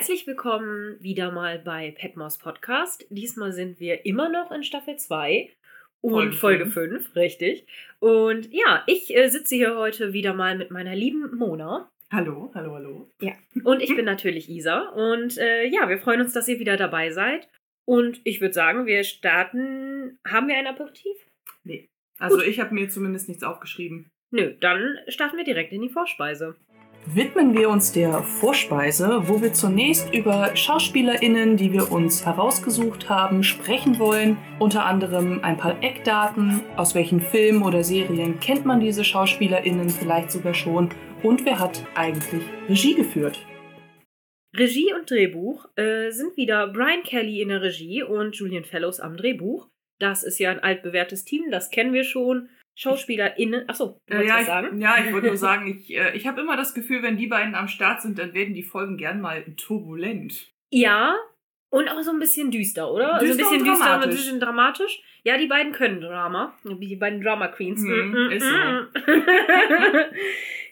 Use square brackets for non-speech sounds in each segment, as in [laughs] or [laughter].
Herzlich willkommen wieder mal bei Petmaus Podcast. Diesmal sind wir immer noch in Staffel 2 und Folge 5, richtig. Und ja, ich äh, sitze hier heute wieder mal mit meiner lieben Mona. Hallo, hallo, hallo. Ja, und ich bin natürlich Isa. Und äh, ja, wir freuen uns, dass ihr wieder dabei seid. Und ich würde sagen, wir starten. Haben wir ein Aperitif? Nee. Also Gut. ich habe mir zumindest nichts aufgeschrieben. Nö, dann starten wir direkt in die Vorspeise widmen wir uns der Vorspeise, wo wir zunächst über SchauspielerInnen, die wir uns herausgesucht haben, sprechen wollen. Unter anderem ein paar Eckdaten, aus welchen Filmen oder Serien kennt man diese SchauspielerInnen vielleicht sogar schon und wer hat eigentlich Regie geführt. Regie und Drehbuch äh, sind wieder Brian Kelly in der Regie und Julian Fellows am Drehbuch. Das ist ja ein altbewährtes Team, das kennen wir schon. SchauspielerInnen. Achso, du äh, ja, was sagen? ja, ich wollte nur [laughs] sagen, ich, äh, ich habe immer das Gefühl, wenn die beiden am Start sind, dann werden die Folgen gern mal turbulent. Ja, und auch so ein bisschen düster, oder? Düster also ein bisschen düster und ein bisschen dramatisch. Ja, die beiden können Drama. Wie die beiden Drama Queens. Mm, mm, ist so. [laughs]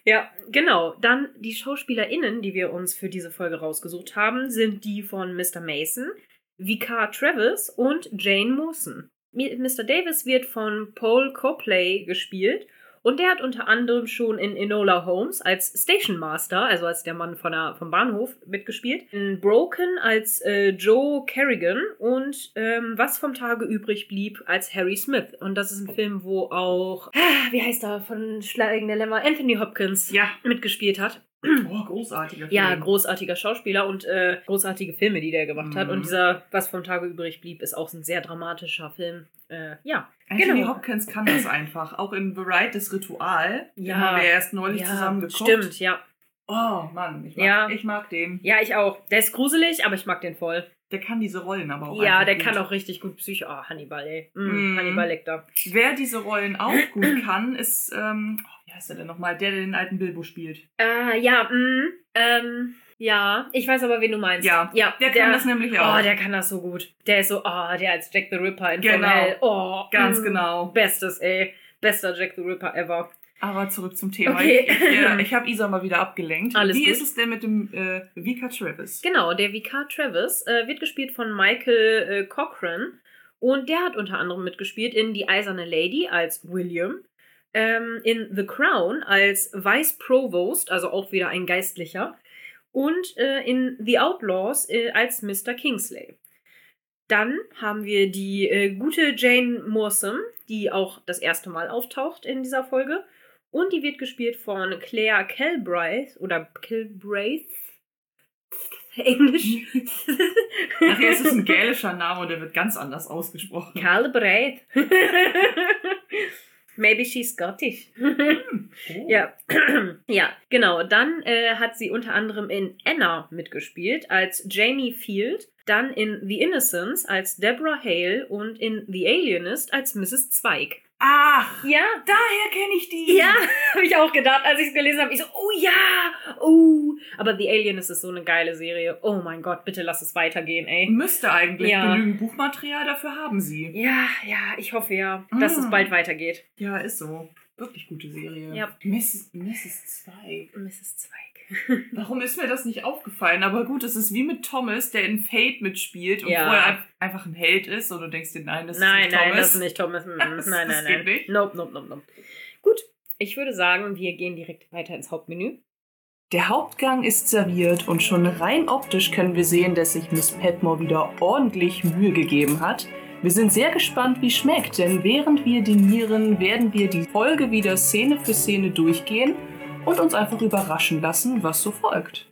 ja, genau. Dann die SchauspielerInnen, die wir uns für diese Folge rausgesucht haben, sind die von Mr. Mason, Vicar Travis und Jane Mawson. Mr. Davis wird von Paul Copley gespielt und der hat unter anderem schon in Enola Holmes als Station Master, also als der Mann von der, vom Bahnhof, mitgespielt. In Broken als äh, Joe Kerrigan und ähm, Was vom Tage übrig blieb als Harry Smith. Und das ist ein Film, wo auch, ah, wie heißt er, von Schleigende Lämmer, Anthony Hopkins ja. mitgespielt hat. Oh, großartiger Film. Ja, großartiger Schauspieler und äh, großartige Filme, die der gemacht mhm. hat. Und mhm. dieser Was vom Tage übrig blieb, ist auch ein sehr dramatischer Film. Äh, ja. Anthony genau. Hopkins kann das [clears throat] einfach. Auch in The Right, das Ritual. Ja. Den haben wir erst neulich ja, zusammen geguckt. Stimmt, ja. Oh Mann, ich mag, ja. ich mag den. Ja, ich auch. Der ist gruselig, aber ich mag den voll. Der kann diese Rollen aber auch. Ja, der gut. kann auch richtig gut Psycho. Oh, Hannibal, ey. Mm, mm. Hannibal Lecter. Wer diese Rollen auch gut kann, ist ähm, heißt er denn nochmal? Der, der den alten Bilbo spielt. Äh, ja, mh, ähm, ja, ich weiß aber, wen du meinst. Ja, ja der, der kann das nämlich auch. Oh, der kann das so gut. Der ist so, oh, der als Jack the Ripper in genau. Formel. Oh, ganz mh, genau. Bestes, ey. Bester Jack the Ripper ever. Aber zurück zum Thema. Okay. Ich, ich, [laughs] ich habe Isa mal wieder abgelenkt. Alles Wie gut. ist es denn mit dem äh, Vika Travis? Genau, der Vika Travis äh, wird gespielt von Michael äh, Cochran. Und der hat unter anderem mitgespielt in Die Eiserne Lady als William, ähm, in The Crown als Vice Provost, also auch wieder ein Geistlicher, und äh, in The Outlaws äh, als Mr. Kingsley. Dann haben wir die äh, gute Jane Morsam, die auch das erste Mal auftaucht in dieser Folge. Und die wird gespielt von Claire Kilbraith oder Kilbraith. Englisch. [laughs] Ist es ein gälischer Name und der wird ganz anders ausgesprochen. Kilbraith. [laughs] Maybe she's Scottish. [laughs] oh. Ja. [clears throat] ja, genau. Dann äh, hat sie unter anderem in Anna mitgespielt als Jamie Field, dann in The Innocents als Deborah Hale und in The Alienist als Mrs. Zweig. Ach, ja, daher kenne ich die. Ja, [laughs] habe ich auch gedacht, als ich es gelesen habe. Ich so, oh ja, oh. Aber The Alienist ist so eine geile Serie. Oh mein Gott, bitte lass es weitergehen, ey. Müsste eigentlich ja. genügend Buchmaterial dafür haben sie. Ja, ja, ich hoffe ja, dass ah. es bald weitergeht. Ja, ist so. Wirklich gute Serie. Ja. Mrs. Mrs. Zweig. Mrs. Zweig. Warum ist mir das nicht aufgefallen? Aber gut, es ist wie mit Thomas, der in Fate mitspielt und Ja. vorher einfach ein Held ist und du denkst dir, nein, das nein, ist nicht nein, Thomas. das ist nicht Thomas. [laughs] Das- nein, nein, nein. nicht. Nope, nope, nope, nope. Gut, ich würde sagen, wir gehen direkt weiter ins Hauptmenü. Der Hauptgang ist serviert und schon rein optisch können wir sehen, dass sich Miss Petmore wieder ordentlich Mühe gegeben hat. Wir sind sehr gespannt, wie schmeckt, denn während wir dinieren, werden wir die Folge wieder Szene für Szene durchgehen und uns einfach überraschen lassen, was so folgt.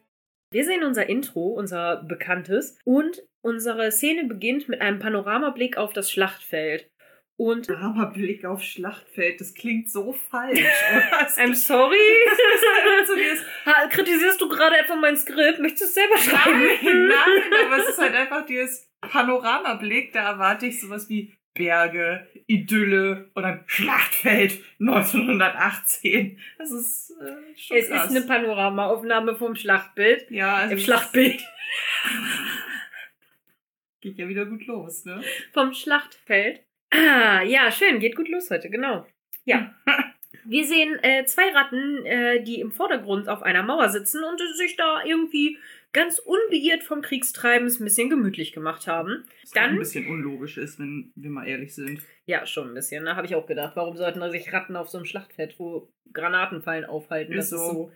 Wir sehen unser Intro, unser bekanntes, und unsere Szene beginnt mit einem Panoramablick auf das Schlachtfeld. Und Dramablick auf Schlachtfeld, das klingt so falsch. [laughs] I'm sorry. [laughs] Ha, Kritisierst du gerade etwa mein Skript? Möchtest du es selber schreiben? nein, nein, aber es ist halt [laughs] einfach dieses Panoramablick, da erwarte ich sowas wie Berge, Idylle und ein Schlachtfeld 1918. Das ist äh, schon Es krass. ist eine Panoramaaufnahme vom Schlachtbild. ja, also Im Schlachtbild. [laughs] geht ja wieder gut los, ne? Vom Schlachtfeld. Ah, ja, schön. Geht gut los heute, genau. Ja. [laughs] Wir sehen äh, zwei Ratten, äh, die im Vordergrund auf einer Mauer sitzen und sich da irgendwie ganz unbeirrt vom Kriegstreiben ein bisschen gemütlich gemacht haben. Was Dann ein bisschen unlogisch ist, wenn wir mal ehrlich sind. Ja, schon ein bisschen. Da ne? habe ich auch gedacht, warum sollten da sich Ratten auf so einem Schlachtfeld, wo Granatenfallen aufhalten? Ist das so. ist so.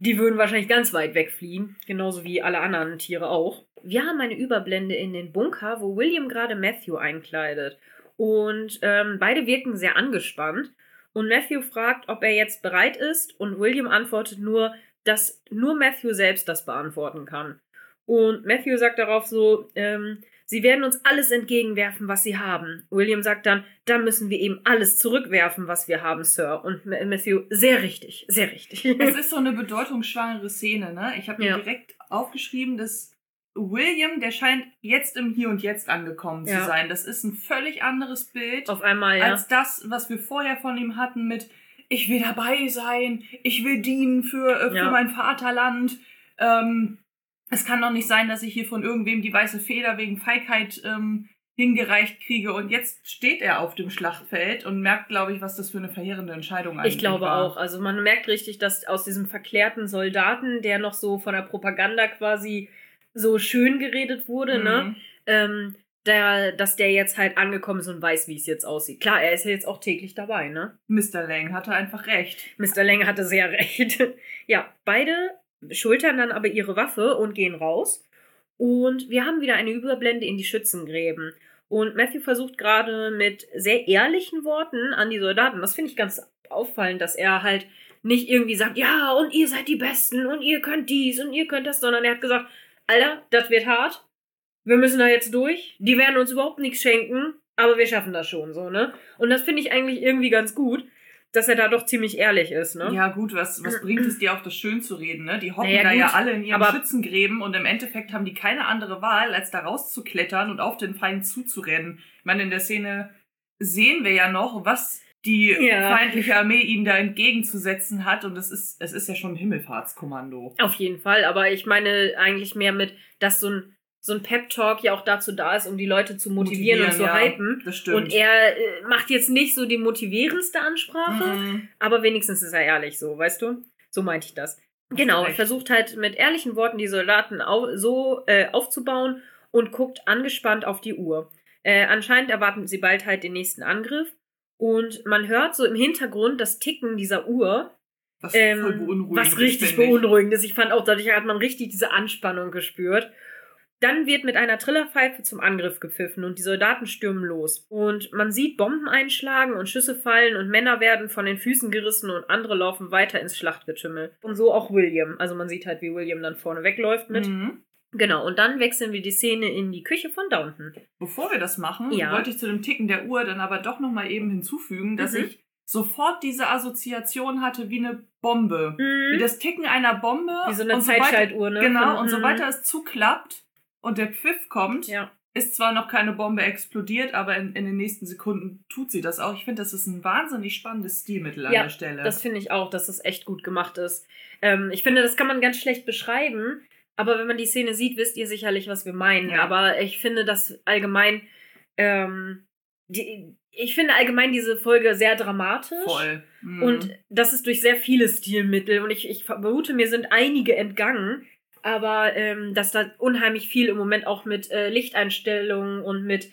Die würden wahrscheinlich ganz weit wegfliehen, genauso wie alle anderen Tiere auch. Wir haben eine Überblende in den Bunker, wo William gerade Matthew einkleidet. Und ähm, beide wirken sehr angespannt. Und Matthew fragt, ob er jetzt bereit ist. Und William antwortet nur, dass nur Matthew selbst das beantworten kann. Und Matthew sagt darauf so, ähm, sie werden uns alles entgegenwerfen, was sie haben. William sagt dann, dann müssen wir eben alles zurückwerfen, was wir haben, Sir. Und Matthew, sehr richtig, sehr richtig. Es [laughs] ist so eine bedeutungsschwangere Szene, ne? Ich habe mir ja. direkt aufgeschrieben, dass William, der scheint jetzt im Hier und Jetzt angekommen ja. zu sein. Das ist ein völlig anderes Bild. Auf einmal, ja. Als das, was wir vorher von ihm hatten mit, ich will dabei sein, ich will dienen für, äh, für ja. mein Vaterland. Ähm, es kann doch nicht sein, dass ich hier von irgendwem die weiße Feder wegen Feigheit ähm, hingereicht kriege. Und jetzt steht er auf dem Schlachtfeld und merkt, glaube ich, was das für eine verheerende Entscheidung eigentlich Ich glaube war. auch. Also man merkt richtig, dass aus diesem verklärten Soldaten, der noch so von der Propaganda quasi so schön geredet wurde, ne? mhm. ne? Ähm, der, dass der jetzt halt angekommen ist und weiß, wie es jetzt aussieht. Klar, er ist ja jetzt auch täglich dabei, ne? Mr. Lang hatte einfach recht. Mr. Lang hatte sehr recht. [laughs] ja, beide schultern dann aber ihre Waffe und gehen raus. Und wir haben wieder eine Überblende in die Schützengräben. Und Matthew versucht gerade mit sehr ehrlichen Worten an die Soldaten. Das finde ich ganz auffallend, dass er halt nicht irgendwie sagt, ja, und ihr seid die Besten und ihr könnt dies und ihr könnt das, sondern er hat gesagt, Alter, das wird hart. Wir müssen da jetzt durch. Die werden uns überhaupt nichts schenken, aber wir schaffen das schon, so, ne? Und das finde ich eigentlich irgendwie ganz gut, dass er da doch ziemlich ehrlich ist, ne? Ja, gut, was, was [clears throat] bringt es dir auch, das schön zu reden, ne? Die hocken naja, da gut, ja alle in ihren Schützengräben und im Endeffekt haben die keine andere Wahl, als da rauszuklettern und auf den Feind zuzurennen. Ich meine, in der Szene sehen wir ja noch, was die ja. feindliche Armee ihnen da entgegenzusetzen hat. Und es ist, es ist ja schon ein Himmelfahrtskommando. Auf jeden Fall, aber ich meine eigentlich mehr mit, dass so ein, so ein Pep-Talk ja auch dazu da ist, um die Leute zu motivieren, motivieren und zu ja, hypen. Das stimmt. Und er äh, macht jetzt nicht so die motivierendste Ansprache, mhm. aber wenigstens ist er ehrlich so, weißt du? So meinte ich das. Genau, versucht halt mit ehrlichen Worten die Soldaten au so äh, aufzubauen und guckt angespannt auf die Uhr. Äh, anscheinend erwarten sie bald halt den nächsten Angriff. Und man hört so im Hintergrund das Ticken dieser Uhr. Was, ähm, voll beunruhigend was richtig beunruhigend ist. Ich fand auch, dadurch hat man richtig diese Anspannung gespürt. Dann wird mit einer Trillerpfeife zum Angriff gepfiffen und die Soldaten stürmen los. Und man sieht Bomben einschlagen und Schüsse fallen und Männer werden von den Füßen gerissen und andere laufen weiter ins Schlachtgetümmel. Und so auch William. Also man sieht halt, wie William dann vorne wegläuft mit. Mhm. Genau, und dann wechseln wir die Szene in die Küche von Downton. Bevor wir das machen, ja. wollte ich zu dem Ticken der Uhr dann aber doch nochmal eben hinzufügen, dass mhm. ich sofort diese Assoziation hatte wie eine Bombe. Mhm. Wie das Ticken einer Bombe. Wie so eine Zeitschaltuhr, ne? Genau, und sobald mhm. das zuklappt und der Pfiff kommt, ja. ist zwar noch keine Bombe explodiert, aber in, in den nächsten Sekunden tut sie das auch. Ich finde, das ist ein wahnsinnig spannendes Stilmittel an ja, der Stelle. Das finde ich auch, dass das echt gut gemacht ist. Ähm, ich finde, das kann man ganz schlecht beschreiben, aber wenn man die Szene sieht, wisst ihr sicherlich, was wir meinen. Ja. Aber ich finde das allgemein, ähm, die, ich finde allgemein diese Folge sehr dramatisch. Voll. Mhm. Und das ist durch sehr viele Stilmittel. Und ich, ich vermute, mir sind einige entgangen. Aber ähm, dass da unheimlich viel im Moment auch mit äh, Lichteinstellungen und mit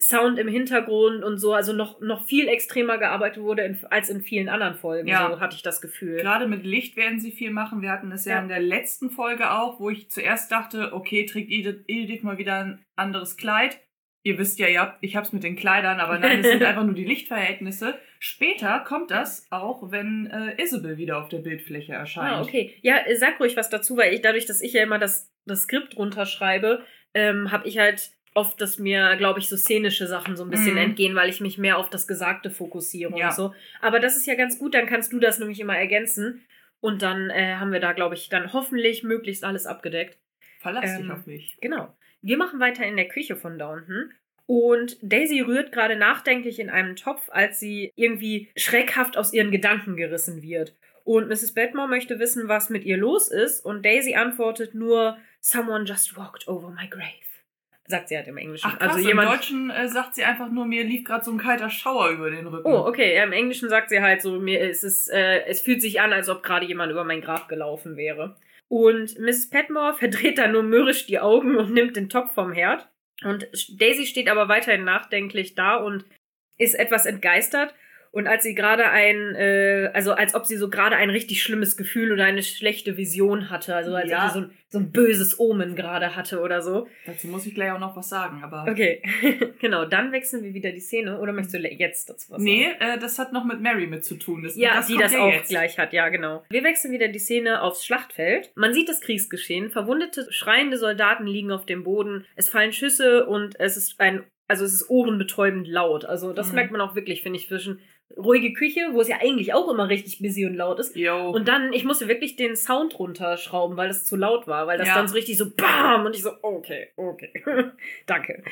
Sound im Hintergrund und so, also noch, noch viel extremer gearbeitet wurde in, als in vielen anderen Folgen. Ja. So hatte ich das Gefühl. Gerade mit Licht werden sie viel machen. Wir hatten es ja, ja in der letzten Folge auch, wo ich zuerst dachte, okay, trägt Edith, Edith mal wieder ein anderes Kleid. Ihr wisst ja, ja ich hab's mit den Kleidern, aber nein, es sind [laughs] einfach nur die Lichtverhältnisse. Später kommt das auch, wenn äh, Isabel wieder auf der Bildfläche erscheint. Ah, okay. Ja, sag ruhig was dazu, weil ich dadurch, dass ich ja immer das, das Skript runterschreibe, ähm, habe ich halt oft, dass mir, glaube ich, so szenische Sachen so ein bisschen mhm. entgehen, weil ich mich mehr auf das Gesagte fokussiere ja. und so. Aber das ist ja ganz gut, dann kannst du das nämlich immer ergänzen. Und dann äh, haben wir da, glaube ich, dann hoffentlich möglichst alles abgedeckt. Verlass ähm, dich auf mich. Genau. Wir machen weiter in der Küche von Downton. Und Daisy rührt gerade nachdenklich in einem Topf, als sie irgendwie schreckhaft aus ihren Gedanken gerissen wird. Und Mrs. Bedmore möchte wissen, was mit ihr los ist. Und Daisy antwortet nur, Someone just walked over my grave. sagt sie halt im Englischen. Ach krass, also jemand, im Deutschen äh, sagt sie einfach nur, mir lief gerade so ein kalter Schauer über den Rücken. Oh, okay. Ja, Im Englischen sagt sie halt so, mir es ist, äh, es fühlt sich an, als ob gerade jemand über mein Grab gelaufen wäre. Und Mrs. Petmore [laughs] verdreht dann nur mürrisch die Augen und nimmt den Topf vom Herd. Und Daisy steht aber weiterhin nachdenklich da und ist etwas entgeistert. Und als sie gerade ein, äh, also als ob sie so gerade ein richtig schlimmes Gefühl oder eine schlechte Vision hatte, also als Ja. ob sie so ein, so ein böses Omen gerade hatte oder so. Dazu muss ich gleich auch noch was sagen, aber. Okay, [laughs] genau, dann wechseln wir wieder die Szene. Oder möchtest du jetzt dazu was Nee, sagen? äh, das hat noch mit Mary mit zu tun. Das, Ja, das die das ja auch jetzt. gleich hat, ja, genau. Wir wechseln wieder die Szene aufs Schlachtfeld. Man sieht das Kriegsgeschehen. Verwundete, schreiende Soldaten liegen auf dem Boden. Es fallen Schüsse und es ist ein, also es ist ohrenbetäubend laut. Also das Mhm. merkt man auch wirklich, finde ich, zwischen ruhige Küche, wo es ja eigentlich auch immer richtig busy und laut ist. Jo. Und dann, ich musste wirklich den Sound runterschrauben, weil das zu laut war, weil das Ja. dann so richtig so BAM! Und ich so, okay, okay. [laughs] Danke.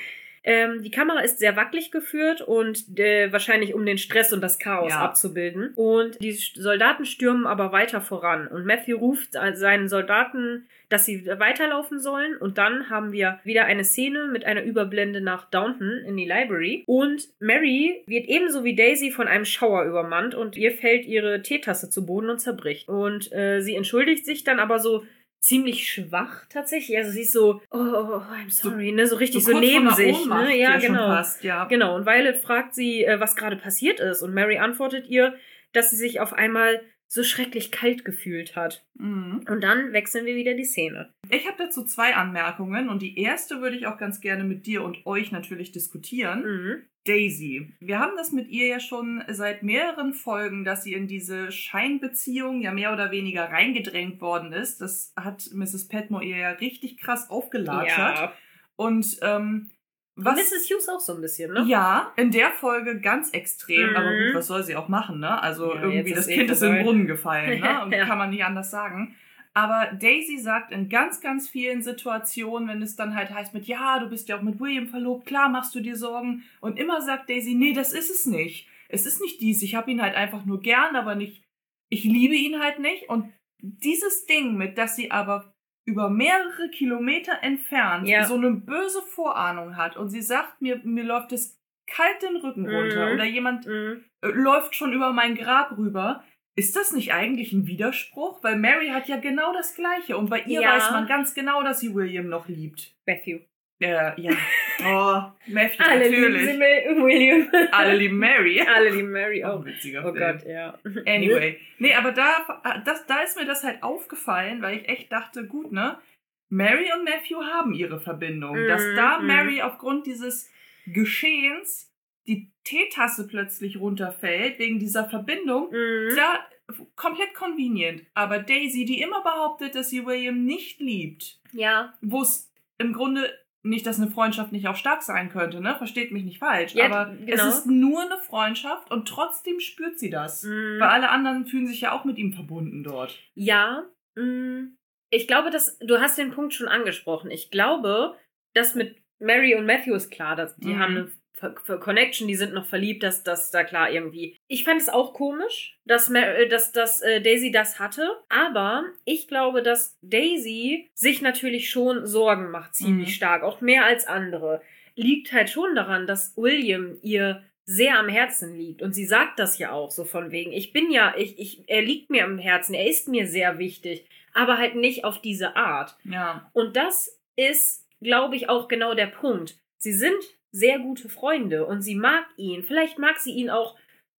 Ähm, die Kamera ist sehr wackelig geführt und äh, wahrscheinlich um den Stress und das Chaos Ja. abzubilden. Und die Soldaten stürmen aber weiter voran. Und Matthew ruft seinen Soldaten, dass sie weiterlaufen sollen. Und dann haben wir wieder eine Szene mit einer Überblende nach Downton in die Library. Und Mary wird ebenso wie Daisy von einem Schauer übermannt und ihr fällt ihre Teetasse zu Boden und zerbricht. Und äh, sie entschuldigt sich dann aber so ziemlich schwach tatsächlich. Also sie ist so, oh, oh, oh I'm sorry, ne? So richtig so, vor neben sich. Ohnmacht, Ne? Ja, genau. Passt, ja. Genau, und Violet fragt sie, äh, was gerade passiert ist. Und Mary antwortet ihr, dass sie sich auf einmal so schrecklich kalt gefühlt hat. Mhm. Und dann wechseln wir wieder die Szene. Ich habe dazu zwei Anmerkungen und die erste würde ich auch ganz gerne mit dir und euch natürlich diskutieren. Mhm. Daisy. Wir haben das mit ihr ja schon seit mehreren Folgen, dass sie in diese Scheinbeziehung ja mehr oder weniger reingedrängt worden ist. Das hat Mrs. Petmore ihr ja richtig krass aufgelatschert. Ja. Und ähm, was. Mrs. Hughes auch so ein bisschen, ne? Ja, in der Folge ganz extrem, Mhm. aber gut, was soll sie auch machen, ne? Also Ja, irgendwie das ist eh Kind ist in den Brunnen gefallen, ne? [laughs] Und Ja. kann man nicht anders sagen. Aber Daisy sagt in ganz, ganz vielen Situationen, wenn es dann halt heißt mit, ja, du bist ja auch mit William verlobt, klar machst du dir Sorgen. Und immer sagt Daisy, nee, das ist es nicht. Es ist nicht dies. Ich habe ihn halt einfach nur gern, aber nicht, ich liebe ihn halt nicht. Und dieses Ding mit, dass sie aber über mehrere Kilometer entfernt Ja. so eine böse Vorahnung hat und sie sagt, mir, mir läuft es kalt den Rücken runter Mhm. oder jemand Mhm. äh, läuft schon über mein Grab rüber. Ist das nicht eigentlich ein Widerspruch? Weil Mary hat ja genau das Gleiche und bei ihr Ja. weiß man ganz genau, dass sie William noch liebt. Matthew. Äh, ja. Oh, Matthew, Alle lieben natürlich. sie Ma- William. Alle lieben Mary. [laughs] Alle lieben Mary Oh, auch. ein witziger Oh Film. Gott, ja. Anyway. Nee, aber da, das, da ist mir das halt aufgefallen, weil ich echt dachte, gut, ne? Mary und Matthew haben ihre Verbindung. Dass Mhm, da mhm. Mary aufgrund dieses Geschehens die Teetasse plötzlich runterfällt, wegen dieser Verbindung, Mhm. ja, komplett convenient. Aber Daisy, die immer behauptet, dass sie William nicht liebt, Ja. wo es im Grunde nicht, dass eine Freundschaft nicht auch stark sein könnte, ne? Versteht mich nicht falsch. Ja, aber genau. es ist nur eine Freundschaft und trotzdem spürt sie das. Mhm. Weil alle anderen fühlen sich ja auch mit ihm verbunden dort. Ja, mh, ich glaube, dass du hast den Punkt schon angesprochen. Ich glaube, dass mit Mary und Matthew ist klar, dass die Mhm. haben eine Connection, die sind noch verliebt, dass das da klar irgendwie. Ich fand es auch komisch, dass, äh, dass, dass äh, Daisy das hatte, aber ich glaube, dass Daisy sich natürlich schon Sorgen macht, ziemlich Mhm. stark, auch mehr als andere. Liegt halt schon daran, dass William ihr sehr am Herzen liegt. Und sie sagt das ja auch so von wegen, ich bin ja, ich, ich, er liegt mir am Herzen, er ist mir sehr wichtig, aber halt nicht auf diese Art. Ja. Und das ist, glaube ich, auch genau der Punkt. Sie sind sehr gute Freunde und sie mag ihn. Vielleicht mag sie ihn auch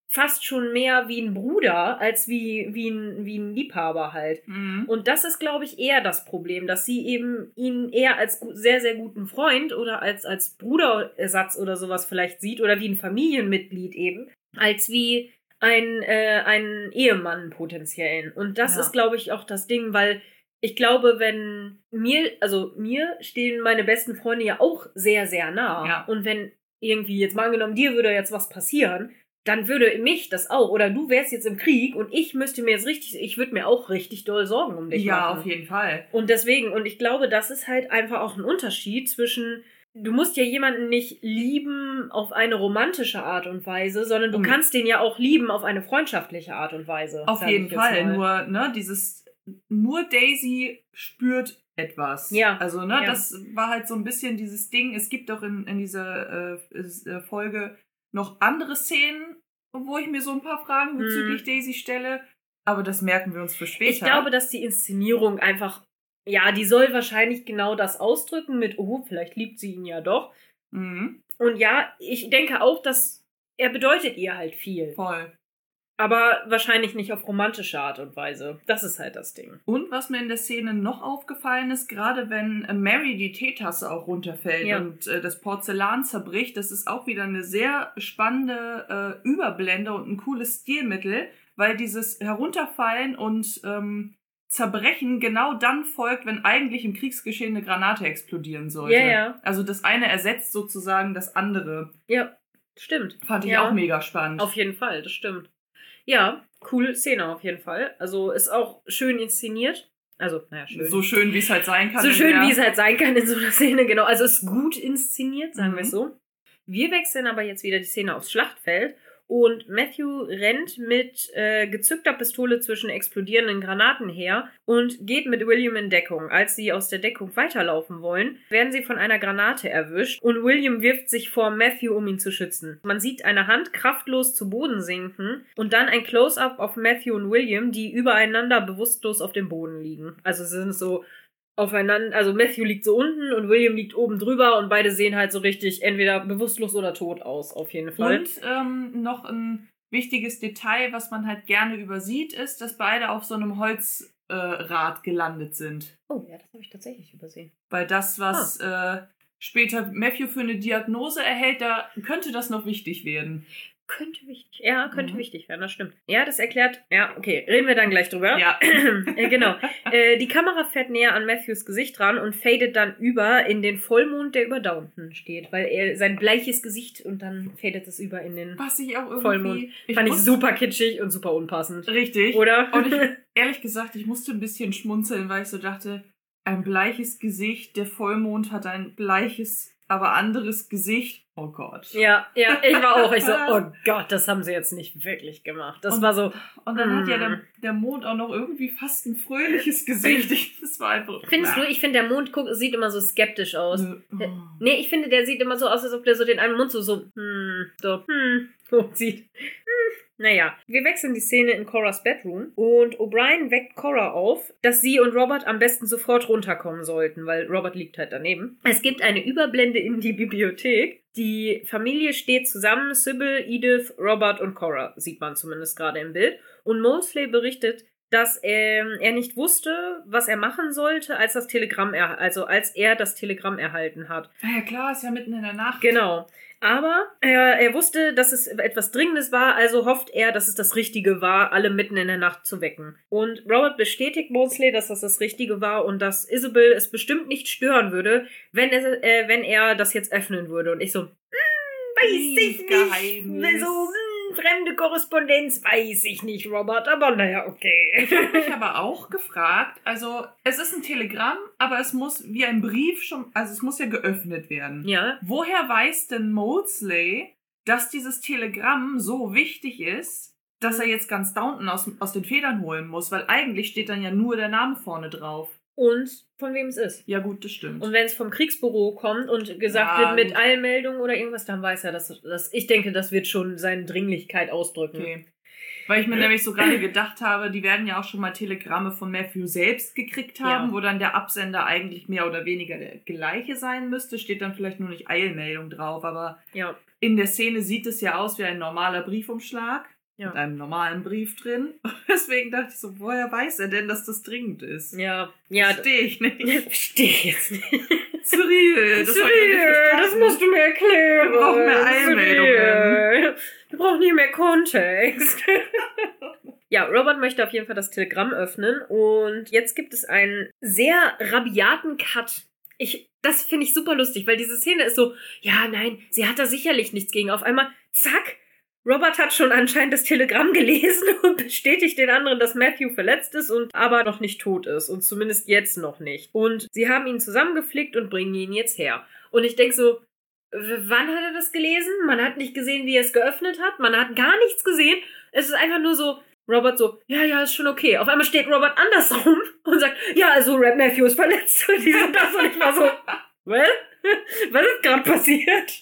fast schon mehr wie ein Bruder als wie, wie, ein, wie ein Liebhaber halt. Mhm. Und das ist, glaube ich, eher das Problem, dass sie eben ihn eher als sehr, sehr guten Freund oder als, als Bruderersatz oder sowas vielleicht sieht oder wie ein Familienmitglied eben, als wie ein, äh, einen Ehemann potenziellen. Und das Ja. ist, glaube ich, auch das Ding, weil ich glaube, wenn mir, also mir stehen meine besten Freunde ja auch sehr, sehr nah. Ja. Und wenn irgendwie, jetzt mal angenommen, dir würde jetzt was passieren, dann würde mich das auch, oder du wärst jetzt im Krieg und ich müsste mir jetzt richtig, ich würde mir auch richtig doll Sorgen um dich Ja, machen. auf jeden Fall. Und deswegen, und ich glaube, das ist halt einfach auch ein Unterschied zwischen, du musst ja jemanden nicht lieben auf eine romantische Art und Weise, sondern du Mhm. kannst den ja auch lieben auf eine freundschaftliche Art und Weise. Auf jeden Fall. Nur, ne, dieses, nur Daisy spürt etwas. Ja. Also, ne, Ja. das war halt so ein bisschen dieses Ding. Es gibt auch in, in dieser äh, äh, Folge noch andere Szenen, wo ich mir so ein paar Fragen bezüglich Daisy stelle. Aber das merken wir uns für später. Ich glaube, dass die Inszenierung einfach, ja, die soll wahrscheinlich genau das ausdrücken mit, oh, vielleicht liebt sie ihn ja doch. Mhm, Und ja, ich denke auch, dass er bedeutet ihr halt viel. voll. Aber wahrscheinlich nicht auf romantische Art und Weise. Das ist halt das Ding. Und was mir in der Szene noch aufgefallen ist, gerade wenn äh, Mary die Teetasse auch runterfällt Ja. und äh, das Porzellan zerbricht, das ist auch wieder eine sehr spannende äh, Überblende und ein cooles Stilmittel, weil dieses Herunterfallen und ähm, Zerbrechen genau dann folgt, wenn eigentlich im Kriegsgeschehen eine Granate explodieren sollte. Ja, ja. Also das eine ersetzt sozusagen das andere. Ja, stimmt. Fand ich Ja. auch mega spannend. Auf jeden Fall, das stimmt. Ja, coole Szene auf jeden Fall. Also ist auch schön inszeniert. Also, naja, schön. so schön, wie es halt sein kann. so schön, wie es halt sein kann in so einer Szene, genau. Also ist gut inszeniert, sagen Mhm. wir es so. Wir wechseln aber jetzt wieder die Szene aufs Schlachtfeld und Matthew rennt mit äh, gezückter Pistole zwischen explodierenden Granaten her und geht mit William in Deckung. Als sie aus der Deckung weiterlaufen wollen, werden sie von einer Granate erwischt und William wirft sich vor Matthew, um ihn zu schützen. Man sieht eine Hand kraftlos zu Boden sinken und dann ein Close-up auf Matthew und William, die übereinander bewusstlos auf dem Boden liegen. Also sind so aufeinander, also Matthew liegt so unten und William liegt oben drüber und beide sehen halt so richtig entweder bewusstlos oder tot aus, auf jeden Fall. Und ähm, noch ein wichtiges Detail, was man halt gerne übersieht, ist, dass beide auf so einem Holzrad äh, gelandet sind. Oh, ja, das habe ich tatsächlich übersehen. Weil das, was Ah. äh, später Matthew für eine Diagnose erhält, da könnte das noch wichtig werden. Könnte wichtig, ja, könnte Mhm. wichtig werden, das stimmt. Ja, das erklärt, ja, okay, reden wir dann gleich drüber. Ja. [laughs] äh, genau. Äh, die Kamera fährt näher an Matthews Gesicht ran und fadet dann über in den Vollmond, der über Downton steht, weil er sein bleiches Gesicht und dann fadet es über in den Was ich auch irgendwie. Vollmond. Ich Fand ich super kitschig und super unpassend. Richtig. Oder? Und ich, [laughs] ehrlich gesagt, ich musste ein bisschen schmunzeln, weil ich so dachte, ein bleiches Gesicht, der Vollmond hat ein bleiches, aber anderes Gesicht. Oh Gott. Ja, ja, ich war auch. Ich so, [laughs] oh Gott, das haben sie jetzt nicht wirklich gemacht. Das Und- war so. Und dann hat ja Mm. der, der Mond auch noch irgendwie fast ein fröhliches Gesicht. [laughs] Ich- Das war einfach. Findest na. du, ich finde, der Mond guckt, sieht immer so skeptisch aus. Der- Oh. Nee, ich finde, der sieht immer so aus, als ob der so den einen Mund so, so, hm, so, hm, [laughs] so sieht. Hm. Naja, wir wechseln die Szene in Coras Bedroom und O'Brien weckt Cora auf, dass sie und Robert am besten sofort runterkommen sollten, weil Robert liegt halt daneben. Es gibt eine Überblende in die Bibliothek. Die Familie steht zusammen, Sybil, Edith, Robert und Cora, sieht man zumindest gerade im Bild. Und Mosley berichtet, dass ähm, er nicht wusste, was er machen sollte, als das Telegramm er also als er das Telegramm erhalten hat. Na ja, klar, ist ja mitten in der Nacht. Genau. Aber er, er wusste, dass es etwas Dringendes war, also hofft er, dass es das Richtige war, alle mitten in der Nacht zu wecken. Und Robert bestätigt Mosley, dass das das Richtige war und dass Isabel es bestimmt nicht stören würde, wenn er, äh, wenn er das jetzt öffnen würde. Und ich so, hm, weiß ich Geheimnis. nicht. So, hm, fremde Korrespondenz, weiß ich nicht, Robert, aber naja, okay. Ich habe mich [laughs] aber auch gefragt, also es ist ein Telegramm, aber es muss wie ein Brief schon, also es muss ja geöffnet werden. ja, Woher weiß denn Mosley, dass dieses Telegramm so wichtig ist, dass er jetzt ganz Downton aus, aus den Federn holen muss? Weil eigentlich steht dann ja nur der Name vorne drauf. Und von wem es ist. Ja gut, das stimmt. Und wenn es vom Kriegsbüro kommt und gesagt Ja, wird mit. Eilmeldung oder irgendwas, dann weiß er, dass das. Ich denke, das wird schon seine Dringlichkeit ausdrücken. Okay. Weil ich mir nämlich so gerade gedacht habe, die werden ja auch schon mal Telegramme von Matthew selbst gekriegt haben, Ja. wo dann der Absender eigentlich mehr oder weniger der gleiche sein müsste. Steht dann vielleicht nur nicht Eilmeldung drauf, aber Ja. in der Szene sieht es ja aus wie ein normaler Briefumschlag Ja. mit einem normalen Brief drin. [laughs] Deswegen dachte ich so, woher weiß er denn, dass das dringend ist? Ja. Ja. Verstehe ich nicht. Verstehe ich jetzt nicht. [laughs] Cyril, das, Cyril, das musst du mir erklären. Wir brauchen mehr Eilmeldungen. Wir brauchen hier mehr Kontext. [laughs] Ja, Robert möchte auf jeden Fall das Telegramm öffnen und jetzt gibt es einen sehr rabiaten Cut. Ich, das finde ich super lustig, weil diese Szene ist so, ja, nein, sie hat da sicherlich nichts gegen. Auf einmal, zack, Robert hat schon anscheinend das Telegramm [laughs] gelesen und bestätigt den anderen, dass Matthew verletzt ist und aber noch nicht tot ist. Und zumindest jetzt noch nicht. Und sie haben ihn zusammengeflickt und bringen ihn jetzt her. Und ich denke so, wann hat er das gelesen? Man hat nicht gesehen, wie er es geöffnet hat. Man hat gar nichts gesehen. Es ist einfach nur so, Robert so, ja, ja, ist schon okay. Auf einmal steht Robert andersrum [laughs] und sagt, ja, also Red Matthew ist verletzt. [laughs] Und die sind das und ich war so, well? Was ist gerade passiert?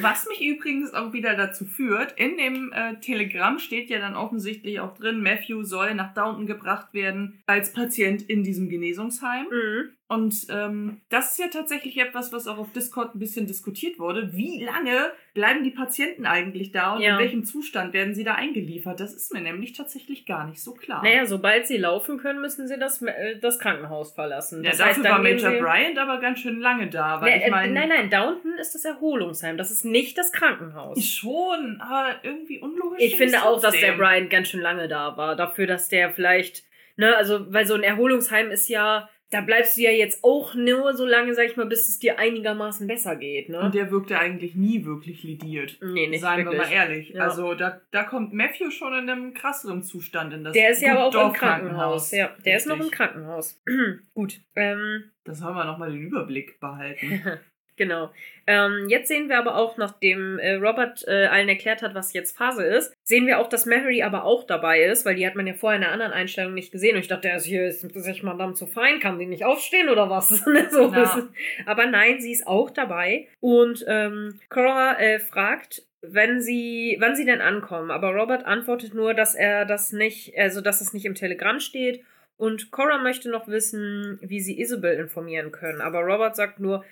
Was mich übrigens auch wieder dazu führt, in dem äh, Telegramm steht ja dann offensichtlich auch drin, Matthew soll nach Downton gebracht werden als Patient in diesem Genesungsheim. Mhm. Und ähm, das ist ja tatsächlich etwas, was auch auf Discord ein bisschen diskutiert wurde. Wie lange bleiben die Patienten eigentlich da und Ja. in welchem Zustand werden sie da eingeliefert? Das ist mir nämlich tatsächlich gar nicht so klar. Naja, sobald sie laufen können, müssen sie das, äh, das Krankenhaus verlassen. ja, das dafür heißt, war Major sie- Bryant aber ganz schön lange da, weil Nee, ich äh, meine, nein, nein, Downton ist das Erholungsheim. Das ist nicht das Krankenhaus. schon, aber irgendwie unlogisch. Ich finde auch, dass der. Brian ganz schön lange da war. Dafür, dass der vielleicht, ne, also, weil so ein Erholungsheim ist ja, da bleibst du ja jetzt auch nur so lange, sag ich mal, bis es dir einigermaßen besser geht, ne? Und der wirkte eigentlich nie wirklich lidiert. nee, nicht Seien wirklich. wir mal ehrlich. Ja. Also da, da kommt Matthew schon in einem krasseren Zustand in das Der ist ja aber auch im Dorfkrankenhaus. Krankenhaus. Ja, der ist noch im Richtig. Krankenhaus. [clears throat] Gut. Ähm, Da sollen wir nochmal den Überblick behalten. [laughs] Genau. Ähm, jetzt sehen wir aber auch, nachdem äh, Robert äh, allen erklärt hat, was jetzt Phase ist, sehen wir auch, dass Mary aber auch dabei ist, weil die hat man ja vorher in einer anderen Einstellung nicht gesehen. Und ich dachte, er ist hier ist sich Madame zu fein, kann die nicht aufstehen oder was? [laughs] so Ja. Aber nein, sie ist auch dabei. Und ähm, Cora äh, fragt, wenn sie, wann sie denn ankommen. Aber Robert antwortet nur, dass er das nicht, also dass es nicht im Telegramm steht. Und Cora möchte noch wissen, wie sie Isabel informieren können. Aber Robert sagt nur,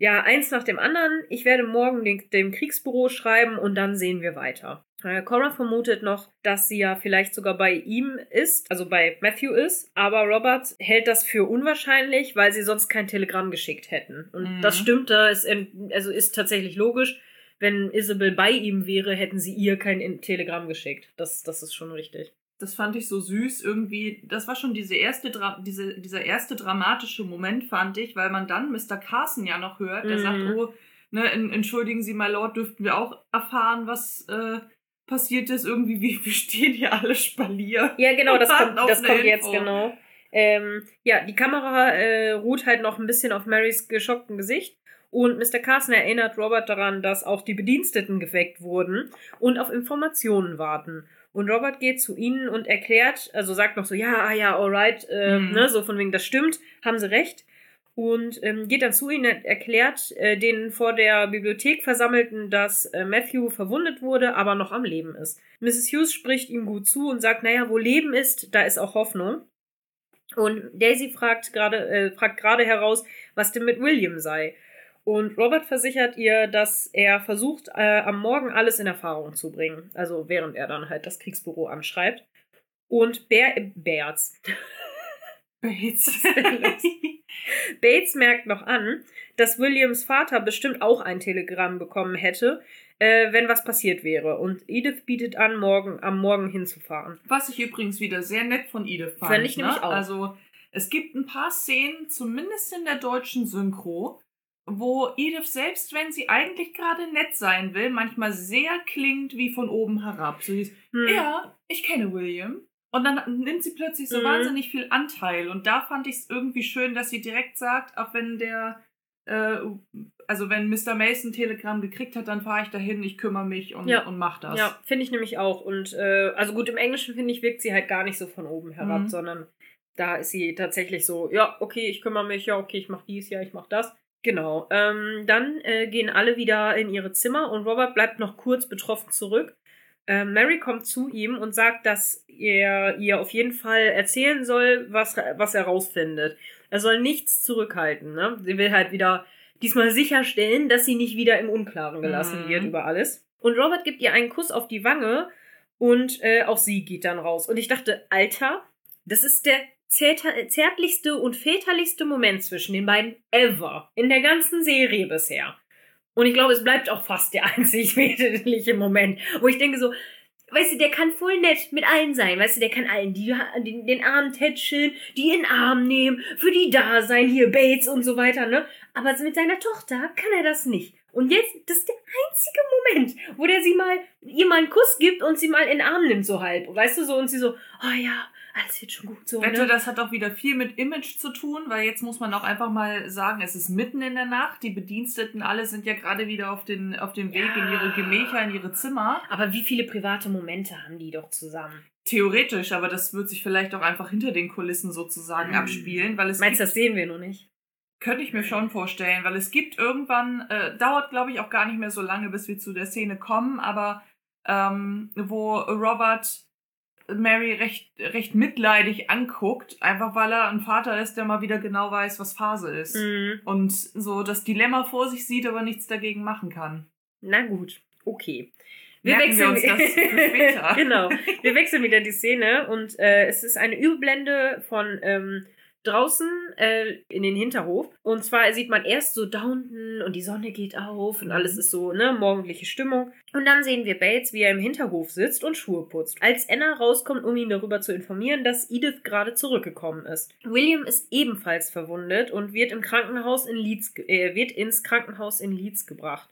ja, eins nach dem anderen. Ich werde morgen den, dem Kriegsbüro schreiben und dann sehen wir weiter. Äh, Cora vermutet noch, dass sie ja vielleicht sogar bei ihm ist, also bei Matthew ist, aber Robert hält das für unwahrscheinlich, weil sie sonst kein Telegramm geschickt hätten. Und Mhm. das stimmt, da ist, also ist tatsächlich logisch. Wenn Isabel bei ihm wäre, hätten sie ihr kein In- Telegramm geschickt. Das, das ist schon richtig. Das fand ich so süß irgendwie. Das war schon diese erste Dra diese, dieser erste dramatische Moment, fand ich, weil man dann Mr. Carson ja noch hört, der Mhm. sagt, oh, ne, en- entschuldigen Sie, my Lord, dürften wir auch erfahren, was äh, passiert ist. Irgendwie, wir, [laughs] wir stehen hier alle Spalier. Ja, genau, das [laughs] kommt, das kommt Info. jetzt, genau. Ähm, ja, die Kamera äh, ruht halt noch ein bisschen auf Marys geschocktem Gesicht. Und Mr. Carson erinnert Robert daran, dass auch die Bediensteten geweckt wurden und auf Informationen warten. Und Robert geht zu ihnen und erklärt, also sagt noch so, ja, ah ja, alright, äh, Mhm. ne, so von wegen, das stimmt, haben sie recht. Und ähm, geht dann zu ihnen und erklärt äh, den vor der Bibliothek Versammelten, dass äh, Matthew verwundet wurde, aber noch am Leben ist. Mrs. Hughes spricht ihm gut zu und sagt, naja, wo Leben ist, da ist auch Hoffnung. Und Daisy fragt gerade äh, fragt gerade heraus, was denn mit William sei. Und Robert versichert ihr, dass er versucht, äh, am Morgen alles in Erfahrung zu bringen. Also während er dann halt das Kriegsbüro anschreibt. Und Bär, Bärz. Bates. Bates merkt noch an, dass Williams Vater bestimmt auch ein Telegramm bekommen hätte, äh, wenn was passiert wäre. Und Edith bietet an, morgen, am Morgen hinzufahren. Was ich übrigens wieder sehr nett von Edith fand. Fand ich ne? nämlich auch. Also, es gibt ein paar Szenen, zumindest in der deutschen Synchro, wo Edith, selbst wenn sie eigentlich gerade nett sein will, manchmal sehr klingt wie von oben herab. So hieß, Hm. ja, ich kenne William. Und dann nimmt sie plötzlich so Mhm. wahnsinnig viel Anteil. Und da fand ich es irgendwie schön, dass sie direkt sagt, auch wenn der, äh, also wenn Mr. Mason ein Telegramm gekriegt hat, dann fahre ich dahin, ich kümmere mich und, Ja. und mach das. Ja, finde ich nämlich auch. Und äh, also gut, im Englischen finde ich, wirkt sie halt gar nicht so von oben herab, Mhm. sondern da ist sie tatsächlich so, ja, okay, ich kümmere mich, ja, okay, ich mache dies, ja, ich mache das. Genau. Ähm, dann äh, gehen alle wieder in ihre Zimmer und Robert bleibt noch kurz betroffen zurück. Ähm, Mary kommt zu ihm und sagt, dass er ihr auf jeden Fall erzählen soll, was, was er rausfindet. Er soll nichts zurückhalten. Ne? Sie will halt wieder diesmal sicherstellen, dass sie nicht wieder im Unklaren gelassen Mhm. wird über alles. Und Robert gibt ihr einen Kuss auf die Wange und äh, auch sie geht dann raus. Und ich dachte, Alter, das ist der zärtlichste und väterlichste Moment zwischen den beiden ever in der ganzen Serie bisher. Und ich glaube, es bleibt auch fast der [laughs] einzig väterliche Moment, wo ich denke so, weißt du, der kann voll nett mit allen sein, weißt du, der kann allen die, den, den Arm tätscheln, die in den Arm nehmen, für die da sein, hier Bates und so weiter, ne? Aber mit seiner Tochter kann er das nicht. Und jetzt, das ist der einzige Moment, wo der sie mal, ihr mal einen Kuss gibt und sie mal in den Arm nimmt, so halb. Weißt du, so, und sie so, oh ja, alles wird schon gut, so, Wette, ne? das hat auch wieder viel mit Image zu tun, weil jetzt muss man auch einfach mal sagen, es ist mitten in der Nacht. Die Bediensteten alle sind ja gerade wieder auf, den, auf dem Weg in ihre Gemächer, in ihre Zimmer. Aber wie viele private Momente haben die doch zusammen? theoretisch, aber das wird sich vielleicht auch einfach hinter den Kulissen sozusagen Mhm. abspielen, weil es Meinst du, das sehen wir noch nicht? Könnte ich mir schon vorstellen, weil es gibt irgendwann, äh, dauert glaube ich auch gar nicht mehr so lange, bis wir zu der Szene kommen, aber ähm, wo Robert Mary recht, recht mitleidig anguckt, einfach weil er ein Vater ist, der mal wieder genau weiß, was Phase ist. Mhm. Und so das Dilemma vor sich sieht, aber nichts dagegen machen kann. Na gut, okay. Merken wir uns das für [laughs] später. genau. Wir wechseln wieder die Szene und äh, es ist eine Überblende von ähm, draußen äh, in den Hinterhof. Und zwar sieht man erst so Downton und die Sonne geht auf und alles ist so, ne, morgendliche Stimmung. Und dann sehen wir Bates, wie er im Hinterhof sitzt und Schuhe putzt. Als Anna rauskommt, um ihn darüber zu informieren, dass Edith gerade zurückgekommen ist. William ist ebenfalls verwundet und wird im Krankenhaus in Leeds, äh, wird ins Krankenhaus in Leeds gebracht.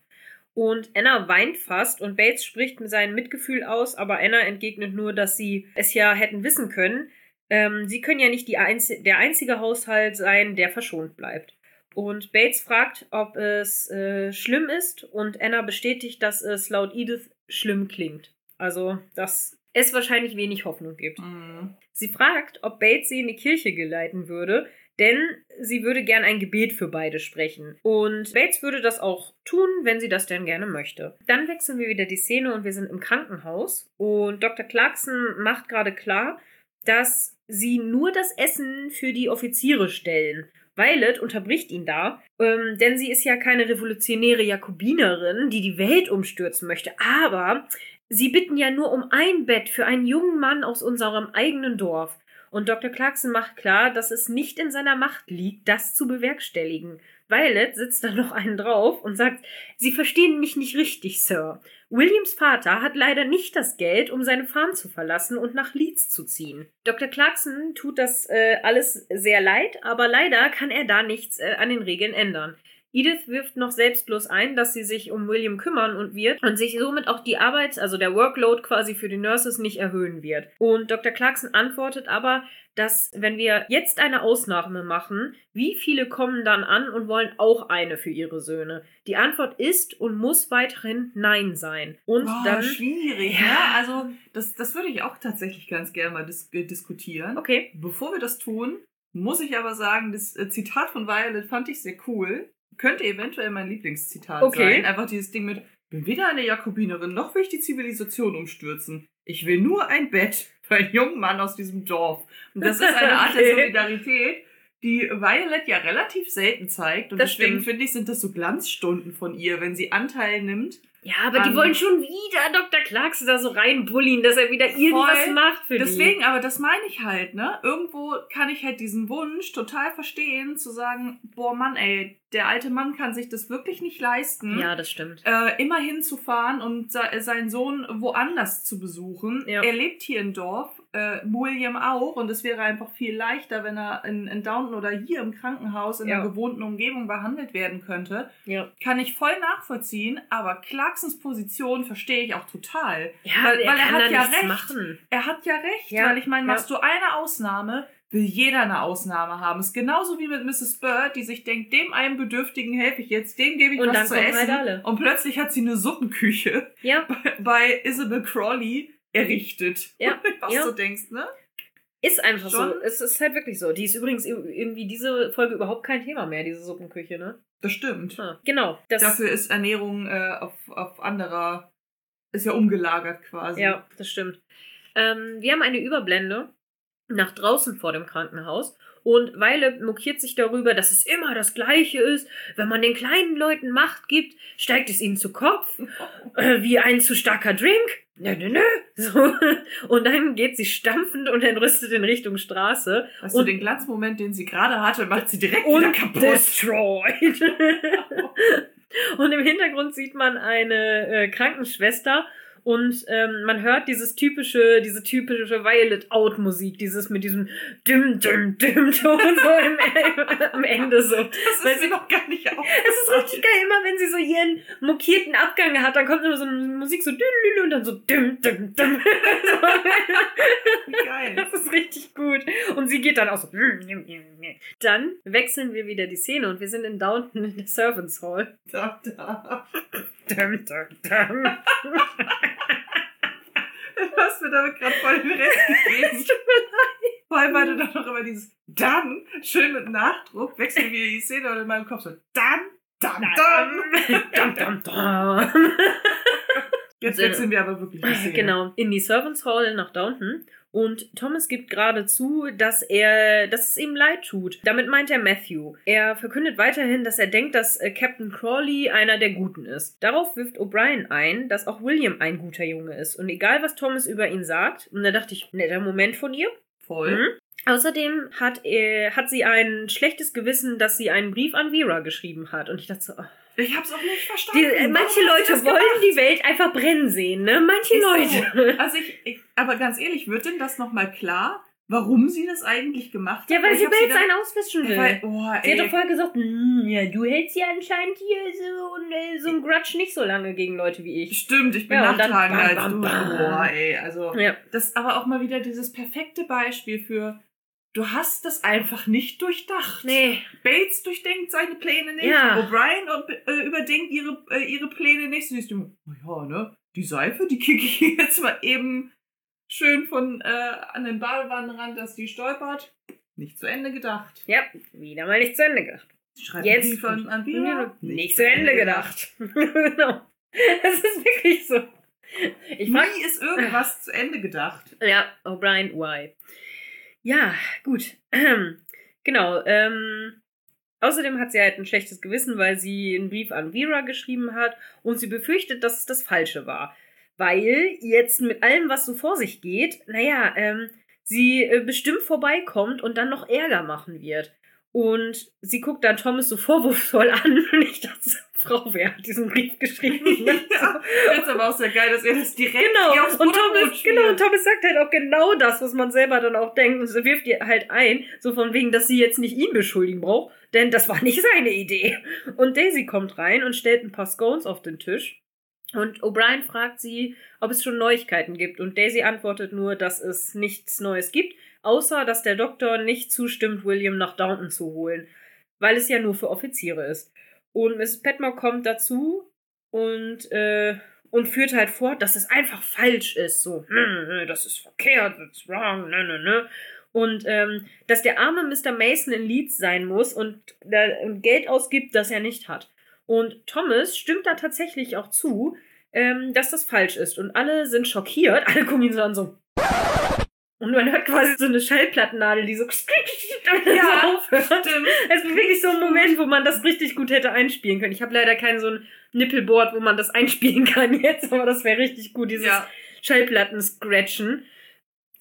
Und Anna weint fast und Bates spricht mit seinem Mitgefühl aus, aber Anna entgegnet nur, dass sie es ja hätten wissen können. Ähm, sie können ja nicht die einzi der einzige Haushalt sein, der verschont bleibt. Und Bates fragt, ob es äh, schlimm ist und Anna bestätigt, dass es laut Edith schlimm klingt. Also, dass es wahrscheinlich wenig Hoffnung gibt. Mhm. Sie fragt, ob Bates sie in die Kirche geleiten würde, denn sie würde gern ein Gebet für beide sprechen. Und Bates würde das auch tun, wenn sie das denn gerne möchte. Dann wechseln wir wieder die Szene und wir sind im Krankenhaus. Und Dr. Clarkson macht gerade klar, dass sie nur das Essen für die Offiziere stellen. Violet unterbricht ihn da, ähm, denn sie ist ja keine revolutionäre Jakobinerin, die die Welt umstürzen möchte. Aber sie bitten ja nur um ein Bett für einen jungen Mann aus unserem eigenen Dorf. Und Dr. Clarkson macht klar, dass es nicht in seiner Macht liegt, das zu bewerkstelligen. Violet sitzt da noch einen drauf und sagt, Sie verstehen mich nicht richtig, Sir. Williams Vater hat leider nicht das Geld, um seine Farm zu verlassen und nach Leeds zu ziehen. Dr. Clarkson tut das äh, alles sehr leid, aber leider kann er da nichts äh, an den Regeln ändern. Edith wirft noch selbstlos ein, dass sie sich um William kümmern und wird und sich somit auch die Arbeit, also der Workload quasi für die Nurses nicht erhöhen wird. Und Dr. Clarkson antwortet aber, dass wenn wir jetzt eine Ausnahme machen, wie viele kommen dann an und wollen auch eine für ihre Söhne? Die Antwort ist und muss weiterhin Nein sein. Und Boah, dann. schwierig, Ja. ne? Also, das, das würde ich auch tatsächlich ganz gerne mal dis äh, diskutieren. Okay. Bevor wir das tun, muss ich aber sagen, das äh, Zitat von Violet fand ich sehr cool. Könnte eventuell mein Lieblingszitat Okay. sein. Einfach dieses Ding mit, bin weder eine Jakobinerin, noch will ich die Zivilisation umstürzen. Ich will nur ein Bett für einen jungen Mann aus diesem Dorf. Und das ist eine Art der [laughs] Okay. Solidarität, die Violet ja relativ selten zeigt. Und Das deswegen stimmt. finde ich, sind das so Glanzstunden von ihr, wenn sie Anteil nimmt Ja, aber die An- wollen schon wieder Dr. Clarkson da so reinbulligen, dass er wieder irgendwas Voll. macht für Deswegen, aber das meine ich halt, ne? Irgendwo kann ich halt diesen Wunsch total verstehen, zu sagen, boah Mann, ey, der alte Mann kann sich das wirklich nicht leisten. die. Ja, das stimmt. Äh, immer hinzufahren und se seinen Sohn woanders zu besuchen. Ja. Er lebt hier im Dorf, äh, William auch, und es wäre einfach viel leichter, wenn er in, in Downton oder hier im Krankenhaus in Ja. einer gewohnten Umgebung behandelt werden könnte. Ja. Kann ich voll nachvollziehen, aber Clarksons Position verstehe ich auch total. Ja, Weil- er weil er hat ja recht. machen. Er hat ja recht, Ja, weil ich meine, machst du eine Ausnahme, will jeder eine Ausnahme haben. Ist genauso wie mit Mrs. Bird, die sich denkt, dem einen Bedürftigen helfe ich jetzt, dem gebe ich Und was dann zu essen. halt. Und plötzlich hat sie eine Suppenküche Ja, [laughs] bei Isabel Crawley errichtet. Ja, [laughs] Was ja. du denkst, ne? ist einfach Schon? so. Es ist halt wirklich so. Die ist übrigens irgendwie diese Folge überhaupt kein Thema mehr, diese Suppenküche, ne? Das stimmt. Ah, genau. Das, Dafür ist Ernährung äh, auf, auf anderer, ist ja umgelagert quasi. Ja, das stimmt. Ähm, wir haben eine Überblende nach draußen vor dem Krankenhaus und Weile mokiert sich darüber, dass es immer das Gleiche ist. Wenn man den kleinen Leuten Macht gibt, steigt es ihnen zu Kopf, [laughs] äh, wie ein zu starker Drink. Nö, nö, nö. [laughs] So. Und dann geht sie stampfend und entrüstet in Richtung Straße du, Und- den Glanzmoment, den sie gerade hatte, macht sie direkt und wieder kaputt. destroyed. [laughs] und im Hintergrund sieht man eine äh, Krankenschwester und ähm, man hört dieses typische, diese typische Violet-Out-Musik, dieses mit diesem dim, dim, dim Ton [laughs] so im, am Ende so. Das Weil ist mir noch gar nicht auf. Es ist richtig geil, immer wenn sie so ihren mokierten Abgang hat, dann kommt immer so eine Musik so dülülü und dann so dim, dim, dim. geil. Das ist richtig gut. Und sie geht dann auch so. Dann wechseln wir wieder die Szene und wir sind in Downton in der Servants Hall. Da, da. Dum, dum, dum. hast mir damit gerade voll den Rest gegeben. [laughs] Vor allem, weil du dann noch immer dieses dann, schön mit Nachdruck, wechseln wieder die Szene und in meinem Kopf so dann, dann, dann. dum, dum, dum. Jetzt wechseln wir aber wirklich die Szene. Genau, in die Servants Hall nach Downton. Und Thomas gibt gerade zu, dass er, dass es ihm leid tut. Damit meint er Matthew. Er verkündet weiterhin, dass er denkt, dass äh, Captain Crawley einer der Guten ist. Darauf wirft O'Brien ein, dass auch William ein guter Junge ist. Und egal, was Thomas über ihn sagt, und da dachte ich, netter Moment von ihr. Voll. Mhm. Außerdem hat, er, hat sie ein schlechtes Gewissen, dass sie einen Brief an Vera geschrieben hat. Und ich dachte so, oh, Ich hab's auch nicht verstanden. die, äh, manche Leute wollen die Welt einfach brennen sehen, ne? Manche Ist Leute. So. [laughs] Also ich, ich, aber ganz ehrlich, wird denn das nochmal klar, warum sie das eigentlich gemacht hat? Ja, weil ich sie dann- einen auswischen will. Weil, oh, Sie hat doch vorher gesagt, "Hm, ja, du hältst ja anscheinend hier so, äh, so ein Grudge nicht so lange gegen Leute wie ich. Stimmt, ich bin Ja, nachtragender als bam, du. Boah, ey, also. Ja. Das ist aber auch mal wieder dieses perfekte Beispiel für, du hast das einfach nicht durchdacht. Nee. Bates durchdenkt seine Pläne nicht. Ja. O'Brien äh, überdenkt ihre, äh, ihre Pläne nicht. Sie ist immer, oh ja, ne, die Seife, die kicke ich [laughs] jetzt mal eben schön von äh, an den Badewannenrand, dass die stolpert. Nicht zu Ende gedacht. Ja, wieder mal nicht zu Ende gedacht. Sie schreibt Jetzt einen Brief an, an Vera. Nicht zu Ende gedacht. [laughs] genau. Es ist wirklich so. Ich Nie ist irgendwas zu Ende gedacht. Ja, O'Brien, why? Ja, gut. genau. Ähm, außerdem hat sie halt ein schlechtes Gewissen, weil sie einen Brief an Vera geschrieben hat und sie befürchtet, dass es das Falsche war. Weil jetzt mit allem, was so vor sich geht, naja, ähm, sie äh, bestimmt vorbeikommt und dann noch Ärger machen wird. Und sie guckt dann Thomas so vorwurfsvoll [laughs] an und ich dachte, so, Frau, wer hat diesen Brief geschrieben? [laughs] ja, jetzt aber auch sehr geil, dass er das direkt Genau, aufs und Thomas, genau, und Thomas sagt halt auch genau das, was man selber dann auch denkt. Und sie wirft ihr halt ein, so von wegen, dass sie jetzt nicht ihn beschuldigen braucht, denn das war nicht [laughs] seine Idee. Und Daisy kommt rein und stellt ein paar Scones auf den Tisch. Und O'Brien fragt sie, ob es schon Neuigkeiten gibt. Und Daisy antwortet nur, dass es nichts Neues gibt, außer dass der Doktor nicht zustimmt, William nach Downton zu holen, weil es ja nur für Offiziere ist. Und Mrs. Petmore kommt dazu und, äh, und führt halt fort, dass es einfach falsch ist. So, hm, das ist verkehrt, that's wrong, ne, ne, ne. Und ähm, dass der arme Mr. Mason in Leeds sein muss und, und Geld ausgibt, das er nicht hat. Und Thomas stimmt da tatsächlich auch zu, ähm, dass das falsch ist. Und alle sind schockiert. [laughs] Alle gucken ihn so an, so. Und man hört quasi so eine Schallplattennadel, die so, Ja, so [laughs] aufhört. Stimmt. Es ist wirklich so ein Moment, wo man das richtig gut hätte einspielen können. Ich habe leider kein so ein Nippelboard, wo man das einspielen kann [laughs] jetzt, aber das wäre richtig gut, dieses Ja. Schallplatten-Scratchen.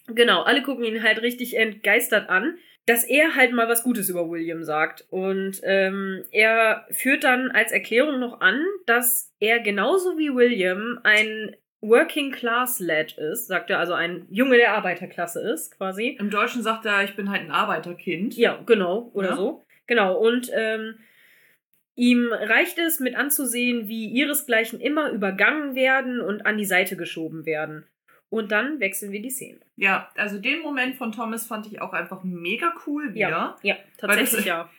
Genau, alle gucken ihn halt richtig entgeistert an, dass er halt mal was Gutes über William sagt. Und ähm, er führt dann als Erklärung noch an, dass er genauso wie William ein Working Class Lad ist, sagt er, also ein Junge der Arbeiterklasse ist, quasi. Im Deutschen sagt er, ich bin halt ein Arbeiterkind. Ja, genau, oder Ja. so. Genau, und ähm, ihm reicht es mit anzusehen, wie ihresgleichen immer übergangen werden und an die Seite geschoben werden. Und dann wechseln wir die Szene. Ja, also den Moment von Thomas fand ich auch einfach mega cool wieder. Ja, ja, Weil das- tatsächlich ja.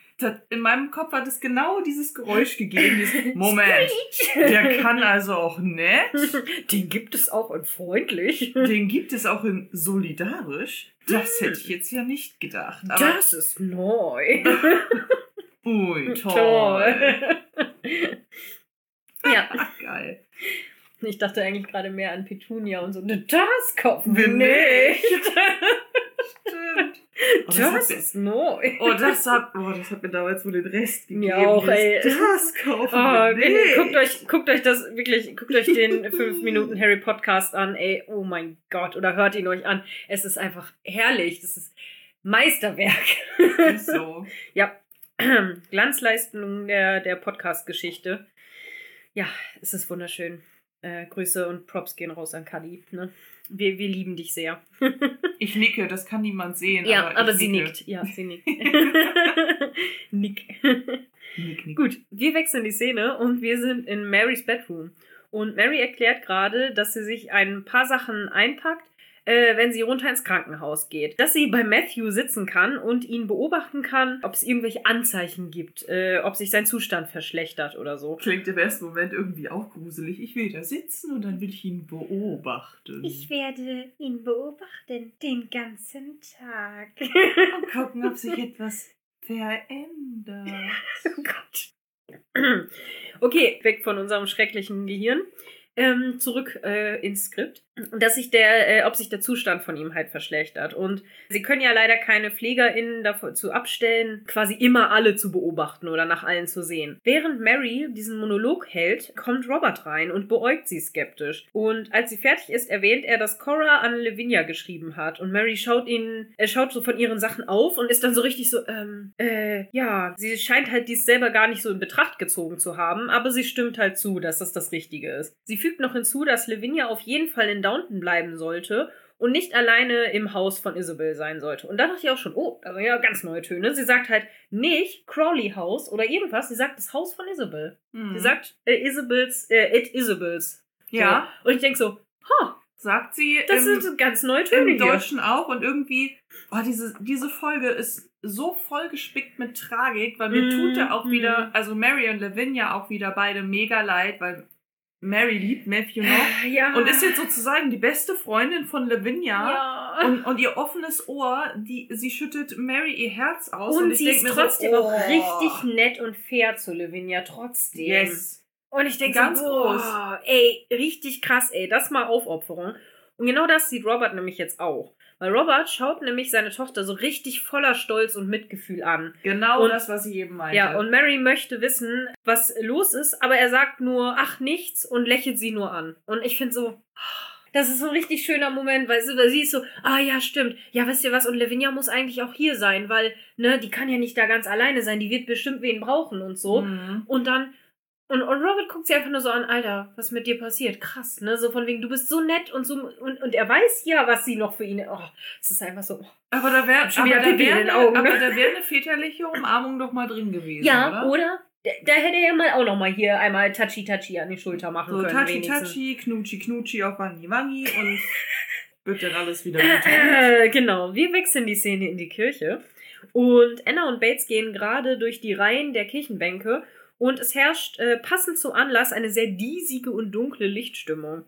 In meinem Kopf hat es genau dieses Geräusch gegeben. Dieses [laughs] Moment, der kann also auch nett. [laughs] Den gibt es auch in freundlich. Den gibt es auch in solidarisch. Das hätte ich jetzt ja nicht gedacht. Aber, Das ist neu. [laughs] ui, toll. ja, Ach, geil. ich dachte eigentlich gerade mehr an Petunia und so. Das kaufen Wir wir nicht. Stimmt. Oh, Das ist neu. oh, das hat, oh, das hat mir damals wohl den Rest gegeben. Mir auch, ey. Das kaufen Oh, wir nicht. guckt euch, guckt euch das wirklich, guckt euch den 5 Minuten Harry Podcast an, ey, oh mein Gott, oder hört ihn euch an. Es ist einfach herrlich. Das ist Meisterwerk. Ist so. [laughs] ja, Glanzleistung der, der Podcast-Geschichte. Ja, es ist wunderschön. Äh, Grüße und Props gehen raus an Kadi. Ne? Wir, wir lieben dich sehr. [laughs] Ich nicke, das kann niemand sehen. ja, aber, aber, sie nicke. nickt. Ja, sie nickt. [laughs] [laughs] Nick. Nick, nick. Gut, wir wechseln die Szene und wir sind in Marys Bedroom. Und Mary erklärt gerade, dass sie sich ein paar Sachen einpackt, äh, wenn sie runter ins Krankenhaus geht. Dass sie bei Matthew sitzen kann und ihn beobachten kann, ob es irgendwelche Anzeichen gibt, äh, ob sich sein Zustand verschlechtert oder so. Klingt im ersten Moment irgendwie auch gruselig. Ich will da sitzen und dann will ich ihn beobachten. Ich werde ihn beobachten den ganzen Tag. [laughs] und gucken, ob sich etwas verändert. [laughs] oh Gott. [clears throat] Okay, weg von unserem schrecklichen Gehirn. Ähm, zurück äh, ins Skript, dass sich der, äh, ob sich der Zustand von ihm halt verschlechtert. Und sie können ja leider keine PflegerInnen dazu abstellen, quasi immer alle zu beobachten oder nach allen zu sehen. Während Mary diesen Monolog hält, kommt Robert rein und beäugt sie skeptisch. Und als sie fertig ist, erwähnt er, dass Cora an Lavinia geschrieben hat. Und Mary schaut ihn, er schaut so von ihren Sachen auf und ist dann so richtig so, ähm, äh, ja, sie scheint halt dies selber gar nicht so in Betracht gezogen zu haben, aber sie stimmt halt zu, dass das das Richtige ist. Sie fügt noch hinzu, dass Lavinia auf jeden Fall in Downton bleiben sollte und nicht alleine im Haus von Isabel sein sollte. Und da dachte ich auch schon, oh, da sind ja ganz neue Töne. Sie sagt halt nicht Crawley House oder irgendwas, sie sagt das Haus von Isabel. Mhm. Sie sagt äh, Isabels, äh, it Isabels. Ja. So. Und ich denke so, ha, Sagt sie das im, sind ganz neue Töne im hier. Deutschen auch und irgendwie, oh, diese, diese Folge ist so voll gespickt mit Tragik, weil mir Mhm, tut ja auch mhm. wieder, also Mary und Lavinia auch wieder beide mega leid, weil Mary liebt Matthew noch Ja. und ist jetzt sozusagen die beste Freundin von Lavinia. ja. Und, und ihr offenes Ohr, die, sie schüttet Mary ihr Herz aus. Und, ich sie ist trotzdem so, auch oh, richtig nett und fair zu Lavinia, trotzdem. Yes. Und ich denke Ganz so, groß. ey, richtig krass, ey, das mal Aufopferung. Und genau das sieht Robert nämlich jetzt auch. Weil Robert schaut nämlich seine Tochter so richtig voller Stolz und Mitgefühl an. Genau Und- das, was sie eben meinte. Ja, und Mary möchte wissen, was los ist, aber er sagt nur, ach, nichts und lächelt sie nur an. Und ich finde so, das ist so ein richtig schöner Moment, weil sie, weil sie ist so, ah ja, stimmt. Ja, wisst ihr was? Und Lavinia muss eigentlich auch hier sein, weil, ne, die kann ja nicht da ganz alleine sein, die wird bestimmt wen brauchen und so. Mhm. Und dann, und, und Robert guckt sie einfach nur so an, Alter, was mit dir passiert? Krass, ne? So von wegen, du bist so nett und so, und, und er weiß ja, was sie noch für ihn, oh, es ist einfach so, Aber da wäre schon aber wieder da Pipi in wär den eine, Augen, ne? aber da wär eine väterliche Umarmung doch mal drin gewesen, ja, oder? oder? Da, da hätte er ja mal auch noch mal hier einmal Touchy Touchy an die Schulter machen So können. Tachi wenigstens. Tachi, Knutschi Knutschi auf Wangi Wangi und [laughs] wird dann alles wieder. Äh, genau, wir wechseln die Szene in die Kirche. Und Anna und Bates gehen gerade durch die Reihen der Kirchenbänke und es herrscht äh, passend zum Anlass eine sehr diesige und dunkle Lichtstimmung.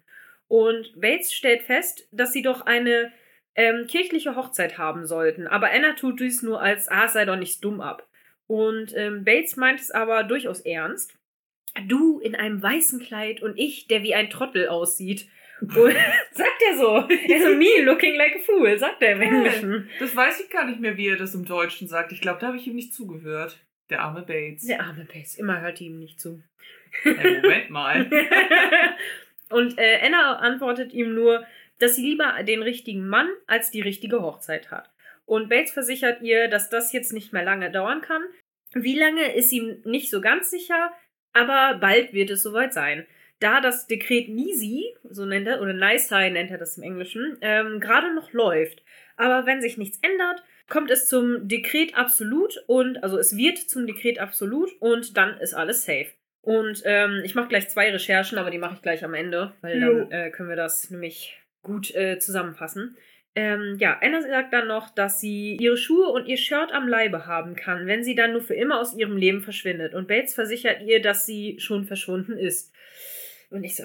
Und Bates stellt fest, dass sie doch eine ähm, kirchliche Hochzeit haben sollten, aber Anna tut dies nur als, ah, sei doch nicht dumm ab. Und ähm, Bates meint es aber durchaus ernst. Du in einem weißen Kleid und ich, der wie ein Trottel aussieht. Und [laughs] sagt er so. Er so me looking like a fool, sagt er im. Englischen. Das weiß ich gar nicht mehr, wie er das im Deutschen sagt. Ich glaube, da habe ich ihm nicht zugehört. Der arme Bates. Der arme Bates, immer hört die ihm nicht zu. Hey, Moment mal. [laughs] und äh, Anna antwortet ihm nur, dass sie lieber den richtigen Mann als die richtige Hochzeit hat. Und Bates versichert ihr, dass das jetzt nicht mehr lange dauern kann. Wie lange ist ihm nicht so ganz sicher, aber bald wird es soweit sein. Da das Dekret Nisi, so nennt er, oder Nisai nennt er das im Englischen, ähm, gerade noch läuft. Aber wenn sich nichts ändert, kommt es zum Dekret Absolut und, also es wird zum Dekret Absolut und dann ist alles safe. Und ähm, ich mache gleich zwei Recherchen, aber die mache ich gleich am Ende, weil dann äh, können wir das nämlich gut äh, zusammenfassen. Ähm, ja, Anna sagt dann noch, dass sie ihre Schuhe und ihr Shirt am Leibe haben kann, wenn sie dann nur für immer aus ihrem Leben verschwindet. Und Bates versichert ihr, dass sie schon verschwunden ist. Und ich so,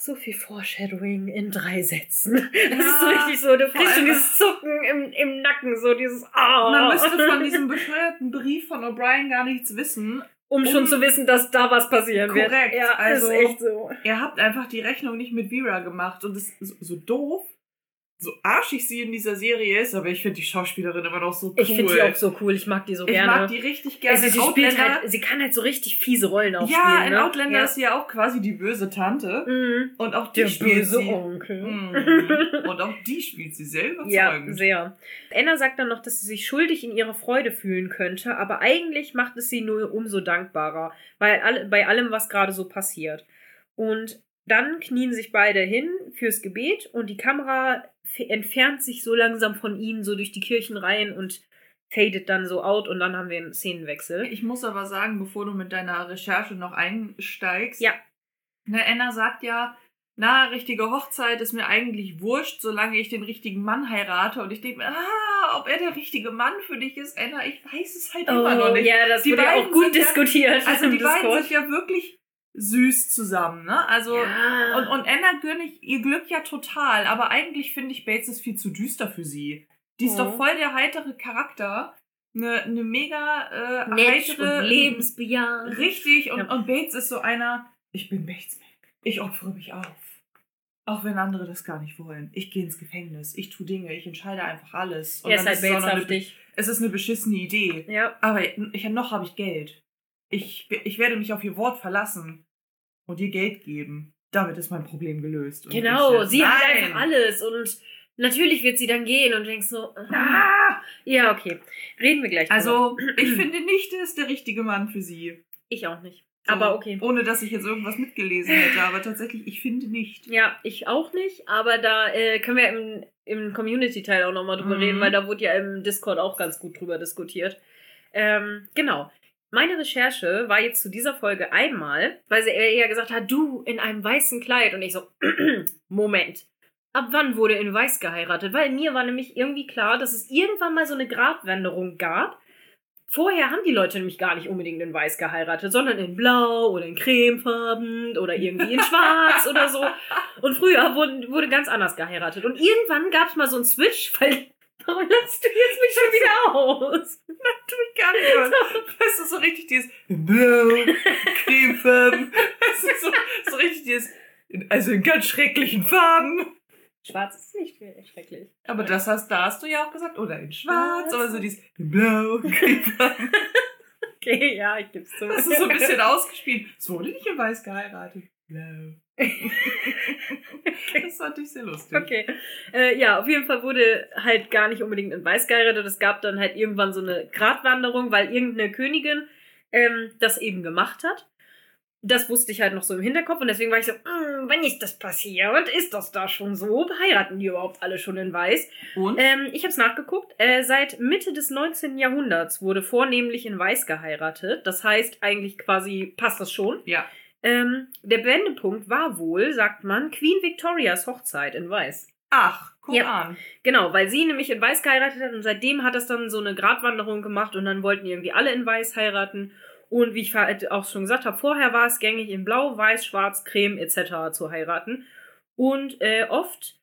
so viel Foreshadowing in drei Sätzen. Das ist so Ja, richtig so, du kriegst schon dieses Zucken im, im Nacken, so dieses Ah. Man müsste von diesem [laughs] bescheuerten Brief von O'Brien gar nichts wissen. um schon um- zu wissen, dass da was passieren wird. Korrekt, Ja, also- ist echt so. Ihr habt einfach die Rechnung nicht mit Vera gemacht und das ist so doof, so arschig sie in dieser Serie ist, aber ich finde die Schauspielerin immer noch so cool. Ich finde die auch so cool, ich mag die so Ich gerne. mag die richtig gerne. also, sie In spielt Outlander- halt, sie kann halt so richtig fiese Rollen auch ja, spielen. in ne? Outlander ja. ist sie ja auch quasi die böse Tante. Mhm. Und auch die Der spielt böse sie. Onkel. Mhm. Und auch die spielt sie sehr Ja, sehr. Anna sagt dann noch, dass sie sich schuldig in ihrer Freude fühlen könnte, aber eigentlich macht es sie nur umso dankbarer, weil alle, bei allem, was gerade so passiert. Und dann knien sich beide hin fürs Gebet und die Kamera entfernt sich so langsam von ihnen, so durch die Kirchenreihen und fadet dann so out und dann haben wir einen Szenenwechsel. Ich muss aber sagen, bevor du mit deiner Recherche noch einsteigst, Ja. ne, Anna sagt ja, na, richtige Hochzeit ist mir eigentlich wurscht, solange ich den richtigen Mann heirate. Und ich denke mir, ah, ob er der richtige Mann für dich ist, Anna, ich weiß es halt immer noch nicht. Oh, ja, das Die wurde beiden auch gut sind ja- diskutiert. Also die beiden Discord. sind ja wirklich süß zusammen, ne? Also Ja. und, und Anna gönne ich ihr Glück ja total, aber eigentlich finde ich Bates ist viel zu düster für sie. Die ist Oh. doch voll der heitere Charakter, eine ne mega äh, Nett heitere lebensbejahend. Richtig, und, Ja. und Bates ist so einer, ich bin Bates Mac. Ich opfere mich auf. Auch wenn andere das gar nicht wollen. Ich gehe ins Gefängnis, ich tue Dinge, ich entscheide einfach alles. Und ist dann halt es auch noch eine, Bateshaftig. es ist eine beschissene Idee. Ja. Aber ich, noch habe ich Geld. Ich, ich werde mich auf ihr Wort verlassen und ihr Geld geben. Damit ist mein Problem gelöst. Und Genau, sie hat Nein! einfach alles und natürlich wird sie dann gehen und denkst so, Ah! ja, okay. Reden wir gleich. Also, ich finde nicht, er ist der richtige Mann für sie. Ich auch nicht. So, Aber okay. Ohne dass ich jetzt irgendwas mitgelesen hätte, aber tatsächlich, ich finde nicht. Ja, ich auch nicht, aber da äh, können wir im, im Community-Teil auch nochmal drüber Mhm. reden, weil da wurde ja im Discord auch ganz gut drüber diskutiert. Ähm, genau. Meine Recherche war jetzt zu dieser Folge einmal, weil sie eher gesagt hat, du in einem weißen Kleid. Und ich so, [clears throat] Moment. Ab wann wurde in weiß geheiratet? Weil mir war nämlich irgendwie klar, dass es irgendwann mal so eine Gratwanderung gab. Vorher haben die Leute nämlich gar nicht unbedingt in weiß geheiratet, sondern in blau oder in cremefarben oder irgendwie in [laughs] schwarz oder so. Und früher wurde, wurde ganz anders geheiratet. Und irgendwann gab es mal so einen Switch, weil. Warum lässt du jetzt mich schon wieder aus? Tu ich gar nicht. Weißt du, so richtig dieses Blau, Cremefarben. Das ist so, so richtig dieses, also in ganz schrecklichen Farben. Schwarz ist nicht schrecklich. Aber das hast, da hast du ja auch gesagt, oder in schwarz, oder so dieses Blau, Cremefarben. [laughs] Okay, ja, ich geb's zu. Das ist so ein bisschen ausgespielt. Es wurde nicht in weiß geheiratet. Blau. Das fand ich sehr lustig. Okay. Äh, ja, auf jeden Fall wurde halt gar nicht unbedingt in Weiß geheiratet. Es gab dann halt irgendwann so eine Gratwanderung, weil irgendeine Königin ähm, das eben gemacht hat. Das wusste ich halt noch so im Hinterkopf und deswegen war ich so, "Mm, wenn ist das passiert? Ist das da schon so? Heiraten die überhaupt alle schon in Weiß? Und? Ähm, ich habe es nachgeguckt. Äh, seit Mitte des 19. Jahrhunderts wurde vornehmlich in Weiß geheiratet. Das heißt, eigentlich quasi passt das schon. ja. Ähm, der Wendepunkt war wohl, sagt man, Queen Victorias Hochzeit in Weiß. Ach, guck Ja. an. Genau, weil sie nämlich in Weiß geheiratet hat und seitdem hat das dann so eine Gratwanderung gemacht und dann wollten irgendwie alle in Weiß heiraten. Und wie ich halt auch schon gesagt habe, vorher war es gängig in Blau, Weiß, Schwarz, Creme etc. zu heiraten. Und äh, oft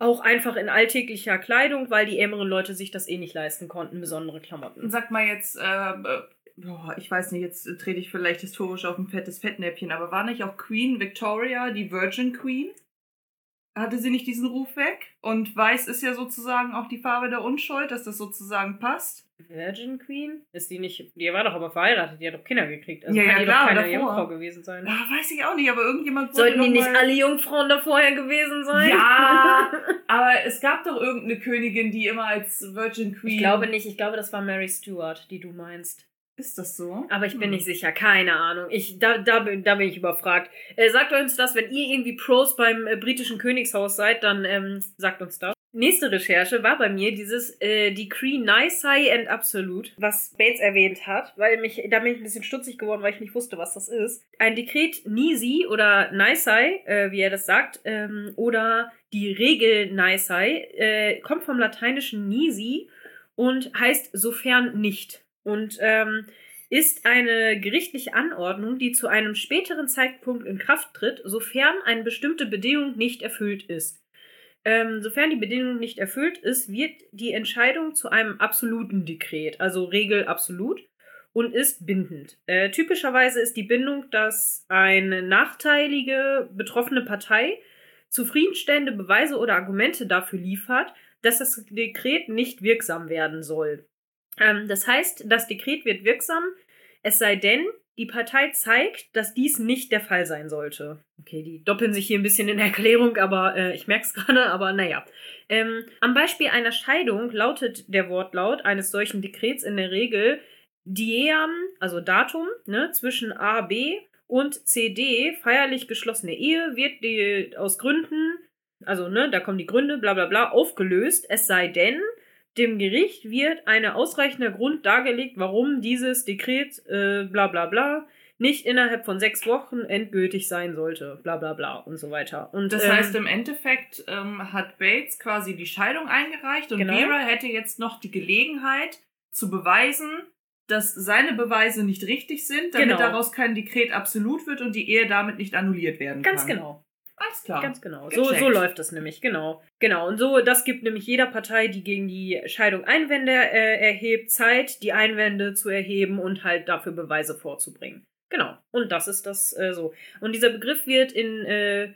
auch einfach in alltäglicher Kleidung, weil die ärmeren Leute sich das eh nicht leisten konnten, besondere Klamotten. Sag mal jetzt, ähm, äh, boah, ich weiß nicht, jetzt trete ich vielleicht historisch auf ein fettes Fettnäpfchen, aber war nicht auch Queen Victoria die Virgin Queen? Hatte sie nicht diesen Ruf weg? Und weiß ist ja sozusagen auch die Farbe der Unschuld, dass das sozusagen passt. Virgin Queen? Ist die nicht. Die war doch aber verheiratet, die hat doch Kinder gekriegt. Also Ja, kann ja, die klar, doch keine davor. Jungfrau gewesen sein. Ah, weiß ich auch nicht, aber irgendjemand Sollten die nicht alle Jungfrauen da vorher gewesen sein? Ja, [laughs] aber es gab doch irgendeine Königin, die immer als Virgin Queen. Ich glaube nicht, ich glaube, das war Mary Stuart, die du meinst. Ist das so? Aber ich bin Hm. nicht sicher, keine Ahnung. Ich, da, da, bin- da bin ich überfragt. Äh, sagt uns das, wenn ihr irgendwie Pros beim äh, britischen Königshaus seid, dann ähm, sagt uns das. Nächste Recherche war bei mir dieses äh, Decree Nicei and Absolute, was Bates erwähnt hat, weil mich, da bin ich ein bisschen stutzig geworden, weil ich nicht wusste, was das ist. Ein Dekret Nisi oder Nicei, äh, wie er das sagt, ähm, oder die Regel Nicei, äh, kommt vom lateinischen Nisi und heißt sofern nicht. Und ähm, ist eine gerichtliche Anordnung, die zu einem späteren Zeitpunkt in Kraft tritt, sofern eine bestimmte Bedingung nicht erfüllt ist. Ähm, sofern die Bedingung nicht erfüllt ist, wird die Entscheidung zu einem absoluten Dekret, also Regel absolut, und ist bindend. Äh, typischerweise ist die Bindung, dass eine nachteilige betroffene Partei zufriedenstellende Beweise oder Argumente dafür liefert, dass das Dekret nicht wirksam werden soll. Ähm, das heißt, das Dekret wird wirksam, es sei denn, die Partei zeigt, dass dies nicht der Fall sein sollte. Okay, die doppeln sich hier ein bisschen in Erklärung, aber äh, ich merke es [laughs] gerade, aber naja. Ähm, am Beispiel einer Scheidung lautet der Wortlaut eines solchen Dekrets in der Regel Diem, also Datum, ne, zwischen A, B und CD, feierlich geschlossene Ehe, wird die aus Gründen, also ne, da kommen die Gründe, bla bla bla, aufgelöst, es sei denn, dem Gericht wird ein ausreichender Grund dargelegt, warum dieses Dekret, äh, bla bla bla, nicht innerhalb von sechs Wochen endgültig sein sollte. Bla bla bla und so weiter. Und Das ähm, heißt, im Endeffekt ähm, hat Bates quasi die Scheidung eingereicht und Genau. Vera hätte jetzt noch die Gelegenheit zu beweisen, dass seine Beweise nicht richtig sind, damit Genau. daraus kein Dekret absolut wird und die Ehe damit nicht annulliert werden ganz kann. genau. Alles klar. Ganz genau. So, so läuft das nämlich, genau. Genau. Und so, das gibt nämlich jeder Partei, die gegen die Scheidung Einwände äh, erhebt, Zeit, die Einwände zu erheben und halt dafür Beweise vorzubringen. Genau. Und das ist das äh, so. Und dieser Begriff wird in äh,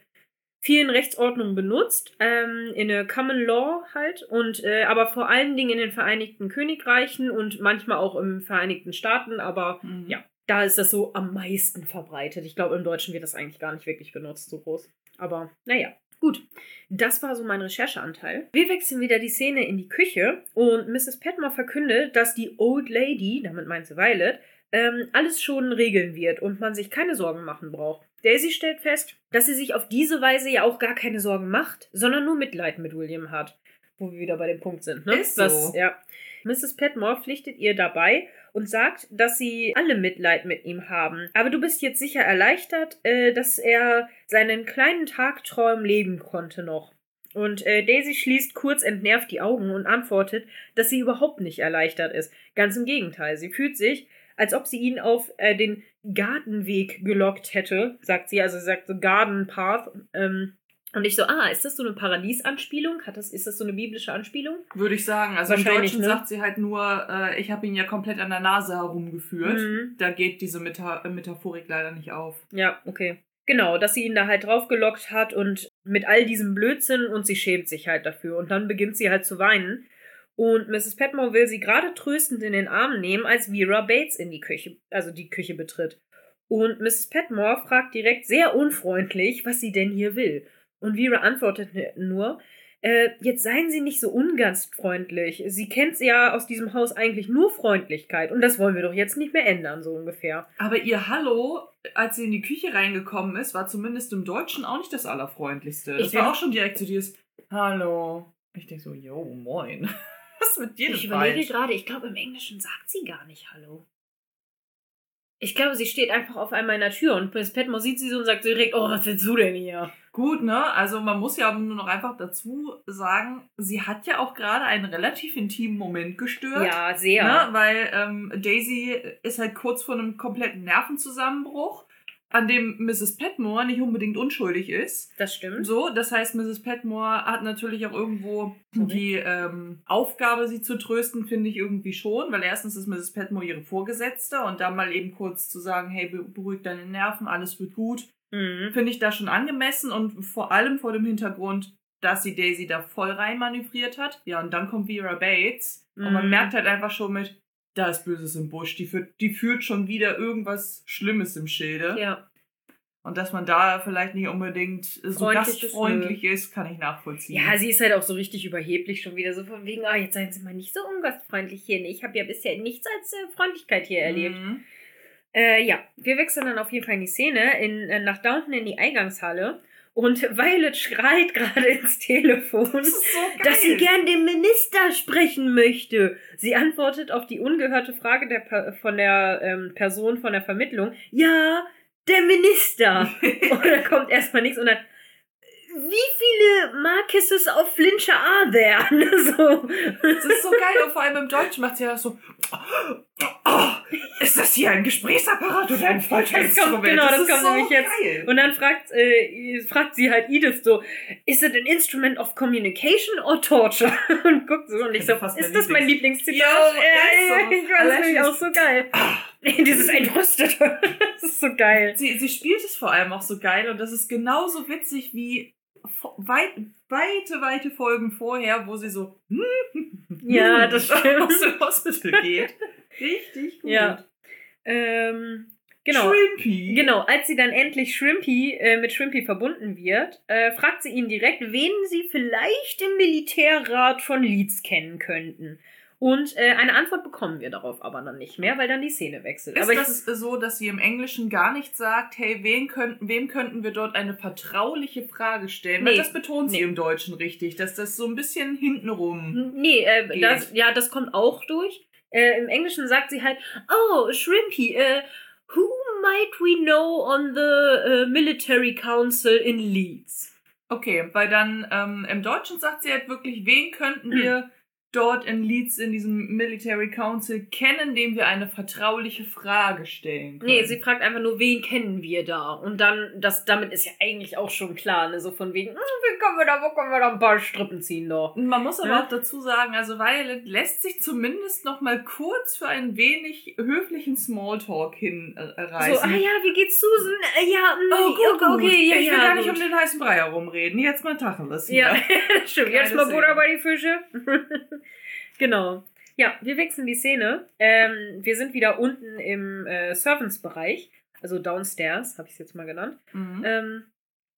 vielen Rechtsordnungen benutzt, ähm, in der Common Law halt, und äh, aber vor allen Dingen in den Vereinigten Königreichen und manchmal auch im Vereinigten Staaten, aber Mhm. ja, da ist das so am meisten verbreitet. Ich glaube, im Deutschen wird das eigentlich gar nicht wirklich benutzt, so groß. Aber naja, gut. Das war so mein Rechercheanteil. Wir wechseln wieder die Szene in die Küche und Mrs. Petmore verkündet, dass die Old Lady, damit meint sie Violet, ähm, alles schon regeln wird und man sich keine Sorgen machen braucht. Daisy stellt fest, dass sie sich auf diese Weise ja auch gar keine Sorgen macht, sondern nur Mitleid mit William hat. Wo wir wieder bei dem Punkt sind, ne? Ist so. ja. Mrs. Petmore pflichtet ihr dabei und sagt, dass sie alle Mitleid mit ihm haben. Aber du bist jetzt sicher erleichtert, äh, dass er seinen kleinen Tagträum leben konnte noch. Und äh, Daisy schließt kurz entnervt die Augen und antwortet, dass sie überhaupt nicht erleichtert ist. Ganz im Gegenteil, sie fühlt sich, als ob sie ihn auf äh, den Gartenweg gelockt hätte, sagt sie. Also sagt so Garden Path. Ähm, und ich so, ah, ist das so eine Paradiesanspielung? Hat das, ist das so eine biblische Anspielung? Würde ich sagen. Also im Deutschen ne? sagt sie halt nur, äh, ich habe ihn ja komplett an der Nase herumgeführt. Mhm. Da geht diese Meta äh, Metaphorik leider nicht auf. Ja, okay. Genau, dass sie ihn da halt draufgelockt hat und mit all diesem Blödsinn und sie schämt sich halt dafür. Und dann beginnt sie halt zu weinen. Und Mrs. Petmore will sie gerade tröstend in den Arm nehmen, als Vera Bates in die Küche, also die Küche betritt. Und Mrs. Petmore fragt direkt sehr unfreundlich, was sie denn hier will. Und Vera antwortet nur, äh, jetzt seien Sie nicht so ungastfreundlich. Sie kennt ja aus diesem Haus eigentlich nur Freundlichkeit. Und das wollen wir doch jetzt nicht mehr ändern, so ungefähr. Aber ihr Hallo, als sie in die Küche reingekommen ist, war zumindest im Deutschen auch nicht das Allerfreundlichste. Das Ich war auch schon direkt so dieses Hallo. Ich denke so, yo, moin. [laughs] Was ist mit dir Ich überlege falsch? gerade, ich glaube, im Englischen sagt sie gar nicht Hallo. Ich glaube, sie steht einfach auf einmal in der Tür und Miss Petmore sieht sie so und sagt direkt, oh, was willst du denn hier? Gut, ne? Also man muss ja nur noch einfach dazu sagen, sie hat ja auch gerade einen relativ intimen Moment gestört. Ja, sehr. Ne? Weil ähm, Daisy ist halt kurz vor einem kompletten Nervenzusammenbruch, an dem Mrs. Petmore nicht unbedingt unschuldig ist. Das stimmt. So, das heißt, Mrs. Petmore hat natürlich auch irgendwo Sorry. die ähm, Aufgabe, sie zu trösten, finde ich irgendwie schon, weil erstens ist Mrs. Petmore ihre Vorgesetzte und dann mal eben kurz zu sagen, hey, be- beruhig deine Nerven, alles wird gut, Mhm. finde ich da schon angemessen und vor allem vor dem Hintergrund, dass sie Daisy da voll rein manövriert hat. Ja, und dann kommt Vera Bates und man Mhm. merkt halt einfach schon mit, da ist Böses im Busch, die führt, die führt schon wieder irgendwas Schlimmes im Schilde. Ja. Und dass man da vielleicht nicht unbedingt so gastfreundlich ist, kann ich nachvollziehen. ja, sie ist halt auch so richtig überheblich schon wieder. So von wegen, ah, jetzt seien Sie mal nicht so ungastfreundlich hier. Ich habe ja bisher nichts als äh, Freundlichkeit hier erlebt. Mhm. Äh, ja, wir wechseln dann auf jeden Fall in die Szene, in, äh, nach Downton in die Eingangshalle. Und [laughs] Violet schreit gerade ins Telefon. Das so dass sie gern den Minister sprechen möchte. Sie antwortet auf die ungehörte Frage der, von der ähm, Person von der Vermittlung. Ja, der Minister. [laughs] und dann kommt erstmal nichts und dann. Wie viele Marquises of Flincher are there? [laughs] so. Das ist so geil. Und vor allem im Deutschen macht sie ja so. Oh, [clears throat] ist das hier ein Gesprächsapparat oder ein Das Folterinstrument? genau, das ist kommt so nämlich jetzt. Geil. Und dann fragt, äh, fragt sie halt Edith so, is it an instrument of communication or torture? [laughs] Und guckt so und ich so, Fast ist das mein Lieblings- Lieblingszitat? Ja, ist ja, so. ich fand das dieses- auch so geil. [clears throat] [laughs] Dieses Entrüstete. [laughs] das ist so geil. Sie, sie spielt es vor allem auch so geil und das ist genauso witzig wie weit, weite, weite Folgen vorher, wo sie so Ja, das stimmt. [laughs] aus dem Hospital geht. Richtig gut. Ja. Ähm, genau. Shrimpy. Genau, als sie dann endlich Shrimpy äh, mit Shrimpy verbunden wird, äh, fragt sie ihn direkt, wen sie vielleicht im Militärrat von Leeds kennen könnten. Und äh, eine Antwort bekommen wir darauf aber dann nicht mehr, weil dann die Szene wechselt. Ist aber ich, das so, dass sie im Englischen gar nicht sagt, hey, wen könnten, wem könnten wir dort eine vertrauliche Frage stellen? Weil Nee. das betont sie Nee. im Deutschen richtig, dass das so ein bisschen hintenrum. Nee, äh, Geht. das, ja, das kommt auch durch. Äh, Im Englischen sagt sie halt, oh, Shrimpy, äh, who might we know on the uh, military council in Leeds? Okay, weil dann ähm, im Deutschen sagt sie halt wirklich, wen könnten wir dort in Leeds in diesem Military Council kennen, dem wir eine vertrauliche Frage stellen können. Nee, sie fragt einfach nur, wen kennen wir da? Und dann, das, damit ist ja eigentlich auch schon klar, ne? So von wegen, hm, wie können wir da, wo können wir da ein paar Strippen ziehen doch? Man muss aber Ja. auch dazu sagen, also Violet lässt sich zumindest noch mal kurz für einen wenig höflichen Smalltalk hin äh. So, ah ja, wie geht's Susan? Äh, ja, mm, Oh, gut, okay, gut. okay, ja, ich will ja, gar nicht gut. um den heißen Brei herumreden. Jetzt mal Tacheles. Ja, [laughs] stimmt. Jetzt mal Butter bei die Fische. [laughs] genau. Ja, wir wechseln die Szene. Ähm, wir sind wieder unten im äh, Servants-Bereich, also downstairs, habe ich es jetzt mal genannt. Mhm. Ähm,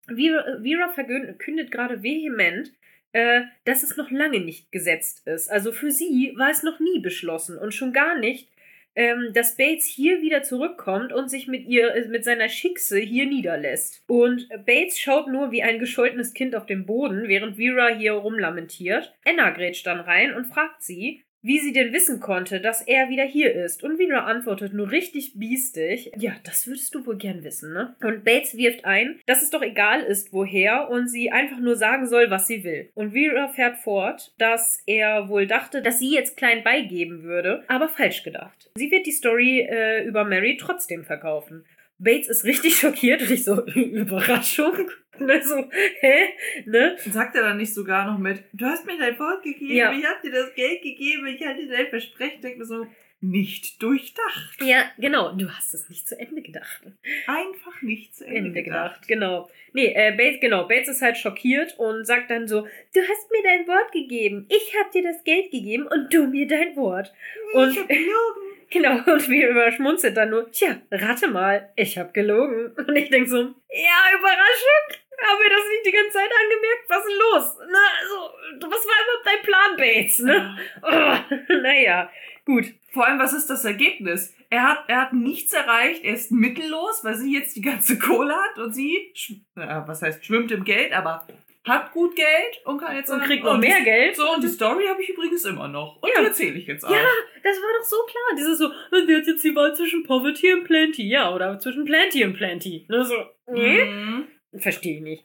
Vera, Vera verkündet gerade vehement, äh, dass es noch lange nicht gesetzt ist. Also für sie war es noch nie beschlossen und schon gar nicht, ähm, dass Bates hier wieder zurückkommt und sich mit ihr, äh, mit seiner Schickse hier niederlässt. Und Bates schaut nur wie ein gescholtenes Kind auf dem Boden, während Vera hier rumlamentiert. Anna grätscht dann rein und fragt sie, wie sie denn wissen konnte, dass er wieder hier ist. Und Vera antwortet nur richtig biestig. Ja, das würdest du wohl gern wissen, ne? Und Bates wirft ein, dass es doch egal ist, woher, und sie einfach nur sagen soll, was sie will. Und Vera fährt fort, dass er wohl dachte, dass sie jetzt klein beigeben würde, aber falsch gedacht. Sie wird die Story äh, über Mary trotzdem verkaufen. Bates ist richtig [laughs] schockiert und ich so, Überraschung? [laughs] Ne, so, hä? Ne? Sagt er dann nicht sogar noch mit, du hast mir dein Wort gegeben, Ja. ich hab dir das Geld gegeben, ich hatte dein Versprechen. Denkt mir so, nicht durchdacht. Ja, genau. Du hast es nicht zu Ende gedacht. Einfach nicht zu Ende, Ende gedacht. gedacht, genau. Nee, äh, Bates, genau, Bates ist halt schockiert und sagt dann so, du hast mir dein Wort gegeben, ich hab dir das Geld gegeben und du mir dein Wort. Und- ich hab gelogen. Genau, [laughs] und wir überschmunzelt dann nur, tja, rate mal, ich hab gelogen. Und ich denk so, ja, Überraschung, haben wir das nicht die ganze Zeit angemerkt? Was ist denn los? Na, also, was war überhaupt dein Plan, Bates, ne? Oh, [laughs] naja, gut. Vor allem, was ist das Ergebnis? Er hat, er hat nichts erreicht, er ist mittellos, weil sie jetzt die ganze Kohle hat und sie, äh, was heißt, schwimmt im Geld, aber hat gut Geld und kann jetzt Und sagen, kriegt noch mehr Geld. So, und die Story habe ich übrigens immer noch. Und Ja. die erzähle ich jetzt auch. Ja, das war doch so klar. Dieses so, der hat jetzt die Wahl zwischen Poverty und Plenty. Ja, oder zwischen Plenty und Plenty. Ne, so, nee. Mhm. Verstehe ich nicht.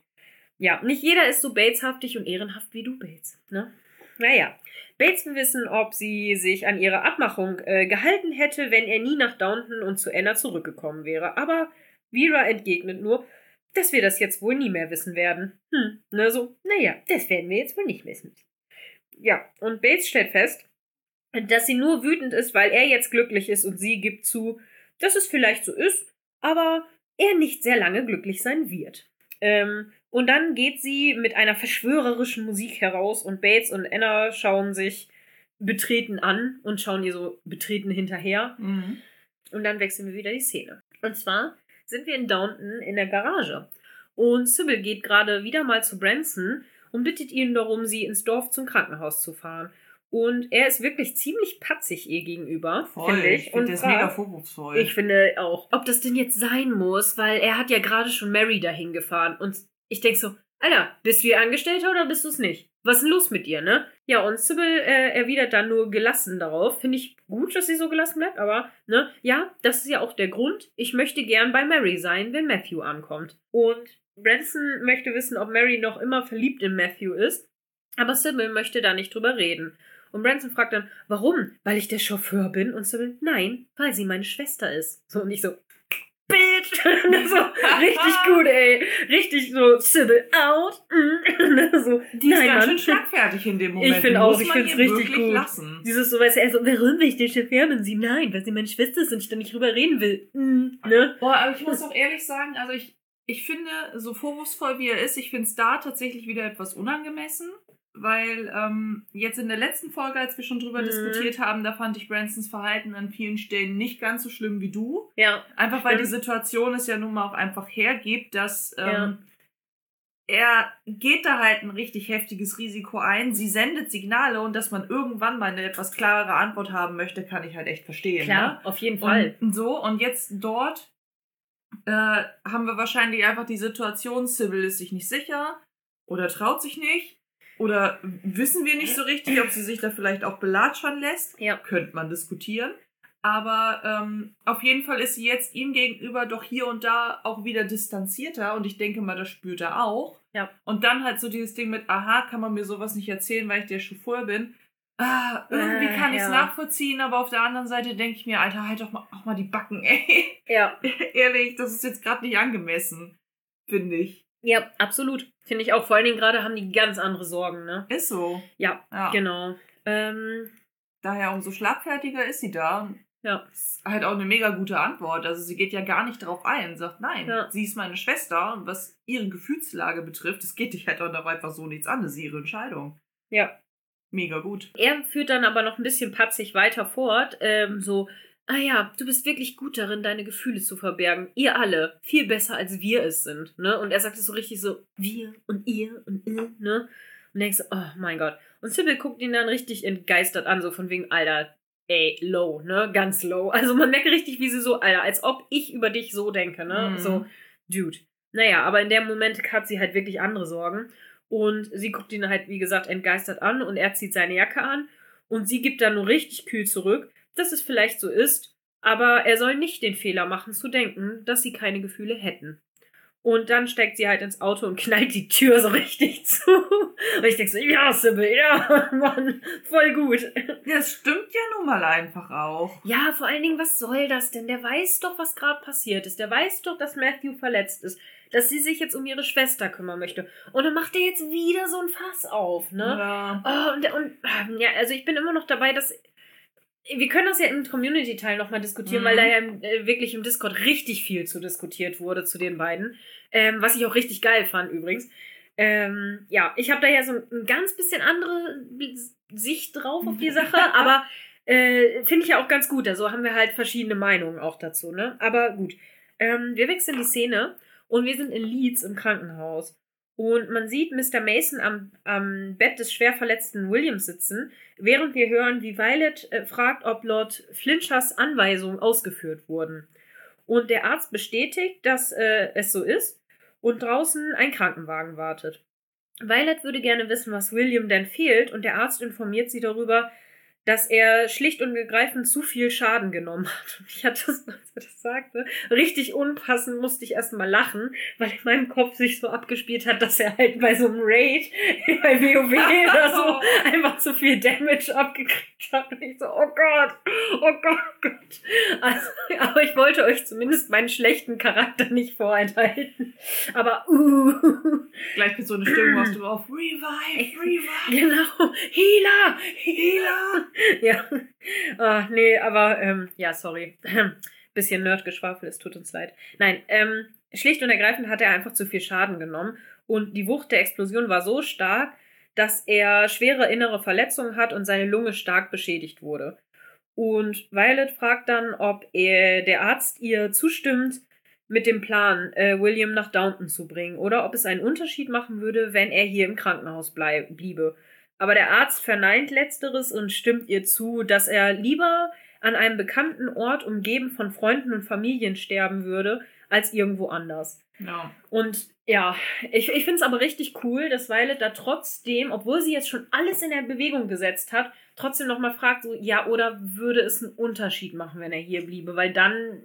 Ja, nicht jeder ist so Bateshaftig und ehrenhaft wie du, Bates. Ne? Naja. Bates will wissen, ob sie sich an ihre Abmachung äh, gehalten hätte, wenn er nie nach Downton und zu Anna zurückgekommen wäre. Aber Vera entgegnet nur, dass wir das jetzt wohl nie mehr wissen werden. Hm, ne, so, naja, das werden wir jetzt wohl nicht wissen. Ja, und Bates stellt fest, dass sie nur wütend ist, weil er jetzt glücklich ist und sie gibt zu, dass es vielleicht so ist, aber er nicht sehr lange glücklich sein wird. Ähm, und dann geht sie mit einer verschwörerischen Musik heraus und Bates und Anna schauen sich betreten an und schauen ihr so betreten hinterher. Mhm. Und dann wechseln wir wieder die Szene. Und zwar sind wir in Downton in der Garage. Und Sybil geht gerade wieder mal zu Branson und bittet ihn darum, sie ins Dorf zum Krankenhaus zu fahren. Und er ist wirklich ziemlich patzig ihr gegenüber, finde ich. ich und finde das fragt- mega vorwurfsvoll. ich finde auch, ob das denn jetzt sein muss, weil er hat ja gerade schon Mary dahin gefahren. Und ich denke so, Alter, bist du ihr Angestellter oder bist du es nicht? Was ist denn los mit dir, ne? Ja, und Sybil äh, erwidert dann nur gelassen darauf. Finde ich gut, dass sie so gelassen bleibt, aber, ne, ja, das ist ja auch der Grund. Ich möchte gern bei Mary sein, wenn Matthew ankommt. Und Branson möchte wissen, ob Mary noch immer verliebt in Matthew ist. Aber Sybil möchte da nicht drüber reden. Und Branson fragt dann, warum? Weil ich der Chauffeur bin? Und Sybil, nein, weil sie meine Schwester ist. So, und ich so, Bitch! so, richtig gut, ey. Richtig so, Sybil out. Mm. [laughs] so, die ist nein, ganz schön schlagfertig in dem Moment. Ich finde auch, ich find's ihr richtig gut. lassen. Dieses so, weißt du, er so, warum will ich Chauffeur bin? Sie, nein, weil sie meine Schwester ist und ich da nicht drüber reden will. Mm, ne? Boah, aber ich muss auch ehrlich sagen, also ich, ich finde, so vorwurfsvoll wie er ist, ich finde es da tatsächlich wieder etwas unangemessen. Weil ähm, jetzt in der letzten Folge, als wir schon drüber Mhm. diskutiert haben, da fand ich Bransons Verhalten an vielen Stellen nicht ganz so schlimm wie du. Ja. Einfach weil die Stimmt. Situation es ja nun mal auch einfach hergibt, dass ähm, Ja. er geht da halt ein richtig heftiges Risiko ein. Sie sendet Signale und dass man irgendwann mal eine etwas klarere Antwort haben möchte, kann ich halt echt verstehen. Ne? Klar, auf jeden Fall. Und so, und jetzt dort äh, haben wir wahrscheinlich einfach die Situation, Sybil ist sich nicht sicher oder traut sich nicht. Oder wissen wir nicht so richtig, ob sie sich da vielleicht auch belatschern lässt. Ja. Könnte man diskutieren. Aber ähm, auf jeden Fall ist sie jetzt ihm gegenüber doch hier und da auch wieder distanzierter und ich denke mal, das spürt er auch. Ja. Und dann halt so dieses Ding mit, aha, kann man mir sowas nicht erzählen, weil ich der Chauffeur bin. Ah, irgendwie Äh, kann ich es ja. nachvollziehen, aber auf der anderen Seite denke ich mir, Alter, halt doch mal, auch mal die Backen, ey. Ja. [laughs] Ehrlich, das ist jetzt gerade nicht angemessen, finde ich. Ja, absolut. Finde ich auch. Vor allen Dingen gerade haben die ganz andere Sorgen, ne? Ist so. Ja, Ja. genau. Ähm, Daher umso schlagfertiger ist sie da. Ja. ist halt auch eine mega gute Antwort. Also sie geht ja gar nicht drauf ein, sagt nein, Ja. sie ist meine Schwester und was ihre Gefühlslage betrifft, es geht dich halt auch einfach so nichts an, das ist ihre Entscheidung. Ja. Mega gut. Er führt dann aber noch ein bisschen patzig weiter fort. Ähm, so, ah ja, du bist wirklich gut darin, deine Gefühle zu verbergen. Ihr alle. Viel besser, als wir es sind. Ne? Und er sagt es so richtig so, wir und ihr und ihr, ne? Und denkst so, oh mein Gott. Und Sybil guckt ihn dann richtig entgeistert an, so von wegen, Alter, ey, low, ne? Ganz low. Also man merkt richtig, wie sie so, Alter, als ob ich über dich so denke, ne? Mhm. So, Dude. Naja, aber in dem Moment hat sie halt wirklich andere Sorgen. Und sie guckt ihn halt, wie gesagt, entgeistert an und er zieht seine Jacke an und sie gibt dann nur richtig kühl zurück, dass es vielleicht so ist, aber er soll nicht den Fehler machen zu denken, dass sie keine Gefühle hätten. Und dann steigt sie halt ins Auto und [laughs] knallt die Tür so richtig zu. Und ich denke so, ja, Sybil, ja, [laughs] Mann, voll gut. Das stimmt ja nun mal einfach auch. Ja, vor allen Dingen, was soll das denn? Der weiß doch, was gerade passiert ist. Der weiß doch, dass Matthew verletzt ist. Dass sie sich jetzt um ihre Schwester kümmern möchte. Und dann macht er jetzt wieder so ein Fass auf, ne? Ja. Oh, und, und ja, also ich bin immer noch dabei, dass. Wir können das ja im Community-Teil nochmal diskutieren, Mhm. weil da ja äh, wirklich im Discord richtig viel zu diskutiert wurde zu den beiden. Ähm, was ich auch richtig geil fand übrigens. Ähm, ja, ich habe da ja so ein ganz bisschen andere Sicht drauf auf die [laughs] Sache, aber äh, finde ich ja auch ganz gut. Also haben wir halt verschiedene Meinungen auch dazu, ne? Aber gut. Ähm, wir wechseln die Szene und wir sind in Leeds im Krankenhaus. Und man sieht Mr. Mason am, am Bett des schwer verletzten Williams sitzen, während wir hören, wie Violet äh, fragt, ob Lord Flinchers Anweisungen ausgeführt wurden. Und der Arzt bestätigt, dass äh, es so ist und draußen ein Krankenwagen wartet. Violet würde gerne wissen, was William denn fehlt, und der Arzt informiert sie darüber, dass er schlicht und ergreifend zu viel Schaden genommen hat. Und ich hatte das, als er das sagte, richtig unpassend musste ich erstmal lachen, weil in meinem Kopf sich so abgespielt hat, dass er halt bei so einem Raid [laughs] bei WoW oder so [laughs] einfach zu viel Damage abgekriegt hat. Und ich so, oh Gott, oh Gott, oh Gott. Also, [laughs] aber ich wollte euch zumindest meinen schlechten Charakter nicht vorenthalten. Aber, uh, Gleich mit so einer Stimmung machst du auf [clears throat] Revive, Revive, genau, Healer, Healer. [laughs] ja. Ah, nee, aber ähm, ja, sorry. [clears throat] Bisschen Nerdgeschwafel, es tut uns leid. Nein, ähm, schlicht und ergreifend hat er einfach zu viel Schaden genommen und die Wucht der Explosion war so stark, dass er schwere innere Verletzungen hat und seine Lunge stark beschädigt wurde. Und Violet fragt dann, ob er, der Arzt ihr zustimmt mit dem Plan, äh, William nach Downton zu bringen oder ob es einen Unterschied machen würde, wenn er hier im Krankenhaus blei bliebe. Aber der Arzt verneint letzteres und stimmt ihr zu, dass er lieber an einem bekannten Ort umgeben von Freunden und Familien sterben würde, als irgendwo anders. Ja. Und ja, ich, ich finde es aber richtig cool, dass Violet da trotzdem, obwohl sie jetzt schon alles in der Bewegung gesetzt hat, trotzdem nochmal fragt, so, ja, oder würde es einen Unterschied machen, wenn er hier bliebe? Weil dann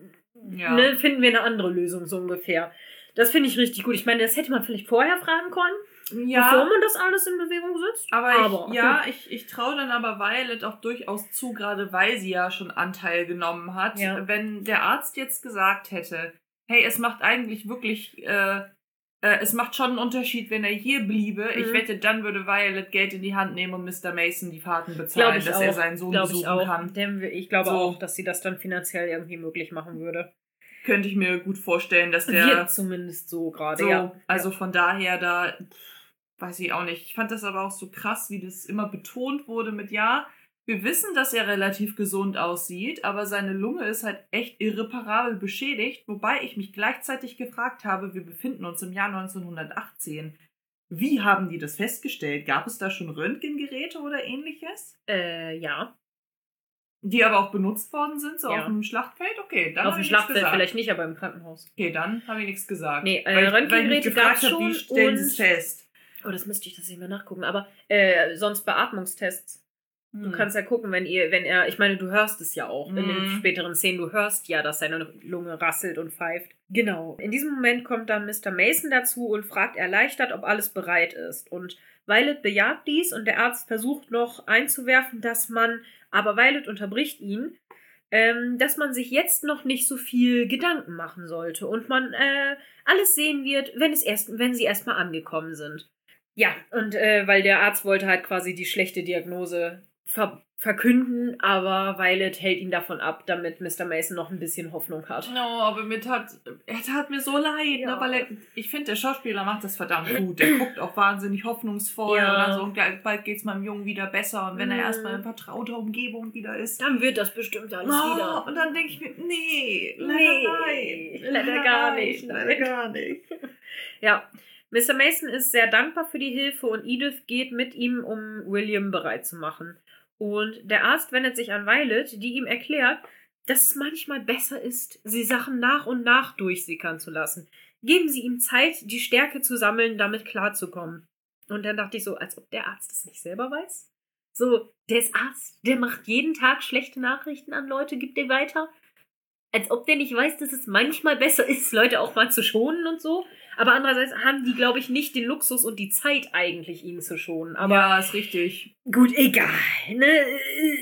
Ja. ne, finden wir eine andere Lösung, so ungefähr. Das finde ich richtig gut. Ich meine, das hätte man vielleicht vorher fragen können, ja. bevor man das alles in Bewegung setzt. Aber, ich, ja, ich, ich traue dann aber Violet auch durchaus zu, gerade weil sie ja schon Anteil genommen hat. Ja. Wenn der Arzt jetzt gesagt hätte, hey, es macht eigentlich wirklich, äh, äh, es macht schon einen Unterschied, wenn er hier bliebe. Ich Mhm. wette, dann würde Violet Geld in die Hand nehmen und Mr. Mason die Fahrten bezahlen, ich dass auch. er seinen Sohn Glaube ich besuchen kann. Wir- Ich glaube So. auch, dass sie das dann finanziell irgendwie möglich machen würde. Könnte ich mir gut vorstellen, dass der... Wird zumindest so gerade, So, ja. also von daher da, weiß ich auch nicht. Ich fand das aber auch so krass, wie das immer betont wurde mit, ja, wir wissen, dass er relativ gesund aussieht, aber seine Lunge ist halt echt irreparabel beschädigt, wobei ich mich gleichzeitig gefragt habe, wir befinden uns im Jahr 1918. Wie haben die das festgestellt? Gab es da schon Röntgengeräte oder ähnliches? Äh, ja. Die aber auch benutzt worden sind, so Ja. auf dem Schlachtfeld? Okay, dann Auf habe dem ich nichts Schlachtfeld gesagt. vielleicht nicht, aber im Krankenhaus. Okay, dann habe ich nichts gesagt. Nee, äh, weil ich, Röntgengeräte gefragt gab's habe, wie schon stellen sie und- es fest? Oh, das müsste ich das nicht mehr nachgucken. Aber äh, sonst Beatmungstests. Du kannst ja gucken, wenn ihr, wenn er, ich meine, du hörst es ja auch in den Mhm. späteren Szenen, du hörst ja, dass seine Lunge rasselt und pfeift. Genau. In diesem Moment kommt dann Mr. Mason dazu und fragt erleichtert, ob alles bereit ist. Und Violet bejaht dies und der Arzt versucht noch einzuwerfen, dass man, aber Violet unterbricht ihn, ähm, dass man sich jetzt noch nicht so viel Gedanken machen sollte und man äh, alles sehen wird, wenn es erst, wenn sie erstmal angekommen sind. Ja, und äh, weil der Arzt wollte halt quasi die schlechte Diagnose ver verkünden, aber Violet hält ihn davon ab, damit Mr. Mason noch ein bisschen Hoffnung hat. No, aber mir tat, er tat mir so leid, Ja. ne, weil er, ich finde, der Schauspieler macht das verdammt gut. Der guckt auch wahnsinnig hoffnungsvoll Ja. oder so und gleich- bald geht's meinem Jungen wieder besser und wenn Mhm. er erstmal in vertrauter Umgebung wieder ist. Dann wird das bestimmt alles Oh, und dann denke ich mir, nee, leider Nee, nein. leider gar nicht, Leider gar nicht. Ja, Mr. Mason ist sehr dankbar für die Hilfe und Edith geht mit ihm, um William bereit zu machen. Und der Arzt wendet sich an Violet, die ihm erklärt, dass es manchmal besser ist, sie Sachen nach und nach durchsickern zu lassen. Geben Sie ihm Zeit, die Stärke zu sammeln, damit klarzukommen. Und dann dachte ich so, als ob der Arzt das nicht selber weiß. So, der ist Arzt, der macht jeden Tag schlechte Nachrichten an Leute, gibt die weiter. Als ob der nicht weiß, dass es manchmal besser ist, Leute auch mal zu schonen und so. Aber andererseits haben die, glaube ich, nicht den Luxus und die Zeit eigentlich, ihn zu schonen. Aber ja, ist richtig. gut, egal. Ne?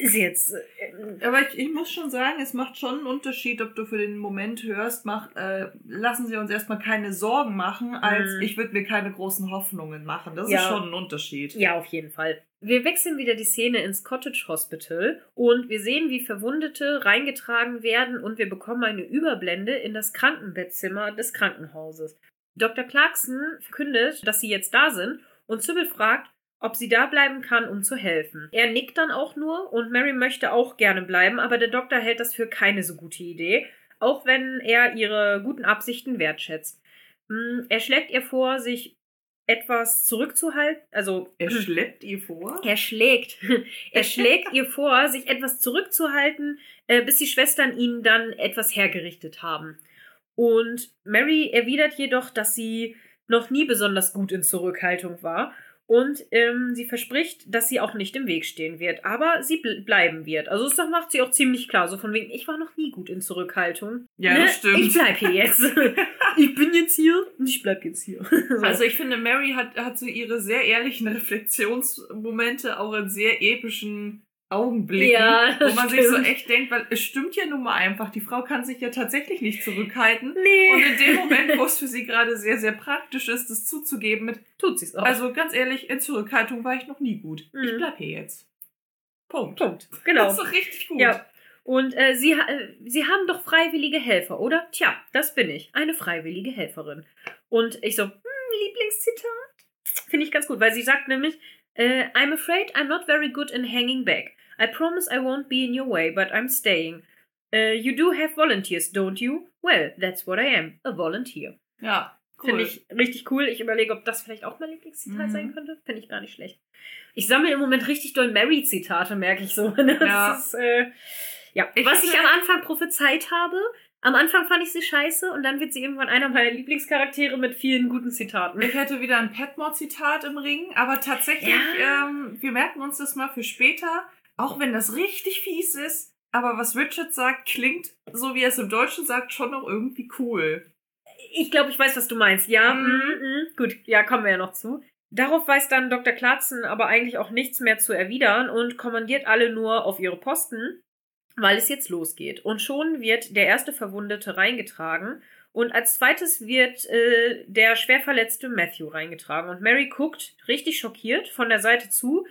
Ist jetzt. äh, Aber ich, ich muss schon sagen, es macht schon einen Unterschied, ob du für den Moment hörst, mach, äh, lassen Sie uns erstmal keine Sorgen machen, als Mhm. ich würde mir keine großen Hoffnungen machen. Das Ja. ist schon ein Unterschied. Ja, auf jeden Fall. Wir wechseln wieder die Szene ins Cottage Hospital und wir sehen, wie Verwundete reingetragen werden und wir bekommen eine Überblende in das Krankenbettzimmer des Krankenhauses. Dr. Clarkson verkündet, dass sie jetzt da sind und Sybil fragt, ob sie da bleiben kann, um zu helfen. Er nickt dann auch nur und Mary möchte auch gerne bleiben, aber der Doktor hält das für keine so gute Idee, auch wenn er ihre guten Absichten wertschätzt. Er schlägt ihr vor, sich etwas zurückzuhalten, also Er schleppt ihr vor. er schlägt. Er schlägt ihr vor, sich etwas zurückzuhalten, bis die Schwestern ihnen dann etwas hergerichtet haben. Und Mary erwidert jedoch, dass sie noch nie besonders gut in Zurückhaltung war. Und ähm, sie verspricht, dass sie auch nicht im Weg stehen wird, aber sie bl bleiben wird. Also das macht sie auch ziemlich klar. So von wegen, ich war noch nie gut in Zurückhaltung. Ja, Ne? das stimmt. Ich bleib hier jetzt. [laughs] ich bin jetzt hier und ich bleib jetzt hier. [laughs] So. Also ich finde, Mary hat, hat so ihre sehr ehrlichen Reflexionsmomente auch in sehr epischen Augenblicken, Ja, wo man sich so stimmt. echt denkt, weil es stimmt ja nun mal einfach, die Frau kann sich ja tatsächlich nicht zurückhalten. nee. Und in dem [laughs] Moment, wo es für sie gerade sehr, sehr praktisch ist, das zuzugeben mit, tut sie's auch. also ganz ehrlich, in Zurückhaltung war ich noch nie gut. Ich Mhm. bleib hier jetzt. Punkt. Punkt. Genau. Das ist doch richtig gut. Ja. Und äh, sie, äh, sie haben doch freiwillige Helfer, oder? Tja, das bin ich. Eine freiwillige Helferin. Und ich so, hm, Lieblingszitat? Finde ich ganz gut, weil sie sagt nämlich, äh, I'm afraid I'm not very good in hanging back. I promise I won't be in your way, but I'm staying. Uh, you do have volunteers, don't you? Well, that's what I am, a volunteer. Ja, cool. Finde ich richtig cool. Ich überlege, ob das vielleicht auch mein Lieblingszitat Mhm. sein könnte. Finde ich gar nicht schlecht. Ich sammle im Moment richtig doll Mary-Zitate, merke ich so. Das Ja. Ist, äh, ja. Ich Was ich am Anfang prophezeit habe, am Anfang fand ich sie scheiße und dann wird sie irgendwann einer meiner Lieblingscharaktere mit vielen guten Zitaten. Ich hätte wieder ein Petmore-Zitat im Ring, aber tatsächlich, Ja. ähm, wir merken uns das mal für später, auch wenn das richtig fies ist, aber was Richard sagt, klingt, so wie er es im Deutschen sagt, schon noch irgendwie cool. Ich glaube, ich weiß, was du meinst. Ja, Mhm. mm, mm. gut, ja, kommen wir ja noch zu. Darauf weiß dann Dr. Clarkson aber eigentlich auch nichts mehr zu erwidern und kommandiert alle nur auf ihre Posten, weil es jetzt losgeht. Und schon wird der erste Verwundete reingetragen und als zweites wird äh, der schwer verletzte Matthew reingetragen. Und Mary guckt richtig schockiert von der Seite zu,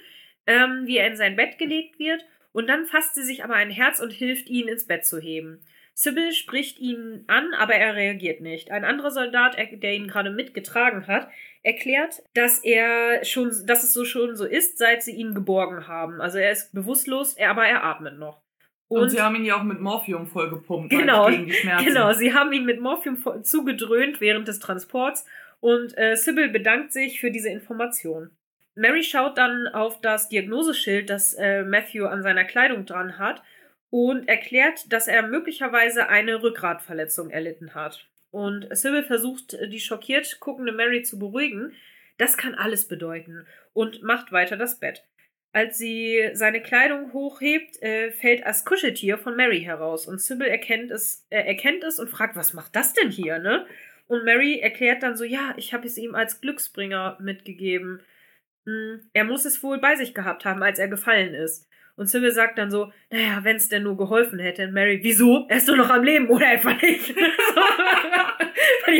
ähm, wie er in sein Bett gelegt wird. Und dann fasst sie sich aber ein Herz und hilft, ihn ins Bett zu heben. Sybil spricht ihn an, aber er reagiert nicht. Ein anderer Soldat, er- der ihn gerade mitgetragen hat, erklärt, dass er schon, dass es so schon so ist, seit sie ihn geborgen haben. Also er ist bewusstlos, er, aber er atmet noch. Und, sie haben ihn ja auch mit Morphium vollgepumpt Genau, gegen die Schmerzen. Genau, sie haben ihn mit Morphium zugedröhnt während des Transports und äh, Sybil bedankt sich für diese Information. Mary schaut dann auf das Diagnoseschild, das äh, Matthew an seiner Kleidung dran hat und erklärt, dass er möglicherweise eine Rückgratverletzung erlitten hat. Und Sybil versucht, die schockiert guckende Mary zu beruhigen. Das kann alles bedeuten und macht weiter das Bett. Als sie seine Kleidung hochhebt, äh, fällt das Kuscheltier von Mary heraus. Und Sybil erkennt es, äh, erkennt es und fragt, was macht das denn hier, ne? Und Mary erklärt dann so, ja, ich habe es ihm als Glücksbringer mitgegeben. Hm, er muss es wohl bei sich gehabt haben, als er gefallen ist. Und Sybil sagt dann so, naja, wenn es denn nur geholfen hätte. Und Mary, wieso? Er ist doch noch am Leben oder einfach nicht. [laughs]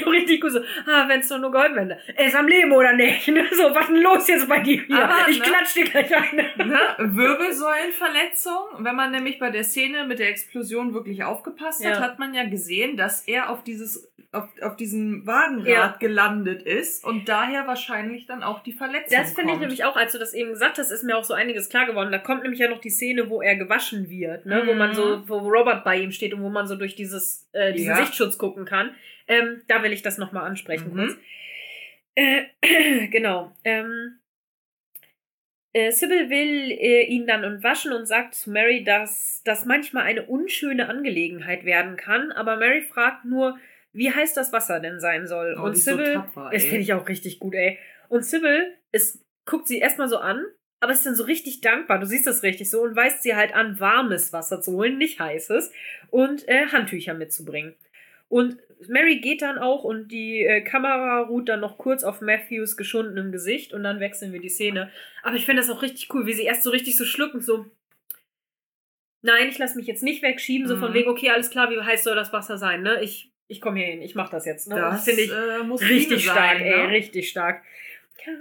gut so, ah, wenn es doch nur geholfen hätte. Er ist am Leben oder nicht? [laughs] So, was denn los jetzt bei dir hier? Aber, ich ne? klatsch dir gleich eine. Ne? Wirbelsäulenverletzung. Wenn man nämlich bei der Szene mit der Explosion wirklich aufgepasst hat, Ja. hat man ja gesehen, dass er auf dieses auf, auf diesem Wagenrad Ja. gelandet ist und daher wahrscheinlich dann auch die Verletzung Das finde ich nämlich auch, als du das eben gesagt hast, ist mir auch so einiges klar geworden. Da kommt nämlich ja noch die Szene, wo er gewaschen wird, ne? wo man Mhm. so, wo Robert bei ihm steht und wo man so durch dieses, äh, diesen Ja. Sichtschutz gucken kann. Ähm, da will ich das nochmal ansprechen. Mhm. kurz. Äh, [clears throat] genau. Ähm, äh, Sybil will äh, ihn dann waschen und sagt zu Mary, dass das manchmal eine unschöne Angelegenheit werden kann. Aber Mary fragt nur, wie heiß das Wasser denn sein soll. Oh, und ist so Sybil, tapfer, das finde ich auch richtig gut, ey. Und Sybil ist, guckt sie erstmal so an, aber ist dann so richtig dankbar. Du siehst das richtig so und weist sie halt an, warmes Wasser zu holen, nicht heißes, und äh, Handtücher mitzubringen. Und Mary geht dann auch und die äh, Kamera ruht dann noch kurz auf Matthews geschundenem Gesicht und dann wechseln wir die Szene. Aber ich finde das auch richtig cool, wie sie erst so richtig so schluckend so. Nein, ich lasse mich jetzt nicht wegschieben, so von Mhm. wegen, okay, alles klar, wie heiß soll das Wasser sein, ne? Ich, ich komme hier hin, ich mach das jetzt. Ne? Und Das finde ich äh, richtig stark, sein, ey, ne? richtig stark. Kann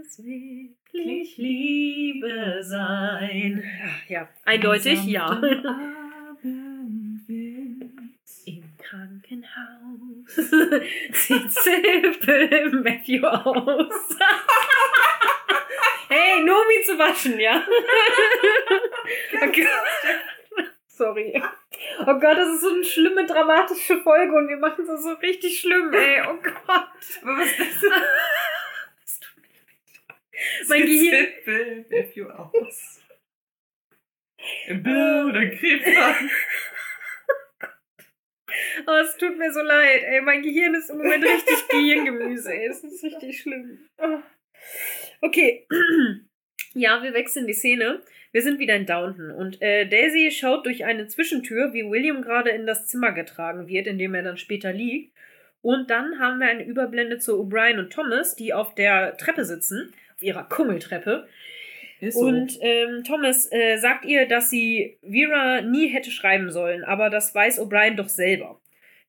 es wirklich Liebe sein? Ja, eindeutig, ja. Krankenhaus [laughs] sieht Sybil Matthew aus. [laughs] hey, nur um ihn zu waschen, ja? [laughs] Okay. Sorry. Oh Gott, das ist so eine schlimme, dramatische Folge und wir machen das so richtig schlimm, ey. Oh Gott. Aber was ist das denn? Mein Gehirn. Sybil Matthew aus. Im Bild oder Krebs. Oh, es tut mir so leid, ey. Mein Gehirn ist im Moment richtig [laughs] Gehirngemüse, ey. Das ist richtig schlimm. Oh. Okay. [clears throat] Ja, wir wechseln die Szene. Wir sind wieder in Downton und äh, Daisy schaut durch eine Zwischentür, wie William gerade in das Zimmer getragen wird, in dem er dann später liegt. Und dann haben wir eine Überblende zu O'Brien und Thomas, die auf der Treppe sitzen, auf ihrer Kummeltreppe. So. Und ähm, Thomas äh, sagt ihr, dass sie Vera nie hätte schreiben sollen, aber das weiß O'Brien doch selber.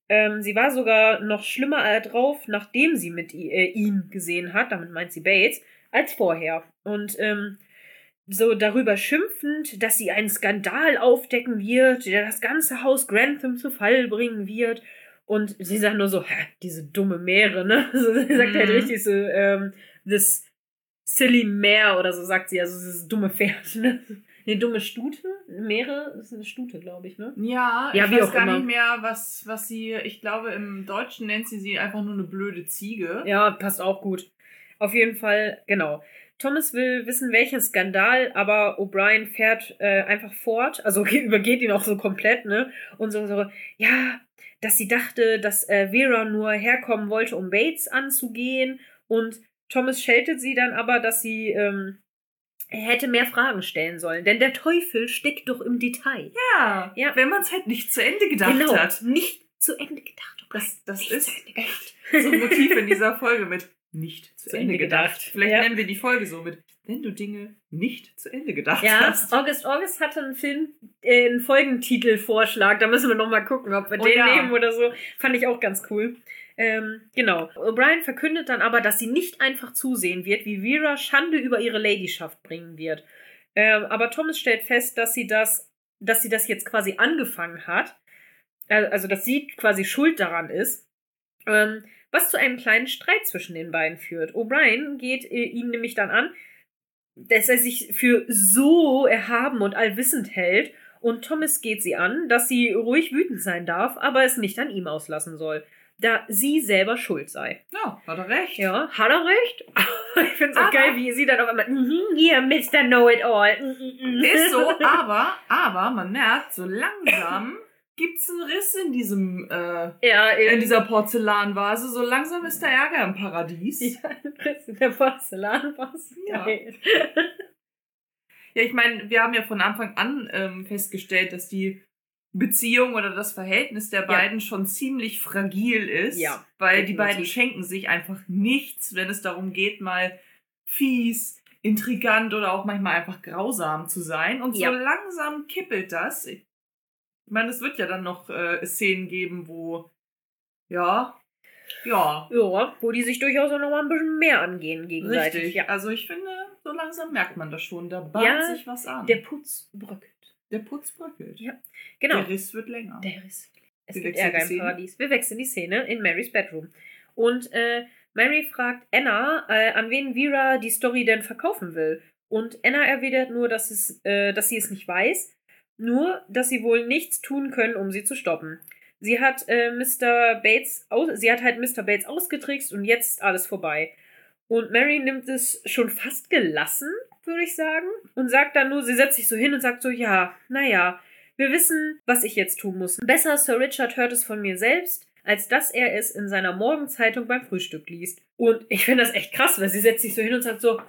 Ähm, sie war sogar noch schlimmer drauf, nachdem sie mit äh, ihm gesehen hat, damit meint sie Bates, als vorher. Und ähm, so darüber schimpfend, dass sie einen Skandal aufdecken wird, der das ganze Haus Grantham zu Fall bringen wird. Und sie sagt nur so, hä, diese dumme Meere, ne? [laughs] Sie sagt halt Mhm. richtig so, ähm, this silly Mare oder so sagt sie, also dieses dumme Pferd, ne? Ne, dumme Stute? Meere ist eine Stute, glaube ich, ne? Ja, Ja, ich weiß gar immer. nicht mehr, was, was sie, ich glaube, im Deutschen nennt sie sie einfach nur eine blöde Ziege. Ja, passt auch gut. Auf jeden Fall, genau. Thomas will wissen, welchen Skandal, aber O'Brien fährt äh, einfach fort, also [laughs] übergeht ihn auch so komplett, ne? Und so, so, ja, dass sie dachte, dass äh, Vera nur herkommen wollte, um Bates anzugehen. Und Thomas scheltet sie dann aber, dass sie ähm, hätte mehr Fragen stellen sollen. Denn der Teufel steckt doch im Detail. Ja, Ja. wenn man es halt nicht zu Ende gedacht genau, hat. nicht zu Ende gedacht. O'Brien. Das, das Nicht ist zu Ende gedacht. echt so ein Motiv in dieser Folge mit nicht [laughs] zu, Ende gedacht. Vielleicht Ja. nennen wir die Folge so mit, wenn du Dinge nicht zu Ende gedacht Ja, hast. August August hatte einen Film, äh, einen Folgentitelvorschlag. Da müssen wir noch mal gucken, ob wir Oh den ja. nehmen oder so. Fand ich auch ganz cool. Ähm, genau. O'Brien verkündet dann aber, dass sie nicht einfach zusehen wird, wie Vera Schande über ihre Ladyschaft bringen wird. Ähm, aber Thomas stellt fest, dass sie das, dass sie das jetzt quasi angefangen hat. Äh, Also, dass sie quasi schuld daran ist. Ähm, was zu einem kleinen Streit zwischen den beiden führt. O'Brien geht äh, ihn nämlich dann an, dass er sich für so erhaben und allwissend hält. Und Thomas geht sie an, dass sie ruhig wütend sein darf, aber es nicht an ihm auslassen soll, da sie selber schuld sei. Ja, hat er recht. Ja, hat er recht. [laughs] ich finde es auch Aber- geil, wie sie dann auf einmal, mhm, hier, Mr. Know-it-all. Mhm, mhm. Ist so, [laughs] aber, aber man merkt, so langsam gibt's einen Riss in diesem, äh, Ja, in dieser Porzellanvase. So langsam ist der Ärger im Paradies. Ja, [laughs] Chris in der Porzellanvase. Ja. Geil. Ja, ich meine, wir haben ja von Anfang an ähm, festgestellt, dass die Beziehung oder das Verhältnis der beiden schon ziemlich fragil ist. Ja, Weil die definitiv. beiden schenken sich einfach nichts, wenn es darum geht, mal fies, intrigant oder auch manchmal einfach grausam zu sein. Und Ja. so langsam kippelt das. Ich meine, es wird ja dann noch äh, Szenen geben, wo, ja, ja, Ja, wo die sich durchaus auch noch mal ein bisschen mehr angehen gegenseitig. richtig. Ja. Also ich finde, so langsam merkt man das schon. Da bahnt Ja, sich was an. Der Putz bröckelt. Der Putz bröckelt. Ja, Genau. Der Riss wird länger. Der Riss. Es Wir gibt wechseln Ärger die im Szene. Paradies. Wir wechseln die Szene in Marys Bedroom. Und äh, Mary fragt Anna, äh, an wen Vera die Story denn verkaufen will. Und Anna erwidert nur, dass, es, äh, dass sie es nicht weiß, nur, dass sie wohl nichts tun können, um sie zu stoppen. Sie hat äh, Mr. Bates aus sie hat halt Mr. Bates ausgetrickst und jetzt ist alles vorbei. Und Mary nimmt es schon fast gelassen, würde ich sagen, und sagt dann nur, sie setzt sich so hin und sagt so, ja, naja, wir wissen, was ich jetzt tun muss. Besser Sir Richard hört es von mir selbst, als dass er es in seiner Morgenzeitung beim Frühstück liest. Und ich finde das echt krass, weil sie setzt sich so hin und sagt so,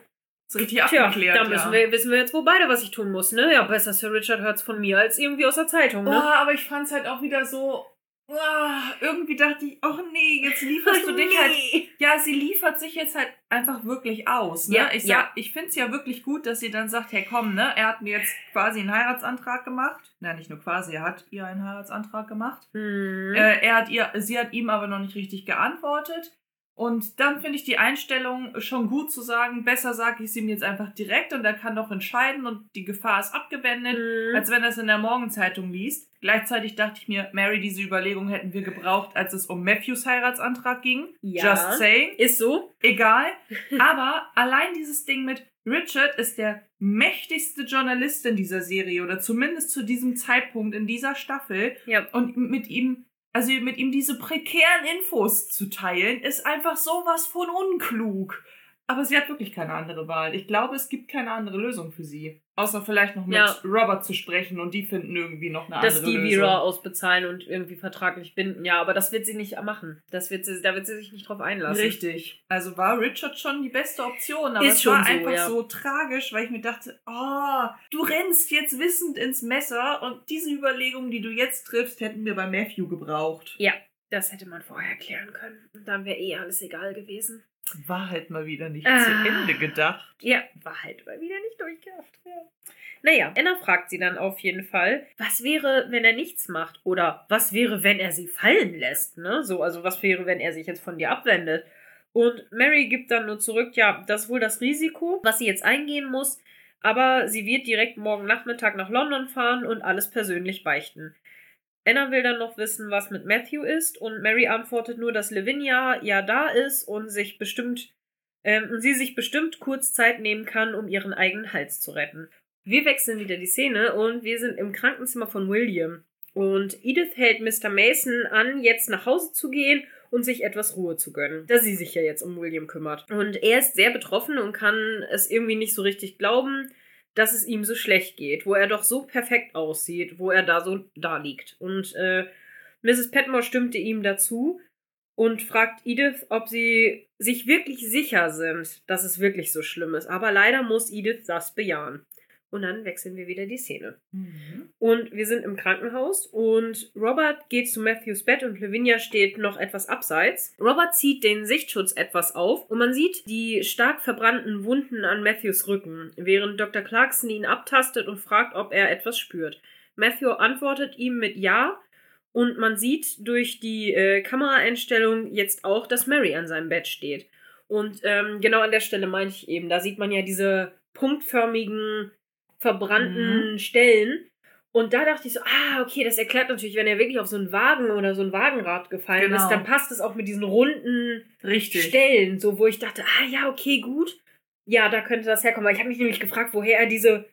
ist richtig tja, abgeklärt. da müssen ja. wir, wissen wir jetzt wohl beide, was ich tun muss, ne? Ja, besser Sir Richard hört es von mir als irgendwie aus der Zeitung, Oh, ne? aber ich fand es halt auch wieder so. Ah, irgendwie dachte ich, oh nee, jetzt lieferst [laughs] du dich halt. Ja, sie liefert sich jetzt halt einfach wirklich aus. Ne? Ja, ich ja. ich finde es ja wirklich gut, dass sie dann sagt, hey komm, ne, er hat mir jetzt quasi einen Heiratsantrag gemacht. Na, nicht nur quasi, er hat ihr einen Heiratsantrag gemacht. Hm. Äh, er hat ihr, sie hat ihm aber noch nicht richtig geantwortet. Und dann finde ich die Einstellung schon gut zu sagen, besser sage ich es ihm jetzt einfach direkt und er kann doch entscheiden und die Gefahr ist abgewendet, Hm. als wenn er es in der Morgenzeitung liest. Gleichzeitig dachte ich mir, Mary, diese Überlegung hätten wir gebraucht, als es um Matthews Heiratsantrag ging. Ja. Just saying. Ist so. Egal. [laughs] Aber allein dieses Ding mit Richard ist der mächtigste Journalist in dieser Serie oder zumindest zu diesem Zeitpunkt in dieser Staffel. Ja. Und mit ihm, also mit ihm diese prekären Infos zu teilen, ist einfach sowas von unklug. Aber sie hat wirklich keine andere Wahl. Ich glaube, es gibt keine andere Lösung für sie. Außer vielleicht noch mit Ja. Robert zu sprechen und die finden irgendwie noch eine dass andere die Lösung. Vera ausbezahlen und irgendwie vertraglich binden. Ja, aber das wird sie nicht machen. Das wird sie, da wird sie sich nicht drauf einlassen. Richtig. Also war Richard schon die beste Option, aber Ist es schon war so, einfach ja. so tragisch, weil ich mir dachte, oh, du rennst jetzt wissend ins Messer und diese Überlegung, die du jetzt triffst, hätten wir bei Matthew gebraucht. Ja, das hätte man vorher klären können. Und dann wäre eh alles egal gewesen. War halt mal wieder nicht Ah. zu Ende gedacht. Ja, war halt mal wieder nicht durchgedacht. Ja. Naja, Anna fragt sie dann auf jeden Fall, was wäre, wenn er nichts macht? Oder was wäre, wenn er sie fallen lässt? Ne? So, also was wäre, wenn er sich jetzt von dir abwendet? Und Mary gibt dann nur zurück, ja, das ist wohl das Risiko, was sie jetzt eingehen muss, aber sie wird direkt morgen Nachmittag nach London fahren und alles persönlich beichten. Anna will dann noch wissen, was mit Matthew ist, und Mary antwortet nur, dass Lavinia ja da ist und sich bestimmt ähm, sie sich bestimmt kurz Zeit nehmen kann, um ihren eigenen Hals zu retten. Wir wechseln wieder die Szene und wir sind im Krankenzimmer von William. Und Edith hält Mr. Mason an, jetzt nach Hause zu gehen und sich etwas Ruhe zu gönnen, da sie sich ja jetzt um William kümmert. Und er ist sehr betroffen und kann es irgendwie nicht so richtig glauben, dass es ihm so schlecht geht, wo er doch so perfekt aussieht, wo er da so da liegt. Und äh, Mrs. Petmore stimmte ihm dazu und fragt Edith, ob sie sich wirklich sicher sind, dass es wirklich so schlimm ist. Aber leider muss Edith das bejahen. Und dann wechseln wir wieder die Szene. Und wir sind im Krankenhaus und Robert geht zu Matthews Bett und Lavinia steht noch etwas abseits. Robert zieht den Sichtschutz etwas auf und man sieht die stark verbrannten Wunden an Matthews Rücken, während Dr. Clarkson ihn abtastet und fragt, ob er etwas spürt. Matthew antwortet ihm mit Ja und man sieht durch die äh, Kameraeinstellung jetzt auch, dass Mary an seinem Bett steht. Und ähm, genau an der Stelle meinte ich eben, da sieht man ja diese punktförmigen, verbrannten Stellen. Und da dachte ich so, ah, okay, das erklärt natürlich, wenn er wirklich auf so einen Wagen oder so ein Wagenrad gefallen Genau. ist, dann passt es auch mit diesen runden Richtig. Stellen, so wo ich dachte, ah ja, okay, gut. Ja, da könnte das herkommen. Ich habe mich nämlich gefragt, woher er diese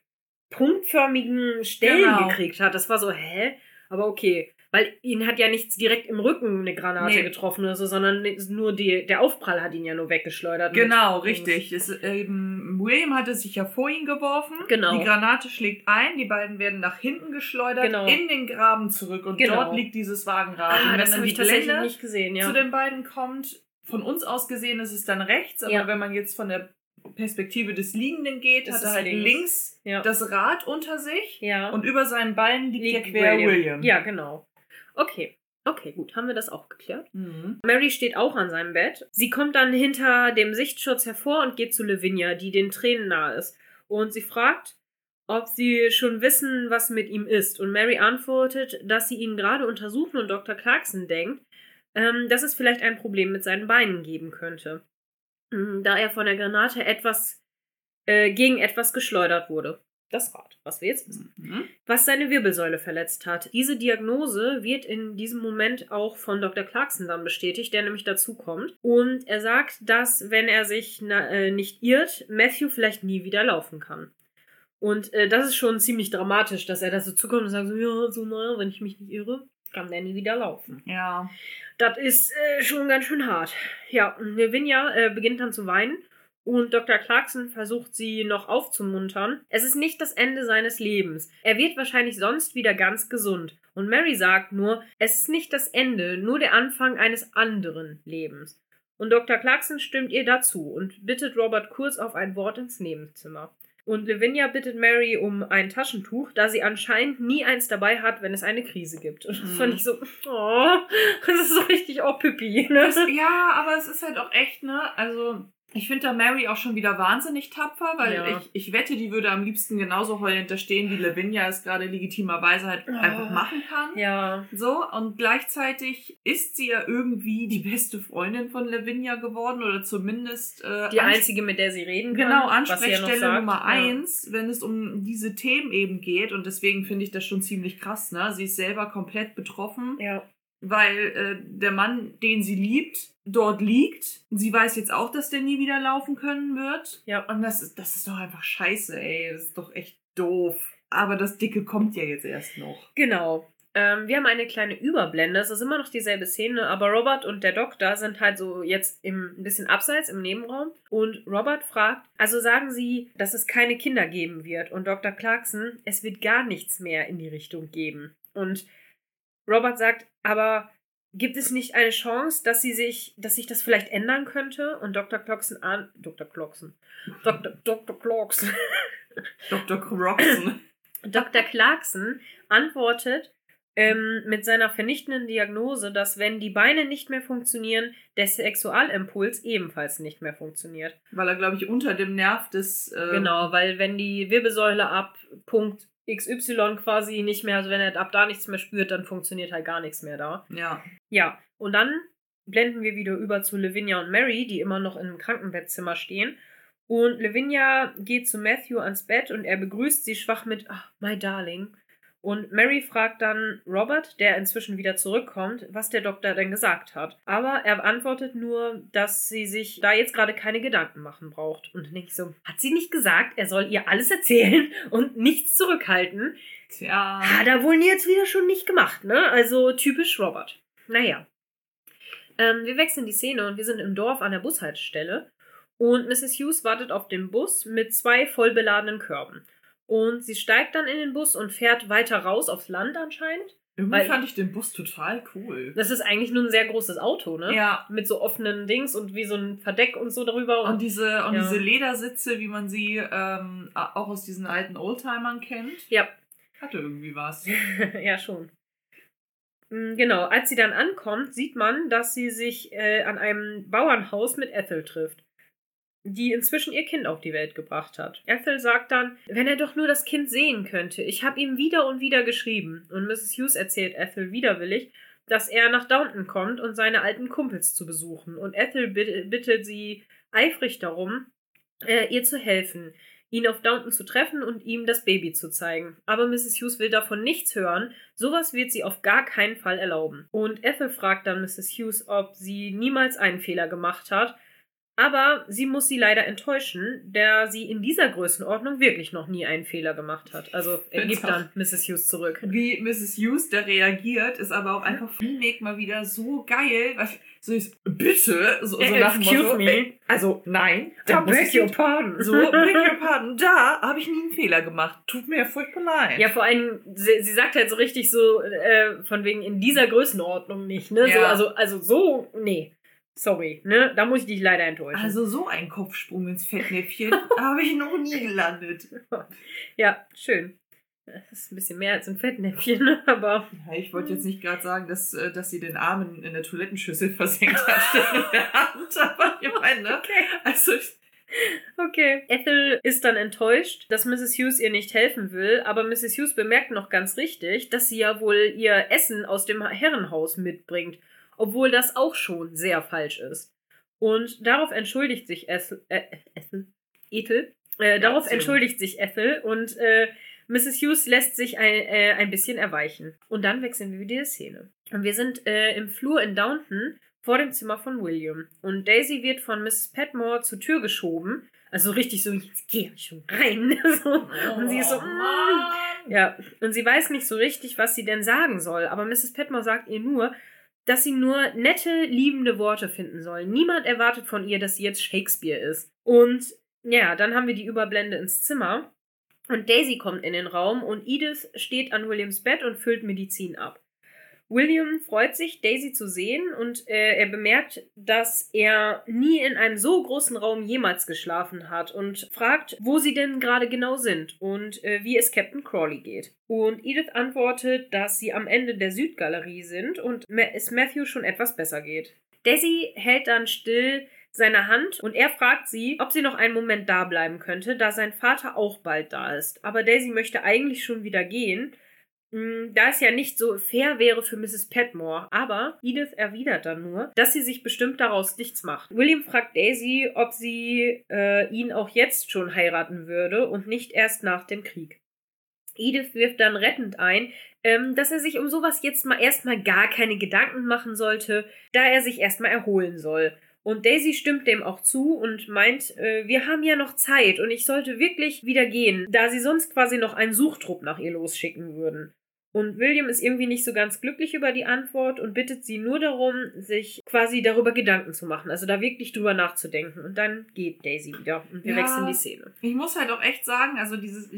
punktförmigen Stellen Genau. gekriegt hat. Das war so, hä? Aber okay. Weil ihn hat ja nichts direkt im Rücken eine Granate Nee. getroffen oder so, sondern nur die, der Aufprall hat ihn ja nur weggeschleudert. Genau, richtig. Es, ähm, William hatte sich ja vor ihn geworfen. Genau. Die Granate schlägt ein, die beiden werden nach hinten geschleudert, Genau. in den Graben zurück und Genau. dort liegt dieses Wagenrad. Ah, und wenn das dann habe die ich tatsächlich Blende nicht gesehen, ja. zu den beiden kommt, von uns aus gesehen ist es dann rechts, aber Ja. wenn man jetzt von der Perspektive des Liegenden geht, Ist hat er halt links. links, Ja. das Rad unter sich ja. und über seinen Beinen liegt, Liegt der quer William. Ja, genau. Okay. Okay, gut. Haben wir das auch geklärt? Mhm. Mary steht auch an seinem Bett. Sie kommt dann hinter dem Sichtschutz hervor und geht zu Lavinia, die den Tränen nahe ist. Und sie fragt, ob sie schon wissen, was mit ihm ist. Und Mary antwortet, dass sie ihn gerade untersuchen und Dr. Clarkson denkt, ähm, dass es vielleicht ein Problem mit seinen Beinen geben könnte. Mm, Da er von der Granate etwas äh, gegen etwas geschleudert wurde. Das Rad, was wir jetzt wissen Mhm. was seine Wirbelsäule verletzt hat. Diese Diagnose wird in diesem Moment auch von Dr. Clarkson dann bestätigt, der nämlich dazu kommt. Und er sagt, dass, wenn er sich äh, nicht irrt, Matthew vielleicht nie wieder laufen kann. Und äh, das ist schon ziemlich dramatisch, dass er da so zukommt und sagt so, ja, so naja, wenn ich mich nicht irre, kann der nie wieder laufen. Ja. Das ist äh, schon ganz schön hart. Ja, und Lavinia äh, beginnt dann zu weinen und Dr. Clarkson versucht sie noch aufzumuntern. Es ist nicht das Ende seines Lebens. Er wird wahrscheinlich sonst wieder ganz gesund. Und Mary sagt nur, es ist nicht das Ende, nur der Anfang eines anderen Lebens. Und Dr. Clarkson stimmt ihr dazu und bittet Robert kurz auf ein Wort ins Nebenzimmer. Und Lavinia bittet Mary um ein Taschentuch, da sie anscheinend nie eins dabei hat, wenn es eine Krise gibt. Und das Mhm. fand ich so, oh, [laughs] das ist so richtig auch Pippi. Ne? Das, ja, aber es ist halt auch echt, ne? Also, ich finde da Mary auch schon wieder wahnsinnig tapfer, weil Ja. ich, ich wette, die würde am liebsten genauso heulend da stehen, wie Lavinia es gerade legitimerweise halt Oh. einfach machen kann. Ja, So, und gleichzeitig ist sie ja irgendwie die beste Freundin von Lavinia geworden oder zumindest äh, die einzige, mit der sie reden kann. Genau, ja Ansprechstelle sagt. Nummer Ja. eins, wenn es um diese Themen eben geht. Und deswegen finde ich das schon ziemlich krass, ne? Sie ist selber komplett betroffen, Ja. weil äh, der Mann, den sie liebt, dort liegt. Sie weiß jetzt auch, dass der nie wieder laufen können wird. Ja. Und das ist, das ist doch einfach scheiße, ey. Das ist doch echt doof. Aber das Dicke kommt ja jetzt erst noch. Genau. Ähm, wir haben eine kleine Überblende. Es ist immer noch dieselbe Szene, aber Robert und der Doktor sind halt so jetzt im, ein bisschen abseits im Nebenraum. Und Robert fragt, also sagen Sie, dass es keine Kinder geben wird. Und Dr. Clarkson, es wird gar nichts mehr in die Richtung geben. Und Robert sagt, aber gibt es nicht eine Chance, dass sie sich, dass sich das vielleicht ändern könnte? Und Dr. Clarkson an, Dr. Clarkson, Dr. Dr. Clarkson, Dr. Croxon. Dr. Clarkson antwortet ähm, mit seiner vernichtenden Diagnose, dass wenn die Beine nicht mehr funktionieren, der Sexualimpuls ebenfalls nicht mehr funktioniert. weil er, glaube ich, unter dem Nerv des. Äh, Genau, weil wenn die Wirbelsäule ab Punkt XY quasi nicht mehr, also wenn er ab da nichts mehr spürt, dann funktioniert halt gar nichts mehr da. Ja. Ja, und dann blenden wir wieder über zu Lavinia und Mary, die immer noch im Krankenbettzimmer stehen. Und Lavinia geht zu Matthew ans Bett und er begrüßt sie schwach mit "Ah, My Darling. Und Mary fragt dann Robert, der inzwischen wieder zurückkommt, was der Doktor denn gesagt hat. Aber er antwortet nur, dass sie sich da jetzt gerade keine Gedanken machen braucht. Und dann denke ich so, hat sie nicht gesagt, er soll ihr alles erzählen [laughs] und nichts zurückhalten? Tja. Hat er wohl jetzt wieder schon nicht gemacht, ne? Also typisch Robert. Naja. Ähm, wir wechseln die Szene und wir sind im Dorf an der Bushaltestelle. Und Mrs. Hughes wartet auf den Bus mit zwei voll beladenen Körben. Und sie steigt dann in den Bus und fährt weiter raus aufs Land anscheinend. Irgendwie fand ich den Bus total cool. Das ist eigentlich nur ein sehr großes Auto, ne? Ja. Mit so offenen Dings und wie so ein Verdeck und so darüber. Und diese, und Ja. diese Ledersitze, wie man sie ähm, auch aus diesen alten Oldtimern kennt, ja, hatte irgendwie was. [laughs] ja, schon. Mm, Genau, als sie dann ankommt, sieht man, dass sie sich äh, an einem Bauernhaus mit Ethel trifft, die inzwischen ihr Kind auf die Welt gebracht hat. Ethel sagt dann, wenn er doch nur das Kind sehen könnte. Ich habe ihm wieder und wieder geschrieben. Und Mrs. Hughes erzählt Ethel widerwillig, dass er nach Downton kommt und seine alten Kumpels zu besuchen. Und Ethel bitt- bittet sie eifrig darum, äh, ihr zu helfen, ihn auf Downton zu treffen und ihm das Baby zu zeigen. Aber Mrs. Hughes will davon nichts hören. Sowas wird sie auf gar keinen Fall erlauben. Und Ethel fragt dann Mrs. Hughes, ob sie niemals einen Fehler gemacht hat. Aber sie muss sie leider enttäuschen, da sie in dieser Größenordnung wirklich noch nie einen Fehler gemacht hat. Also er gibt dann Mrs. Hughes zurück. Wie Mrs. Hughes da reagiert, ist aber auch einfach Remake mal wieder so geil. weil So ist, bitte, so, so Äh, nach dem excuse Motto, me. Also, nein, da beg your pardon. So, beg your pardon, da habe ich nie einen Fehler gemacht. Tut mir furchtbar leid. Ja, vor allem, sie, sie sagt halt so richtig so, äh, von wegen in dieser Größenordnung nicht, ne? So, Ja. also, also so, nee. Sorry, ne? Da muss ich dich leider enttäuschen. Also so ein Kopfsprung ins Fettnäpfchen [laughs] habe ich noch nie gelandet. ja, schön. Das ist ein bisschen mehr als ein Fettnäpfchen, [laughs] aber. Ja, ich wollte jetzt nicht gerade sagen, dass, äh, dass sie den Arm in der Toilettenschüssel versenkt hat der [laughs] aber ich meine, ne? Okay. Also, Okay. Ethel ist dann enttäuscht, dass Mrs. Hughes ihr nicht helfen will, aber Mrs. Hughes bemerkt noch ganz richtig, dass sie ja wohl ihr Essen aus dem Herrenhaus mitbringt, obwohl das auch schon sehr falsch ist. Und darauf entschuldigt sich Ethel, äh, Ethel, Ethel, äh, darauf Ethel. entschuldigt sich Ethel und äh, Mrs. Hughes lässt sich ein, äh, ein bisschen erweichen. Und dann wechseln wir wieder die Szene. Und wir sind äh, im Flur in Downton vor dem Zimmer von William. Und Daisy wird von Mrs. Petmore zur Tür geschoben. Also richtig so, jetzt geh schon rein. [laughs] so. Und sie ist so, Oh, mm. Ja. Und sie weiß nicht so richtig, was sie denn sagen soll. Aber Mrs. Petmore sagt ihr nur, dass sie nur nette, liebende Worte finden soll. Niemand erwartet von ihr, dass sie jetzt Shakespeare ist. Und ja, dann haben wir die Überblende ins Zimmer. Und Daisy kommt in den Raum und Edith steht an Williams Bett und füllt Medizin ab. William freut sich, Daisy zu sehen und äh, er bemerkt, dass er nie in einem so großen Raum jemals geschlafen hat und fragt, wo sie denn gerade genau sind und äh, wie es Captain Crawley geht. Und Edith antwortet, dass sie am Ende der Südgalerie sind und es Matthew schon etwas besser geht. Daisy hält dann still seine Hand und er fragt sie, ob sie noch einen Moment da bleiben könnte, da sein Vater auch bald da ist. Aber Daisy möchte eigentlich schon wieder gehen, da es ja nicht so fair wäre für Mrs. Petmore. Aber Edith erwidert dann nur, dass sie sich bestimmt daraus nichts macht. William fragt Daisy, ob sie äh, ihn auch jetzt schon heiraten würde und nicht erst nach dem Krieg. Edith wirft dann rettend ein, ähm, dass er sich um sowas jetzt mal erstmal gar keine Gedanken machen sollte, da er sich erstmal erholen soll. Und Daisy stimmt dem auch zu und meint, äh, wir haben ja noch Zeit und ich sollte wirklich wieder gehen, da sie sonst quasi noch einen Suchtrupp nach ihr losschicken würden. Und William ist irgendwie nicht so ganz glücklich über die Antwort und bittet sie nur darum, sich quasi darüber Gedanken zu machen, also da wirklich drüber nachzudenken. Und dann geht Daisy wieder und wir Ja. wechseln die Szene. Ich muss halt auch echt sagen, also dieses,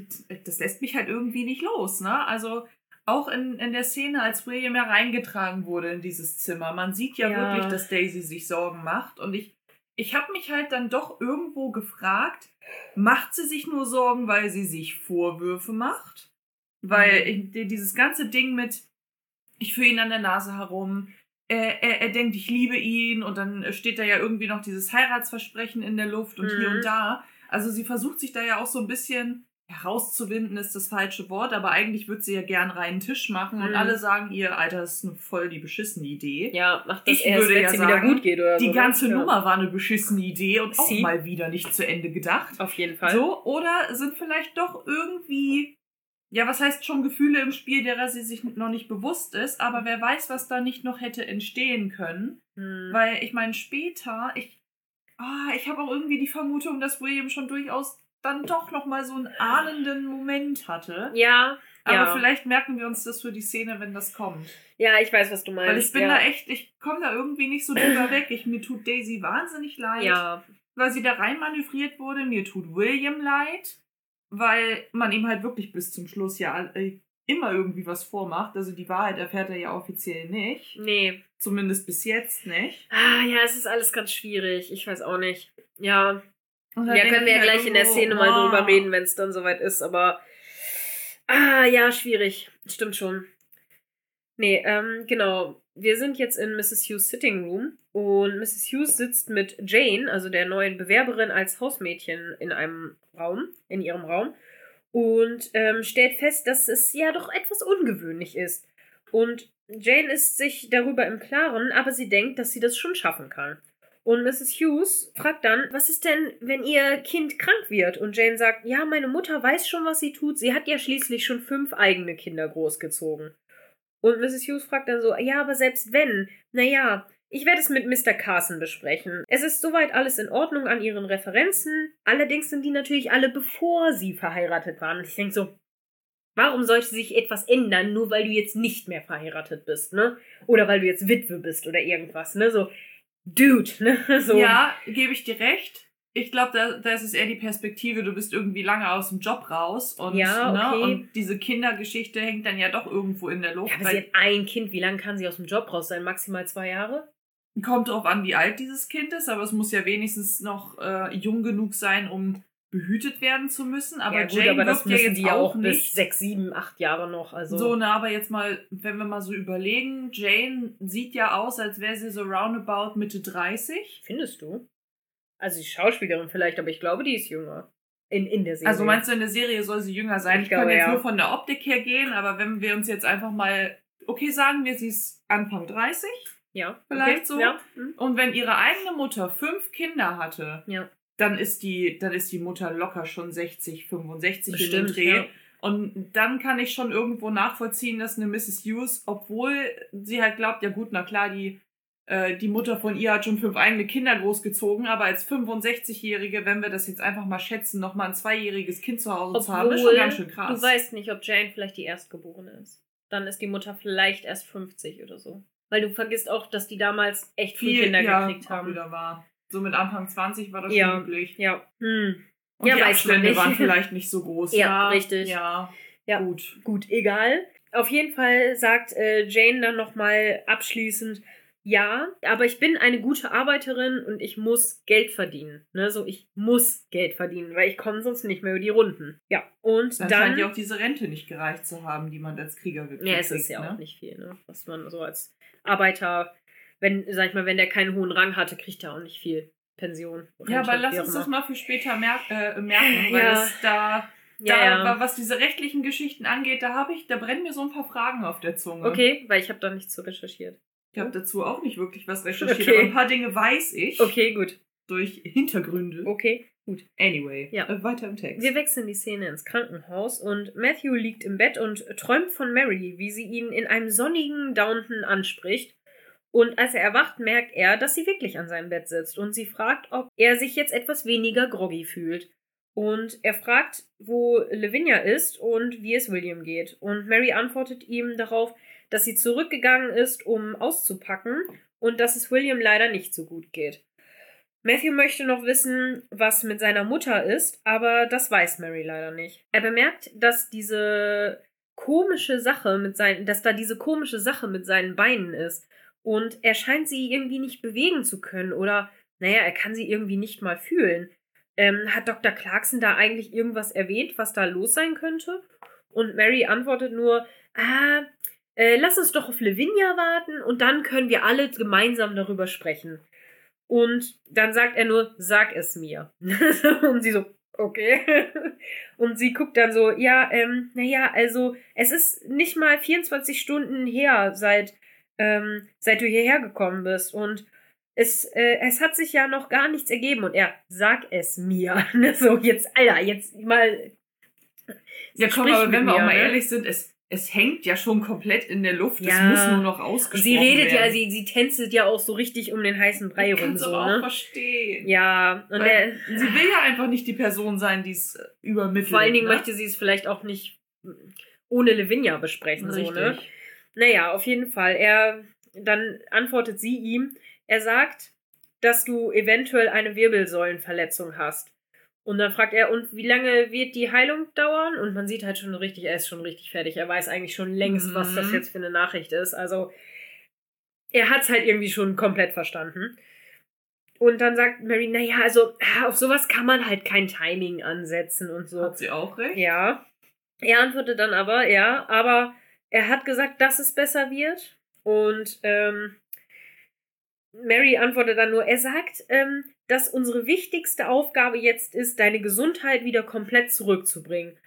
das lässt mich halt irgendwie nicht los, ne? Also auch in, in der Szene, als William ja reingetragen wurde in dieses Zimmer, man sieht ja, Ja. wirklich, dass Daisy sich Sorgen macht. Und ich, ich habe mich halt dann doch irgendwo gefragt, macht sie sich nur Sorgen, weil sie sich Vorwürfe macht? Weil ich, dieses ganze Ding mit, ich führe ihn an der Nase herum, er, er, er denkt, ich liebe ihn und dann steht da ja irgendwie noch dieses Heiratsversprechen in der Luft und hier Mhm. und da. Also sie versucht sich da ja auch so ein bisschen herauszuwinden, ist das falsche Wort, aber eigentlich würde sie ja gern reinen Tisch machen und Mhm. alle sagen ihr, Alter, das ist eine voll die beschissene Idee. Ja, macht das Ich erst, würde ja sagen, wieder gut geht oder Die so. ganze ja. Nummer war eine beschissene Idee und auch Sie? mal wieder nicht zu Ende gedacht. Auf jeden Fall. So, oder sind vielleicht doch irgendwie, ja, was heißt schon Gefühle im Spiel, derer sie sich noch nicht bewusst ist, aber wer weiß, was da nicht noch hätte entstehen können. Hm. Weil ich meine, später, ich, ah, ich habe auch irgendwie die Vermutung, dass William schon durchaus dann doch noch mal so einen ahnenden Moment hatte. Ja, Aber ja. vielleicht merken wir uns das für die Szene, wenn das kommt. ja, ich weiß, was du meinst. Weil ich bin ja. da echt, ich komme da irgendwie nicht so drüber weg. Ich, mir tut Daisy wahnsinnig leid, Ja, weil sie da rein manövriert wurde. Mir tut William leid, weil man ihm halt wirklich bis zum Schluss ja äh, immer irgendwie was vormacht. Also die Wahrheit erfährt er ja offiziell nicht. nee. Zumindest bis jetzt nicht. Ah, ja, es ist alles ganz schwierig. Ich weiß auch nicht. Ja, ja, können wir ja halt gleich in der Szene mal ah. drüber reden, wenn es dann soweit ist, aber. Ah, ja, schwierig. Stimmt schon. Nee, ähm, genau. Wir sind jetzt in Mrs. Hughes Sitting Room und Mrs. Hughes sitzt mit Jane, also der neuen Bewerberin, als Hausmädchen in einem Raum, in ihrem Raum und ähm, stellt fest, dass es ja doch etwas ungewöhnlich ist. Und Jane ist sich darüber im Klaren, aber sie denkt, dass sie das schon schaffen kann. Und Mrs. Hughes fragt dann, was ist denn, wenn ihr Kind krank wird? Und Jane sagt, ja, meine Mutter weiß schon, was sie tut. Sie hat ja schließlich schon fünf eigene Kinder großgezogen. Und Mrs. Hughes fragt dann so, ja, aber selbst wenn, naja, ich werde es mit Mr. Carson besprechen. Es ist soweit alles in Ordnung an ihren Referenzen. Allerdings sind die natürlich alle bevor sie verheiratet waren. Und ich denke so, warum sollte sich etwas ändern, nur weil du jetzt nicht mehr verheiratet bist, ne? Oder weil du jetzt Witwe bist oder irgendwas, ne? So, Dude, ne? [laughs] So. Ja, gebe ich dir recht. Ich glaube, da, da ist es eher die Perspektive, du bist irgendwie lange aus dem Job raus und, Ja, ne, okay. und diese Kindergeschichte hängt dann ja doch irgendwo in der Luft. Ja, aber sie hat ein Kind. Wie lange kann sie aus dem Job raus sein? Maximal zwei Jahre? Kommt drauf an, wie alt dieses Kind ist, aber es muss ja wenigstens noch äh, jung genug sein, um behütet werden zu müssen. Aber ja, gut, Jane aber das ja jetzt die ja auch nicht. bis sechs, sieben, acht Jahre noch. Also So, na, aber jetzt mal, wenn wir mal so überlegen, Jane sieht ja aus, als wäre sie so roundabout Mitte 30. findest du? Also die Schauspielerin vielleicht, aber ich glaube, die ist jünger. In, in der Serie. Also meinst du, in der Serie soll sie jünger sein? Ich Ich, kann jetzt ja. nur von der Optik her gehen, aber wenn wir uns jetzt einfach mal, okay, sagen wir, sie ist Anfang 30 ja, vielleicht okay. so? Ja. hm, und wenn ihre eigene Mutter fünf Kinder hatte, ja. dann ist die, dann ist die Mutter locker schon 60, 65 in Bestimmt, dem Dreh. ja. Und dann kann ich schon irgendwo nachvollziehen, dass eine Mrs. Hughes, obwohl sie halt glaubt, ja gut, na klar, die, äh, die Mutter von ihr hat schon fünf eigene Kinder großgezogen, aber als 65-Jährige, wenn wir das jetzt einfach mal schätzen, nochmal ein zweijähriges Kind zu Hause zu haben, ist schon Obwohl, ganz schön krass. Du weißt nicht, ob Jane vielleicht die Erstgeborene ist. Dann ist die Mutter vielleicht erst 50 oder so. Weil du vergisst auch, dass die damals echt viele viel Kinder ja, gekriegt auch haben. wieder war. So mit Anfang 20 war das Ja. schon üblich. Ja. Hm. Und Ja, die Abstände waren [laughs] vielleicht nicht so groß. Ja, richtig. Ja, Ja. gut. Gut, egal. Auf jeden Fall sagt äh, Jane dann nochmal abschließend, ja, aber ich bin eine gute Arbeiterin und ich muss Geld verdienen. Ne? So, ich muss Geld verdienen, weil ich komme sonst nicht mehr über die Runden. Ja, und Dann, dann... scheint ja auch diese Rente nicht gereicht zu haben, die man als Krieger gekriegt ja, es ist ja auch nicht viel, ne? Was man so als Arbeiter, wenn, sag ich mal, wenn der keinen hohen Rang hatte, kriegt er auch nicht viel Pension. Ja, aber Rente, lass uns das mal für später merk äh, merken, weil Ja. das da, da ja. was diese rechtlichen Geschichten angeht, da habe ich, da brennen mir so ein paar Fragen auf der Zunge. Okay, weil ich habe da nichts zu recherchiert. Ich habe dazu auch nicht wirklich was recherchiert, Okay. aber ein paar Dinge weiß ich Okay, gut. durch Hintergründe. Okay. Anyway, Ja. äh, weiter im Text. Wir wechseln die Szene ins Krankenhaus und Matthew liegt im Bett und träumt von Mary, wie sie ihn in einem sonnigen Downton anspricht. Und als er erwacht, merkt er, dass sie wirklich an seinem Bett sitzt und sie fragt, ob er sich jetzt etwas weniger groggy fühlt. Und er fragt, wo Lavinia ist und wie es William geht. Und Mary antwortet ihm darauf, dass sie zurückgegangen ist, um auszupacken und dass es William leider nicht so gut geht. Matthew möchte noch wissen, was mit seiner Mutter ist, aber das weiß Mary leider nicht. Er bemerkt, dass diese komische Sache mit seinen, dass da diese komische Sache mit seinen Beinen ist. Und er scheint sie irgendwie nicht bewegen zu können oder, naja, er kann sie irgendwie nicht mal fühlen. Ähm, hat Dr. Clarkson da eigentlich irgendwas erwähnt, was da los sein könnte? Und Mary antwortet nur, ah, äh, lass uns doch auf Lavinia warten und dann können wir alle gemeinsam darüber sprechen. Und dann sagt er nur, sag es mir. [laughs] und sie so, okay. [laughs] und sie guckt dann so, ja, ähm, naja, also es ist nicht mal 24 Stunden her, seit, ähm, seit du hierher gekommen bist. Und es, äh, es hat sich ja noch gar nichts ergeben. Und er, sag es mir. [laughs] so, jetzt, Alter, jetzt mal. ja, komm, aber wenn wir auch mal ne? ehrlich sind, es, es hängt ja schon komplett in der Luft. Es Ja. muss nur noch ausgesprochen sie redet ja, werden. sie, sie tänzelt ja auch so richtig um den heißen Brei ich rum. So, aber auch ne? verstehen. Ja, und Weil er, sie will ja einfach nicht die Person sein, die es äh, übermittelt. vor allen Dingen ne? möchte sie es vielleicht auch nicht ohne Lavinia besprechen. So, ne? Richtig. Naja, auf jeden Fall. Er, dann antwortet sie ihm, er sagt, dass du eventuell eine Wirbelsäulenverletzung hast. Und dann fragt er, und wie lange wird die Heilung dauern? Und man sieht halt schon richtig, er ist schon richtig fertig. Er weiß eigentlich schon längst, was das Mhm. jetzt für eine Nachricht ist. Also, er hat es halt irgendwie schon komplett verstanden. Und dann sagt Mary, naja, also auf sowas kann man halt kein Timing ansetzen und so. Hat sie auch recht? Ja. Er antwortet dann aber, ja, aber er hat gesagt, dass es besser wird. Und ähm, Mary antwortet dann nur, er sagt, ähm, dass unsere wichtigste Aufgabe jetzt ist, deine Gesundheit wieder komplett zurückzubringen.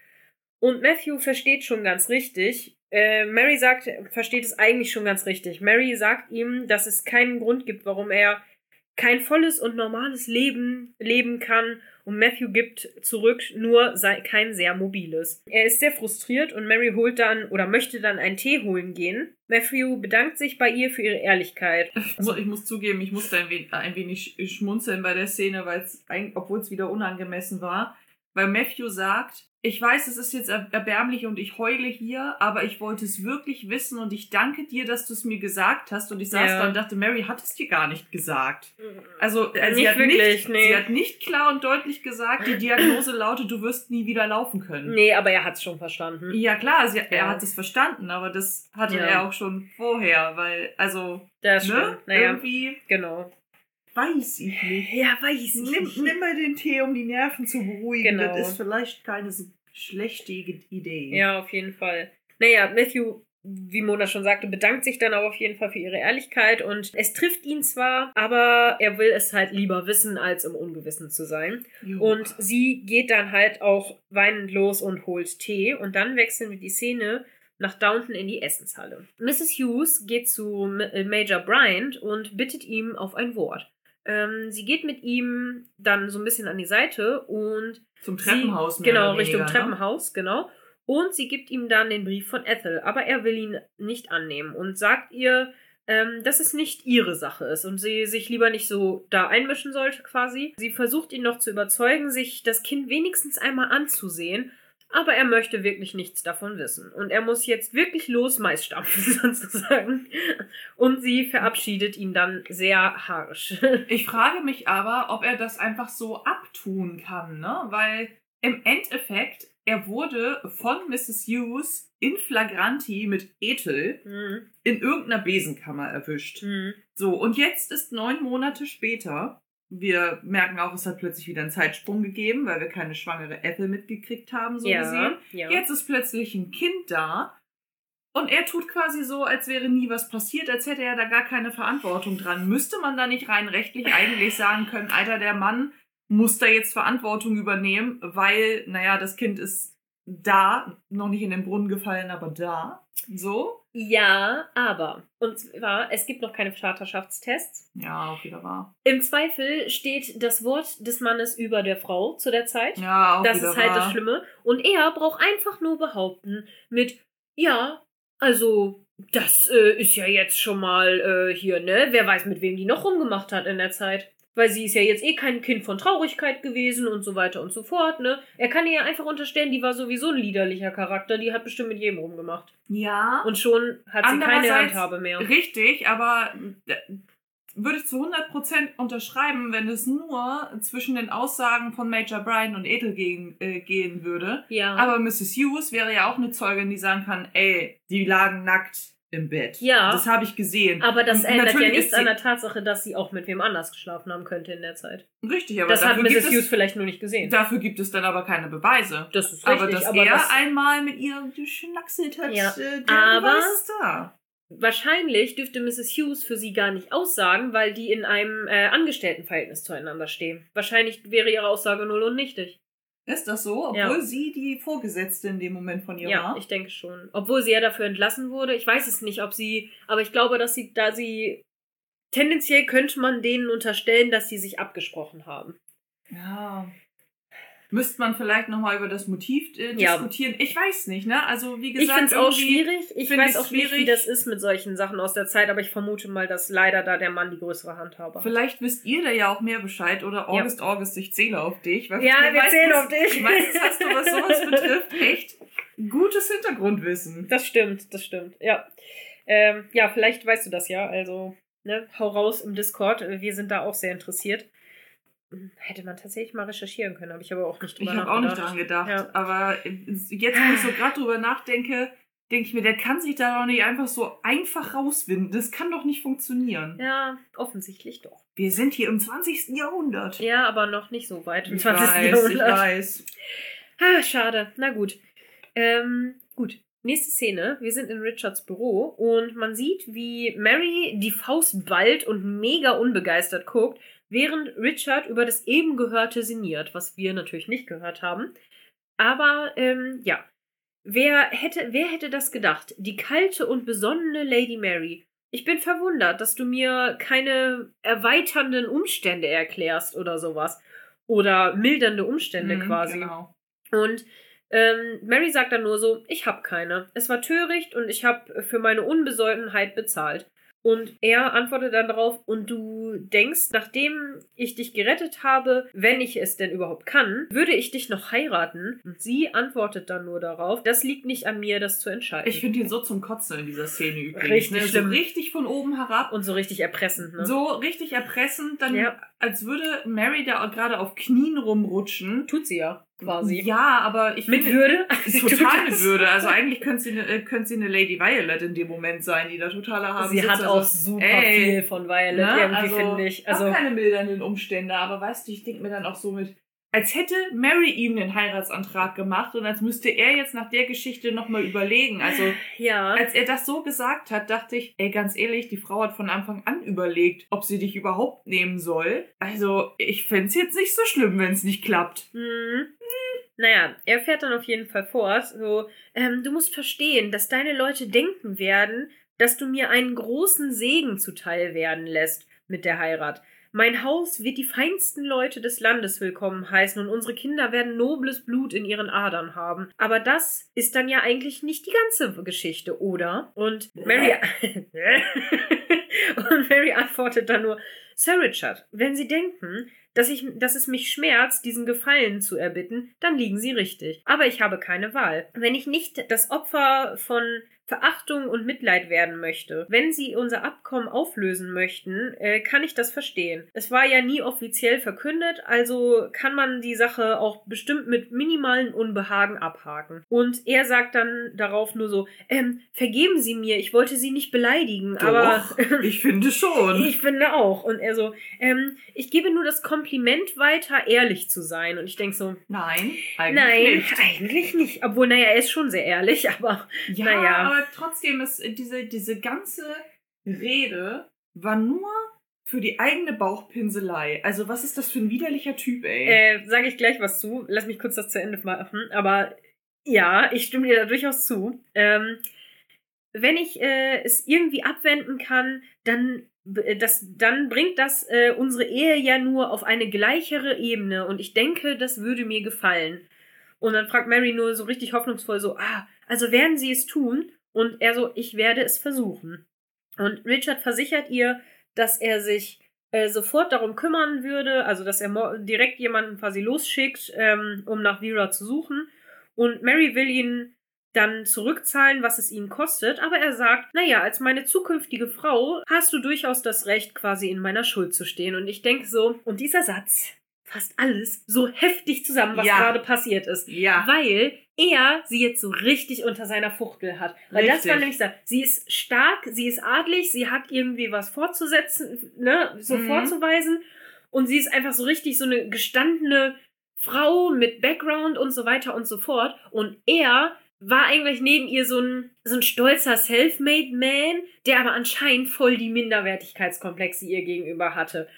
Und Matthew versteht schon ganz richtig. Äh, Mary sagt, versteht es eigentlich schon ganz richtig. Mary sagt ihm, dass es keinen Grund gibt, warum er kein volles und normales Leben leben kann und Matthew gibt zurück nur kein sehr mobiles. Er ist sehr frustriert und Mary holt dann oder möchte dann einen Tee holen gehen. Matthew bedankt sich bei ihr für ihre Ehrlichkeit. Ich muss, ich muss zugeben, ich musste ein wenig, ein wenig schmunzeln bei der Szene, obwohl es wieder unangemessen war, weil Matthew sagt, ich weiß, es ist jetzt er- erbärmlich und ich heule hier, aber ich wollte es wirklich wissen und ich danke dir, dass du es mir gesagt hast. Und ich saß Ja. da und dachte, Mary hat es dir gar nicht gesagt. Also, äh, sie, Nicht hat wirklich, nicht, nee. sie hat nicht klar und deutlich gesagt, die Diagnose lautet, du wirst nie wieder laufen können. Nee, aber er hat's schon verstanden. Ja, klar, sie, er Ja. hat es verstanden, aber das hatte Ja. er auch schon vorher, weil, also, Das ne? Naja, Irgendwie genau. Weiß ich nicht. Ja, weiß ich Nimm, nicht. nimm mal den Tee, um die Nerven zu beruhigen. Genau. Das ist vielleicht keine so schlechte Idee. Ja, auf jeden Fall. Naja, Matthew, wie Mona schon sagte, bedankt sich dann auch auf jeden Fall für ihre Ehrlichkeit und es trifft ihn zwar, aber er will es halt lieber wissen, als im Ungewissen zu sein. Jo. Und sie geht dann halt auch weinend los und holt Tee und dann wechseln wir die Szene nach Downton in die Essenshalle. Mrs. Hughes geht zu äh, Major Bryant und bittet ihm auf ein Wort. Ähm, sie geht mit ihm dann so ein bisschen an die Seite und Zum Treppenhaus Sie, genau, Richtung weniger, ne? Treppenhaus, genau. Und sie gibt ihm dann den Brief von Ethel, aber er will ihn nicht annehmen und sagt ihr, ähm, dass es nicht ihre Sache ist und sie sich lieber nicht so da einmischen sollte quasi. Sie versucht ihn noch zu überzeugen, sich das Kind wenigstens einmal anzusehen, aber er möchte wirklich nichts davon wissen. Und er muss jetzt wirklich los Mais stampfen [laughs] sozusagen. Und sie verabschiedet ihn dann sehr harsch. [laughs] Ich frage mich aber, ob er das einfach so abtun kann, ne? Weil im Endeffekt, er wurde von Mrs. Hughes in flagranti mit Ethel Hm, in irgendeiner Besenkammer erwischt. hm. So, und jetzt ist neun Monate später. Wir merken auch, es hat plötzlich wieder einen Zeitsprung gegeben, weil wir keine schwangere Ethel mitgekriegt haben, so gesehen. ja, ja. Jetzt ist plötzlich ein Kind da und er tut quasi so, als wäre nie was passiert, als hätte er da gar keine Verantwortung dran. Müsste man da nicht rein rechtlich eigentlich sagen können, Alter, der Mann muss da jetzt Verantwortung übernehmen, weil, naja, das Kind ist da, noch nicht in den Brunnen gefallen, aber da. So? Ja, aber. Und zwar, es gibt noch keine Vaterschaftstests. Ja, auch wieder wahr. Im Zweifel steht das Wort des Mannes über der Frau zu der Zeit. Ja, auch das wieder ist halt wahr. das Schlimme. Und er braucht einfach nur behaupten mit, ja, also, das äh, ist ja jetzt schon mal äh, hier, ne? Wer weiß, mit wem die noch rumgemacht hat in der Zeit. Weil sie ist ja jetzt eh kein Kind von Traurigkeit gewesen und so weiter und so fort, ne? Er kann ihr ja einfach unterstellen, die war sowieso ein liederlicher Charakter, die hat bestimmt mit jedem rumgemacht. Ja, Und schon hat sie keine Handhabe mehr. richtig, aber äh, würde ich zu 100% unterschreiben, wenn es nur zwischen den Aussagen von Major Bryan und Ethel gehen, äh, gehen würde. Ja. Aber Mrs. Hughes wäre ja auch eine Zeugin, die sagen kann, ey, die lagen nackt im Bett. Ja. Das habe ich gesehen. Aber das ändert ja nichts an der Tatsache, dass sie auch mit wem anders geschlafen haben könnte in der Zeit. Richtig, aber Das hat Mrs. gibt Hughes es, vielleicht nur nicht gesehen. dafür gibt es dann aber keine Beweise. das ist aber richtig, dass aber er das, einmal mit ihr geschnackselt hat, Ja. äh, der Aber- Beweis ist da. wahrscheinlich dürfte Mrs. Hughes für sie gar nicht aussagen, weil die in einem äh, Angestelltenverhältnis zueinander stehen. Wahrscheinlich wäre ihre Aussage null und nichtig. Ist das so? Obwohl Ja. sie die Vorgesetzte in dem Moment von ihr Ja, war? ich denke schon. Obwohl sie ja dafür entlassen wurde. Ich weiß es nicht, ob sie, aber ich glaube, dass sie, da sie tendenziell könnte man denen unterstellen, dass sie sich abgesprochen haben. Ja. Müsste man vielleicht nochmal über das Motiv äh, Ja. diskutieren? Ich weiß nicht, ne? Also, wie Ich gesagt, finde es auch schwierig. Ich weiß auch nicht, wie schwierig. das ist mit solchen Sachen aus der Zeit, aber ich vermute mal, dass leider da der Mann die größere Handhabe hat. Vielleicht wisst ihr da ja auch mehr Bescheid oder August, August, ich zähle auf dich. Ja, wir meistens- zählen auf dich. Meistens hast du, was sowas [laughs] betrifft, echt gutes Hintergrundwissen. Das stimmt, das stimmt, ja. Ähm, ja, vielleicht weißt du das ja, also, ne, hau raus im Discord, wir sind da auch sehr interessiert. Hätte man tatsächlich mal recherchieren können, habe ich aber auch nicht Ich drüber habe auch nicht dran gedacht. Ja. Aber jetzt, wo ich so gerade drüber nachdenke, denke ich mir, der kann sich da doch nicht einfach so einfach rauswinden. Das kann doch nicht funktionieren. Ja, offensichtlich doch. Wir sind hier im 20. Jahrhundert. Ja, aber noch nicht so weit im ich 20. weiß, ich Jahrhundert. weiß. Ah, schade. Na gut. Ähm, gut. Nächste Szene. Wir sind in Richards Büro und man sieht, wie Mary die Faust ballt und mega unbegeistert guckt, während Richard über das eben Gehörte sinniert, was wir natürlich nicht gehört haben. Aber, ähm, ja. Wer hätte, wer hätte das gedacht? Die kalte und besonnene Lady Mary. Ich bin verwundert, dass du mir keine erweiternden Umstände erklärst oder sowas. Oder mildernde Umstände Mhm, quasi. Genau. Und ähm, Mary sagt dann nur so, ich hab keine. Es war töricht und ich hab für meine Unbesoldenheit bezahlt. Und er antwortet dann darauf, und du denkst, nachdem ich dich gerettet habe, wenn ich es denn überhaupt kann, würde ich dich noch heiraten? Und sie antwortet dann nur darauf, das liegt nicht an mir, das zu entscheiden. Ich finde ihn so zum Kotzen in dieser Szene übrigens. Richtig ne? So richtig von oben herab. und so richtig erpressend, ne? So richtig erpressend, dann Ja. Als würde Mary da gerade auf Knien rumrutschen. Tut sie ja, quasi. Ja, aber ich Mit finde, Würde? [laughs] total mit Würde. Also eigentlich könnte sie, eine, äh, könnte sie eine Lady Violet in dem Moment sein, die da totaler haben. Sie sitzt. hat Also, auch super ey, viel von Violet, ne? irgendwie, Also, finde ich. Also Also, keine mildernden Umstände, aber weißt du, ich denke mir dann auch so mit, als hätte Mary ihm den Heiratsantrag gemacht und als müsste er jetzt nach der Geschichte nochmal überlegen. Also ja. als er das so gesagt hat, dachte ich, ey, ganz ehrlich, die Frau hat von Anfang an überlegt, ob sie dich überhaupt nehmen soll. Also, ich fände es jetzt nicht so schlimm, wenn es nicht klappt. Hm. Naja, er fährt dann auf jeden Fall fort. So, ähm, du musst verstehen, dass deine Leute denken werden, dass du mir einen großen Segen zuteil werden lässt mit der Heirat. Mein Haus wird die feinsten Leute des Landes willkommen heißen und unsere Kinder werden nobles Blut in ihren Adern haben. Aber das ist dann ja eigentlich nicht die ganze Geschichte, oder? Und Mary, [laughs] und Mary antwortet dann nur, Sir Richard, wenn Sie denken, dass, ich, dass es mich schmerzt, diesen Gefallen zu erbitten, dann liegen Sie richtig. Aber ich habe keine Wahl. Wenn ich nicht das Opfer von Verachtung und Mitleid werden möchte. Wenn Sie unser Abkommen auflösen möchten, äh, kann ich das verstehen. Es war ja nie offiziell verkündet, also kann man die Sache auch bestimmt mit minimalen Unbehagen abhaken. Und er sagt dann darauf nur so, ähm, vergeben Sie mir, ich wollte Sie nicht beleidigen, aber Doch, [laughs] ich finde schon. ich finde auch. Und er so, ähm, ich gebe nur das Kompliment weiter, ehrlich zu sein. Und ich denke so, Nein, eigentlich nein, nicht. eigentlich nicht. Obwohl, naja, er ist schon sehr ehrlich, [laughs] aber Ja, Naja. aber trotzdem ist diese, diese ganze Rede war nur für die eigene Bauchpinselei. Also was ist das für ein widerlicher Typ, ey? äh, sage ich gleich was zu. Lass mich kurz das zu Ende machen. Aber ja, ich stimme dir da durchaus zu. Ähm, wenn ich äh, es irgendwie abwenden kann, dann, b- das, dann bringt das äh, unsere Ehe ja nur auf eine gleichere Ebene. Und ich denke, das würde mir gefallen. Und dann fragt Mary nur so richtig hoffnungsvoll so, ah, also werden Sie es tun? Und er so, ich werde es versuchen. Und Richard versichert ihr, dass er sich äh, sofort darum kümmern würde, also dass er direkt jemanden quasi losschickt, ähm, um nach Vera zu suchen. Und Mary will ihn dann zurückzahlen, was es ihn kostet, aber er sagt, naja, als meine zukünftige Frau hast du durchaus das Recht, quasi in meiner Schuld zu stehen. Und ich denke so, und dieser Satz fasst alles so heftig zusammen, was Ja. gerade passiert ist ja. weil er sie jetzt so richtig unter seiner Fuchtel hat. Weil das Richtig. war nämlich so, sie ist stark, sie ist adlig, sie hat irgendwie was fortzusetzen, ne, so Mhm. vorzuweisen und sie ist einfach so richtig so eine gestandene Frau mit Background und so weiter und so fort und er war eigentlich neben ihr so ein, so ein stolzer Selfmade Man, der aber anscheinend voll die Minderwertigkeitskomplexe ihr gegenüber hatte.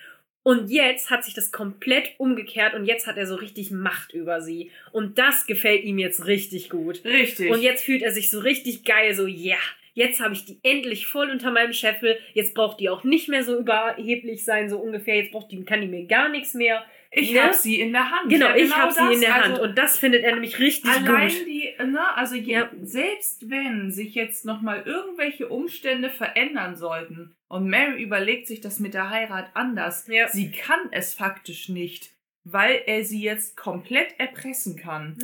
Und jetzt hat sich das komplett umgekehrt und jetzt hat er so richtig Macht über sie. Und das gefällt ihm jetzt richtig gut. Richtig. Und jetzt fühlt er sich so richtig geil, so, ja, jetzt habe ich die endlich voll unter meinem Scheffel. Jetzt braucht die auch nicht mehr so überheblich sein, so ungefähr. Jetzt braucht die, kann die mir gar nichts mehr. Ich ne? hab sie in der Hand. Genau, Ja, ich habe sie in der Hand. Also, Und das findet er nämlich richtig Allein gut. die, ne, also Ja. selbst wenn sich jetzt nochmal irgendwelche Umstände verändern sollten und Mary überlegt sich das mit der Heirat anders, Ja. sie kann es faktisch nicht, weil er sie jetzt komplett erpressen kann.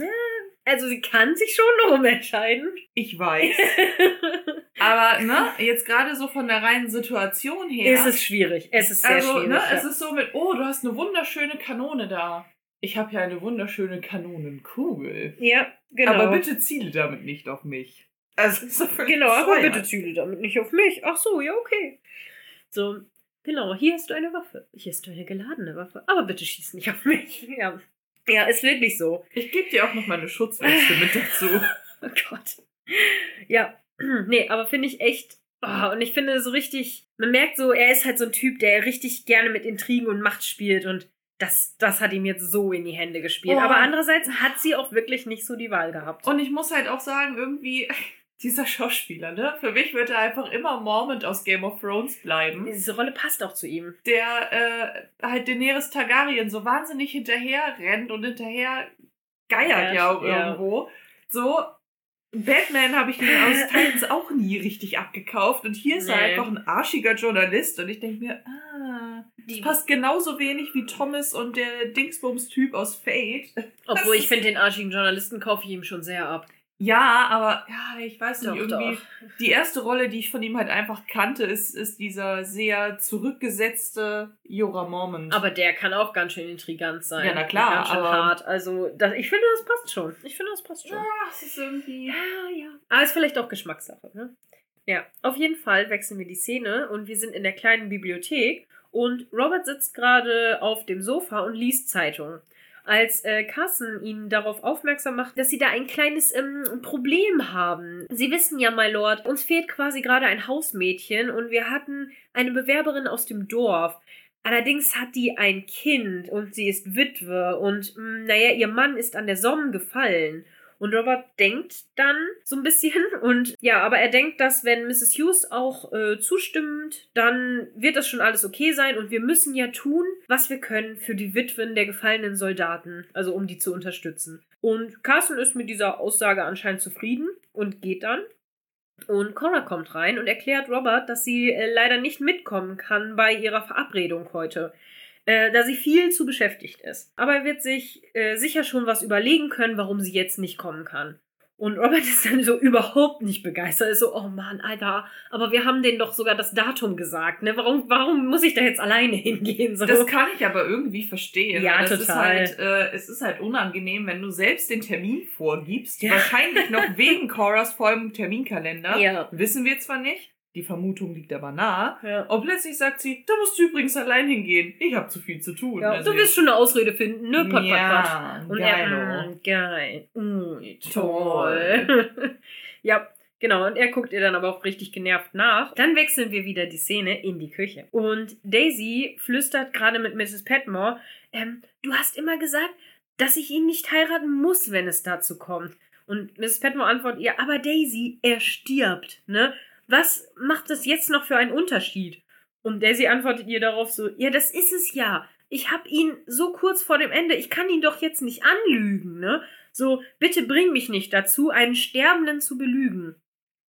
Also sie kann sich schon noch umentscheiden. Ich weiß. [laughs] Aber ne, jetzt gerade so von der reinen Situation her. Es ist schwierig. Es ist sehr also, schwierig. ne, ja. es ist so mit, oh, du hast eine wunderschöne Kanone da. Ich habe ja eine wunderschöne Kanonenkugel. ja, genau. Aber bitte ziele damit nicht auf mich. Also, völlig Genau, aber bitte ziele damit nicht auf mich. Ach so, ja, okay. So, genau, hier hast du eine Waffe. Hier ist eine geladene Waffe. Aber bitte schieß nicht auf mich. [laughs] Ja, ja ist wirklich so. Ich gebe dir auch noch meine Schutzweste mit dazu. [laughs] Oh Gott. Ja, [clears throat] nee, aber finde ich echt. Oh, und ich finde so richtig, man merkt so, er ist halt so ein Typ, der richtig gerne mit Intrigen und Macht spielt und das, das hat ihm jetzt so in die Hände gespielt. Oh. Aber andererseits hat sie auch wirklich nicht so die Wahl gehabt. Und ich muss halt auch sagen, irgendwie, dieser Schauspieler, ne? Für mich wird er einfach immer Mormont aus Game of Thrones bleiben. Diese Rolle passt auch zu ihm. Der äh, halt Daenerys Targaryen so wahnsinnig hinterher rennt und hinterher geiert Ja, ja auch ja. irgendwo. So, Batman habe ich den aus [laughs] Titans auch nie richtig abgekauft. Und hier ist er Nee. einfach ein arschiger Journalist. Und ich denke mir, ah, das Die- passt genauso wenig wie Thomas und der Dingsbums-Typ aus Fate. Obwohl ich ist- finde, den arschigen Journalisten kaufe ich ihm schon sehr ab. Ja, aber ja, ich weiß nicht, Doch, irgendwie. doch. Die erste Rolle, die ich von ihm halt einfach kannte, ist, ist dieser sehr zurückgesetzte Jorah Mormont. Aber der kann auch ganz schön intrigant sein. Ja, na klar, Ganz schön aber- hart. Also, das, ich finde, das passt schon. Ich finde, das passt schon. ja, es ist irgendwie. Ja, ja. Aber ist vielleicht auch Geschmackssache, ne? Ja, auf jeden Fall wechseln wir die Szene und wir sind in der kleinen Bibliothek und Robert sitzt gerade auf dem Sofa und liest Zeitung. Als äh, Carson ihn darauf aufmerksam macht, dass sie da ein kleines ähm, Problem haben. Sie wissen ja, my Lord, uns fehlt quasi gerade ein Hausmädchen und wir hatten eine Bewerberin aus dem Dorf. Allerdings hat die ein Kind und sie ist Witwe und mh, naja, ihr Mann ist an der Somme gefallen. Und Robert denkt dann so ein bisschen [laughs] und ja, aber er denkt, dass wenn Mrs. Hughes auch äh, zustimmt, dann wird das schon alles okay sein und wir müssen ja tun, was wir können für die Witwen der gefallenen Soldaten, also um die zu unterstützen. Und Carson ist mit dieser Aussage anscheinend zufrieden und geht dann. Und Cora kommt rein und erklärt Robert, dass sie äh, leider nicht mitkommen kann bei ihrer Verabredung heute, äh, da sie viel zu beschäftigt ist. Aber er wird sich äh, sicher schon was überlegen können, warum sie jetzt nicht kommen kann. Und Robert [laughs] ist dann so überhaupt nicht begeistert. Ist so, oh Mann, Alter, aber wir haben denen doch sogar das Datum gesagt, ne? Warum, warum muss ich da jetzt alleine [laughs] hingehen? So? Das kann ich aber irgendwie verstehen. Ja, das total. Ist halt, äh, es ist halt unangenehm, wenn du selbst den Termin vorgibst. Ja. Wahrscheinlich noch [laughs] wegen Coras vollem Terminkalender. Ja. Wissen wir zwar nicht. Die Vermutung liegt aber nah. ja. Und plötzlich sagt sie, da musst du übrigens allein hingehen. Ich habe zu viel zu tun. ja Also du wirst schon eine Ausrede finden, ne? Pat, pat, pat. ja, Und geilo. er, mm, geil. Mm, Toll. toll. [laughs] ja, genau. Und er guckt ihr dann aber auch richtig genervt nach. Dann wechseln wir wieder die Szene in die Küche. Und Daisy flüstert gerade mit Mrs. Petmore, ähm, du hast immer gesagt, dass ich ihn nicht heiraten muss, wenn es dazu kommt. Und Mrs. Petmore antwortet ihr, aber Daisy, er stirbt, ne? Was macht das jetzt noch für einen Unterschied? Und Daisy antwortet ihr darauf so, ja, das ist es ja. Ich hab ihn so kurz vor dem Ende, ich kann ihn doch jetzt nicht anlügen, ne? So, bitte bring mich nicht dazu, einen Sterbenden zu belügen.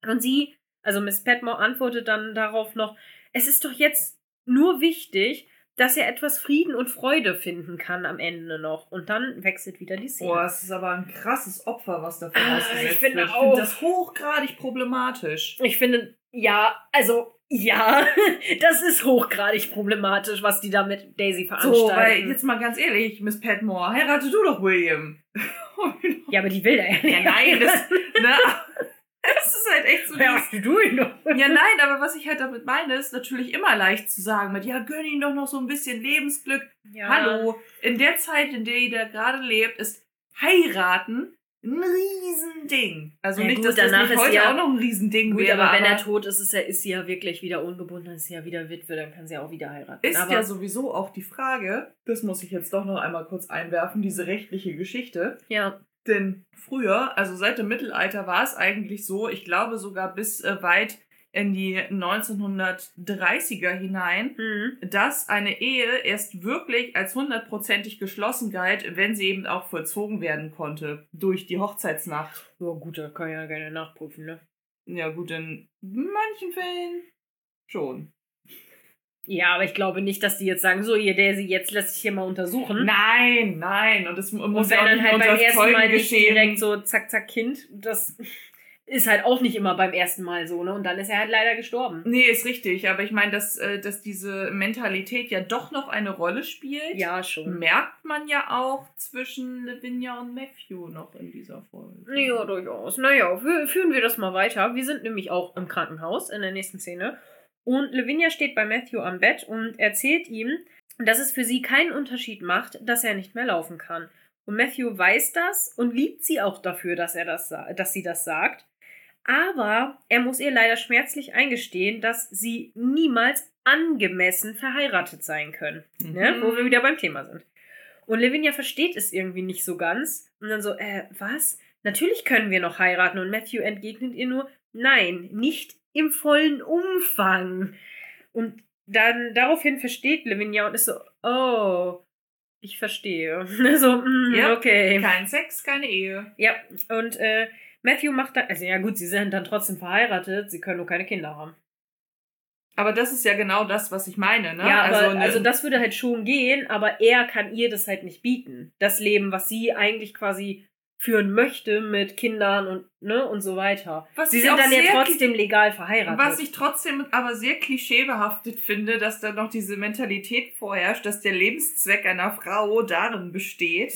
Und sie, also Miss Petmore antwortet dann darauf noch, es ist doch jetzt nur wichtig, dass er etwas Frieden und Freude finden kann am Ende noch. Und dann wechselt wieder die Szene. Boah, es ist aber ein krasses Opfer, was da Ah, vorausgesetzt ich finde wird. Ich finde das hochgradig problematisch. Ich finde, ja, also, ja, [laughs] das ist hochgradig problematisch, was die da mit Daisy veranstalten. So, weil jetzt mal ganz ehrlich, Miss Petmore, heirate du doch William. [laughs] ja, aber die will er ja nicht. ja, nein, das, [laughs] ne, das ist halt echt so Ja, dieses- du ihn doch. Ja, nein, aber was ich halt damit meine, ist natürlich immer leicht zu sagen mit, ja, gönn ihm doch noch so ein bisschen Lebensglück. Ja. Hallo, in der Zeit, in der ihr da gerade lebt, ist heiraten ein Riesending. Also Ja, nicht, gut, dass das danach nicht ist heute ja- auch noch ein Riesending Gut, wäre, aber wenn er tot ist, ist, er, ist sie ja wirklich wieder ungebunden, ist sie ja wieder Witwe, dann kann sie auch wieder heiraten. Ist aber, ja sowieso auch die Frage, das muss ich jetzt doch noch einmal kurz einwerfen, diese rechtliche Geschichte. ja. Denn früher, also seit dem Mittelalter, war es eigentlich so, ich glaube sogar bis äh, weit in die 1930er hinein, Mhm. dass eine Ehe erst wirklich als hundertprozentig geschlossen galt, wenn sie eben auch vollzogen werden konnte durch die Hochzeitsnacht. Ja, gut, da kann ich ja gerne nachprüfen, ne? Ja gut, in manchen Fällen schon. Ja, aber ich glaube nicht, dass die jetzt sagen, so, ihr Daisy, jetzt lässt sich hier mal untersuchen. Nein, nein. Und das mu- muss Und wenn ja dann halt beim ersten Mal nicht direkt so zack, zack, Kind, das ist halt auch nicht immer beim ersten Mal so, ne? Und dann ist er halt leider gestorben. Nee, ist richtig, aber ich meine, dass, äh, dass diese Mentalität ja doch noch eine Rolle spielt, Ja, schon. merkt man ja auch zwischen Lavinia und Matthew noch in dieser Folge. Ja, durchaus. Naja, fü- führen wir das mal weiter. Wir sind nämlich auch im Krankenhaus in der nächsten Szene. Und Lavinia steht bei Matthew am Bett und erzählt ihm, dass es für sie keinen Unterschied macht, dass er nicht mehr laufen kann. Und Matthew weiß das und liebt sie auch dafür, dass er das, dass sie das sagt. Aber er muss ihr leider schmerzlich eingestehen, dass sie niemals angemessen verheiratet sein können. Ne? Wo wir wieder beim Thema sind. Und Lavinia versteht es irgendwie nicht so ganz. Und dann so, äh, was? Natürlich können wir noch heiraten. Und Matthew entgegnet ihr nur, nein, nicht im vollen Umfang. Und dann daraufhin versteht Lavinia und ist so, oh, ich verstehe. [laughs] so, mm, Ja. okay. Kein Sex, keine Ehe. Ja, und äh, Matthew macht dann, also ja gut, sie sind dann trotzdem verheiratet, sie können nur keine Kinder haben. Aber das ist ja genau das, was ich meine, ne? Ja, aber, also, also, ne- das würde halt schon gehen, aber er kann ihr das halt nicht bieten. Das Leben, was sie eigentlich quasi führen möchte mit Kindern und ne und so weiter. Was sie sind dann ja trotzdem legal verheiratet. Was ich trotzdem aber sehr klischeebehaftet finde, dass da noch diese Mentalität vorherrscht, dass der Lebenszweck einer Frau darin besteht,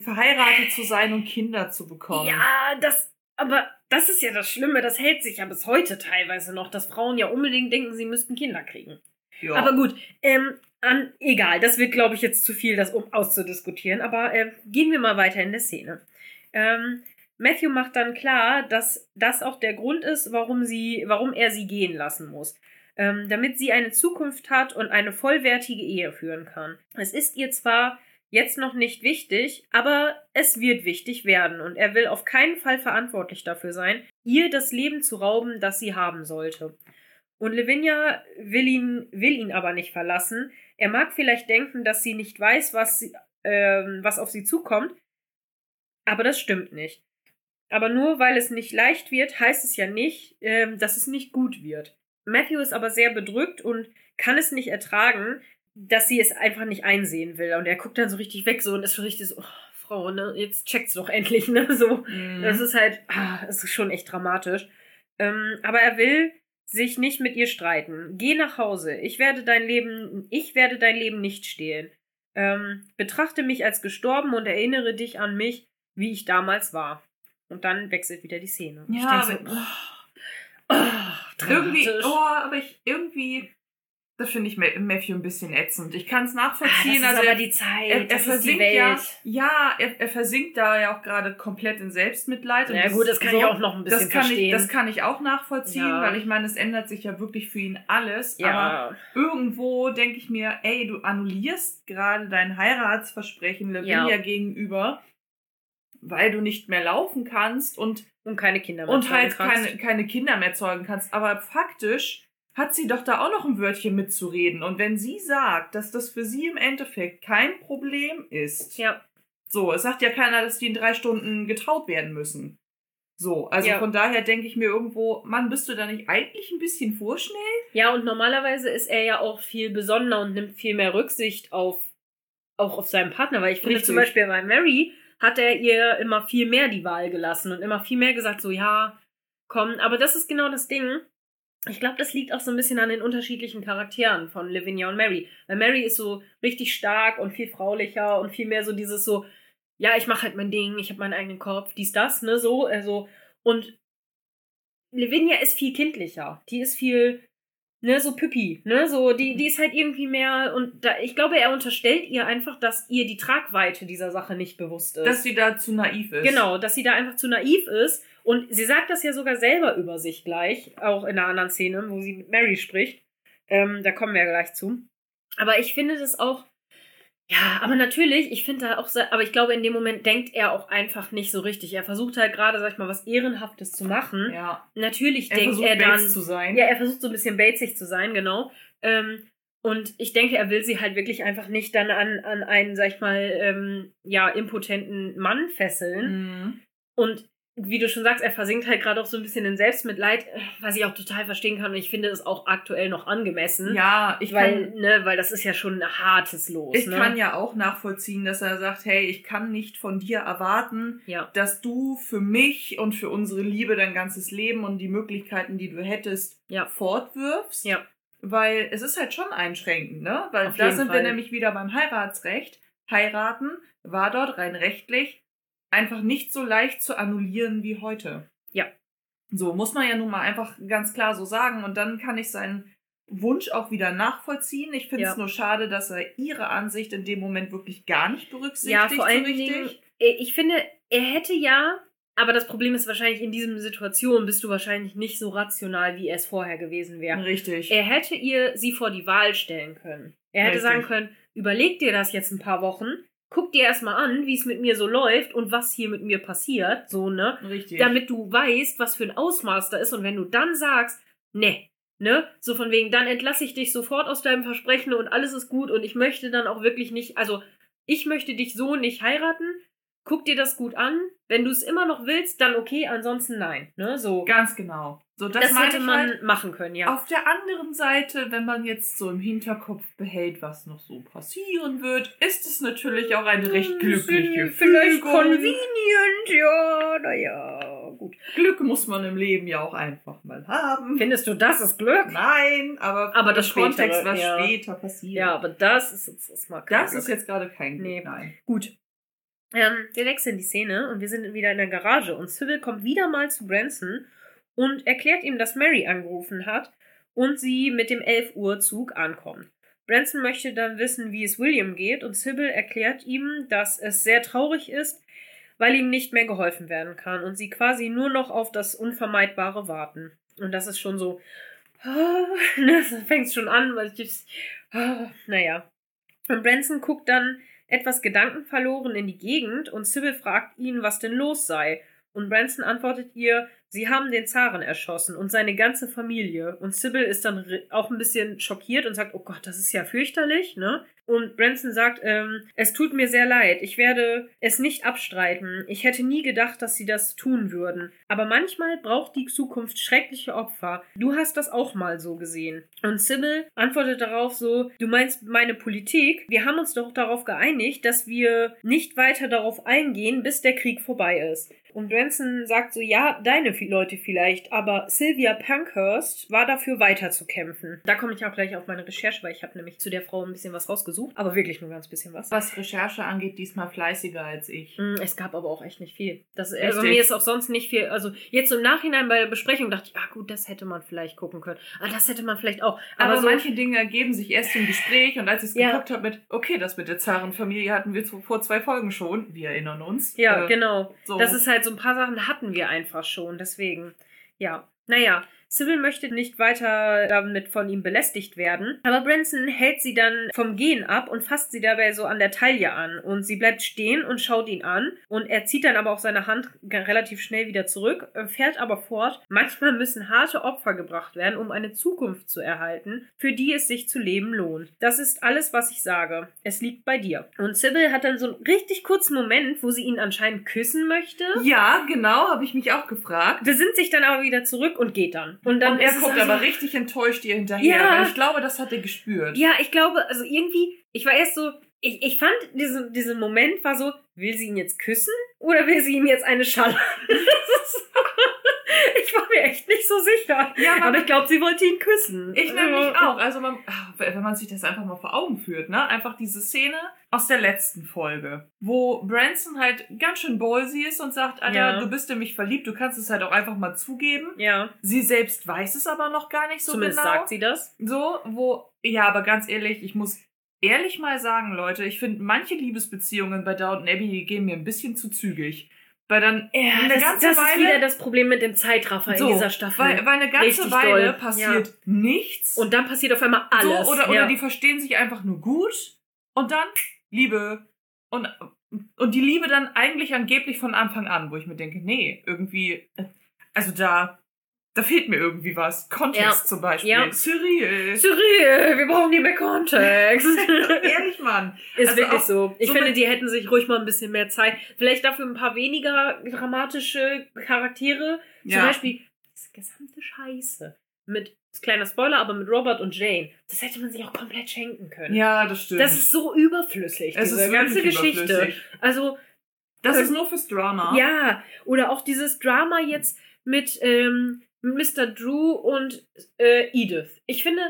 verheiratet zu sein und Kinder zu bekommen. ja, das aber das ist ja das Schlimme, das hält sich ja bis heute teilweise noch, dass Frauen ja unbedingt denken, sie müssten Kinder kriegen. Ja. Aber gut, ähm, an, egal, das wird, glaube ich, jetzt zu viel, das um auszudiskutieren. Aber äh, gehen wir mal weiter in der Szene. Ähm, Matthew macht dann klar, dass das auch der Grund ist, warum, sie, warum er sie gehen lassen muss. Ähm, damit sie eine Zukunft hat und eine vollwertige Ehe führen kann. Es ist ihr zwar jetzt noch nicht wichtig, aber es wird wichtig werden und er will auf keinen Fall verantwortlich dafür sein, ihr das Leben zu rauben, das sie haben sollte. Und Lavinia will ihn, will ihn aber nicht verlassen. Er mag vielleicht denken, dass sie nicht weiß, was, sie, ähm, was auf sie zukommt, aber das stimmt nicht. Aber nur weil es nicht leicht wird, heißt es ja nicht, ähm, dass es nicht gut wird. Matthew ist aber sehr bedrückt und kann es nicht ertragen, dass sie es einfach nicht einsehen will. Und er guckt dann so richtig weg so und ist so richtig so, oh, Frau, ne, jetzt checkt's doch endlich, [laughs] ne? So. Mhm. Das ist halt, ah, das ist schon echt dramatisch. Ähm, aber er will sich nicht mit ihr streiten. Geh nach Hause. Ich werde dein Leben, ich werde dein Leben nicht stehlen. Ähm, betrachte mich als gestorben und erinnere dich an mich, wie ich damals war. Und dann wechselt wieder die Szene. Ich ja, denk aber, so, oh, irgendwie, dramatisch. oh, aber ich irgendwie, das finde ich Ma- Matthew ein bisschen ätzend. Ich kann es Ah, nachvollziehen. das ist also aber er, die Zeit, er, er das versinkt ja, ja, er, er versinkt da ja auch gerade komplett in Selbstmitleid. und Ja gut, das kann so- ich auch noch ein bisschen das kann verstehen. Ich, das kann ich auch nachvollziehen, Ja. weil ich meine, es ändert sich ja wirklich für ihn alles. Aber ja, irgendwo denke ich mir, ey, du annullierst gerade dein Heiratsversprechen Lavinia Ja. gegenüber, weil du nicht mehr laufen kannst und, und keine Kinder mehr und halt kannst. keine, keine Kinder mehr zeugen kannst. Aber faktisch hat sie doch da auch noch ein Wörtchen mitzureden. Und wenn sie sagt, dass das für sie im Endeffekt kein Problem ist, Ja, so, es sagt ja keiner, dass die in drei Stunden getraut werden müssen. So, also Ja. von daher denke ich mir irgendwo, Mann, bist du da nicht eigentlich ein bisschen vorschnell? Ja, und normalerweise ist er ja auch viel besonderer und nimmt viel mehr Rücksicht auf auch auf seinen Partner, weil ich finde Richtig. zum Beispiel bei Mary hat er ihr immer viel mehr die Wahl gelassen und immer viel mehr gesagt, so ja, komm, aber das ist genau das Ding. Ich glaube, das liegt auch so ein bisschen an den unterschiedlichen Charakteren von Lavinia und Mary. Weil Mary ist so richtig stark und viel fraulicher und viel mehr so dieses so, ja, ich mache halt mein Ding, ich habe meinen eigenen Kopf, dies, das, ne, so, also, und Lavinia ist viel kindlicher. Die ist viel, ne, so Püppi, ne, so, die, die ist halt irgendwie mehr, und da, ich glaube, er unterstellt ihr einfach, dass ihr die Tragweite dieser Sache nicht bewusst ist. Dass sie da zu naiv ist. Genau, dass sie da einfach zu naiv ist. Und sie sagt das ja sogar selber über sich gleich, auch in einer anderen Szene, wo sie mit Mary spricht. Ähm, da kommen wir ja gleich zu. Aber ich finde das auch. Ja, aber natürlich, ich finde da auch, aber ich glaube, in dem Moment denkt er auch einfach nicht so richtig. Er versucht halt gerade, sag ich mal, was Ehrenhaftes zu machen. Ja. Natürlich Er denkt er dann. zu sein. Ja, er versucht so ein bisschen batesig zu sein, genau. Ähm, und ich denke, er will sie halt wirklich einfach nicht dann an, an einen, sag ich mal, ähm, ja, impotenten Mann fesseln. Mhm. Und wie du schon sagst, er versinkt halt gerade auch so ein bisschen in Selbstmitleid, äh, was ich auch total verstehen kann. Und ich finde es auch aktuell noch angemessen. Ja, ich weil, kann, ne, weil das ist ja schon ein hartes Los. ich ne? kann ja auch nachvollziehen, dass er sagt, hey, ich kann nicht von dir erwarten, ja. dass du für mich und für unsere Liebe dein ganzes Leben und die Möglichkeiten, die du hättest, Ja. fortwirfst. Ja. Weil es ist halt schon einschränkend, ne? Weil Auf da sind Fall. wir nämlich wieder beim Heiratsrecht. Heiraten war dort rein rechtlich einfach nicht so leicht zu annullieren wie heute. Ja. So, muss man ja nun mal einfach ganz klar so sagen. Und dann kann ich seinen Wunsch auch wieder nachvollziehen. Ich finde es Ja. nur schade, dass er ihre Ansicht in dem Moment wirklich gar nicht berücksichtigt. Ja, vor allen so richtig. Dingen, äh, ich finde, er hätte ja, aber das Problem ist wahrscheinlich, in dieser Situation bist du wahrscheinlich nicht so rational, wie er es vorher gewesen wäre. Richtig. Er hätte ihr sie vor die Wahl stellen können. Er hätte Richtig. sagen können, überleg dir das jetzt ein paar Wochen, guck dir erstmal an, wie es mit mir so läuft und was hier mit mir passiert, so, ne? Richtig. Damit du weißt, was für ein Ausmaß da ist und wenn du dann sagst, ne, ne, so von wegen, dann entlasse ich dich sofort aus deinem Versprechen und alles ist gut und ich möchte dann auch wirklich nicht, also ich möchte dich so nicht heiraten, guck dir das gut an. Wenn du es immer noch willst, dann okay, ansonsten nein. Ne? So. Ganz genau. So, das, Das, hätte man halt. machen können, ja. Auf der anderen Seite, wenn man jetzt so im Hinterkopf behält, was noch so passieren wird, ist es natürlich auch eine recht glückliche Vielleicht Fügung. convenient, ja, naja, gut. Glück muss man im Leben ja auch einfach mal haben. Findest du, das ist Glück? Nein, aber, Aber das Kontext, was ja. später passiert. Ja, aber das ist jetzt das mal kein das ist Glück. jetzt gerade kein Glück, Nee. nein. Gut. Ähm, wir wechseln die Szene und wir sind wieder in der Garage und Sybil kommt wieder mal zu Branson und erklärt ihm, dass Mary angerufen hat und sie mit dem 11 Uhr Zug ankommen. Branson möchte dann wissen, wie es William geht und Sybil erklärt ihm, dass es sehr traurig ist, weil ihm nicht mehr geholfen werden kann und sie quasi nur noch auf das Unvermeidbare warten. Und das ist schon so, ne, [laughs] das fängt schon an, weil ich, ah, naja. Und Branson guckt dann etwas gedankenverloren in die Gegend und Sybil fragt ihn, was denn los sei. Und Branson antwortet ihr, sie haben den Zaren erschossen und seine ganze Familie. Und Sybil ist dann auch ein bisschen schockiert und sagt, oh Gott, das ist ja fürchterlich, ne? Und Branson sagt, ähm, es tut mir sehr leid, ich werde es nicht abstreiten. Ich hätte nie gedacht, dass sie das tun würden. Aber manchmal braucht die Zukunft schreckliche Opfer. Du hast das auch mal so gesehen. Und Sybil antwortet darauf so, du meinst meine Politik? Wir haben uns doch darauf geeinigt, dass wir nicht weiter darauf eingehen, bis der Krieg vorbei ist. Und Branson sagt so, ja, deine Leute vielleicht, aber Sylvia Pankhurst war dafür weiterzukämpfen. Da komme ich auch gleich auf meine Recherche, weil ich habe nämlich zu der Frau ein bisschen was rausgesucht, aber wirklich nur ganz bisschen was. Was Recherche angeht, diesmal fleißiger als ich. Mm, Es gab aber auch echt nicht viel. Das, also mir ist auch sonst nicht viel. Also jetzt im Nachhinein bei der Besprechung dachte ich, ah gut, das hätte man vielleicht gucken können. Ah, das hätte man vielleicht auch. Aber, Aber, so, manche Dinge ergeben sich erst im Gespräch und als ich es Ja. geguckt habe mit, okay, das mit der Zarenfamilie hatten wir vor zwei Folgen schon, wir erinnern uns. ja, Äh, genau. so. Das ist halt so ein paar Sachen hatten wir einfach schon. Deswegen, ja. Naja, Sybil möchte nicht weiter damit von ihm belästigt werden, aber Branson hält sie dann vom Gehen ab und fasst sie dabei so an der Taille an und sie bleibt stehen und schaut ihn an und er zieht dann aber auch seine Hand relativ schnell wieder zurück, äh, fährt aber fort. Manchmal müssen harte Opfer gebracht werden, um eine Zukunft zu erhalten, für die es sich zu leben lohnt. Das ist alles, was ich sage. Es liegt bei dir. Und Sybil hat dann so einen richtig kurzen Moment, wo sie ihn anscheinend küssen möchte Ja, genau, habe ich mich auch gefragt. besinnt sich dann aber wieder zurück und geht dann. Und dann und er guckt also- aber richtig enttäuscht ihr hinterher. Ja. Ich glaube, das hat er gespürt. Ja, ich glaube, also irgendwie, ich war erst so, ich, ich fand, diesen, diesen Moment war so, will sie ihn jetzt küssen oder will sie ihm jetzt eine Schallern? [laughs] ich war mir echt nicht so sicher. Ja, aber- ich glaube, sie wollte ihn küssen. Ich nämlich Ja. auch. Also man, ah, wenn man sich das einfach mal vor Augen führt, ne? Einfach diese Szene aus der letzten Folge, wo Branson halt ganz schön ballsy ist und sagt, Alter, Ja. du bist in mich verliebt, du kannst es halt auch einfach mal zugeben. Ja, Sie selbst weiß es aber noch gar nicht so zumindest genau. sagt sie das. So, wo, ja, aber ganz ehrlich, ich muss ehrlich mal sagen, Leute, ich finde manche Liebesbeziehungen bei Downton Abbey die gehen mir ein bisschen zu zügig. Weil dann eine das ganze das ist Weile, wieder das Problem mit dem Zeitraffer so, in dieser Staffel. Weil, weil eine ganze Richtig Weile doll, passiert nichts. und dann passiert auf einmal alles. So, oder, oder ja. die verstehen sich einfach nur gut und dann Liebe. Und, und die Liebe dann eigentlich angeblich von Anfang an, wo ich mir denke, nee, irgendwie, äh, also da, da fehlt mir irgendwie was. Kontext Ja. zum Beispiel. Ja. Cyril. Cyril, wir brauchen nie mehr Kontext. [laughs] Ehrlich, Mann. Ist Also wirklich so. Ich so finde, die hätten sich ruhig mal ein bisschen mehr Zeit. Vielleicht dafür ein paar weniger dramatische Charaktere. Zum Ja. Beispiel diese gesamte Scheiße. Mit, kleiner Spoiler, aber mit Robert und Jane. Das hätte man sich auch komplett schenken können. Ja, das stimmt. Das ist so überflüssig, es diese ganze Geschichte. Also, Das ist nur fürs Drama. ja, oder auch dieses Drama jetzt mit ähm, Mr. Drew und äh, Edith. Ich finde,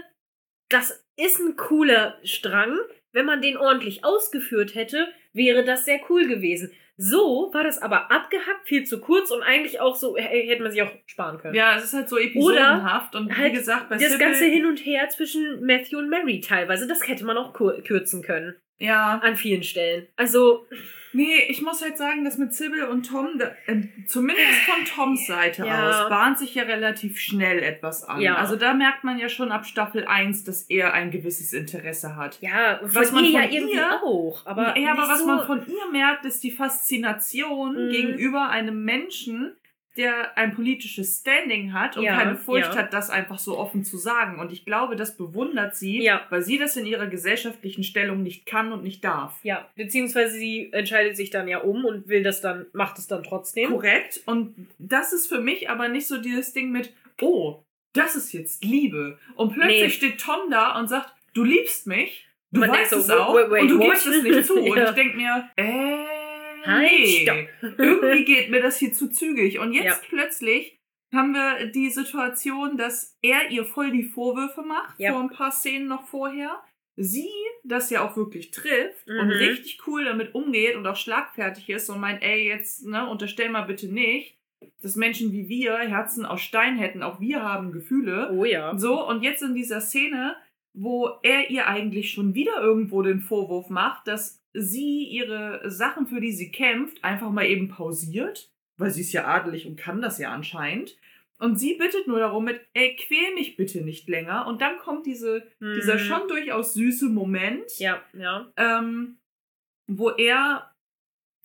das ist ein cooler Strang. Wenn man den ordentlich ausgeführt hätte, wäre das sehr cool gewesen. So war das aber abgehackt, viel zu kurz und eigentlich auch so, hätte man sich auch sparen können. Ja, es ist halt so episodenhaft und halt wie gesagt, bei das Sybil, ganze Hin und Her zwischen Matthew und Mary teilweise, das hätte man auch kürzen können. Ja, An vielen Stellen. Also, nee, ich muss halt sagen, dass mit Sybil und Tom, äh, zumindest von Toms Seite Ja. aus, bahnt sich ja relativ schnell etwas an. Ja. Also da merkt man ja schon ab Staffel 1, dass er ein gewisses Interesse hat. ja, Was von man ihr ja von irgendwie ihr- auch. Aber ja, aber was so, man von ihr merkt, ist die Faszination Mhm. gegenüber einem Menschen, der ein politisches Standing hat und Ja, keine Furcht ja. hat, das einfach so offen zu sagen. Und ich glaube, das bewundert sie, Ja. weil sie das in ihrer gesellschaftlichen Stellung nicht kann und nicht darf. Ja, beziehungsweise sie entscheidet sich dann ja um und will das dann, macht es dann trotzdem. Korrekt. Und das ist für mich aber nicht so dieses Ding mit, oh, das ist jetzt Liebe. Und plötzlich Nee. steht Tom da und sagt, du liebst mich, du Man weißt denkt es so, auch wait, wait, und du what? gibst es nicht zu. Und [laughs] ich denke mir, äh, Halt, nee. stopp. [laughs] Irgendwie geht mir das hier zu zügig. Und jetzt Ja. plötzlich haben wir die Situation, dass er ihr voll die Vorwürfe macht, Ja. vor ein paar Szenen noch vorher. Sie das ja auch wirklich trifft und Mhm. richtig cool damit umgeht und auch schlagfertig ist und meint, ey, jetzt, ne, unterstell mal bitte nicht, dass Menschen wie wir Herzen aus Stein hätten. Auch wir haben Gefühle. Oh ja. So, und jetzt in dieser Szene, wo er ihr eigentlich schon wieder irgendwo den Vorwurf macht, dass sie ihre Sachen, für die sie kämpft, einfach mal eben pausiert, weil sie ist ja adelig und kann das ja anscheinend. Und sie bittet nur darum mit, ey, quäl mich bitte nicht länger. Und dann kommt diese, dieser Mhm. schon durchaus süße Moment, Ja, ja. ähm, wo er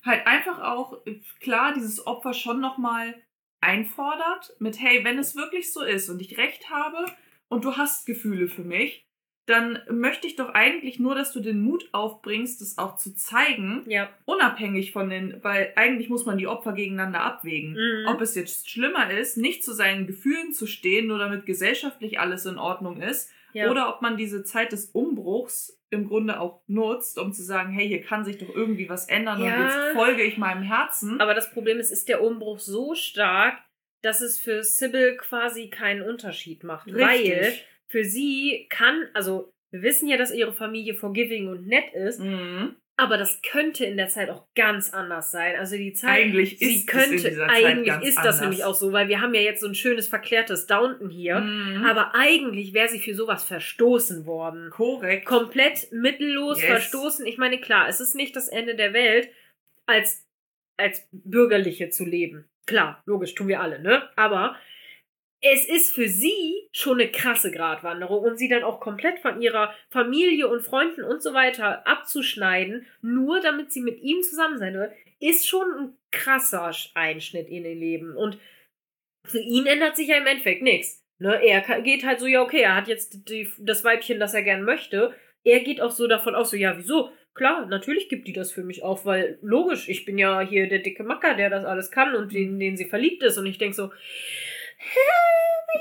halt einfach auch, klar, dieses Opfer schon nochmal einfordert mit, hey, wenn es wirklich so ist und ich recht habe und du hast Gefühle für mich, dann möchte ich doch eigentlich nur, dass du den Mut aufbringst, das auch zu zeigen, Ja. unabhängig von den, weil eigentlich muss man die Opfer gegeneinander abwägen. Mhm. Ob es jetzt schlimmer ist, nicht zu seinen Gefühlen zu stehen, nur damit gesellschaftlich alles in Ordnung ist, ja. oder ob man diese Zeit des Umbruchs im Grunde auch nutzt, um zu sagen, hey, hier kann sich doch irgendwie was ändern Ja. und jetzt folge ich meinem Herzen. Aber das Problem ist, ist der Umbruch so stark, dass es für Sybil quasi keinen Unterschied macht. Weil für sie kann, also wir wissen ja, dass ihre Familie forgiving und nett ist, Mhm. aber das könnte in der Zeit auch ganz anders sein. Also die Zeit, Eigentlich sie ist könnte, eigentlich ist das anders. nämlich auch so, weil wir haben ja jetzt so ein schönes verklärtes Downton hier, Mhm. aber eigentlich wäre sie für sowas verstoßen worden. Korrekt. Komplett mittellos Yes. verstoßen. Ich meine, klar, es ist nicht das Ende der Welt, als, als Bürgerliche zu leben. Klar, logisch, tun wir alle, ne? Aber es ist für sie schon eine krasse Gratwanderung und sie dann auch komplett von ihrer Familie und Freunden und so weiter abzuschneiden, nur damit sie mit ihm zusammen sein will, ist schon ein krasser Einschnitt in ihr Leben. Und für ihn ändert sich ja im Endeffekt nichts. Ne? Er geht halt so, ja, okay, er hat jetzt die, das Weibchen, das er gern möchte. Er geht auch so davon aus, so, ja, wieso? Klar, natürlich gibt die das für mich auf, weil logisch, ich bin ja hier der dicke Macker, der das alles kann und in den sie verliebt ist. Und ich denk so,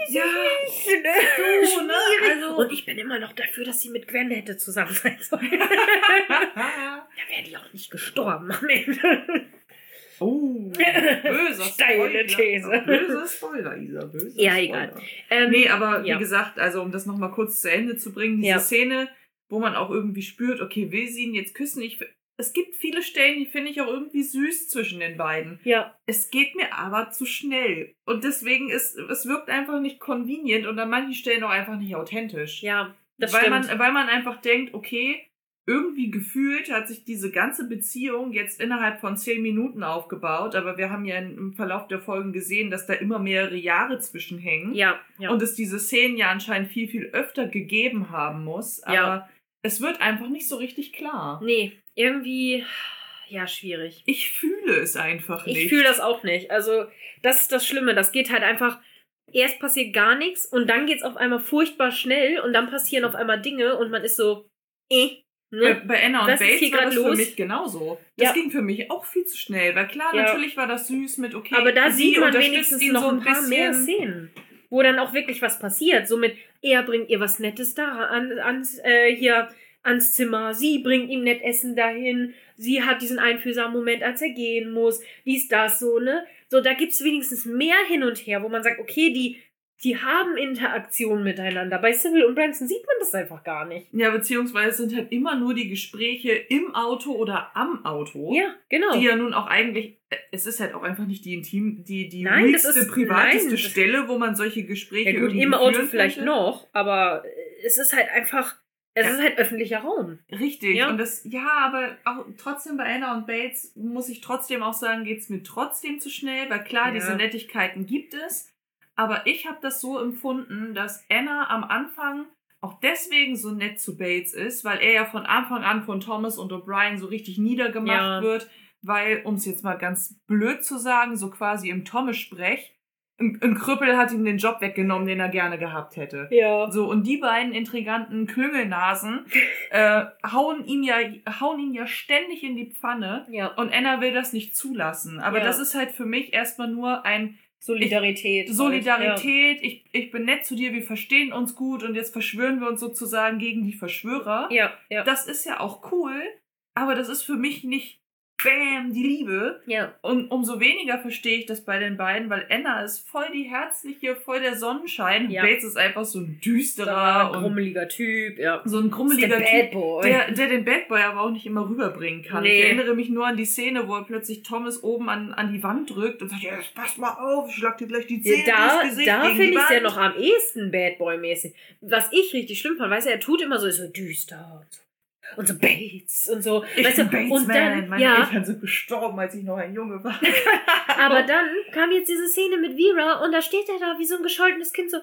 Ja, du, du, ne? Also- Und ich bin immer noch dafür, dass sie mit Gwen hätte zusammen sein sollen. [laughs] da wäre die auch nicht gestorben am Ende. oh, böser [laughs] Steile These. Böser Spoiler, Isa, böser Ja, Spoiler. egal. Ähm, Nee, aber ja. wie gesagt, also um das nochmal kurz zu Ende zu bringen, diese Ja. Szene, wo man auch irgendwie spürt, okay, will sie ihn jetzt küssen? Ich, es gibt viele Stellen, die finde ich auch irgendwie süß zwischen den beiden. Ja, Es geht mir aber zu schnell. Und deswegen ist, es wirkt einfach nicht convenient und an manchen Stellen auch einfach nicht authentisch. ja, das weil, stimmt. man, weil man einfach denkt, okay, irgendwie gefühlt hat sich diese ganze Beziehung jetzt innerhalb von zehn Minuten aufgebaut, aber wir haben ja im Verlauf der Folgen gesehen, dass da immer mehrere Jahre zwischenhängen ja, ja. und es diese Szenen ja anscheinend viel, viel öfter gegeben haben muss, aber Ja. es wird einfach nicht so richtig klar. nee, irgendwie, ja, schwierig. Ich fühle es einfach nicht. Ich fühle das auch nicht. Also, das ist das Schlimme. Das geht halt einfach. Erst passiert gar nichts und dann geht's auf einmal furchtbar schnell und dann passieren auf einmal Dinge und man ist so, eh. Bei, Ne? bei Anna und ist Bates war das für los? mich genauso. Das Ja. ging für mich auch viel zu schnell, weil klar, Ja. natürlich war das süß mit, okay, Aber da sie sieht man wenigstens noch so ein paar mehr Szenen, wo dann auch wirklich was passiert. Somit, er bringt ihr was Nettes da an, ans, äh, hier ans Zimmer, sie bringt ihm nett Essen dahin, sie hat diesen einfühlsamen Moment, als er gehen muss, dies, das, so, ne? So, da gibt's wenigstens mehr hin und her, wo man sagt, okay, die, die haben Interaktion miteinander. Bei Sybil und Branson sieht man das einfach gar nicht. Ja, beziehungsweise es sind halt immer nur die Gespräche im Auto oder am Auto. Ja, genau. Die ja nun auch eigentlich, äh, es ist halt auch einfach nicht die intim, die, die Nein, ruhigste, ist- privateste nein, Stelle, wo man solche Gespräche Ja gut, irgendwie im Auto vielleicht könnte. noch, aber es ist halt einfach, es Ja. ist halt öffentlicher Raum. Richtig. Ja. Und das, ja, aber auch trotzdem bei Anna und Bates muss ich trotzdem auch sagen, geht's mir trotzdem zu schnell, weil klar, Ja. diese Nettigkeiten gibt es. Aber ich habe das so empfunden, dass Anna am Anfang auch deswegen so nett zu Bates ist, weil er ja von Anfang an von Thomas und O'Brien so richtig niedergemacht wird, weil, um es jetzt mal ganz blöd zu sagen, so quasi im Thomas-Sprech, ein, Krüppel hat ihm den Job weggenommen, den er gerne gehabt hätte. Ja. So, und die beiden intriganten Klüngelnasen [laughs] äh, hauen, ihn ja, hauen ihn ja ständig in die Pfanne Ja. und Anna will das nicht zulassen. Aber Ja. das ist halt für mich erstmal nur ein Solidarität. halt, Solidarität, ich, ich bin nett zu dir, wir verstehen uns gut und jetzt verschwören wir uns sozusagen gegen die Verschwörer. Ja, ja. Das ist ja auch cool, aber das ist für mich nicht Bam, die Liebe. Ja. Und umso weniger verstehe ich das bei den beiden, weil Anna ist voll die herzliche, voll der Sonnenschein. Ja. Bates ist einfach so ein düsterer Da, und grummeliger Typ, ja. so ein grummeliger der Typ, Bad Boy. der, der den Bad Boy aber auch nicht immer rüberbringen kann. Nee. Ich erinnere mich nur an die Szene, wo er plötzlich Thomas oben an, an die Wand drückt und sagt, ja, jetzt pass mal auf, ich schlag dir gleich die Zähne da durchs Gesicht da finde ich es ja noch am ehesten Bad Boy-mäßig. Was ich richtig schlimm fand, weißt du, er tut immer so, ist so düster und so. Und so Bates und so. Ich weißt bin du, Bates und dann, Meine ja, Eltern sind gestorben, als ich noch ein Junge war. [laughs] aber dann kam jetzt diese Szene mit Vera und da steht er da wie so ein gescholtenes Kind so.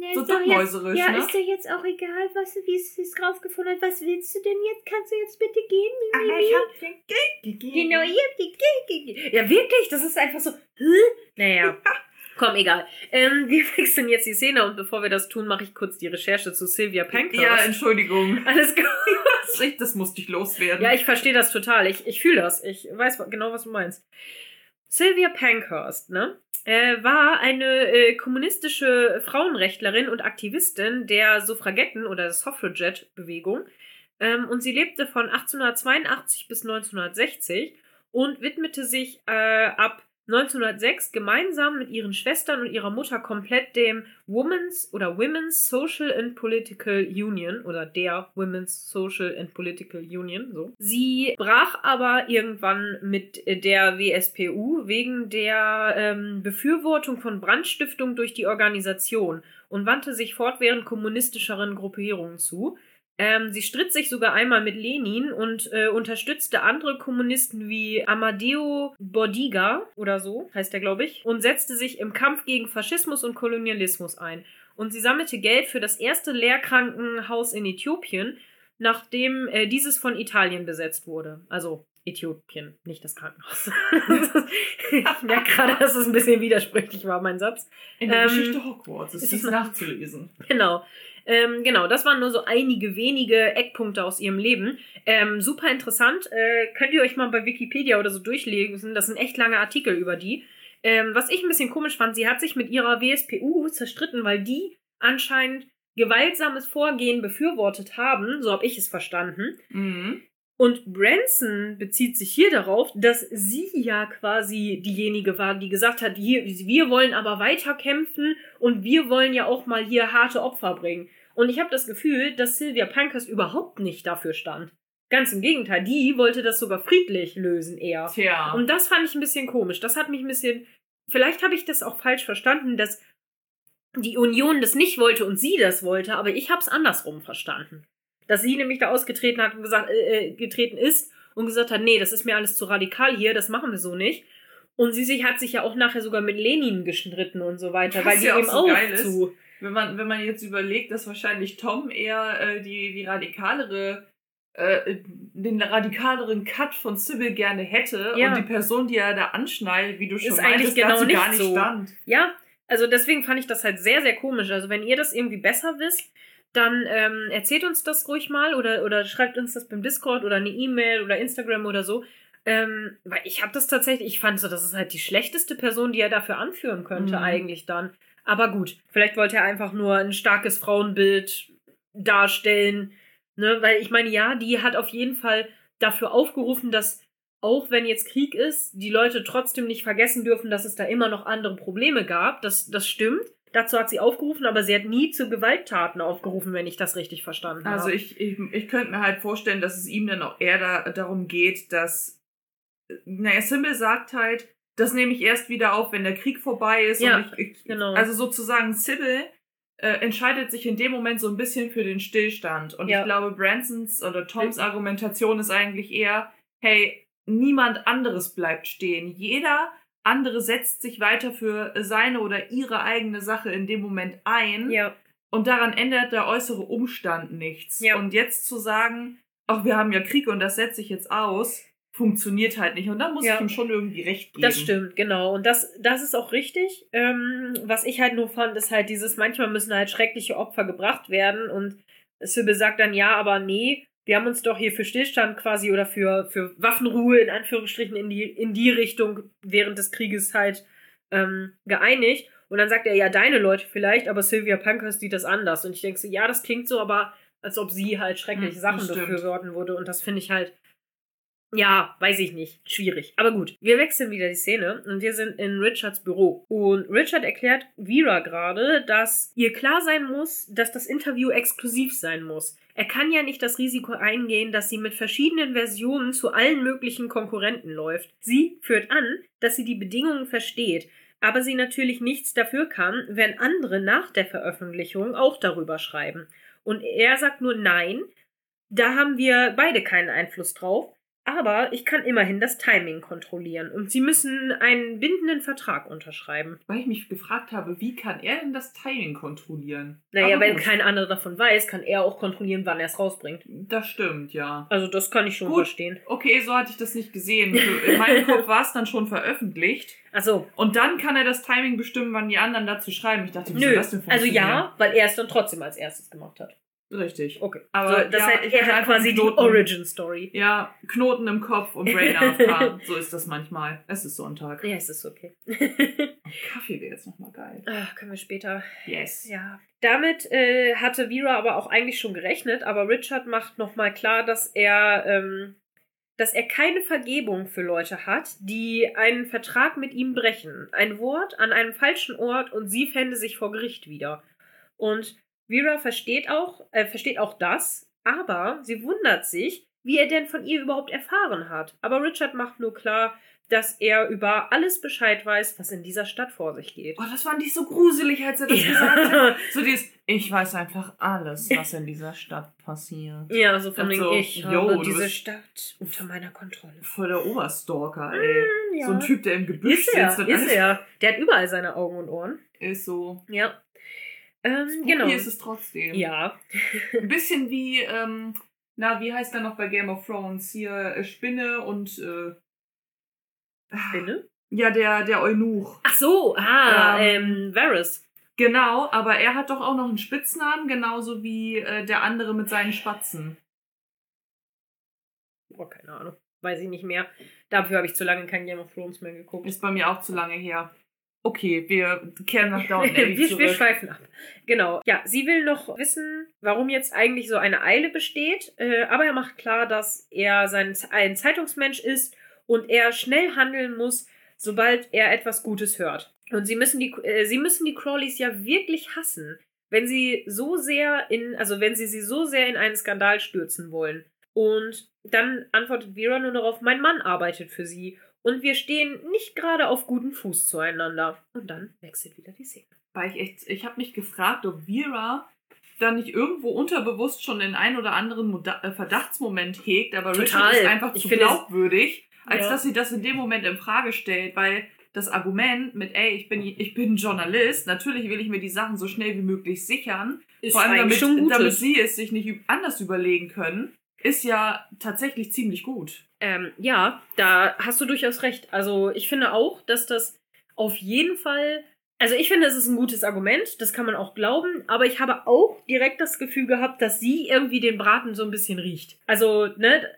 "Ja, So ist doch jetzt- duckmäuserisch, Ja, ne? ist dir jetzt auch egal, was, wie es sich draufgefunden hat. Was willst du denn jetzt? Kannst du jetzt bitte gehen? Mi, mi, Aber ich hab dir Geld gegeben. Genau, ihr habt die Ge- Ja, wirklich, das ist einfach so. Hä? Naja. Komm, egal. Ähm, [laughs] wir wechseln jetzt die Szene und bevor wir das tun, mache ich kurz die Recherche zu Sylvia Pankhurst. Ja, Entschuldigung. [laughs] Alles gut. Das musste ich loswerden. Ja, ich verstehe das total. Ich, ich fühle das. Ich weiß genau, was du meinst. Sylvia Pankhurst, ne? Äh, war eine äh, kommunistische Frauenrechtlerin und Aktivistin der Suffragetten- oder der Suffragette-Bewegung. Ähm, und sie lebte von 1882 bis 1960 und widmete sich äh, ab 1906 gemeinsam mit ihren Schwestern und ihrer Mutter komplett dem Women's oder Women's Social and Political Union oder der Women's Social and Political Union, so. Sie brach aber irgendwann mit der WSPU wegen der ähm, Befürwortung von Brandstiftung durch die Organisation und wandte sich fortwährend kommunistischeren Gruppierungen zu. Ähm, sie stritt sich sogar einmal mit Lenin und äh, unterstützte andere Kommunisten wie Amadeo Bordiga oder so, heißt er, glaube ich, und setzte sich im Kampf gegen Faschismus und Kolonialismus ein. Und sie sammelte Geld für das erste Lehrkrankenhaus in Äthiopien, nachdem äh, dieses von Italien besetzt wurde. Also Äthiopien, nicht das Krankenhaus. [laughs] ich merke gerade, dass es ein bisschen widersprüchlich war, mein Satz. In der Ähm, Geschichte Hogwarts ist ist dies es- nachzulesen. Genau. Ähm, genau, das waren nur so einige wenige Eckpunkte aus ihrem Leben. Ähm, super interessant. Äh, könnt ihr euch mal bei Wikipedia oder so durchlesen. Das sind echt lange Artikel über die. Ähm, was ich ein bisschen komisch fand, sie hat sich mit ihrer WSPU zerstritten, weil die anscheinend gewaltsames Vorgehen befürwortet haben. So habe ich es verstanden. Mhm. Und Branson bezieht sich hier darauf, dass sie ja quasi diejenige war, die gesagt hat, hier, wir wollen aber weiter kämpfen und wir wollen ja auch mal hier harte Opfer bringen. Und ich habe das Gefühl, dass Sylvia Pankhurst überhaupt nicht dafür stand. Ganz im Gegenteil, die wollte das sogar friedlich lösen eher. Tja. Und das fand ich ein bisschen komisch. Das hat mich ein bisschen. Vielleicht habe ich das auch falsch verstanden, dass die Union das nicht wollte und sie das wollte, aber ich habe es andersrum verstanden. Dass sie nämlich da ausgetreten hat und gesagt, äh, äh, getreten ist und gesagt hat, nee, das ist mir alles zu radikal hier, das machen wir so nicht. Und sie sich, hat sich ja auch nachher sogar mit Lenin gestritten und so weiter, Was weil die ja auch eben so auch geil ist. zu. wenn man, wenn man jetzt überlegt, dass wahrscheinlich Tom eher äh, die, die radikalere, äh, den radikaleren Cut von Sybil gerne hätte Ja. und die Person, die er da anschneidet, wie du schon Ist meintest, eigentlich genau dazu nicht gar nicht so. stand. Ja, also deswegen fand ich das halt sehr, sehr komisch. Also wenn ihr das irgendwie besser wisst, dann ähm, erzählt uns das ruhig mal oder, oder schreibt uns das beim Discord oder eine E-Mail oder Instagram oder so. Ähm, weil ich habe das tatsächlich, ich fand so, das ist halt die schlechteste Person, die er dafür anführen könnte, Mhm. eigentlich dann. Aber gut, vielleicht wollte er einfach nur ein starkes Frauenbild darstellen. Ne? Weil ich meine, ja, die hat auf jeden Fall dafür aufgerufen, dass auch wenn jetzt Krieg ist, die Leute trotzdem nicht vergessen dürfen, dass es da immer noch andere Probleme gab. Das, das stimmt. Dazu hat sie aufgerufen, aber sie hat nie zu Gewalttaten aufgerufen, wenn ich das richtig verstanden Also habe. ich, ich, ich könnte mir halt vorstellen, dass es ihm dann auch eher da, darum geht, dass, naja, Sybil sagt halt, das nehme ich erst wieder auf, wenn der Krieg vorbei ist. Ja, und ich, ich, genau. Also sozusagen Sybil äh, entscheidet sich in dem Moment so ein bisschen für den Stillstand. Und Ja. ich glaube, Bransons oder Toms Argumentation ist eigentlich eher, hey, niemand anderes bleibt stehen. Jeder andere setzt sich weiter für seine oder ihre eigene Sache in dem Moment ein. ja, Und daran ändert der äußere Umstand nichts. Ja. Und jetzt zu sagen, ach, wir haben ja Krieg und das setze ich jetzt aus, funktioniert halt nicht. Und da muss Ja. ich ihm schon irgendwie recht geben. Das stimmt, genau. Und das, das ist auch richtig. Ähm, was ich halt nur fand, ist halt dieses, manchmal müssen halt schreckliche Opfer gebracht werden und Sybil sagt dann, ja, aber nee, wir haben uns doch hier für Stillstand quasi oder für, für Waffenruhe in Anführungsstrichen in die, in die Richtung während des Krieges halt ähm, geeinigt. Und dann sagt er, ja, deine Leute vielleicht, aber Sylvia Pankhurst sieht das anders. Und ich denke so, ja, das klingt so, aber als ob sie halt schreckliche Hm, Sachen befürworten würde. Und das finde ich halt, ja, weiß ich nicht. Schwierig. Aber gut. Wir wechseln wieder die Szene und wir sind in Richards Büro. Und Richard erklärt Vera gerade, dass ihr klar sein muss, dass das Interview exklusiv sein muss. Er kann ja nicht das Risiko eingehen, dass sie mit verschiedenen Versionen zu allen möglichen Konkurrenten läuft. Sie führt an, dass sie die Bedingungen versteht, aber sie natürlich nichts dafür kann, wenn andere nach der Veröffentlichung auch darüber schreiben. Und er sagt nur nein, da haben wir beide keinen Einfluss drauf. Aber ich kann immerhin das Timing kontrollieren und sie müssen einen bindenden Vertrag unterschreiben. Weil ich mich gefragt habe, wie kann er denn das Timing kontrollieren? Naja, Aber wenn gut, kein anderer davon weiß, kann er auch kontrollieren, wann er es rausbringt. Das stimmt, ja. Also das kann ich schon Gut. verstehen. Okay, so hatte ich das nicht gesehen. In meinem [laughs] Kopf war es dann schon veröffentlicht. Also, Und dann kann er das Timing bestimmen, wann die anderen dazu schreiben. Ich dachte, soll nö. das denn Also funktionieren? ja, weil er es dann trotzdem als erstes gemacht hat. Richtig. Okay. Aber so, das ja, er hat einfach quasi einen die Knoten. Origin Story. Ja, Knoten im Kopf und Brain [laughs] so ist das manchmal. Es ist Sonntag. Ja, es ist okay. Kaffee wäre jetzt nochmal geil. Ach, können wir später Yes. Ja. Damit äh, hatte Vera aber auch eigentlich schon gerechnet, aber Richard macht nochmal klar, dass er, ähm, dass er keine Vergebung für Leute hat, die einen Vertrag mit ihm brechen. Ein Wort an einem falschen Ort und sie fände sich vor Gericht wieder. Und Vera versteht auch, äh, versteht auch das, aber sie wundert sich, wie er denn von ihr überhaupt erfahren hat. Aber Richard macht nur klar, dass er über alles Bescheid weiß, was in dieser Stadt vor sich geht. Oh, das fand ich so gruselig, als er das gesagt hat. [laughs] So dieses, ich weiß einfach alles, was in dieser Stadt passiert. Ja, so von wegen, so, ich habe diese Stadt unter meiner Kontrolle. Voll der Oberstalker, ey. ja. So ein Typ, der im Gebüsch Ist er, sitzt und ist er. Der hat überall seine Augen und Ohren. ist so. Ja. Ähm, Spooky genau. ist es trotzdem. Ja. Ein bisschen wie, ähm, na, wie heißt er noch bei Game of Thrones? Hier äh, Spinne und äh, Spinne? ja, der, der Eunuch. Ach so, ah, Ähm, ähm, Varys. Genau, aber er hat doch auch noch einen Spitznamen, genauso wie äh, der andere mit seinen Spatzen. Oh, keine Ahnung. Weiß ich nicht mehr. Dafür habe ich zu lange kein Game of Thrones mehr geguckt. Ist bei mir auch zu lange her. Okay, wir kehren nach Downton Abbey wir, wir zurück. schweifen ab. Genau. Ja, sie will noch wissen, warum jetzt eigentlich so eine Eile besteht. Äh, aber er macht klar, dass er sein, ein Zeitungsmensch ist und er schnell handeln muss, sobald er etwas Gutes hört. Und sie müssen die, äh, sie müssen die Crawleys ja wirklich hassen, wenn sie so sehr in, also wenn sie sie so sehr in einen Skandal stürzen wollen. Und dann antwortet Vera nur darauf, mein Mann arbeitet für sie und wir stehen nicht gerade auf guten Fuß zueinander. Und dann wechselt wieder die Szene. Weil ich echt, ich habe mich gefragt, ob Vera da nicht irgendwo unterbewusst schon den ein oder anderen Moda äh, Verdachtsmoment hegt, aber Richard Total. ist einfach zu glaubwürdig, als Ja. dass sie das in dem Moment in Frage stellt, weil das Argument mit, ey, ich bin, ich bin Journalist, natürlich will ich mir die Sachen so schnell wie möglich sichern, Ist vor allem damit, damit sie es sich nicht anders überlegen können, ist ja tatsächlich ziemlich gut. Ähm, ja, da hast du durchaus recht. Also ich finde auch, dass das auf jeden Fall. Also ich finde, es ist ein gutes Argument, das kann man auch glauben, aber ich habe auch direkt das Gefühl gehabt, dass sie irgendwie den Braten so ein bisschen riecht. Also, ne?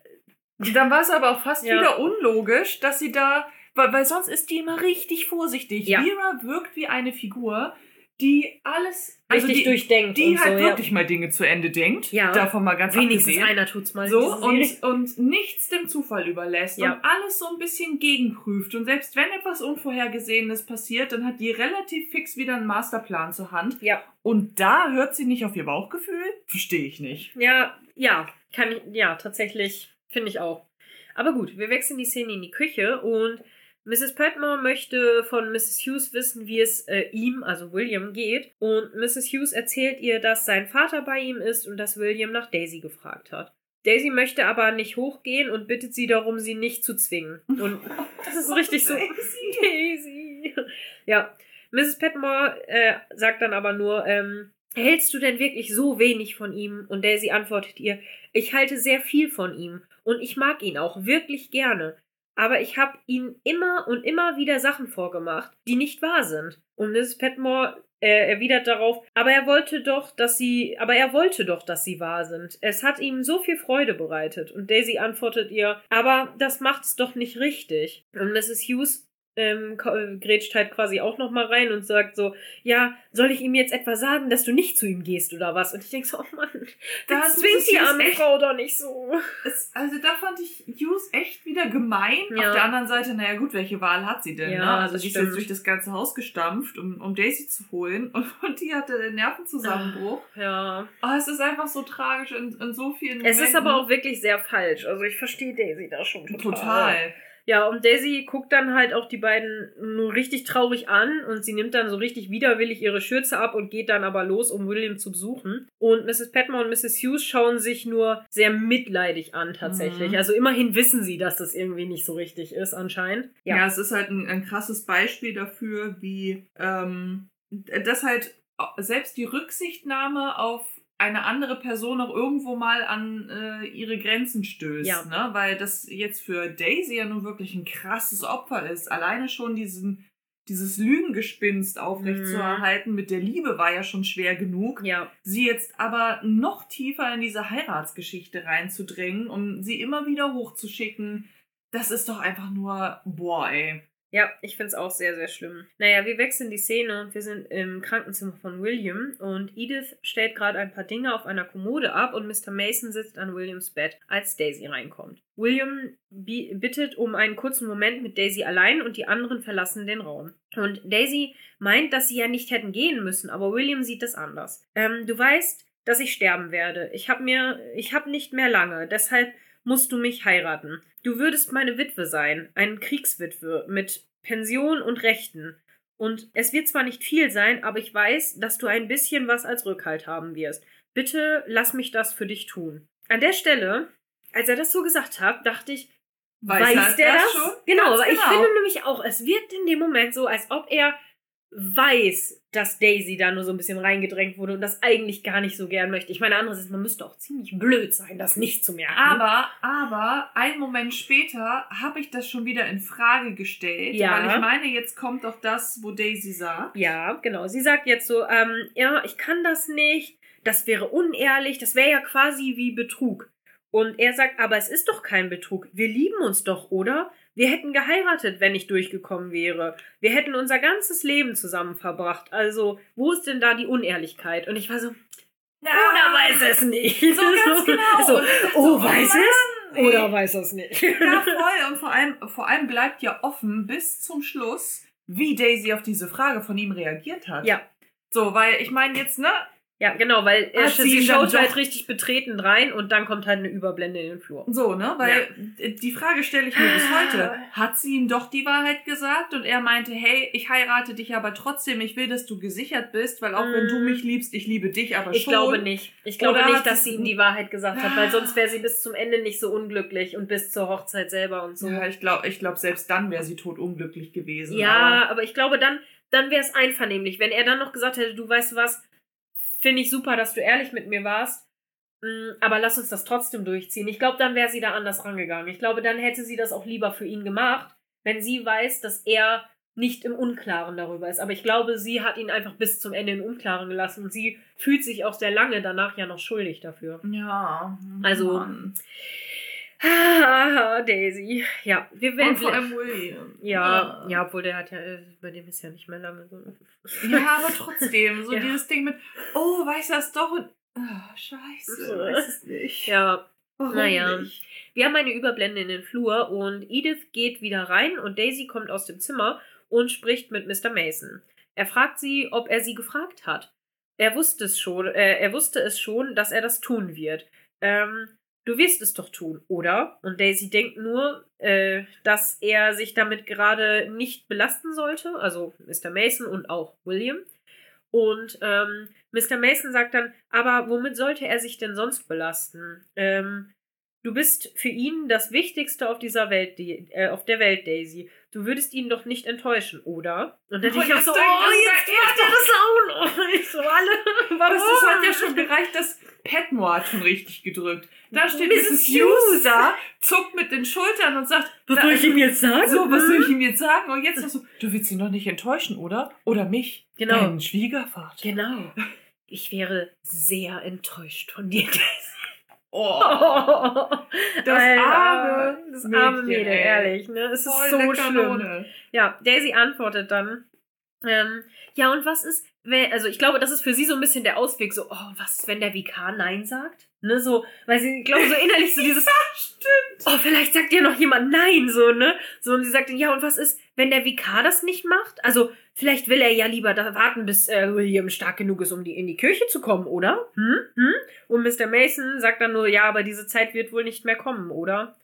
Dann war es aber auch fast Ja. wieder unlogisch, dass sie da, weil, weil sonst ist die immer richtig vorsichtig. Ja. Vera wirkt wie eine Figur, die alles, also Richtig die, durchdenkt. die und halt so, wirklich mal Dinge zu Ende denkt. Ja. Davon mal ganz ja. Wenigstens abgesehen. einer tut's mal. So, und, und nichts dem Zufall überlässt Ja. und alles so ein bisschen gegenprüft. Und selbst wenn etwas Unvorhergesehenes passiert, dann hat die relativ fix wieder einen Masterplan zur Hand. Ja. Und da hört sie nicht auf ihr Bauchgefühl? Verstehe ich nicht. Ja, ja, kann ich, ja, tatsächlich, finde ich auch. Aber gut, wir wechseln die Szene in die Küche und Mrs. Petmore möchte von Mrs. Hughes wissen, wie es äh, ihm, also William, geht. Und Mrs. Hughes erzählt ihr, dass sein Vater bei ihm ist und dass William nach Daisy gefragt hat. Daisy möchte aber nicht hochgehen und bittet sie darum, sie nicht zu zwingen. Und [laughs] das ist richtig so. Daisy. Ja. Mrs. Petmore äh, sagt dann aber nur, ähm, hältst du denn wirklich so wenig von ihm? Und Daisy antwortet ihr, ich halte sehr viel von ihm und ich mag ihn auch wirklich gerne. Aber ich habe ihm immer und immer wieder Sachen vorgemacht, die nicht wahr sind. Und Mrs. Petmore er erwidert darauf, aber er wollte doch, dass sie, aber er wollte doch, dass sie wahr sind. Es hat ihm so viel Freude bereitet. Und Daisy antwortet ihr, aber das macht's doch nicht richtig. Und Mrs. Hughes ähm, grätscht halt quasi auch noch mal rein und sagt so, ja, soll ich ihm jetzt etwa sagen, dass du nicht zu ihm gehst oder was? Und ich denke so, oh Mann, das zwingt die arme Frau doch nicht so. Es, also da fand ich Hughes echt wieder gemein. Ja. Auf der anderen Seite, naja gut, welche Wahl hat sie denn? Ja, ne? Also die ist jetzt durch das ganze Haus gestampft, um, um Daisy zu holen und, [laughs] und die hatte den Nervenzusammenbruch. Ja. Oh, es ist einfach so tragisch in, in so vielen Es Momenten. ist aber auch wirklich sehr falsch. Also ich verstehe Daisy da schon total. Total. Ja, und Daisy guckt dann halt auch die beiden nur richtig traurig an und sie nimmt dann so richtig widerwillig ihre Schürze ab und geht dann aber los, um William zu besuchen. Und Mrs. Petmore und Mrs. Hughes schauen sich nur sehr mitleidig an, tatsächlich. Mhm. Also immerhin wissen sie, dass das irgendwie nicht so richtig ist, anscheinend. Ja, ja es ist halt ein, ein krasses Beispiel dafür, wie ähm, das halt selbst die Rücksichtnahme auf eine andere Person auch irgendwo mal an äh, ihre Grenzen stößt. Ja. Ne? Weil das jetzt für Daisy ja nun wirklich ein krasses Opfer ist. Alleine schon diesen, dieses Lügengespinst aufrechtzuerhalten mhm. mit der Liebe war ja schon schwer genug. Ja. Sie jetzt aber noch tiefer in diese Heiratsgeschichte reinzudrängen, um sie immer wieder hochzuschicken, das ist doch einfach nur, boah, ey. Ja, ich finde es auch sehr, sehr schlimm. Naja, wir wechseln die Szene und wir sind im Krankenzimmer von William und Edith stellt gerade ein paar Dinge auf einer Kommode ab und Mr. Mason sitzt an Williams Bett, als Daisy reinkommt. William bittet um einen kurzen Moment mit Daisy allein und die anderen verlassen den Raum. Und Daisy meint, dass sie ja nicht hätten gehen müssen, aber William sieht das anders. Ähm, du weißt, dass ich sterben werde. Ich habe mir, ich habe nicht mehr lange, deshalb musst du mich heiraten. Du würdest meine Witwe sein, eine Kriegswitwe mit Pension und Rechten. Und es wird zwar nicht viel sein, aber ich weiß, dass du ein bisschen was als Rückhalt haben wirst. Bitte lass mich das für dich tun. An der Stelle, als er das so gesagt hat, dachte ich, weiß, weiß der das? das? Schon? Genau, aber genau. ich finde nämlich auch, es wirkt in dem Moment so, als ob er weiß, dass Daisy da nur so ein bisschen reingedrängt wurde und das eigentlich gar nicht so gern möchte. Ich meine, anderes ist, man müsste auch ziemlich blöd sein, das nicht zu merken. Aber, aber, einen Moment später habe ich das schon wieder in Frage gestellt. Ja. Weil ich meine, jetzt kommt doch das, wo Daisy sagt. Ja, genau. Sie sagt jetzt so, ähm, ja, ich kann das nicht, das wäre unehrlich, das wäre ja quasi wie Betrug. Und er sagt, aber es ist doch kein Betrug. Wir lieben uns doch, oder? Wir hätten geheiratet, wenn ich durchgekommen wäre. Wir hätten unser ganzes Leben zusammen verbracht. Also, wo ist denn da die Unehrlichkeit? Und ich war so, na, oder weiß es nicht. So ganz [laughs] genau. So, oh, weiß oh es? Oder weiß es nicht. Ja, [laughs] voll. Und vor allem, vor allem bleibt ja offen bis zum Schluss, wie Daisy auf diese Frage von ihm reagiert hat. Ja. So, weil ich meine jetzt, ne, ja, genau, weil er sie schaut halt richtig betreten rein und dann kommt halt eine Überblende in den Flur. So, ne? Weil ja. die Frage stelle ich mir bis heute. Hat sie ihm doch die Wahrheit gesagt und er meinte, hey, ich heirate dich aber trotzdem, ich will, dass du gesichert bist, weil auch mm. wenn du mm. mich liebst, ich liebe dich aber ich schon. Ich glaube nicht. Ich glaube Oder nicht, dass sie ihm die Wahrheit gesagt hat, weil sonst wäre sie bis zum Ende nicht so unglücklich und bis zur Hochzeit selber und so. Ja, ich glaube, ich glaub, selbst dann wäre sie tot unglücklich gewesen. Ja, aber, aber ich glaube dann, dann wäre es einvernehmlich. Wenn er dann noch gesagt hätte, du weißt was, finde ich super, dass du ehrlich mit mir warst. Mm, aber lass uns das trotzdem durchziehen. Ich glaube, dann wäre sie da anders rangegangen. Ich glaube, dann hätte sie das auch lieber für ihn gemacht, wenn sie weiß, dass er nicht im Unklaren darüber ist. Aber ich glaube, sie hat ihn einfach bis zum Ende im Unklaren gelassen und sie fühlt sich auch sehr lange danach ja noch schuldig dafür. Ja. Also. Mann. Ah, [laughs] Daisy. Ja, wir werden. Und vor allem William. Ja, ja, ja, obwohl der hat ja, äh, bei dem ist ja nicht mehr lange so. Ja, aber trotzdem, so [laughs] ja. dieses Ding mit, oh, weiß das doch und. Oh, scheiße, weiß es nicht. Ja. Warum naja. Nicht? Wir haben eine Überblende in den Flur und Edith geht wieder rein und Daisy kommt aus dem Zimmer und spricht mit Mr. Mason. Er fragt sie, ob er sie gefragt hat. Er wusste es schon, äh, er wusste es schon, dass er das tun wird. Ähm, du wirst es doch tun, oder? Und Daisy denkt nur, äh, dass er sich damit gerade nicht belasten sollte, also Mr. Mason und auch William. Und ähm, Mr. Mason sagt dann, aber womit sollte er sich denn sonst belasten? Ähm, Du bist für ihn das Wichtigste auf dieser Welt, äh, auf der Welt, Daisy. Du würdest ihn doch nicht enttäuschen, oder? Und dann Oh, ich auch so, oh, jetzt er macht er das auch noch. [laughs] Ich so, alle, [laughs] warum? Das ist, hat ja schon gereicht, dass Petmore hat schon richtig gedrückt. Da steht Mrs. Da, zuckt mit den Schultern und sagt, Was soll ich ihm jetzt sagen? So, was soll ich [laughs] ihm jetzt sagen? Und jetzt noch so, du willst ihn doch nicht enttäuschen, oder? Oder mich? Genau. Deinen Schwiegervater. Genau. Ich wäre sehr enttäuscht von dir, Daisy. Oh. das arme das arme Mädel, ey. ehrlich, ne? Es ist so schlimm. Kanone. Ja, Daisy antwortet dann, ähm, ja, und was ist, wenn, also ich glaube, das ist für sie so ein bisschen der Ausweg, so, oh, was, ist, wenn der Vikar Nein sagt? Ne, so, weil sie, ich glaube, so innerlich so [laughs] dieses, Stimmt. oh, vielleicht sagt ja noch jemand Nein, so, ne? So, und sie sagt, dann, ja, und was ist, wenn der Vikar das nicht macht? Also, vielleicht will er ja lieber da warten, bis äh, William stark genug ist, um die, in die Kirche zu kommen, oder? Hm? Hm? Und Mr. Mason sagt dann nur, ja, aber diese Zeit wird wohl nicht mehr kommen, oder?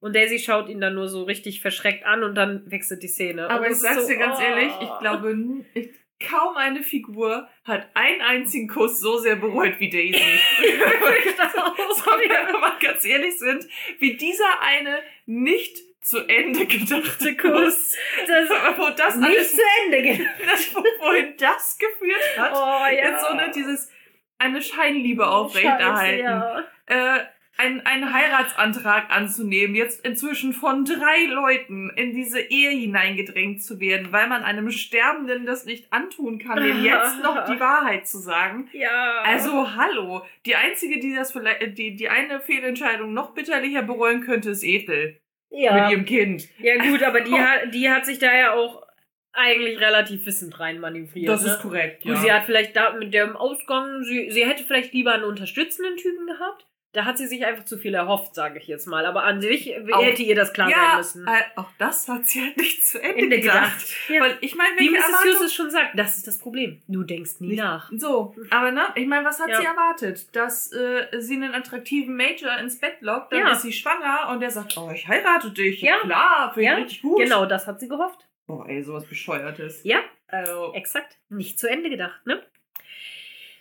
Und Daisy schaut ihn dann nur so richtig verschreckt an und dann wechselt die Szene. Aber Und ich sag's so, dir ganz oh. ehrlich, ich glaube, n- ich, kaum eine Figur hat einen einzigen Kuss so sehr bereut wie Daisy. [laughs] [laughs] das auch. so, wenn wir mal ganz ehrlich sind, wie dieser eine nicht zu Ende gedachte [laughs] Kuss. Das [laughs] Wo das nicht alles, zu Ende [laughs] das, wohin das geführt hat. Oh ja. Jetzt so ne, dieses eine Scheinliebe aufrechterhalten. Ja. Äh, einen, einen Heiratsantrag anzunehmen, jetzt inzwischen von drei Leuten in diese Ehe hineingedrängt zu werden, weil man einem Sterbenden das nicht antun kann, dem jetzt noch die Wahrheit zu sagen. Ja. Also, hallo. Die einzige, die das vielleicht, die, die eine Fehlentscheidung noch bitterlicher bereuen könnte, ist Ethel. Ja. Mit ihrem Kind. ja, gut, aber die [laughs] hat, die hat sich da ja auch eigentlich relativ wissend rein manövriert. Das ne? ist korrekt, ja. sie hat vielleicht da mit dem Ausgang, sie, sie hätte vielleicht lieber einen unterstützenden Typen gehabt. Da hat sie sich einfach zu viel erhofft, sage ich jetzt mal. Aber an sich Auch- hätte ihr das klar sein ja, müssen. äh, auch das hat sie halt nicht zu Ende, Ende gedacht. gedacht. Ja. Weil ich meine, Wie Mrs. Erwartung- Hughes es schon sagt, das ist das Problem. Du denkst nie Nicht- nach. So, aber ne, ich meine, was hat Ja. sie erwartet? Dass äh, sie einen attraktiven Major ins Bett lockt, dann ist sie schwanger und der sagt, oh, ich heirate dich. Ja. klar, finde ich Ja, richtig gut. Genau, das hat sie gehofft. Oh, ey, sowas Bescheuertes. Ja, Also, exakt. Nicht zu Ende gedacht, ne?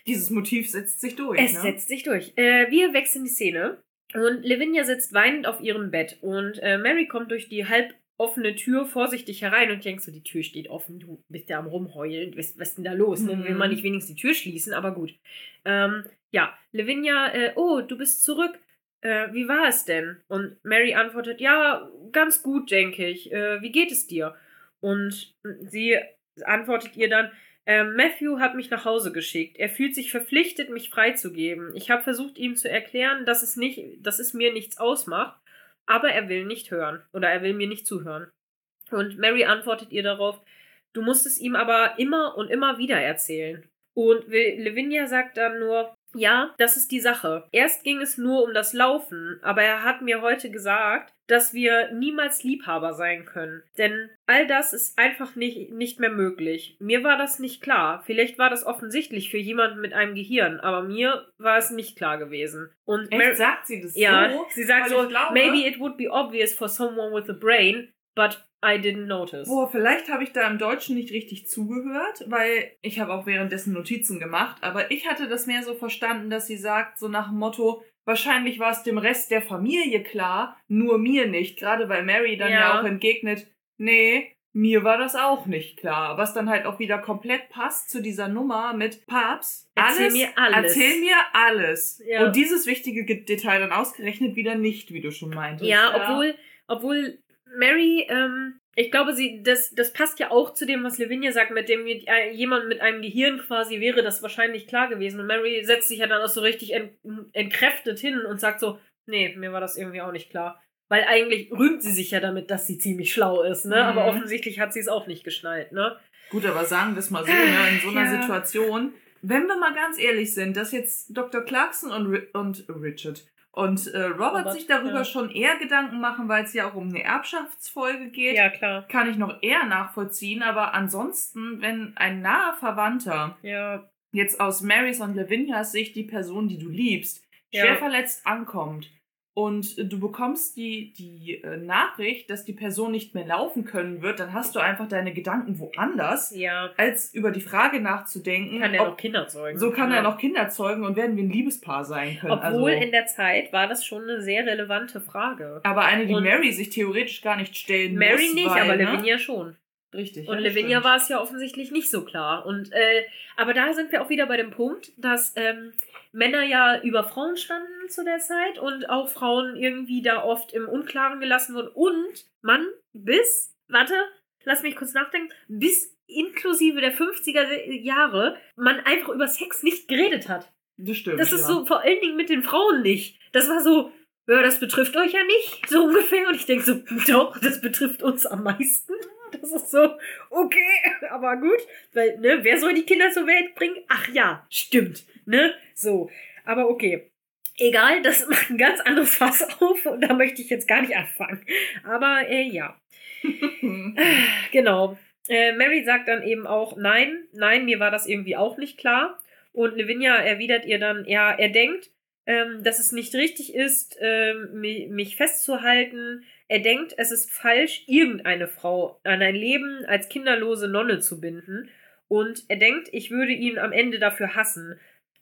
Dieses Motiv setzt sich durch. Es ne? setzt sich durch. Äh, wir wechseln die Szene und Lavinia sitzt weinend auf ihrem Bett und äh, Mary kommt durch die halb offene Tür vorsichtig herein und denkst so, die Tür steht offen, du bist ja am rumheulen, was, was ist denn da los? Mhm. Will man nicht wenigstens die Tür schließen, aber gut. Ähm, ja, Lavinia, äh, oh, du bist zurück. Äh, wie war es denn? Und Mary antwortet, ja, ganz gut, denke ich. Äh, wie geht es dir? Und sie antwortet ihr dann, ähm, Matthew hat mich nach Hause geschickt. Er fühlt sich verpflichtet, mich freizugeben. Ich habe versucht, ihm zu erklären, dass es, nicht, dass es mir nichts ausmacht, aber er will nicht hören oder er will mir nicht zuhören. Und Mary antwortet ihr darauf, du musst es ihm aber immer und immer wieder erzählen. Und Lavinia sagt dann nur, ja, das ist die Sache. Erst ging es nur um das Laufen, aber er hat mir heute gesagt, dass wir niemals Liebhaber sein können. Denn all das ist einfach nicht, nicht mehr möglich. Mir war das nicht klar. Vielleicht war das offensichtlich für jemanden mit einem Gehirn, aber mir war es nicht klar gewesen. Und Mar- Echt, sagt sie das ja, so? sie sagt Weil so, glaube- maybe it would be obvious for someone with a brain, but I didn't notice. Boah, vielleicht habe ich da im Deutschen nicht richtig zugehört, weil ich habe auch währenddessen Notizen gemacht, aber ich hatte das mehr so verstanden, dass sie sagt, so nach dem Motto, wahrscheinlich war es dem Rest der Familie klar, nur mir nicht, gerade weil Mary dann ja, Ja. auch entgegnet, nee, mir war das auch nicht klar, was dann halt auch wieder komplett passt zu dieser Nummer mit Papst. Erzähl mir alles. Erzähl mir alles. Ja. Und dieses wichtige Ge- Detail dann ausgerechnet wieder nicht, wie du schon meintest. Ja, obwohl, obwohl Mary, ähm, ich glaube, sie, das, das passt ja auch zu dem, was Lavinia sagt, mit dem äh, jemand mit einem Gehirn quasi wäre das wahrscheinlich klar gewesen. Und Mary setzt sich ja dann auch so richtig ent, entkräftet hin und sagt so, nee, mir war das irgendwie auch nicht klar. Weil eigentlich rühmt sie sich ja damit, dass sie ziemlich schlau ist, ne? Mhm. Aber offensichtlich hat sie es auch nicht geschnallt, ne? Gut, aber sagen wir es mal so, ne, in so einer Ja. Situation, wenn wir mal ganz ehrlich sind, dass jetzt Dr. Clarkson und, und Richard und äh, Robert, Robert, sich darüber ja. schon eher Gedanken machen, weil es ja auch um eine Erbschaftsfolge geht, Ja, klar. kann ich noch eher nachvollziehen. Aber ansonsten, wenn ein naher Verwandter Ja, jetzt aus Marys und Lavinias Sicht die Person, die du liebst, Ja. schwer verletzt ankommt und du bekommst die, die äh, Nachricht, dass die Person nicht mehr laufen können wird, dann hast du einfach deine Gedanken woanders, Ja. als über die Frage nachzudenken. Kann er ob- noch Kinder zeugen. so kann ja. er noch Kinder zeugen und werden wir ein Liebespaar sein können. Obwohl also, in der Zeit war das schon eine sehr relevante Frage. aber eine, die und- Mary sich theoretisch gar nicht stellen Mary muss. nicht, weil, aber ne? Lavinia schon. Richtig. Und ja, Lavinia war es ja offensichtlich nicht so klar. Und äh, aber da sind wir auch wieder bei dem Punkt, dass ähm, Männer ja über Frauen standen zu der Zeit und auch Frauen irgendwie da oft im Unklaren gelassen wurden. Und man bis, warte, lass mich kurz nachdenken, bis inklusive der 50er Jahre man einfach über Sex nicht geredet hat. Das stimmt. Das ist ja. so vor allen Dingen mit den Frauen nicht. Das war so, ja, das betrifft euch ja nicht, so ungefähr. Und ich denke so, doch, das betrifft uns am meisten. [laughs] Das ist so, okay, [laughs] aber gut. Weil, ne, wer soll die Kinder zur Welt bringen? Ach ja, stimmt, ne? So, aber okay. Egal, das [laughs] macht ein ganz anderes Fass auf und da möchte ich jetzt gar nicht anfangen. Aber äh, ja. [laughs] Genau. Äh, Mary sagt dann eben auch, nein, nein, mir war das irgendwie auch nicht klar. Und Lavinia erwidert ihr dann, ja, er denkt, ähm, dass es nicht richtig ist, ähm, mi- mich festzuhalten. Er denkt, es ist falsch, irgendeine Frau an ein Leben als kinderlose Nonne zu binden. Und er denkt, ich würde ihn am Ende dafür hassen.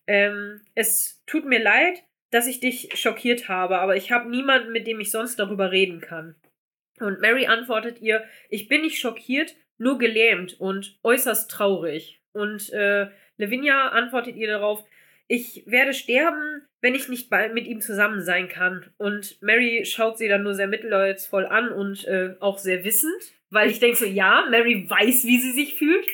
Ähm, es tut mir leid, dass ich dich schockiert habe, aber ich habe niemanden, mit dem ich sonst darüber reden kann. Und Mary antwortet ihr, ich bin nicht schockiert, nur gelähmt und äußerst traurig. Und äh, Lavinia antwortet ihr darauf, ich werde sterben, wenn ich nicht mit ihm zusammen sein kann. Und Mary schaut sie dann nur sehr mitleidsvoll an und äh, auch sehr wissend, weil ich denke so, ja, Mary weiß, wie sie sich fühlt.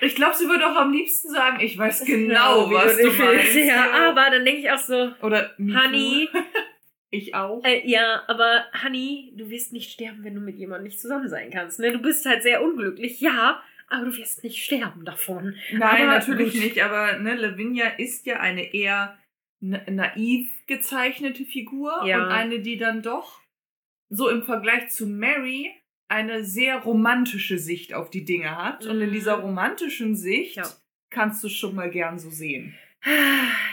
Ich glaube, sie würde auch am liebsten sagen, ich weiß genau, wie was du meinst. Ja, aber dann denke ich auch so, Oder. Honey, [laughs] Ich auch. Äh, ja, aber Honey, du wirst nicht sterben, wenn du mit jemandem nicht zusammen sein kannst. Ne? Du bist halt sehr unglücklich, ja, aber du wirst nicht sterben davon. Nein, aber natürlich gut. nicht, aber ne, Lavinia ist ja eine eher na naiv gezeichnete Figur Ja. und eine, die dann doch so im Vergleich zu Mary eine sehr romantische Sicht auf die Dinge hat. Und in Mhm. dieser romantischen Sicht Ja. kannst du schon mal gern so sehen.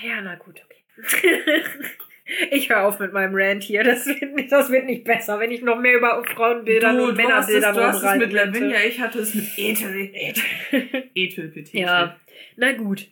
Ja, na gut, okay. [laughs] Ich höre auf mit meinem Rant hier. Das wird, nicht, das wird nicht besser, wenn ich noch mehr über Frauenbilder du, und du hast es, Männerbilder du hast es mit. Lavinia, ich hatte es mit Ethel. [laughs] Ethel. Ethel, bitte. Ja, na gut.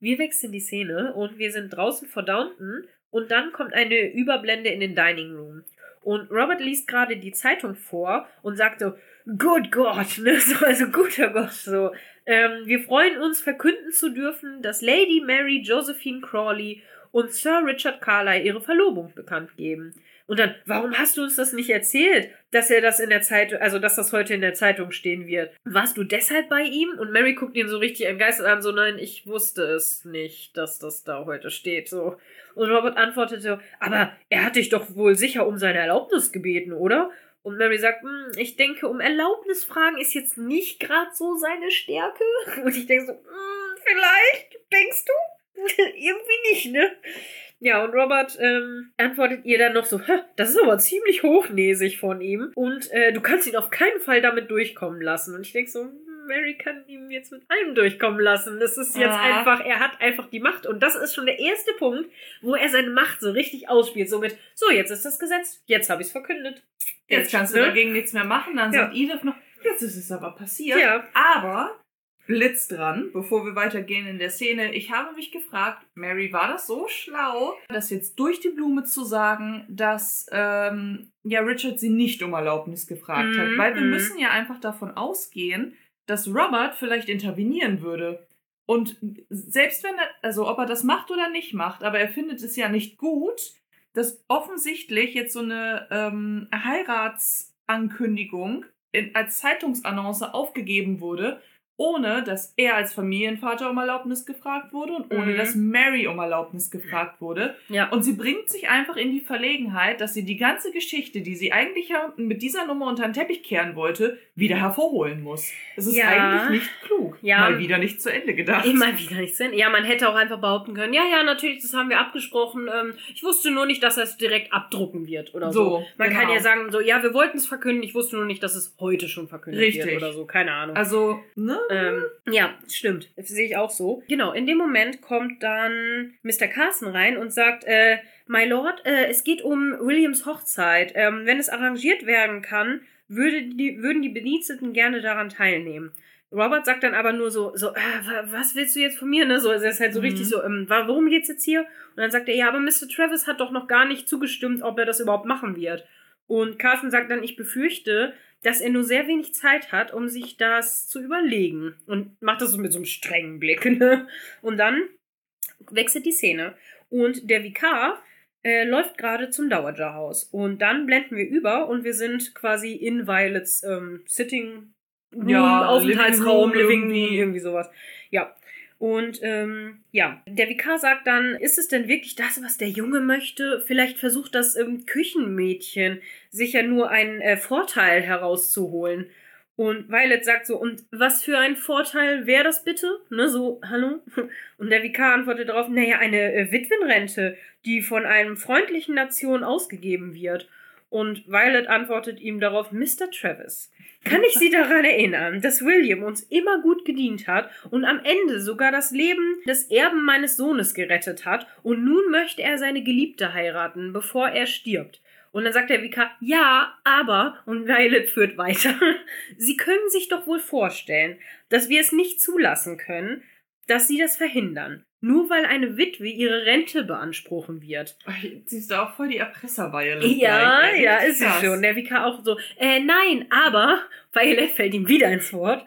Wir wechseln die Szene und wir sind draußen vor Downton und dann kommt eine Überblende in den Dining Room. Und Robert liest gerade die Zeitung vor und sagt so, Good Gott, [laughs] ne? So, also guter Gott, so. Ähm, wir freuen uns, verkünden zu dürfen, dass Lady Mary Josephine Crawley und Sir Richard Carlyle ihre Verlobung bekannt geben. Und dann, warum hast du uns das nicht erzählt, dass er das in der Zeitung, also dass das heute in der Zeitung stehen wird? Warst du deshalb bei ihm? Und Mary guckt ihn so richtig entgeistert an, so nein, ich wusste es nicht, dass das da heute steht, so. Und Robert antwortete, aber er hat dich doch wohl sicher um seine Erlaubnis gebeten, oder? Und Mary sagt, "Hm, ich denke, um Erlaubnis fragen ist jetzt nicht gerade so seine Stärke. [laughs] Und ich denke so, "Hm, vielleicht, denkst du? [laughs] Irgendwie nicht, ne? Ja, und Robert ähm, antwortet ihr dann noch so, "Hä, das ist aber ziemlich hochnäsig von ihm. Und äh, du kannst ihn auf keinen Fall damit durchkommen lassen. Und ich denke so, hm, Mary kann ihm jetzt mit allem durchkommen lassen. Das ist jetzt Ja. einfach, er hat einfach die Macht. Und das ist schon der erste Punkt, wo er seine Macht so richtig ausspielt. So mit, so, jetzt ist das Gesetz, jetzt habe ich es verkündet. Jetzt kannst du ne? dagegen nichts mehr machen. Dann Ja. sagt Edith noch, jetzt ist es aber passiert. Ja. Aber Blitz dran, bevor wir weitergehen in der Szene. Ich habe mich gefragt, Mary, war das so schlau, das jetzt durch die Blume zu sagen, dass ähm, ja Richard sie nicht um Erlaubnis gefragt hat? Mhm, Weil wir mhm. müssen ja einfach davon ausgehen, dass Robert vielleicht intervenieren würde. Und selbst wenn er, also ob er das macht oder nicht macht, aber er findet es ja nicht gut, dass offensichtlich jetzt so eine ähm, Heiratsankündigung in, als Zeitungsannonce aufgegeben wurde, ohne dass er als Familienvater um Erlaubnis gefragt wurde und ohne Mhm. dass Mary um Erlaubnis gefragt wurde. Ja. Und sie bringt sich einfach in die Verlegenheit, dass sie die ganze Geschichte, die sie eigentlich mit dieser Nummer unter den Teppich kehren wollte, wieder hervorholen muss. Das ist Ja. eigentlich nicht klug. Ja. Mal wieder nicht zu Ende gedacht. Immer wieder nicht Sinn. Ja, man hätte auch einfach behaupten können, ja, ja, natürlich, das haben wir abgesprochen. Ähm, ich wusste nur nicht, dass er es direkt abdrucken wird oder so. So, Man genau. kann ja sagen, so, ja, wir wollten es verkünden, ich wusste nur nicht, dass es heute schon verkündet Richtig. wird oder so. Keine Ahnung. Also, ne? Ähm, ja, stimmt. Das sehe ich auch so. Genau, in dem Moment kommt dann Mr. Carson rein und sagt, äh, My Lord, äh, es geht um Williams Hochzeit. Ähm, wenn es arrangiert werden kann, würde die, würden die Bediensteten gerne daran teilnehmen. Robert sagt dann aber nur so, so, äh, was willst du jetzt von mir, ne? So, also er ist halt so mhm. richtig so, ähm, worum geht's jetzt hier? Und dann sagt er, ja, aber Mr. Travis hat doch noch gar nicht zugestimmt, ob er das überhaupt machen wird. Und Carson sagt dann, ich befürchte, dass er nur sehr wenig Zeit hat, um sich das zu überlegen. Und macht das so mit so einem strengen Blick, [laughs] ne? Und dann wechselt die Szene. Und der Vikar äh, läuft gerade zum Dowager-Haus. Und dann blenden wir über und wir sind quasi in Violets ähm, Sitting ja, Aufenthaltsraum, Living, irgendwie. irgendwie sowas. Ja. Und ähm, ja, der Vikar sagt dann, ist es denn wirklich das, was der Junge möchte? Vielleicht versucht das ähm, Küchenmädchen sich ja nur einen äh, Vorteil herauszuholen. Und Violet sagt so, und was für ein Vorteil wäre das bitte? Ne, so, hallo? [laughs] Und der Vikar antwortet darauf, naja, eine äh, Witwenrente, die von einem freundlichen Nation ausgegeben wird. Und Violet antwortet ihm darauf, Mr. Travis, kann ich Sie daran erinnern, dass William uns immer gut gedient hat und am Ende sogar das Leben des Erben meines Sohnes gerettet hat und nun möchte er seine Geliebte heiraten, bevor er stirbt. Und dann sagt der Vikar, ja, aber, und Violet führt weiter, [laughs] Sie können sich doch wohl vorstellen, dass wir es nicht zulassen können, dass Sie das verhindern. Nur weil eine Witwe ihre Rente beanspruchen wird. Sie ist auch voll die Erpresser-Violet. Ja, ja, ja, ist sie schon. Der Vikar auch so, äh, nein, aber, Violet fällt ihm wieder ins Wort.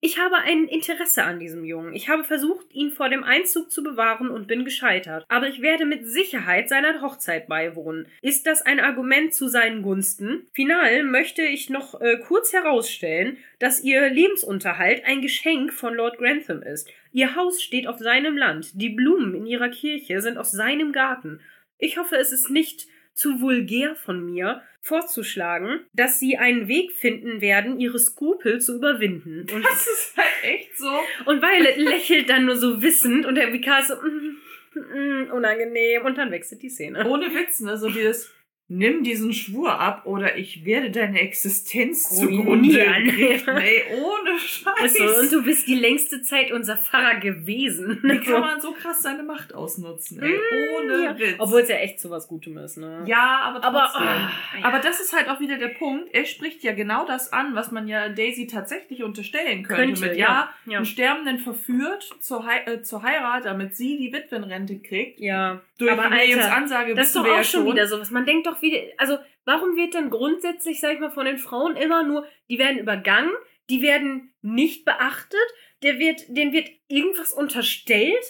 Ich habe ein Interesse an diesem Jungen. Ich habe versucht, ihn vor dem Einzug zu bewahren und bin gescheitert. Aber ich werde mit Sicherheit seiner Hochzeit beiwohnen. Ist das ein Argument zu seinen Gunsten? Final möchte ich noch äh, kurz herausstellen, dass ihr Lebensunterhalt ein Geschenk von Lord Grantham ist. Ihr Haus steht auf seinem Land. Die Blumen in ihrer Kirche sind aus seinem Garten. Ich hoffe, es ist nicht zu vulgär von mir, vorzuschlagen, dass sie einen Weg finden werden, ihre Skrupel zu überwinden. Und das ist halt echt so. Und Violet lächelt dann nur so wissend und der Vikar so, mm, mm, unangenehm. Und dann wechselt die Szene. Ohne Witz, ne? So dieses, nimm diesen Schwur ab oder ich werde deine Existenz zugrunde richten. Ey, ohne Scheiß. Also, und du bist die längste Zeit unser Pfarrer gewesen. Wie [laughs] kann man so krass seine Macht ausnutzen? Ey, mm, ohne ja. Witz. Obwohl es ja echt so was Gutem ist, ne? Ja, aber trotzdem. Aber, oh, ja. aber das ist halt auch wieder der Punkt. Er spricht ja genau das an, was man ja Daisy tatsächlich unterstellen könnte. könnte mit, ja, ja, einen Sterbenden verführt zur, He äh, zur Heirat, damit sie die Witwenrente kriegt. Ja. Durch aber Alter, Ansage das ist doch auch schon wieder sowas. Man denkt doch wieder, also warum wird denn grundsätzlich, sag ich mal, von den Frauen immer nur, die werden übergangen, die werden nicht beachtet, der wird, denen wird irgendwas unterstellt.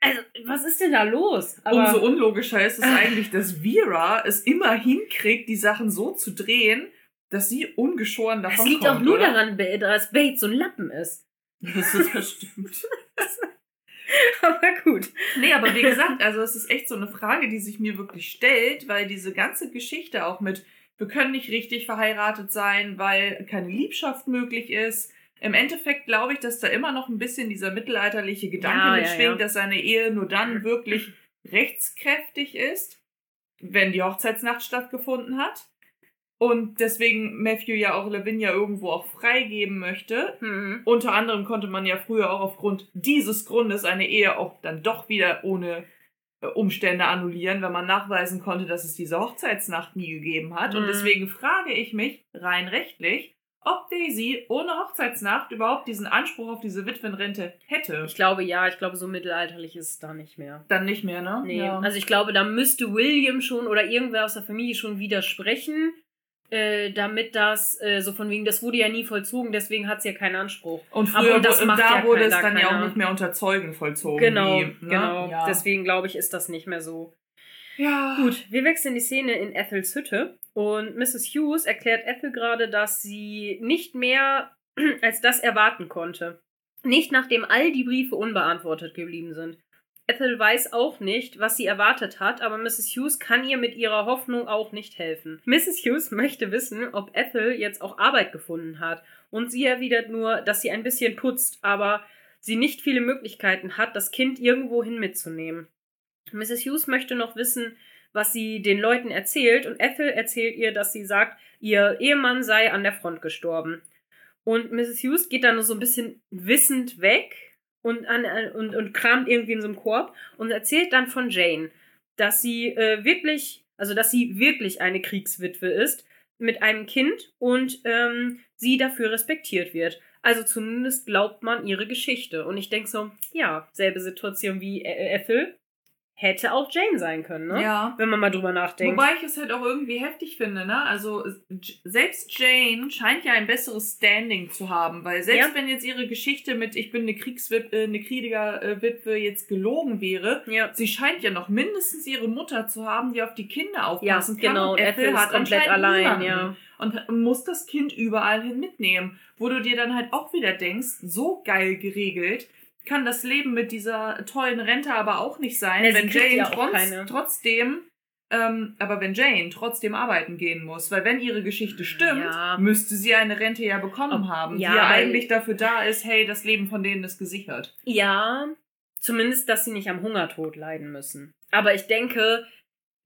Also, was ist denn da los? Aber Umso unlogischer ist es eigentlich, dass Vera es immer hinkriegt, die Sachen so zu drehen, dass sie ungeschoren davon. Es liegt kommt, auch nur oder? daran, dass Bates so ein Lappen ist. Das, ist, das stimmt. [laughs] [laughs] aber gut. Nee, aber wie gesagt, also es ist echt so eine Frage, die sich mir wirklich stellt, weil diese ganze Geschichte auch mit, wir können nicht richtig verheiratet sein, weil keine Liebschaft möglich ist. Im Endeffekt glaube ich, dass da immer noch ein bisschen dieser mittelalterliche Gedanke Ja, ja, mitschwingt, ja. dass seine Ehe nur dann wirklich rechtskräftig ist, wenn die Hochzeitsnacht stattgefunden hat. Und deswegen Matthew ja auch Lavinia irgendwo auch freigeben möchte. Hm. Unter anderem konnte man ja früher auch aufgrund dieses Grundes eine Ehe auch dann doch wieder ohne äh, Umstände annullieren, wenn man nachweisen konnte, dass es diese Hochzeitsnacht nie gegeben hat. Und Mhm. deswegen frage ich mich rein rechtlich, ob Daisy ohne Hochzeitsnacht überhaupt diesen Anspruch auf diese Witwenrente hätte. Ich glaube ja, ich glaube, so mittelalterlich ist es da nicht mehr. Dann nicht mehr, ne? Nee, Ja. also ich glaube, da müsste William schon oder irgendwer aus der Familie schon widersprechen, äh, damit das äh, so von wegen, das wurde ja nie vollzogen, deswegen hat sie ja keinen Anspruch. und aber früher das wo- macht da ja wurde kein- es da dann ja auch nicht mehr unter Zeugen vollzogen. Genau, wie, ne? genau. Ja. Deswegen glaube ich, ist das nicht mehr so. ja. Gut, wir wechseln die Szene in Ethels Hütte und Mrs. Hughes erklärt Ethel gerade, dass sie nicht mehr [clears throat] als das erwarten konnte. Nicht nachdem all die Briefe unbeantwortet geblieben sind. Ethel weiß auch nicht, was sie erwartet hat, aber Mrs. Hughes kann ihr mit ihrer Hoffnung auch nicht helfen. Mrs. Hughes möchte wissen, ob Ethel jetzt auch Arbeit gefunden hat und sie erwidert nur, dass sie ein bisschen putzt, aber sie nicht viele Möglichkeiten hat, das Kind irgendwohin mitzunehmen. Mrs. Hughes möchte noch wissen, was sie den Leuten erzählt und Ethel erzählt ihr, dass sie sagt, ihr Ehemann sei an der Front gestorben. Und Mrs. Hughes geht dann so ein bisschen wissend weg und, an, und, und kramt irgendwie in so einem Korb und erzählt dann von Jane. dass sie äh, wirklich, also dass sie wirklich eine Kriegswitwe ist mit einem Kind und ähm, sie dafür respektiert wird. Also zumindest glaubt man ihre Geschichte. Und ich denke so, ja, selbe Situation wie äh, Ethel hätte auch Jane sein können, ne? Ja. Wenn man mal drüber nachdenkt. Wobei ich es halt auch irgendwie heftig finde, ne? Also selbst Jane scheint ja ein besseres Standing zu haben, weil selbst Ja. wenn jetzt ihre Geschichte mit ich bin eine Kriegswitwe, äh, eine Kriegerwitwe jetzt gelogen wäre, ja. sie scheint ja noch mindestens ihre Mutter zu haben, die auf die Kinder aufpassen Ja, kann. genau. Und Und Ethel ist komplett allein, niemanden. ja. Und muss das Kind überall hin mitnehmen, wo du dir dann halt auch wieder denkst, so geil geregelt kann das Leben mit dieser tollen Rente aber auch nicht sein, Ja, wenn Jane ja trotz, trotzdem, ähm, aber wenn Jane trotzdem arbeiten gehen muss, weil wenn ihre Geschichte stimmt, Ja. müsste sie eine Rente ja bekommen haben, ja, die ja eigentlich dafür da ist, hey, das Leben von denen ist gesichert. Ja, zumindest, dass sie nicht am Hungertod leiden müssen. Aber ich denke,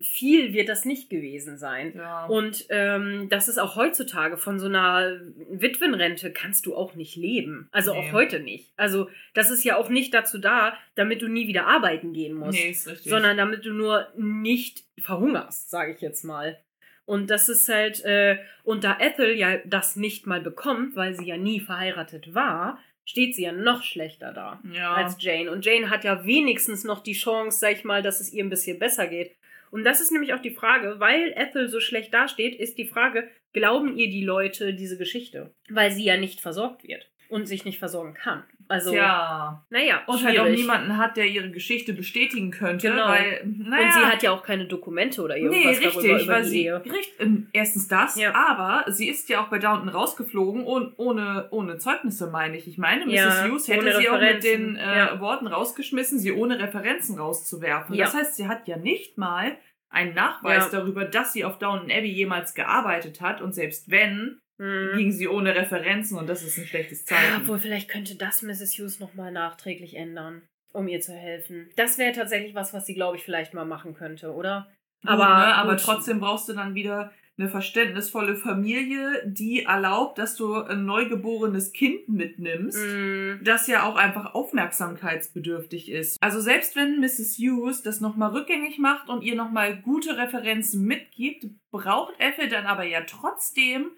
viel wird das nicht gewesen sein. Ja. Und ähm, das ist auch heutzutage von so einer Witwenrente kannst du auch nicht leben. Also Nee. auch heute nicht. Also das ist ja auch nicht dazu da, damit du nie wieder arbeiten gehen musst, nee, ist richtig. sondern damit du nur nicht verhungerst, sage ich jetzt mal. Und das ist halt, äh, und da Ethel ja das nicht mal bekommt, weil sie ja nie verheiratet war, steht sie ja noch schlechter da ja. als Jane. Und Jane hat ja wenigstens noch die Chance, sag ich mal, dass es ihr ein bisschen besser geht. Und das ist nämlich auch die Frage, weil Ethel so schlecht dasteht, ist die Frage, glauben ihr die Leute diese Geschichte? Weil sie ja nicht versorgt wird und sich nicht versorgen kann. Also, ja. naja, Und halt auch schwierig. niemanden hat, der ihre Geschichte bestätigen könnte, Genau. weil, naja, Und sie hat ja auch keine Dokumente oder Nee, irgendwas richtig, darüber über weil die sie, Ehe. richt, ähm, erstens das, Ja. aber sie ist ja auch bei Downton rausgeflogen und ohne, ohne Zeugnisse, meine ich. Ich meine, Ja, Mrs. Hughes hätte sie auch mit den äh, ja. Worten rausgeschmissen, sie ohne Referenzen rauszuwerfen. Das heißt, sie hat ja nicht mal einen Nachweis Ja. darüber, dass sie auf Downton Abbey jemals gearbeitet hat und selbst wenn, Hm. ging sie ohne Referenzen und das ist ein schlechtes Ja, Zeichen. obwohl, vielleicht könnte das Mrs. Hughes nochmal nachträglich ändern, um ihr zu helfen. Das wäre tatsächlich was, was sie, glaube ich, vielleicht mal machen könnte, oder? Gut, aber ne? aber gut. trotzdem brauchst du dann wieder eine verständnisvolle Familie, die erlaubt, dass du ein neugeborenes Kind mitnimmst. Mm, das ja auch einfach aufmerksamkeitsbedürftig ist. Also selbst wenn Mrs. Hughes das nochmal rückgängig macht und ihr nochmal gute Referenzen mitgibt, braucht Ethel dann aber ja trotzdem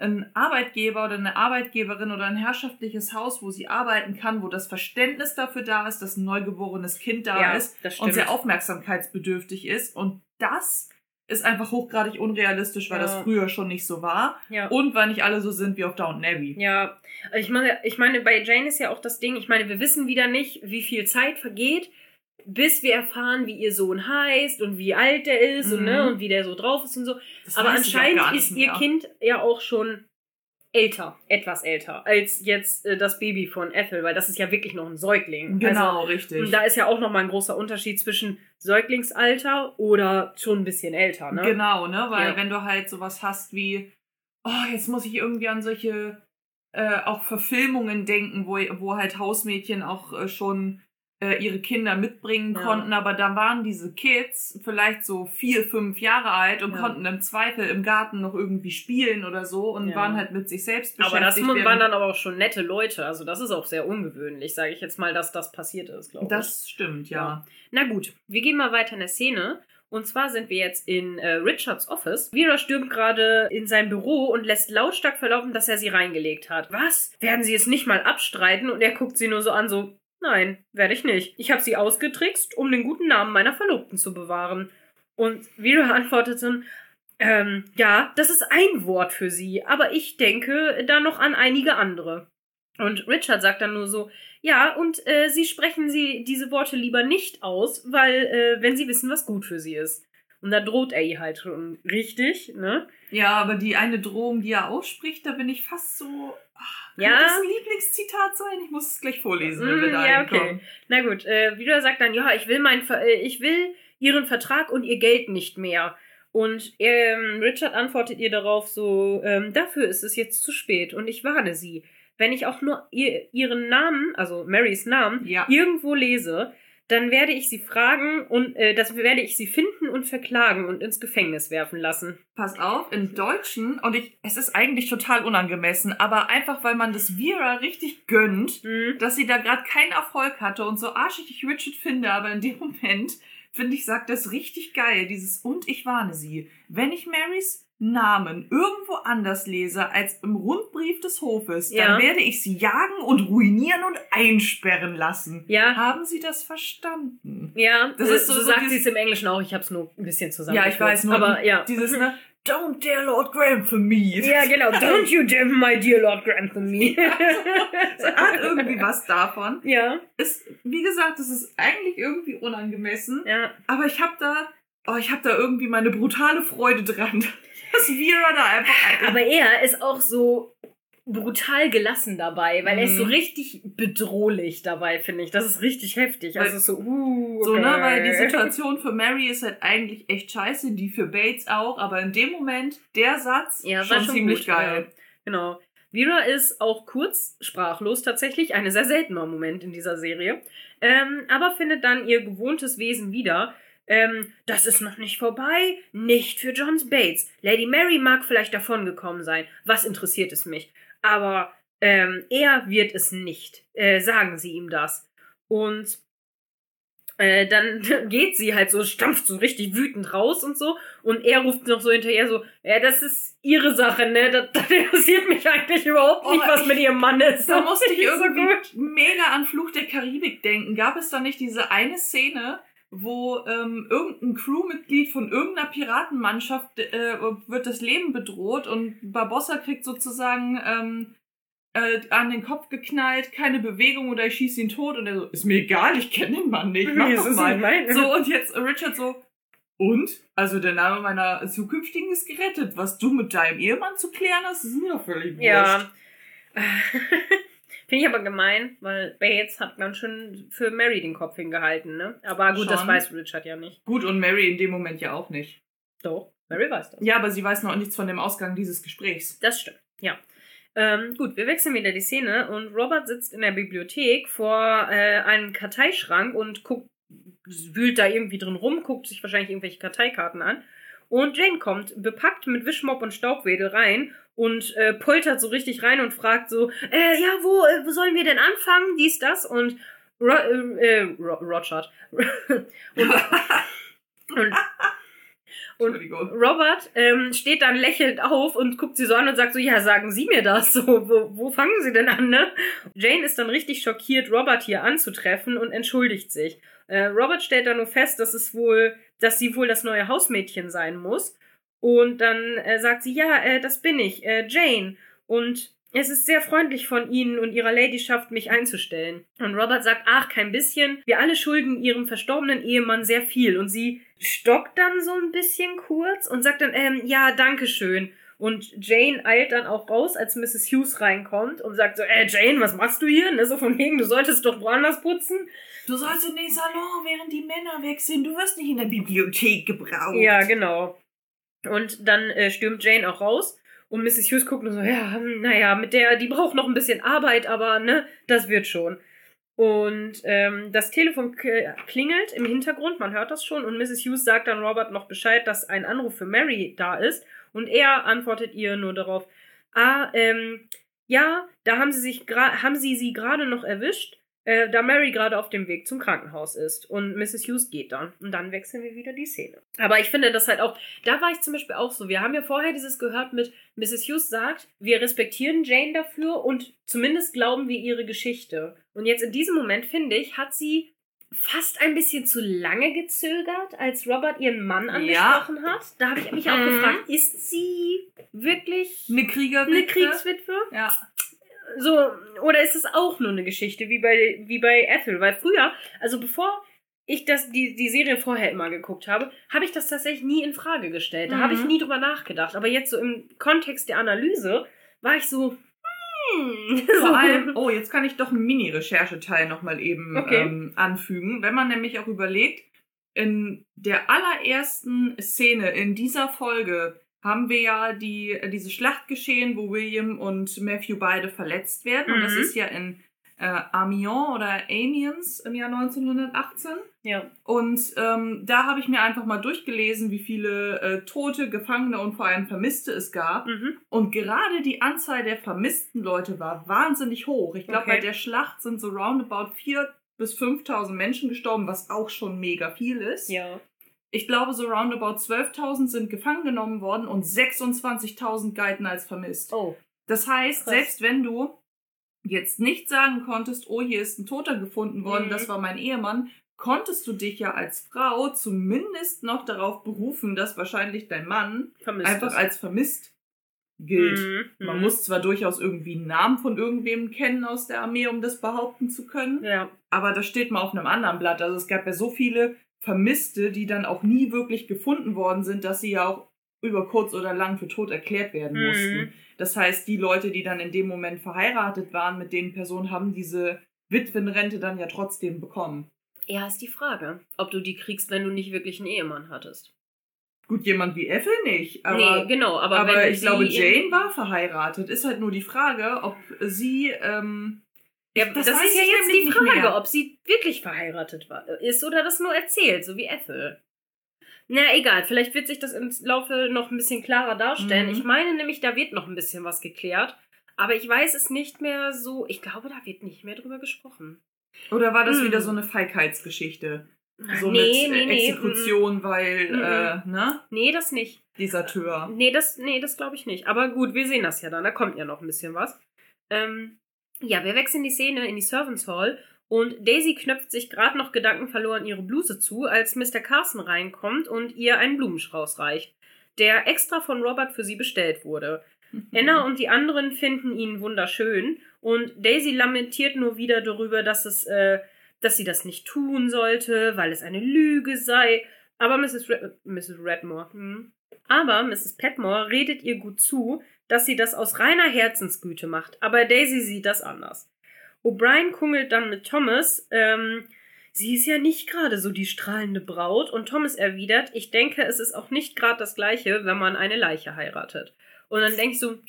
einen Arbeitgeber oder eine Arbeitgeberin oder ein herrschaftliches Haus, wo sie arbeiten kann, wo das Verständnis dafür da ist, dass ein neugeborenes Kind da Ja, ist und sehr aufmerksamkeitsbedürftig ist. Und das ist einfach hochgradig unrealistisch, weil Ja. das früher schon nicht so war ja. und weil nicht alle so sind wie auf Downton Abbey. Ja, ich meine, ich meine, bei Jane ist ja auch das Ding, ich meine, wir wissen wieder nicht, wie viel Zeit vergeht, bis wir erfahren, wie ihr Sohn heißt und wie alt der ist und, Mhm. ne, und wie der so drauf ist und so. Das Aber anscheinend ist ihr. Kind ja auch schon älter, etwas älter, als jetzt äh, das Baby von Ethel, weil das ist ja wirklich noch ein Säugling. Genau, Also, richtig. und da ist ja auch nochmal ein großer Unterschied zwischen Säuglingsalter oder schon ein bisschen älter, ne? Genau, ne? Weil Ja. wenn du halt sowas hast wie, oh, jetzt muss ich irgendwie an solche äh, auch Verfilmungen denken, wo, wo halt Hausmädchen auch äh, schon äh, ihre Kinder mitbringen Ja. konnten, aber da waren diese Kids vielleicht so vier, fünf Jahre alt und Ja. konnten im Zweifel im Garten noch irgendwie spielen oder so und Ja. waren halt mit sich selbst Aber beschäftigt. das waren dann aber auch schon nette Leute. Also das ist auch sehr ungewöhnlich, sage ich jetzt mal, dass das passiert ist, glaube ich. das stimmt, ja. Na gut, wir gehen mal weiter in der Szene. Und zwar sind wir jetzt in äh, Richards Office. Vera stürmt gerade in sein Büro und lässt lautstark verlaufen, dass er sie reingelegt hat. Was? Werden sie es nicht mal abstreiten? Und er guckt sie nur so an, so, nein, werde ich nicht. Ich habe sie ausgetrickst, um den guten Namen meiner Verlobten zu bewahren. Und Vera [laughs] antwortet dann, ähm, ja, das ist ein Wort für sie, aber ich denke da noch an einige andere. Und Richard sagt dann nur so, ja, und äh, sie sprechen sie diese Worte lieber nicht aus, weil, äh, wenn sie wissen, was gut für sie ist. Und da droht er ihr halt schon richtig, ne? Ja, aber die eine Drohung, die er ausspricht, da bin ich fast so. ach, Ja. Könnte das ein Lieblingszitat sein? Ich muss es gleich vorlesen, wenn wir Mm, da ja, okay. Na gut, äh, Vida sagt dann, ja, ich will mein, Ver äh, ich will ihren Vertrag und ihr Geld nicht mehr. Und ähm, Richard antwortet ihr darauf so, ähm, dafür ist es jetzt zu spät und ich warne sie. Wenn ich auch nur ihr, ihren Namen, also Marys Namen, Ja. irgendwo lese, dann werde ich sie fragen und äh, das werde ich sie finden und verklagen und ins Gefängnis werfen lassen. Pass auf, im Deutschen, und ich, es ist eigentlich total unangemessen, aber einfach weil man das Vera richtig gönnt, Hm. dass sie da gerade keinen Erfolg hatte und so arschig ich Richard finde, aber in dem Moment finde ich, sagt das richtig geil. Dieses und ich warne sie. Wenn ich Marys Namen irgendwo anders lese als im Rundbrief des Hofes, Ja. dann werde ich sie jagen und ruinieren und einsperren lassen. Ja. Haben Sie das verstanden? Ja, Das so, ist so- so so sagt sie es im Englischen auch. Ich habe es nur ein bisschen zusammen. Ja, ich weiß nur. Aber ja. Dieses, ne? [laughs] Don't dare Lord Grantham me. Ja, genau. Don't you damn my dear Lord Grantham me. [laughs] Es hat irgendwie was davon. ja, Ist, wie gesagt, das ist eigentlich irgendwie unangemessen. ja. Aber ich habe da, oh, ich habe da irgendwie meine brutale Freude dran, dass Vera da einfach. Aber er ist auch so brutal gelassen dabei, weil er ist so Mhm. richtig bedrohlich dabei, finde ich. Das ist richtig heftig. Also Weil- so, uh, So, ne, okay. weil die Situation für Mary ist halt eigentlich echt scheiße, die für Bates auch, aber in dem Moment, der Satz, Ja, schon, war schon ziemlich gut, geil. Ja. Genau. Vera ist auch kurz sprachlos tatsächlich, ein sehr seltener Moment in dieser Serie, ähm, aber findet dann ihr gewohntes Wesen wieder. Ähm, das ist noch nicht vorbei, nicht für John Bates. Lady Mary mag vielleicht davongekommen sein. Was interessiert es mich? Aber ähm, er wird es nicht. Äh, sagen Sie ihm das. Und äh, dann [laughs] geht sie halt so, stampft so richtig wütend raus und so. Und er ruft noch so hinterher so, ja, das ist ihre Sache, ne? Das, [laughs] das interessiert mich eigentlich überhaupt nicht, Oh, was ich- mit ihrem Mann ist. Da musste ich [laughs] so irgendwie gut. mega an Fluch der Karibik denken. Gab es da nicht diese eine Szene, wo ähm, irgendein Crewmitglied von irgendeiner Piratenmannschaft äh, wird das Leben bedroht und Barbossa kriegt sozusagen ähm, äh, an den Kopf geknallt, keine Bewegung oder ich schieße ihn tot und er so, ist mir egal, ich kenne den Mann nicht, mach [laughs] Das doch mal. mein- So, und jetzt Richard so, und? Also der Name meiner zukünftigen ist gerettet. Was du mit deinem Ehemann zu klären hast, ist mir doch völlig wurscht. Ja. [laughs] Finde ich aber gemein, weil Bates hat ganz schön für Mary den Kopf hingehalten, ne? Aber gut, das Schon. weiß Richard ja nicht. Gut, und Mary in dem Moment ja auch nicht. Doch, Mary weiß das. Ja, aber sie weiß noch nichts von dem Ausgang dieses Gesprächs. Das stimmt, ja. Ähm, gut, wir wechseln wieder die Szene und Robert sitzt in der Bibliothek vor äh, einem Karteischrank und guckt, wühlt da irgendwie drin rum, guckt sich wahrscheinlich irgendwelche Karteikarten an. Und Jane kommt, bepackt mit Wischmopp und Staubwedel rein und äh, poltert so richtig rein und fragt so, äh, ja, wo, äh, wo sollen wir denn anfangen? Dies, das und Ro äh, äh, Ro Rochard. [laughs] und, und, und. Robert ähm, steht dann lächelnd auf und guckt sie so an und sagt so, ja, sagen Sie mir das. So, wo, wo fangen Sie denn an, ne? Jane ist dann richtig schockiert, Robert hier anzutreffen und entschuldigt sich. Äh, Robert stellt dann nur fest, dass es wohl, dass sie wohl das neue Hausmädchen sein muss. Und dann äh, sagt sie, ja, äh, das bin ich, äh, Jane. Und es ist sehr freundlich von Ihnen und Ihrer Ladyschaft, mich einzustellen. Und Robert sagt, ach, kein bisschen. Wir alle schulden Ihrem verstorbenen Ehemann sehr viel. Und sie stockt dann so ein bisschen kurz und sagt dann, ähm, ja, danke schön. Und Jane eilt dann auch raus, als Mrs. Hughes reinkommt und sagt so, äh, Jane, was machst du hier? Ne, so von wegen, du solltest doch woanders putzen. Du sollst in den Salon, während die Männer weg sind. Du wirst nicht in der Bibliothek gebraucht. Ja, genau. Und dann äh, stürmt Jane auch raus. Und Mrs. Hughes guckt nur so, ja, hm, naja, mit der, die braucht noch ein bisschen Arbeit, aber ne, das wird schon. Und ähm, das Telefon klingelt im Hintergrund, man hört das schon. Und Mrs. Hughes sagt dann Robert noch Bescheid, dass ein Anruf für Mary da ist. Und er antwortet ihr nur darauf, ah, ähm, ja, da haben sie sich haben sie sie gerade noch erwischt, äh, da Mary gerade auf dem Weg zum Krankenhaus ist. Und Mrs. Hughes geht dann. Und dann wechseln wir wieder die Szene. Aber ich finde das halt auch, da war ich zum Beispiel auch so. Wir haben ja vorher dieses gehört mit Mrs. Hughes sagt, wir respektieren Jane dafür und zumindest glauben wir ihre Geschichte. Und jetzt in diesem Moment, finde ich, hat sie fast ein bisschen zu lange gezögert, als Robert ihren Mann angesprochen hat. Da habe ich mich auch Mhm. gefragt, ist sie wirklich Eine Kriegerwitwe. eine Kriegswitwe? Ja. So, oder ist es auch nur eine Geschichte, wie bei, wie bei Ethel? Weil früher, also bevor ich das, die, die Serie vorher immer geguckt habe, habe ich das tatsächlich nie in Frage gestellt. Da habe ich Mhm. nie drüber nachgedacht. Aber jetzt so im Kontext der Analyse war ich so, hm. Vor [laughs] allem, oh, jetzt kann ich doch einen Mini-Rechercheteil nochmal eben Okay. ähm, anfügen. Wenn man nämlich auch überlegt, in der allerersten Szene in dieser Folge haben wir ja die, äh, diese Schlacht geschehen, wo William und Matthew beide verletzt werden. Und das Mhm. ist ja in äh, Amiens oder Amiens im Jahr 1918. Ja. Und ähm, da habe ich mir einfach mal durchgelesen, wie viele äh, Tote, Gefangene und vor allem Vermisste es gab. Mhm. Und gerade die Anzahl der vermissten Leute war wahnsinnig hoch. Ich glaube, Okay. bei der Schlacht sind so roundabout vier bis 5000 Menschen gestorben, was auch schon mega viel ist. Ja. Ich glaube, so roundabout 12.000 sind gefangen genommen worden und 26.000 galten als vermisst. Oh. Das heißt, Krass. selbst wenn du jetzt nicht sagen konntest, oh, hier ist ein Toter gefunden worden, Mhm. das war mein Ehemann, konntest du dich ja als Frau zumindest noch darauf berufen, dass wahrscheinlich dein Mann Vermisst einfach es. als vermisst gilt. Mhm, Man mhm. muss zwar durchaus irgendwie einen Namen von irgendwem kennen aus der Armee, um das behaupten zu können, Ja. aber das steht mal auf einem anderen Blatt. Also es gab ja so viele Vermisste, die dann auch nie wirklich gefunden worden sind, dass sie ja auch über kurz oder lang für tot erklärt werden Mhm. mussten. Das heißt, die Leute, die dann in dem Moment verheiratet waren mit den Personen, haben diese Witwenrente dann ja trotzdem bekommen. Ja, ist die Frage, ob du die kriegst, wenn du nicht wirklich einen Ehemann hattest. Gut, jemand wie Ethel nicht, aber, nee, genau, aber, aber, ich glaube, Jane war verheiratet. Ist halt nur die Frage, ob sie. Ähm, Ja, das das, ist ja jetzt die Frage, mehr. ob sie wirklich verheiratet war, ist oder das nur erzählt, so wie Ethel. Na egal, vielleicht wird sich das im Laufe noch ein bisschen klarer darstellen. Mhm. Ich meine nämlich, da wird noch ein bisschen was geklärt, aber ich weiß es nicht mehr so. Ich glaube, da wird nicht mehr drüber gesprochen. oder war das Hm. wieder so eine Feigheitsgeschichte? So nee, mit äh, nee, nee, Exekution, weil, Mhm. äh, ne? Nee, das nicht. Deserteur. Nee, das, nee, das glaube ich nicht. Aber gut, wir sehen das ja dann. Da kommt ja noch ein bisschen was. Ähm, ja, wir wechseln die Szene in die Servants Hall und Daisy knöpft sich gerade noch gedankenverloren ihre Bluse zu, als Mr. Carson reinkommt und ihr einen Blumenstrauß reicht, der extra von Robert für sie bestellt wurde. [laughs] Anna und die anderen finden ihn wunderschön und Daisy lamentiert nur wieder darüber, dass es, äh, dass sie das nicht tun sollte, weil es eine Lüge sei. Aber Mrs. Red Mrs. Redmore, hm. aber Mrs. Petmore redet ihr gut zu, dass sie das aus reiner Herzensgüte macht. Aber Daisy sieht das anders. O'Brien kungelt dann mit Thomas. Ähm, sie ist ja nicht gerade so die strahlende Braut. Und Thomas erwidert, ich denke, es ist auch nicht gerade das Gleiche, wenn man eine Leiche heiratet. Und dann denkst du,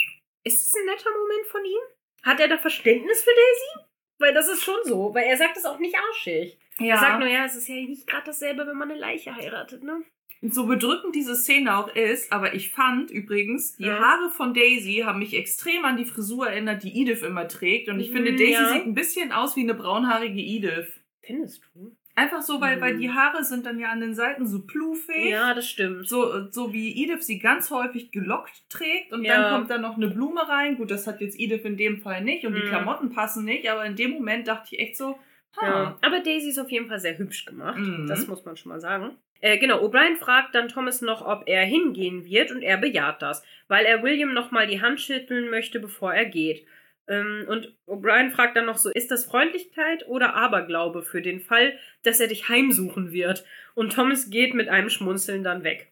ist es ein netter Moment von ihm? Hat er da Verständnis für Daisy? Weil das ist schon so, weil er sagt es auch nicht arschig. Ja. Er sagt nur, ja, es ist ja nicht gerade dasselbe, wenn man eine Leiche heiratet, ne? So bedrückend diese Szene auch ist, aber ich fand übrigens, die Ja. Haare von Daisy haben mich extrem an die Frisur erinnert, die Edith immer trägt. Und ich Mhm, finde, Daisy ja. sieht ein bisschen aus wie eine braunhaarige Edith. Findest du? Einfach so, weil, Mhm. weil die Haare sind dann ja an den Seiten so plufig. Ja, das stimmt. So, so wie Edith sie ganz häufig gelockt trägt und Ja. dann kommt da noch eine Blume rein. Gut, das hat jetzt Edith in dem Fall nicht und die Mhm. Klamotten passen nicht, aber in dem Moment dachte ich echt so, ha, Ja. Aber Daisy ist auf jeden Fall sehr hübsch gemacht. Mhm. Das muss man schon mal sagen. Äh, genau, O'Brien fragt dann Thomas noch, ob er hingehen wird und er bejaht das, weil er William nochmal die Hand schütteln möchte, bevor er geht. Ähm, und O'Brien fragt dann noch so, ist das Freundlichkeit oder Aberglaube für den Fall, dass er dich heimsuchen wird? Und Thomas geht mit einem Schmunzeln dann weg.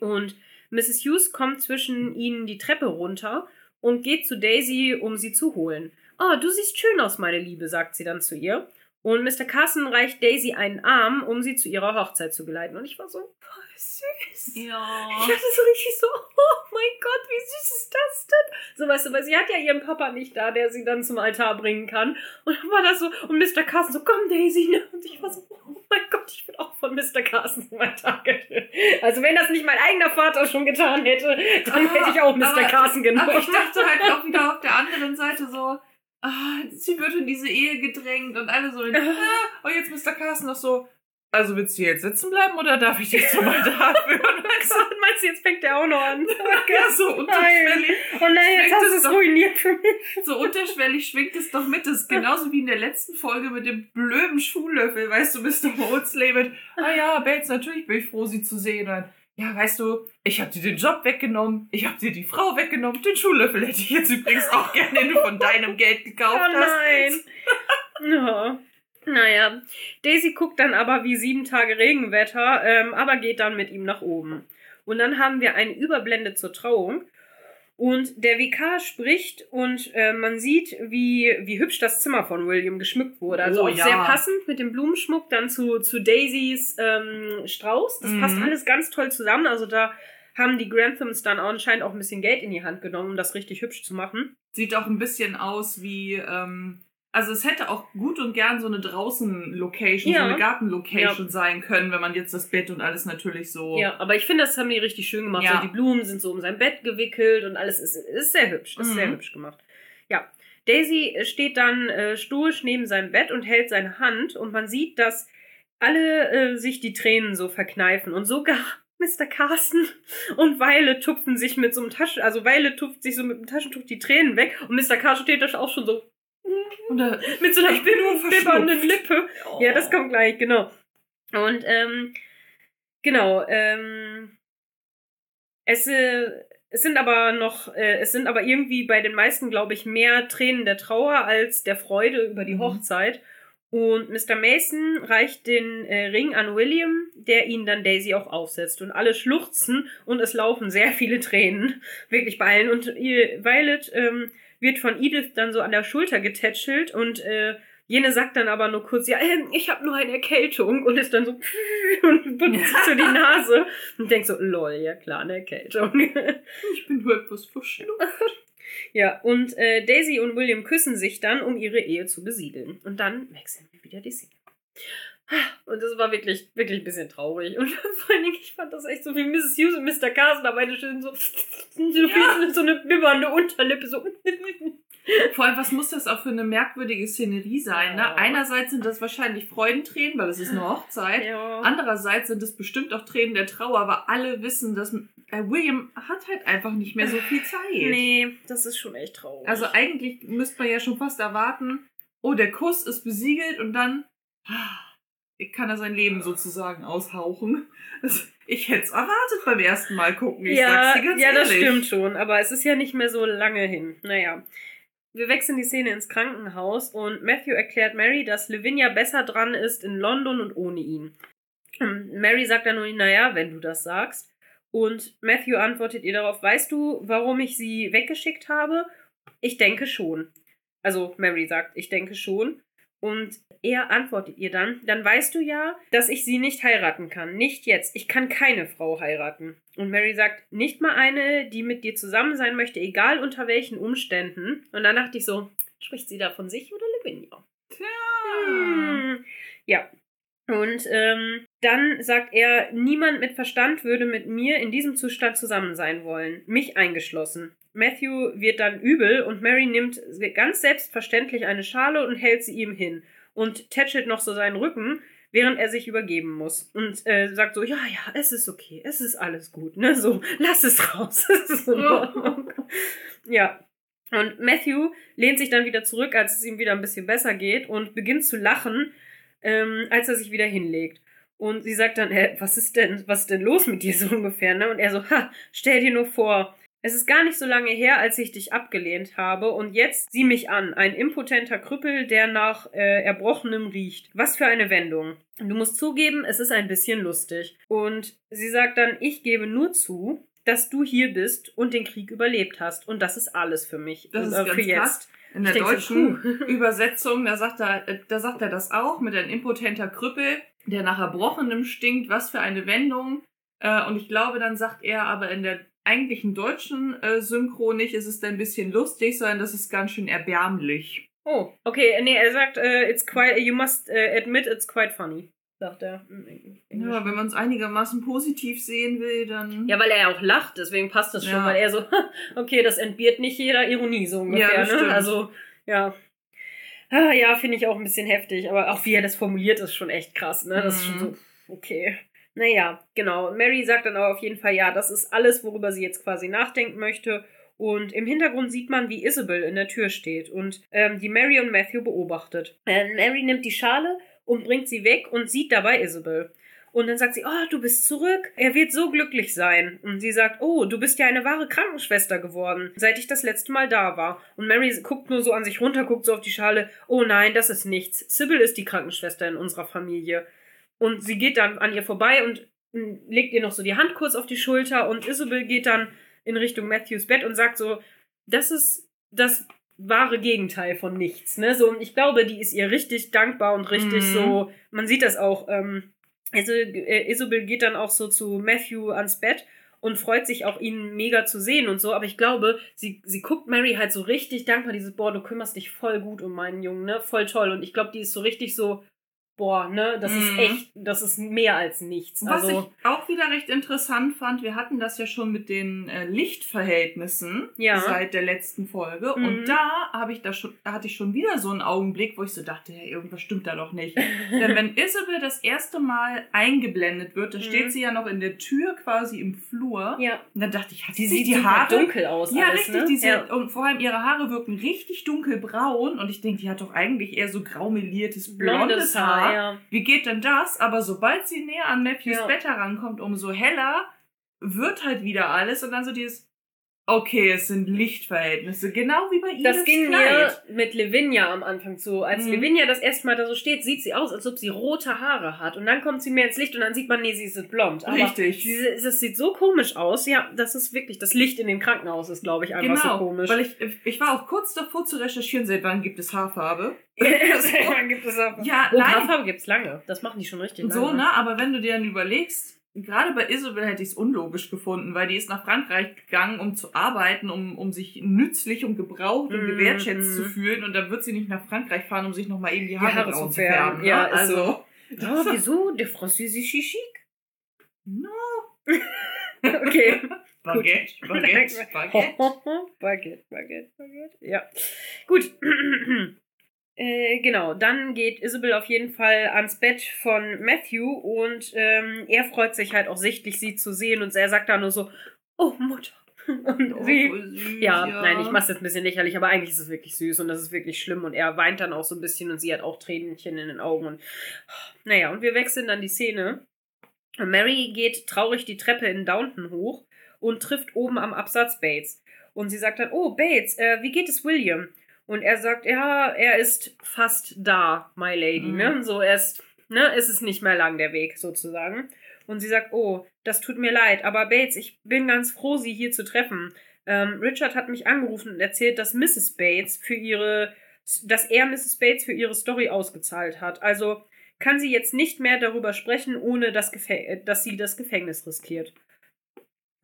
Und Mrs. Hughes kommt zwischen ihnen die Treppe runter und geht zu Daisy, um sie zu holen. Oh, du siehst schön aus, meine Liebe, sagt sie dann zu ihr. Und Mr. Carson reicht Daisy einen Arm, um sie zu ihrer Hochzeit zu geleiten. Und ich war so, voll süß. Ja. Ich hatte so richtig so, oh mein Gott, wie süß ist das denn? So, weißt du, weil sie hat ja ihren Papa nicht da, der sie dann zum Altar bringen kann. Und dann war das so, und Mr. Carson so, komm Daisy. ne? Und ich war so, oh mein Gott, ich bin auch von Mr. Carson zum Altar getötet. Also wenn das nicht mein eigener Vater schon getan hätte, dann Ah, hätte ich auch Mr. aber- Carson genommen. Aber ich dachte halt auch wieder auf der anderen Seite so, ah, sie wird in diese Ehe gedrängt und alle so, in, [laughs] ah, und jetzt Mr. Carsten noch so, also willst du jetzt sitzen bleiben oder darf ich dich zum Altar führen? So, meinst du, jetzt fängt der auch noch an? [laughs] ja, so unterschwellig, Oh nein, jetzt hast es du es doch. ruiniert für mich. so unterschwellig schwingt es doch mit. Das ist genauso wie in der letzten Folge mit dem blöden Schuhlöffel, weißt du, Mr. Mosley mit, ah ja, Bates, natürlich bin ich froh, sie zu sehen. Und, ja, weißt du, ich hab dir den Job weggenommen, ich hab dir die Frau weggenommen, den Schuhlöffel hätte ich jetzt übrigens auch gerne, den du von deinem Geld gekauft Oh hast. nein. [laughs] Ja. Naja, Daisy guckt dann aber wie sieben Tage Regenwetter, ähm, aber geht dann mit ihm nach oben. Und dann haben wir eine Überblende zur Trauung. Und der Vikar spricht und äh, man sieht, wie, wie hübsch das Zimmer von William geschmückt wurde. Also Oh, auch ja. sehr passend mit dem Blumenschmuck dann zu, zu Daisys ähm, Strauß. Das Mhm. passt alles ganz toll zusammen. Also da haben die Granthams dann anscheinend auch ein bisschen Geld in die Hand genommen, um das richtig hübsch zu machen. Sieht auch ein bisschen aus wie, ähm, also es hätte auch gut und gern so eine Draußen-Location, Ja. so eine Garten-Location sein können, wenn man jetzt das Bett und alles natürlich so. Ja, aber ich finde, das haben die richtig schön gemacht. Ja. So, die Blumen sind so um sein Bett gewickelt und alles ist, ist sehr hübsch. Ist Mhm. sehr hübsch gemacht. Ja. Daisy steht dann äh, stoisch neben seinem Bett und hält seine Hand und man sieht, dass alle äh, sich die Tränen so verkneifen und sogar [laughs] Mr. Carsten [laughs] und Weile tupfen sich mit so einem Taschen, also Weile tupft sich so mit dem Taschentuch die Tränen weg und Mr. Carsten steht da auch schon so Da, [laughs] mit so einer bibbernden. Lippe. oh. Ja, das kommt gleich, genau. Und ähm, genau, ähm, es, äh, es sind aber noch, äh, es sind aber irgendwie bei den meisten, glaube ich, mehr Tränen der Trauer als der Freude über die Mhm. Hochzeit. Und Mr. Mason reicht den äh, Ring an William, der ihn dann Daisy auch aufsetzt. Und alle schluchzen und es laufen sehr viele Tränen. Wirklich bei allen. Und ihr Violet ähm, wird von Edith dann so an der Schulter getätschelt und äh, jene sagt dann aber nur kurz, ja, ähm, ich habe nur eine Erkältung und ist dann so [laughs] und sich so die Nase und denkt so, lol, ja klar, eine Erkältung. [laughs] Ich bin nur etwas verschnupft. [laughs] ja, und äh, Daisy und William küssen sich dann, um ihre Ehe zu besiegeln. Und dann wechseln wir wieder die Szene. Und das war wirklich, wirklich ein bisschen traurig. Und [laughs] vor allen Dingen, ich fand das echt so wie Mrs. Hughes und Mr. Carson, da beide schön so, so, Ja. so eine bibbernde Unterlippe, so. [laughs] Vor allem, was muss das auch für eine merkwürdige Szenerie sein? Ne? Ja. Einerseits sind das wahrscheinlich Freudentränen, weil es ist eine Hochzeit. ja. Andererseits sind es bestimmt auch Tränen der Trauer, aber alle wissen, dass äh, William hat halt einfach nicht mehr so viel Zeit. Nee, das ist schon echt traurig. Also eigentlich müsste man ja schon fast erwarten, oh, der Kuss ist besiegelt und dann ah, kann er sein Leben sozusagen aushauchen. Das- Ich hätte es erwartet beim ersten Mal gucken, ich ja, sag's dir ganz ja, das ehrlich. stimmt schon, aber es ist ja nicht mehr so lange hin. Naja. Wir wechseln die Szene ins Krankenhaus und Matthew erklärt Mary, dass Lavinia besser dran ist in London und ohne ihn. Ähm, Mary sagt dann nur, naja, wenn du das sagst. Und Matthew antwortet ihr darauf, weißt du, warum ich sie weggeschickt habe? Ich denke schon. Also Mary sagt, ich denke schon. Und er antwortet ihr dann, dann weißt du ja, dass ich sie nicht heiraten kann. Nicht jetzt. Ich kann keine Frau heiraten. Und Mary sagt, nicht mal eine, die mit dir zusammen sein möchte, egal unter welchen Umständen. Und dann dachte ich so, spricht sie da von sich oder Lavinia? Tja. Hm. Ja. Und ähm, dann sagt er, niemand mit Verstand würde mit mir in diesem Zustand zusammen sein wollen, mich eingeschlossen. Matthew wird dann übel und Mary nimmt ganz selbstverständlich eine Schale und hält sie ihm hin und tätschelt noch so seinen Rücken, während er sich übergeben muss und äh, sagt so, ja, ja, es ist okay, es ist alles gut, ne, so, lass es raus, [laughs] es ist in Ordnung. ja, und Matthew lehnt sich dann wieder zurück, als es ihm wieder ein bisschen besser geht und beginnt zu lachen, ähm, als er sich wieder hinlegt. Und sie sagt dann, hä, was ist denn, was ist denn los mit dir so ungefähr, ne? Und er so, ha, stell dir nur vor, es ist gar nicht so lange her, als ich dich abgelehnt habe und jetzt sieh mich an, ein impotenter Krüppel, der nach äh, Erbrochenem riecht. Was für eine Wendung. Du musst zugeben, es ist ein bisschen lustig. Und sie sagt dann, ich gebe nur zu, dass du hier bist und den Krieg überlebt hast. Und das ist alles für mich. Das und, ist äh, ganz für jetzt. krass. In der so, deutschen. [laughs] Übersetzung, da sagt, er, äh, da sagt er das auch mit ein impotenter Krüppel, der nach Erbrochenem stinkt. Was für eine Wendung. Äh, und ich glaube, dann sagt er aber in der eigentlichen deutschen äh, Synchro nicht, es ist ein bisschen lustig, sondern das ist ganz schön erbärmlich. Oh, okay, nee, er sagt, äh, it's quite, you must äh, admit it's quite funny, sagt er. Englischen. Ja, wenn man es einigermaßen positiv sehen will, dann. Ja, weil er ja auch lacht, deswegen passt das schon, Ja. weil er so, [laughs] okay, das entbehrt nicht jeder Ironie so ungefähr, Ja, ne? stimmt. Also, ja. Ah, ja, finde ich auch ein bisschen heftig, aber auch wie er das formuliert, ist schon echt krass, ne? Das ist schon Mhm. so, okay. Naja, genau. Mary sagt dann aber auf jeden Fall, ja, das ist alles, worüber sie jetzt quasi nachdenken möchte. Und im Hintergrund sieht man, wie Isabel in der Tür steht und ähm, die Mary und Matthew beobachtet. Äh, Mary nimmt die Schale und bringt sie weg und sieht dabei Isabel. Und dann sagt sie, oh, du bist zurück. Er wird so glücklich sein. Und sie sagt, oh, du bist ja eine wahre Krankenschwester geworden, seit ich das letzte Mal da war. Und Mary guckt nur so an sich runter, guckt so auf die Schale. Oh nein, das ist nichts. Sybil ist die Krankenschwester in unserer Familie. Und sie geht dann an ihr vorbei und mm, legt ihr noch so die Hand kurz auf die Schulter. Und Isabel geht dann in Richtung Matthews Bett und sagt so, das ist das wahre Gegenteil von nichts. Ne? So, und ich glaube, die ist ihr richtig dankbar und richtig Mhm. so, man sieht das auch, ähm, also äh, Isabel geht dann auch so zu Matthew ans Bett und freut sich auch, ihn mega zu sehen und so. Aber ich glaube, sie, sie guckt Mary halt so richtig dankbar, dieses, boah, du kümmerst dich voll gut um meinen Jungen, ne? Voll toll. Und ich glaube, die ist so richtig so, boah, ne, das Mhm. ist echt, das ist mehr als nichts. Was also, ich auch wieder recht interessant fand, wir hatten das ja schon mit den äh, Lichtverhältnissen Ja. seit der letzten Folge. Mhm. Und da habe ich da schon, da hatte ich schon wieder so einen Augenblick, wo ich so dachte, hey, irgendwas stimmt da doch nicht. [laughs] Denn wenn Isabel das erste Mal eingeblendet wird, da Mhm. steht sie ja noch in der Tür quasi im Flur. ja, Und dann dachte ich, hat sie sieht die Haare dunkel aus. Ja, alles, richtig. ne? Diese, ja. Und vor allem ihre Haare wirken richtig dunkelbraun. Und ich denke, die hat doch eigentlich eher so graumeliertes, blondes, Haar. Ja. Wie geht denn das? Aber sobald sie näher an Matthews Ja. Bett herankommt, umso heller wird halt wieder alles. Und dann so dieses, okay, es sind Lichtverhältnisse. Genau wie bei ihr. Das ging Kleid. mir mit Lavinia am Anfang so. Als Mhm. Lavinia das erste Mal da so steht, sieht sie aus, als ob sie rote Haare hat. Und dann kommt sie mehr ins Licht und dann sieht man, nee, sie ist blond. Aber Richtig. Sie, das sieht so komisch aus. Ja, das ist wirklich, das Licht in dem Krankenhaus ist, glaube ich, einfach Genau, so komisch. weil ich, ich war auch kurz davor zu recherchieren, seit wann gibt es Haarfarbe. [laughs] Gibt es. Ja, oh, nein. Haarfarbe gibt's lange. Das machen die schon richtig So, lange. ne? Aber wenn du dir dann überlegst, gerade bei Isabel hätte ich es unlogisch gefunden, weil die ist nach Frankreich gegangen, um zu arbeiten, um, um sich nützlich und gebraucht und Mhm, gewertschätzt mhm. zu fühlen. Und dann wird sie nicht nach Frankreich fahren, um sich nochmal eben die Haare, braun zu färben. ne? Ja, ist also. Oh, wieso? Der Französische Chic? No. [laughs] Okay. Baguette, [laughs] Baguette, Baguette. [laughs] Baguette, Baguette, Baguette. Ja. Gut. [clears throat] Äh, genau, dann geht Isabel auf jeden Fall ans Bett von Matthew und ähm, er freut sich halt auch sichtlich, sie zu sehen und er sagt da nur so, oh Mutter. [laughs] Und Oh, sie, süß, ja, nein, ich mach's jetzt ein bisschen lächerlich, aber eigentlich ist es wirklich süß und das ist wirklich schlimm und er weint dann auch so ein bisschen und sie hat auch Tränchen in den Augen und [sighs] naja, und wir wechseln dann die Szene. Mary geht traurig die Treppe in Downton hoch und trifft oben am Absatz Bates. Und sie sagt dann, oh, Bates, äh, wie geht es William? Und er sagt, ja, er ist fast da, my lady, Mhm. ne? So, er ist, ne, es ist nicht mehr lang der Weg, sozusagen. Und sie sagt, oh, das tut mir leid, aber Bates, ich bin ganz froh, Sie hier zu treffen. Ähm, Richard hat mich angerufen und erzählt, dass Mrs. Bates für ihre, dass er Mrs. Bates für ihre Story ausgezahlt hat. Also kann sie jetzt nicht mehr darüber sprechen, ohne das Gefä dass sie das Gefängnis riskiert.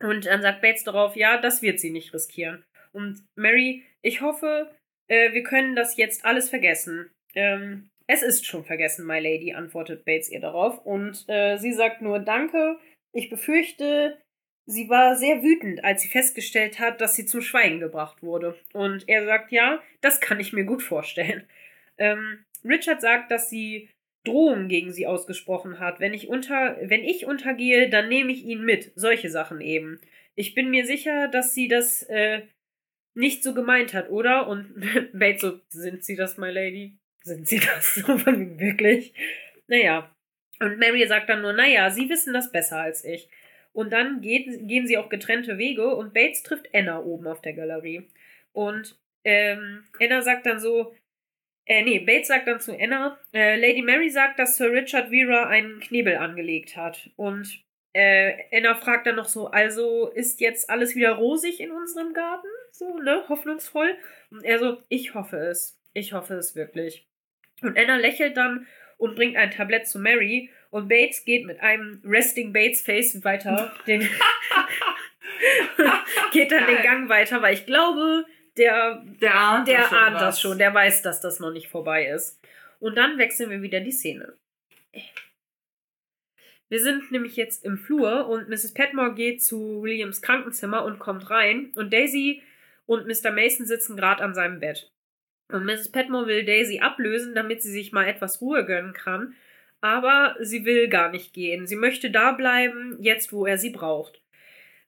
Und dann sagt Bates darauf, ja, das wird sie nicht riskieren. Und Mary, ich hoffe, äh, wir können das jetzt alles vergessen. Ähm, es ist schon vergessen, my lady, antwortet Bates ihr darauf. Und äh, sie sagt nur Danke. Ich befürchte, sie war sehr wütend, als sie festgestellt hat, dass sie zum Schweigen gebracht wurde. Und er sagt, ja, das kann ich mir gut vorstellen. Ähm, Richard sagt, dass sie Drohungen gegen sie ausgesprochen hat. Wenn ich unter, wenn ich untergehe, dann nehme ich ihn mit. Solche Sachen eben. Ich bin mir sicher, dass sie das äh, nicht so gemeint hat, oder? Und [laughs] Bates so, sind sie das, my lady? Sind sie das? [laughs] So von wegen wirklich? Naja. Und Mary sagt dann nur, naja, sie wissen das besser als ich. Und dann geht, gehen sie auch getrennte Wege und Bates trifft Anna oben auf der Galerie. Und ähm, Anna sagt dann so, äh, nee, Bates sagt dann zu Anna, äh, Lady Mary sagt, dass Sir Richard Vera einen Knebel angelegt hat. Und äh, Anna fragt dann noch so, also ist jetzt alles wieder rosig in unserem Garten? So, ne, hoffnungsvoll. Und er so, ich hoffe es. Ich hoffe es wirklich. Und Anna lächelt dann und bringt ein Tablett zu Mary und Bates geht mit einem Resting Bates Face weiter, [laughs] den [laughs] geht dann den. Gang weiter, weil ich glaube, der Der ahnt, der doch schon ahnt das schon, der weiß, dass das noch nicht vorbei ist. Und dann wechseln wir wieder die Szene. Wir sind nämlich jetzt im Flur und Mrs. Petmore geht zu Williams Krankenzimmer und kommt rein und Daisy und Mr. Mason sitzen gerade an seinem Bett. Und Mrs. Petmore will Daisy ablösen, damit sie sich mal etwas Ruhe gönnen kann. Aber sie will gar nicht gehen. Sie möchte da bleiben, jetzt wo er sie braucht.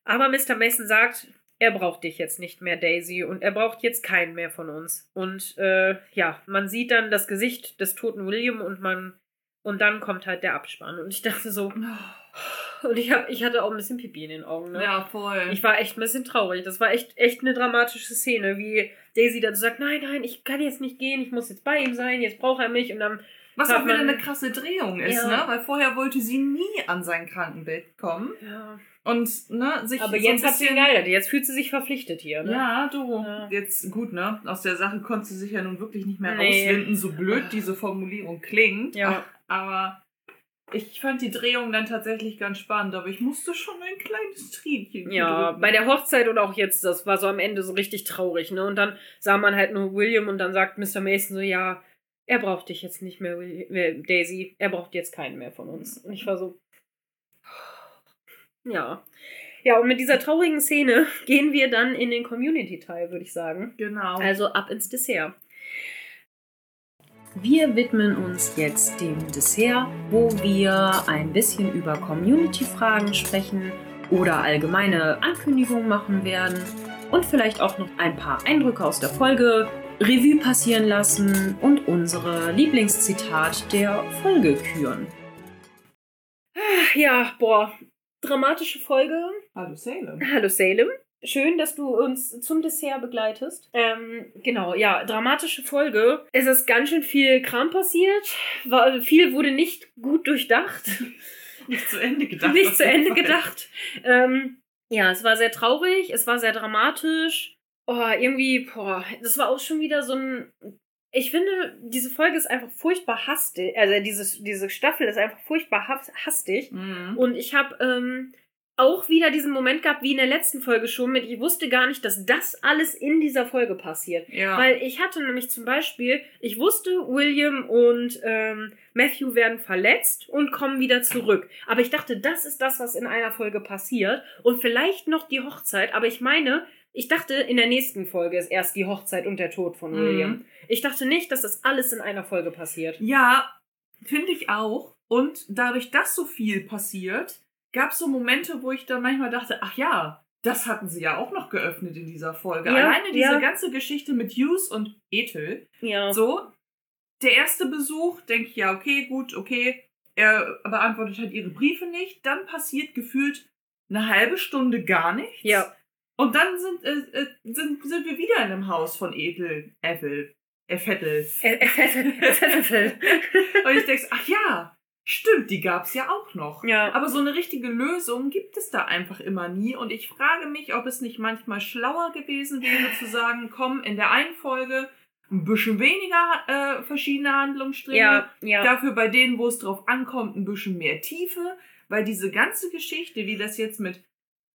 Aber Mr. Mason sagt, er braucht dich jetzt nicht mehr, Daisy, und er braucht jetzt keinen mehr von uns. Und äh, ja, man sieht dann das Gesicht des toten William und man und dann kommt halt der Abspann. Und ich dachte so, und ich hab, ich hatte auch ein bisschen Pipi in den Augen. Ne? Ja, voll. Ich war echt ein bisschen traurig. Das war echt, echt eine dramatische Szene, wie Daisy dann so sagt, nein, nein, ich kann jetzt nicht gehen, ich muss jetzt bei ihm sein, jetzt braucht er mich und dann Was auch wieder eine krasse Drehung ist, Ja. ne? Weil vorher wollte sie nie an sein Krankenbett kommen ja. und ne, sich Aber so jetzt hat sie geheiratet, jetzt fühlt sie sich verpflichtet hier, ne? Ja, du. Ja. Jetzt gut, ne? Aus der Sache konnte sie sich ja nun wirklich nicht mehr Nee. rauswinden, so blöd diese Formulierung klingt. Ja. Aber ich fand die Drehung dann tatsächlich ganz spannend, aber ich musste schon ein kleines Tränchen Ja, drücken. bei der Hochzeit und auch jetzt, das war so am Ende so richtig traurig, ne? Und dann sah man halt nur William und dann sagt Mr. Mason so, ja, er braucht dich jetzt nicht mehr, äh, Daisy. Er braucht jetzt keinen mehr von uns. Und ich war so, ja. Ja, und mit dieser traurigen Szene [laughs] gehen wir dann in den Community-Teil, würde ich sagen. Genau. Also ab ins Dessert. Wir widmen uns jetzt dem Dessert, wo wir ein bisschen über Community-Fragen sprechen oder allgemeine Ankündigungen machen werden und vielleicht auch noch ein paar Eindrücke aus der Folge Revue passieren lassen und unsere Lieblingszitat der Folge küren. Ja, boah, dramatische Folge. Hallo Salem. Hallo Salem. Schön, dass du uns zum Dessert begleitest. Ähm, genau, ja, dramatische Folge. Es ist ganz schön viel Kram passiert. War, viel wurde nicht gut durchdacht. [laughs] Nicht zu Ende gedacht. nicht zu Ende gedacht. Ähm, ja, es war sehr traurig, es war sehr dramatisch. Oh, irgendwie, boah, das war auch schon wieder so ein. Ich finde, diese Folge ist einfach furchtbar hastig. Also diese, diese Staffel ist einfach furchtbar hastig. Mhm. Und ich habe ähm, auch wieder diesen Moment gehabt, wie in der letzten Folge schon, mit ich wusste gar nicht, dass das alles in dieser Folge passiert. Ja. Weil ich hatte nämlich zum Beispiel, ich wusste, William und ähm, Matthew werden verletzt und kommen wieder zurück. Aber ich dachte, das ist das, was in einer Folge passiert. Und vielleicht noch die Hochzeit. Aber ich meine, ich dachte, in der nächsten Folge ist erst die Hochzeit und der Tod von Mhm. William. Ich dachte nicht, dass das alles in einer Folge passiert. Ja, finde ich auch. Und dadurch, dass so viel passiert, gab es so Momente, wo ich dann manchmal dachte, ach ja, das hatten sie ja auch noch geöffnet in dieser Folge. Ja, Alleine diese ja. ganze Geschichte mit Hughes und Ethel. Ja. So, der erste Besuch, denke ich, ja, okay, gut, okay. Er beantwortet halt ihre Briefe nicht. Dann passiert gefühlt eine halbe Stunde gar nichts. Ja. Und dann sind, äh, äh, sind, sind wir wieder in einem Haus von Ethel, Ethel, Effettel. [laughs] Und ich denke, ach ja, stimmt, die gab's ja auch noch. ja. Aber so eine richtige Lösung gibt es da einfach immer nie. Und ich frage mich, ob es nicht manchmal schlauer gewesen wäre, zu sagen, komm, in der einen Folge ein bisschen weniger äh, verschiedene Handlungsstränge. Ja, ja. Dafür bei denen, wo es drauf ankommt, ein bisschen mehr Tiefe. Weil diese ganze Geschichte, wie das jetzt mit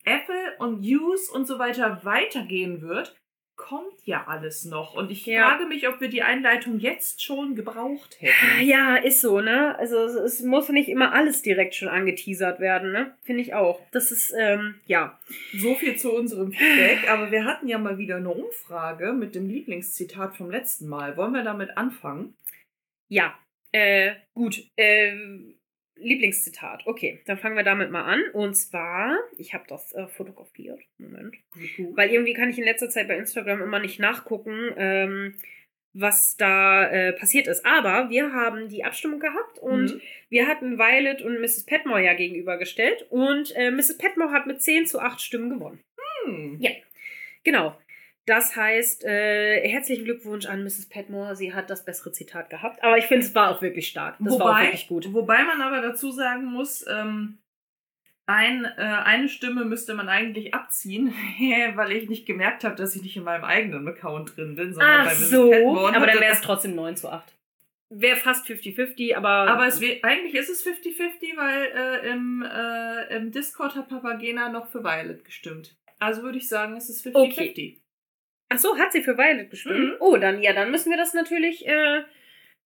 Apple und Hughes und so weiter weitergehen wird, kommt ja alles noch. Und ich Ja. frage mich, ob wir die Einleitung jetzt schon gebraucht hätten. Ja, ist so, ne? Also es, muss nicht immer alles direkt schon angeteasert werden, ne? Finde ich auch. Das ist, ähm, ja. So viel zu unserem Feedback, aber wir hatten ja mal wieder eine Umfrage mit dem Lieblingszitat vom letzten Mal. Wollen wir damit anfangen? Ja. Äh, gut. Äh, Lieblingszitat. Okay, dann fangen wir damit mal an. Und zwar, ich habe das äh, fotografiert. Moment. Weil irgendwie kann ich in letzter Zeit bei Instagram immer nicht nachgucken, ähm, was da äh, passiert ist. Aber wir haben die Abstimmung gehabt und Mhm. wir hatten Violet und Mrs. Petmore ja gegenübergestellt. Und äh, Mrs. Petmore hat mit 10 zu 8 Stimmen gewonnen. Hm. Ja. Genau. Das heißt, äh, herzlichen Glückwunsch an Mrs. Petmore. Sie hat das bessere Zitat gehabt. Aber ich finde, es war auch wirklich stark. Das war auch wobei, wirklich gut. wobei man aber dazu sagen muss, ähm, ein, äh, eine Stimme müsste man eigentlich abziehen, [laughs] weil ich nicht gemerkt habe, dass ich nicht in meinem eigenen Account drin bin, sondern Ach bei Mrs. so. Petmore. Aber dann wäre es trotzdem 9 zu 8. Wäre fast 50-50, aber. Aber es wär, eigentlich ist es 50-50, weil äh, im, äh, im Discord hat Papagena noch für Violet gestimmt. Also würde ich sagen, es ist 50-50. Ach so, hat sie für Violet gestimmt? Mhm. Oh, dann, ja, dann müssen wir das natürlich. Äh,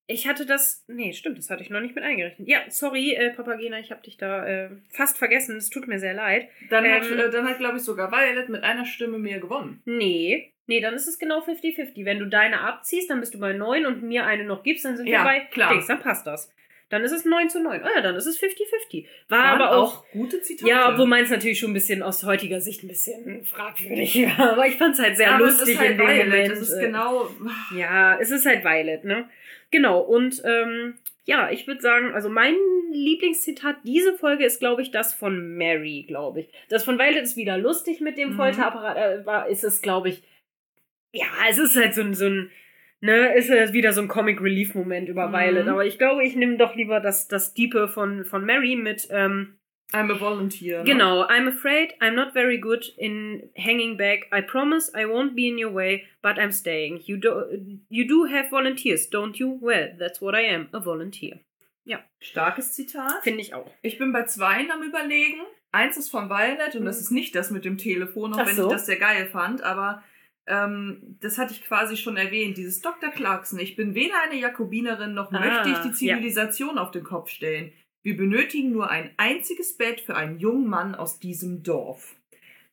ich hatte das. Nee, stimmt, das hatte ich noch nicht mit eingerechnet. Ja, sorry, äh, Papagena, ich habe dich da äh, fast vergessen. Es tut mir sehr leid. Dann hat, Ähm. äh, dann hat glaube ich, sogar Violet mit einer Stimme mehr gewonnen. Nee. Nee, dann ist es genau 50-50. Wenn du deine abziehst, dann bist du bei 9 und mir eine noch gibst, dann sind Ja, wir bei klar. Dings, dann passt das. Dann ist es 9 zu 9. Oh ja, dann ist es 50-50. War Waren aber auch. gute Zitate. Ja, obwohl meins natürlich schon ein bisschen aus heutiger Sicht ein bisschen fragwürdig war. Aber ich fand es halt sehr aber lustig es ist halt in dem Violet. Moment. Das ist äh, genau. Ja, es ist halt Violet, ne? Genau, und ähm, ja, ich würde sagen, also mein Lieblingszitat diese Folge ist, glaube ich, das von Mary, glaube ich. Das von Violet ist wieder lustig mit dem Mhm. Folterapparat, äh, ist es, glaube ich, ja, es ist halt so ein, so ein, ne, ist halt wieder so ein Comic Relief Moment über Mhm. Violet. Aber ich glaube, ich nehme doch lieber das, das Diepe von, von Mary mit, ähm, I'm a volunteer. Ne? Genau, I'm afraid I'm not very good in hanging back. I promise I won't be in your way, but I'm staying. You do, you do have volunteers, don't you? Well, that's what I am, a volunteer. Starkes Zitat. Finde ich auch. Ich bin bei zweien am überlegen. Eins ist von Violet und das ist nicht das mit dem Telefon, auch Ach wenn so. ich das sehr geil fand, aber ähm, das hatte ich quasi schon erwähnt, dieses Dr. Clarkson, ich bin weder eine Jakobinerin noch Ah, möchte ich die ja. Zivilisation auf den Kopf stellen. Wir benötigen nur ein einziges Bett für einen jungen Mann aus diesem Dorf.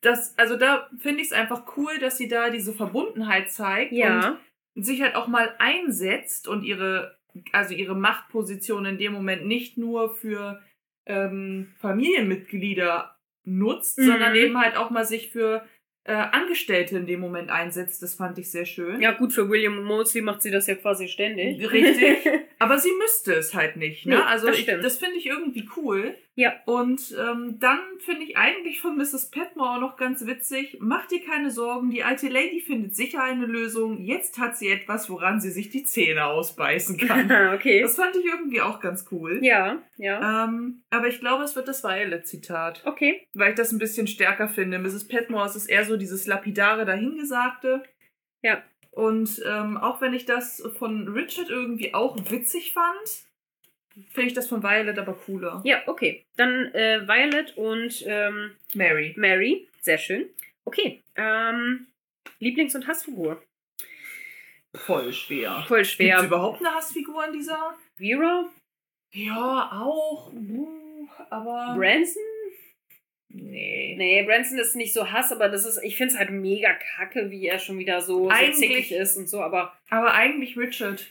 Das, also da finde ich es einfach cool, dass sie da diese Verbundenheit zeigt Ja. und sich halt auch mal einsetzt und ihre, also ihre Machtposition in dem Moment nicht nur für ähm, Familienmitglieder nutzt, Mhm. sondern eben halt auch mal sich für äh, Angestellte in dem Moment einsetzt. Das fand ich sehr schön. Ja, gut, für William Mosley macht sie das ja quasi ständig. Richtig. [laughs] Aber sie müsste es halt nicht. Ne? Nee, also das ich, das finde ich irgendwie cool. Ja. Und ähm, dann finde ich eigentlich von Mrs. Petmore auch noch ganz witzig. Mach dir keine Sorgen, die alte Lady findet sicher eine Lösung. Jetzt hat sie etwas, woran sie sich die Zähne ausbeißen [laughs] kann. okay. Das fand ich irgendwie auch ganz cool. Ja, ja. Ähm, aber ich glaube, es wird das Violet-Zitat. Okay. Weil ich das ein bisschen stärker finde. Mrs. Petmore es ist eher so dieses lapidare Dahingesagte. Ja. Und ähm, auch wenn ich das von Richard irgendwie auch witzig fand, finde ich das von Violet aber cooler. Ja, okay. Dann äh, Violet und ähm, Mary. Mary. Sehr schön. Okay. Ähm, Lieblings- und Hassfigur. Voll schwer. Voll Gibt es schwer. überhaupt eine Hassfigur in dieser? Vera? Ja, auch. Uh, aber. Branson? Nee. Nee, Branson ist nicht so Hass, aber das ist, ich finde es halt mega kacke, wie er schon wieder so, so zickig ist und so, aber Aber eigentlich Richard.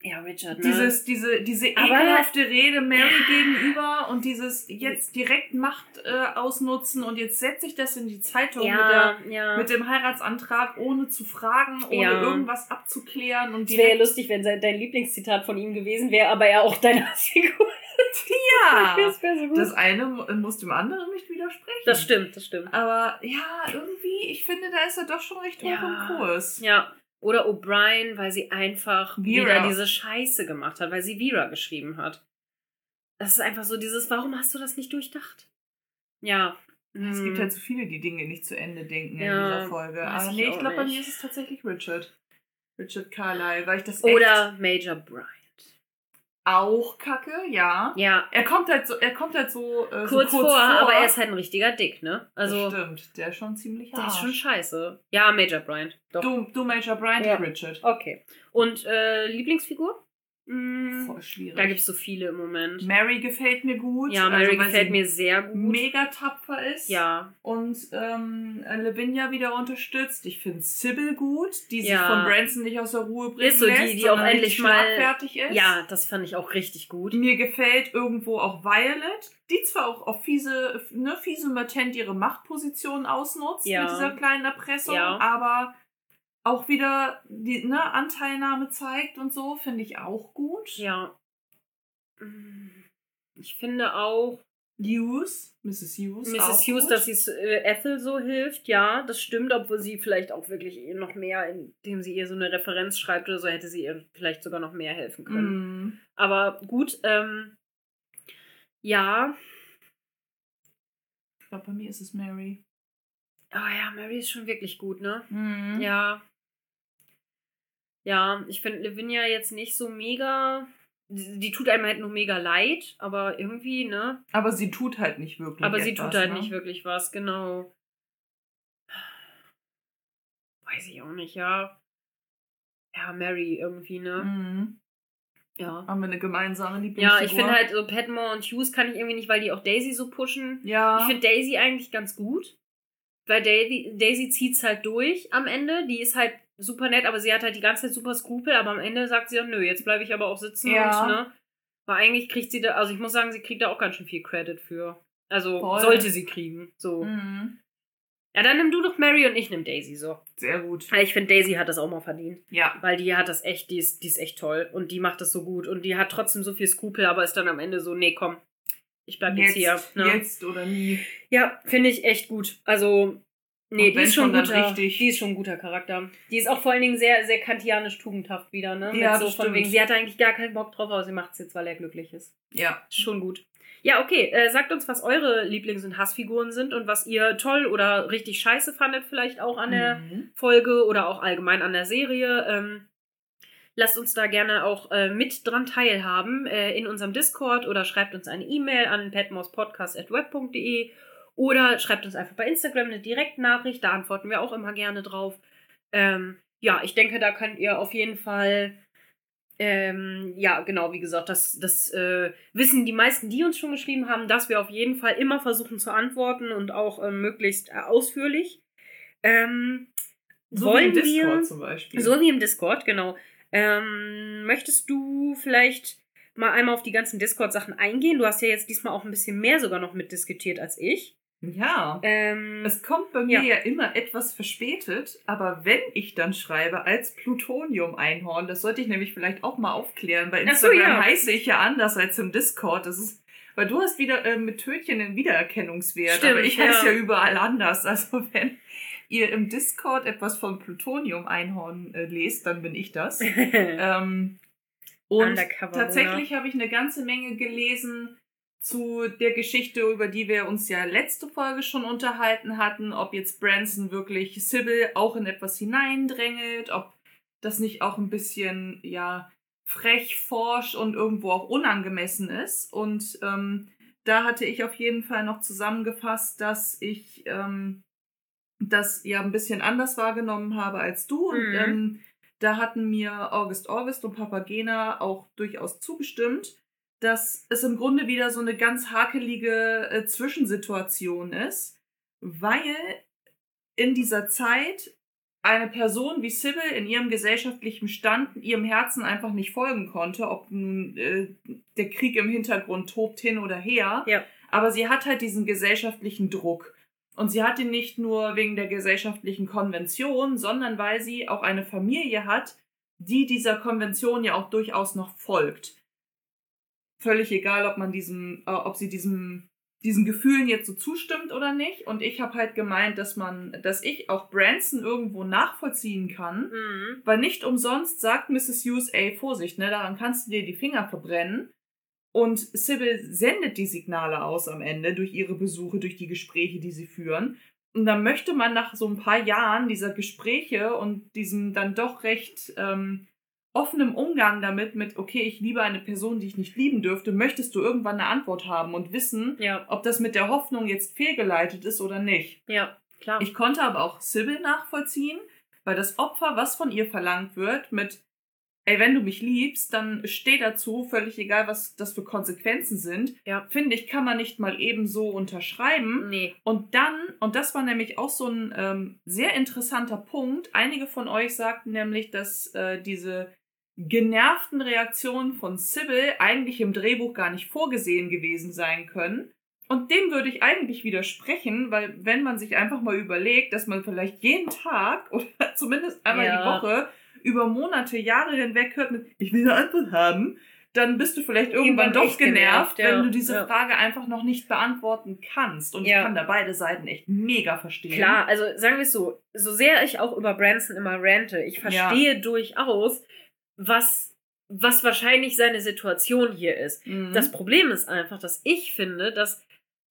Ja, Richard, ne? Dieses, diese, diese Aber- ekelhafte Rede Mary Ja. gegenüber und dieses jetzt direkt Macht äh, ausnutzen und jetzt setze ich das in die Zeitung mit, ja, der, ja. mit dem Heiratsantrag, ohne zu fragen, ohne irgendwas abzuklären und Es wäre ja lustig, wenn sein- dein Lieblingszitat von ihm gewesen wäre, aber er auch deine Hassfigur. [laughs] Ja, das wäre so gut. das eine mu- muss dem anderen nicht widersprechen. das stimmt, das stimmt. Aber ja, irgendwie, ich finde, da ist er doch schon recht hoch im Kurs. Ja. Oder O'Brien, weil sie einfach Vera. wieder diese Scheiße gemacht hat, weil sie Vera geschrieben hat. Das ist einfach so dieses, warum hast du das nicht durchdacht? Ja. Es hm. gibt halt so viele, die Dinge nicht zu Ende denken Ja, in dieser Folge. Aber ich nee, ich glaube, bei mir ist es tatsächlich Richard. Richard Carlyle, weil ich das echt Oder Major Bryant. Auch kacke, ja. Ja, Er kommt halt so, er kommt halt so, äh, kurz, so vor, aber er ist halt ein richtiger Dick, ne? Also, das stimmt, der ist schon ziemlich der ist schon scheiße. Ja, Major Bryant. Doch. Du, du Major Bryant, Ja. Richard. Okay. Und äh, Lieblingsfigur? Mm, Voll schwierig. da gibt es so viele im Moment. Mary gefällt mir gut. ja, Mary also, gefällt mir sehr gut. mega tapfer ist. Ja, Und ähm, Lavinia wieder unterstützt. Ich finde Sybil gut, die sich Ja. von Branson nicht aus der Ruhe bringen Ist so, die- lässt, die auch sondern endlich mal- schlagfertig ist. ja, das fand ich auch richtig gut. Mir gefällt irgendwo auch Violet, die zwar auch auf fiese, ne, fiese Matent ihre Machtposition ausnutzt Ja. mit dieser kleinen Erpressung, Ja. aber auch wieder die ne, Anteilnahme zeigt und so, finde ich auch gut. Ja. Ich finde auch, Hughes, Mrs. Hughes. auch Mrs. Hughes, gut. dass sie äh, Ethel so hilft, ja, das stimmt, obwohl sie vielleicht auch wirklich ihr noch mehr, indem sie ihr so eine Referenz schreibt oder so, hätte sie ihr vielleicht sogar noch mehr helfen können. Mm. Aber gut, ähm, ja, Ich glaube, bei mir ist es Mary. oh ja, Mary ist schon wirklich gut, ne? Mhm. Ja. Ja, ich finde Lavinia jetzt nicht so mega. Die, die tut einem halt nur mega leid, aber irgendwie, ne? Aber sie tut halt nicht wirklich. Aber sie etwas, tut halt ne? nicht wirklich was, genau. Weiß ich auch nicht, ja. Ja, Mary irgendwie, ne? Mhm. Ja. Haben wir eine gemeinsame Lieblingsfigur? Ja, ich finde halt so Padmore und Hughes kann ich irgendwie nicht, weil die auch Daisy so pushen. Ja. Ich finde Daisy eigentlich ganz gut. Weil Daisy, Daisy zieht's halt durch am Ende. Die ist halt super nett, aber sie hat halt die ganze Zeit super Skrupel. Aber am Ende sagt sie auch, nö, jetzt bleibe ich aber auch sitzen Ja. und, ne? Weil eigentlich kriegt sie da, also ich muss sagen, sie kriegt da auch ganz schön viel Credit für. Also Voll. sollte sie kriegen. So. Mhm. Ja, dann nimm du doch Mary und ich nimm Daisy so. Sehr gut. Weil Ich finde, Daisy hat das auch mal verdient. Ja. Weil die hat das echt, die ist, die ist echt toll. Und die macht das so gut. Und die hat trotzdem so viel Skrupel, aber ist dann am Ende so, nee, komm. Ich bleib jetzt, Jetzt, hier. Ne? jetzt oder nie. Ja, finde ich echt gut. Also, nee, die ist schon guter, richtig. die ist schon ein guter Charakter. Die ist auch vor allen Dingen sehr, sehr kantianisch tugendhaft wieder, ne? Ja, Mit so von stimmt. wegen, sie hatte eigentlich gar keinen Bock drauf, aber sie macht es jetzt, weil er glücklich ist. Ja. Schon gut. Ja, okay. Äh, sagt uns, was eure Lieblings- und Hassfiguren sind und was ihr toll oder richtig scheiße fandet, vielleicht auch an der Mhm. Folge oder auch allgemein an der Serie. Ähm, lasst uns da gerne auch äh, mit dran teilhaben äh, in unserem Discord oder schreibt uns eine E-Mail an petmospodcast.web.de oder schreibt uns einfach bei Instagram eine Direktnachricht, da antworten wir auch immer gerne drauf. Ähm, ja, ich denke, da könnt ihr auf jeden Fall, ähm, ja, genau, wie gesagt, das, das äh, wissen die meisten, die uns schon geschrieben haben, dass wir auf jeden Fall immer versuchen zu antworten und auch äh, möglichst äh, ausführlich. Ähm, So wollen wie im Discord wir, zum Beispiel. so wie im Discord, genau. Ähm, möchtest du vielleicht mal einmal auf die ganzen Discord-Sachen eingehen? Du hast ja jetzt diesmal auch ein bisschen mehr sogar noch mitdiskutiert als ich. Ja. Ähm, Es kommt bei mir Ja. ja. immer etwas verspätet, aber wenn ich dann schreibe als Plutonium-Einhorn, das sollte ich nämlich vielleicht auch mal aufklären. Bei Ach so, Instagram ja. heiße ich ja anders als im Discord. Das ist, weil du hast wieder äh, mit Tötchen den Wiedererkennungswert, Stimmt, aber ich heiße ja. ja. überall anders. Also [laughs] wenn ihr im Discord etwas von Plutonium-Einhorn äh, lest, dann bin ich das. [laughs] Ähm, und tatsächlich habe ich eine ganze Menge gelesen zu der Geschichte, über die wir uns ja letzte Folge schon unterhalten hatten, ob jetzt Branson wirklich Sybil auch in etwas hineindrängelt, ob das nicht auch ein bisschen, ja, frech, forsch und irgendwo auch unangemessen ist. Und ähm, da hatte ich auf jeden Fall noch zusammengefasst, dass ich ähm, das ja ein bisschen anders wahrgenommen habe als du. Und Mhm. ähm, da hatten mir August August und Papagena auch durchaus zugestimmt, dass es im Grunde wieder so eine ganz hakelige äh, Zwischensituation ist, weil in dieser Zeit eine Person wie Sybil in ihrem gesellschaftlichen Stand ihrem Herzen einfach nicht folgen konnte, ob nun äh, der Krieg im Hintergrund tobt hin oder her. Ja. Aber sie hat halt diesen gesellschaftlichen Druck. Und sie hat ihn nicht nur wegen der gesellschaftlichen Konvention, sondern weil sie auch eine Familie hat, die dieser Konvention ja auch durchaus noch folgt. Völlig egal, ob man diesem, äh, ob sie diesem, diesen Gefühlen jetzt so zustimmt oder nicht. Und ich habe halt gemeint, dass man, dass ich auch Branson irgendwo nachvollziehen kann, Mhm. weil nicht umsonst sagt Mrs. Hughes, ey, Vorsicht, ne, daran kannst du dir die Finger verbrennen. Und Sybil sendet die Signale aus am Ende durch ihre Besuche, durch die Gespräche, die sie führen. Und dann möchte man nach so ein paar Jahren dieser Gespräche und diesem dann doch recht ähm, offenem Umgang damit, mit, okay, ich liebe eine Person, die ich nicht lieben dürfte, möchtest du irgendwann eine Antwort haben und wissen, Ja, ob das mit der Hoffnung jetzt fehlgeleitet ist oder nicht. ja, klar. Ich konnte aber auch Sybil nachvollziehen, weil das Opfer, was von ihr verlangt wird, mit, ey, wenn du mich liebst, dann steh dazu, völlig egal, was das für Konsequenzen sind, Ja. finde ich, kann man nicht mal eben so unterschreiben. nee. Und dann, und das war nämlich auch so ein ähm, sehr interessanter Punkt, einige von euch sagten nämlich, dass äh, diese genervten Reaktionen von Sybil eigentlich im Drehbuch gar nicht vorgesehen gewesen sein können. Und dem würde ich eigentlich widersprechen, weil wenn man sich einfach mal überlegt, dass man vielleicht jeden Tag [laughs] oder zumindest einmal Ja. die Woche über Monate, Jahre hinweg hört mit, ich will eine Antwort haben, dann bist du vielleicht irgendwann, Irgendwann doch genervt, genervt, ja. wenn du diese Ja. Frage einfach noch nicht beantworten kannst. Und Ja. ich kann da beide Seiten echt mega verstehen. Klar, also sagen wir es so, so sehr ich auch über Branson immer rante, ich verstehe durchaus, was, was wahrscheinlich seine Situation hier ist. Mhm. Das Problem ist einfach, dass ich finde, dass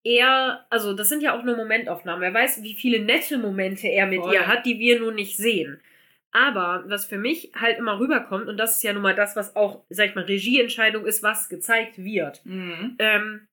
er, also das sind ja auch nur Momentaufnahmen. Er weiß, wie viele nette Momente er mit Voll. ihr hat, die wir nun nicht sehen. Aber was für mich halt immer rüberkommt, und das ist ja nun mal das, was auch, sag ich mal, Regieentscheidung ist, was gezeigt wird. Mhm. Ähm,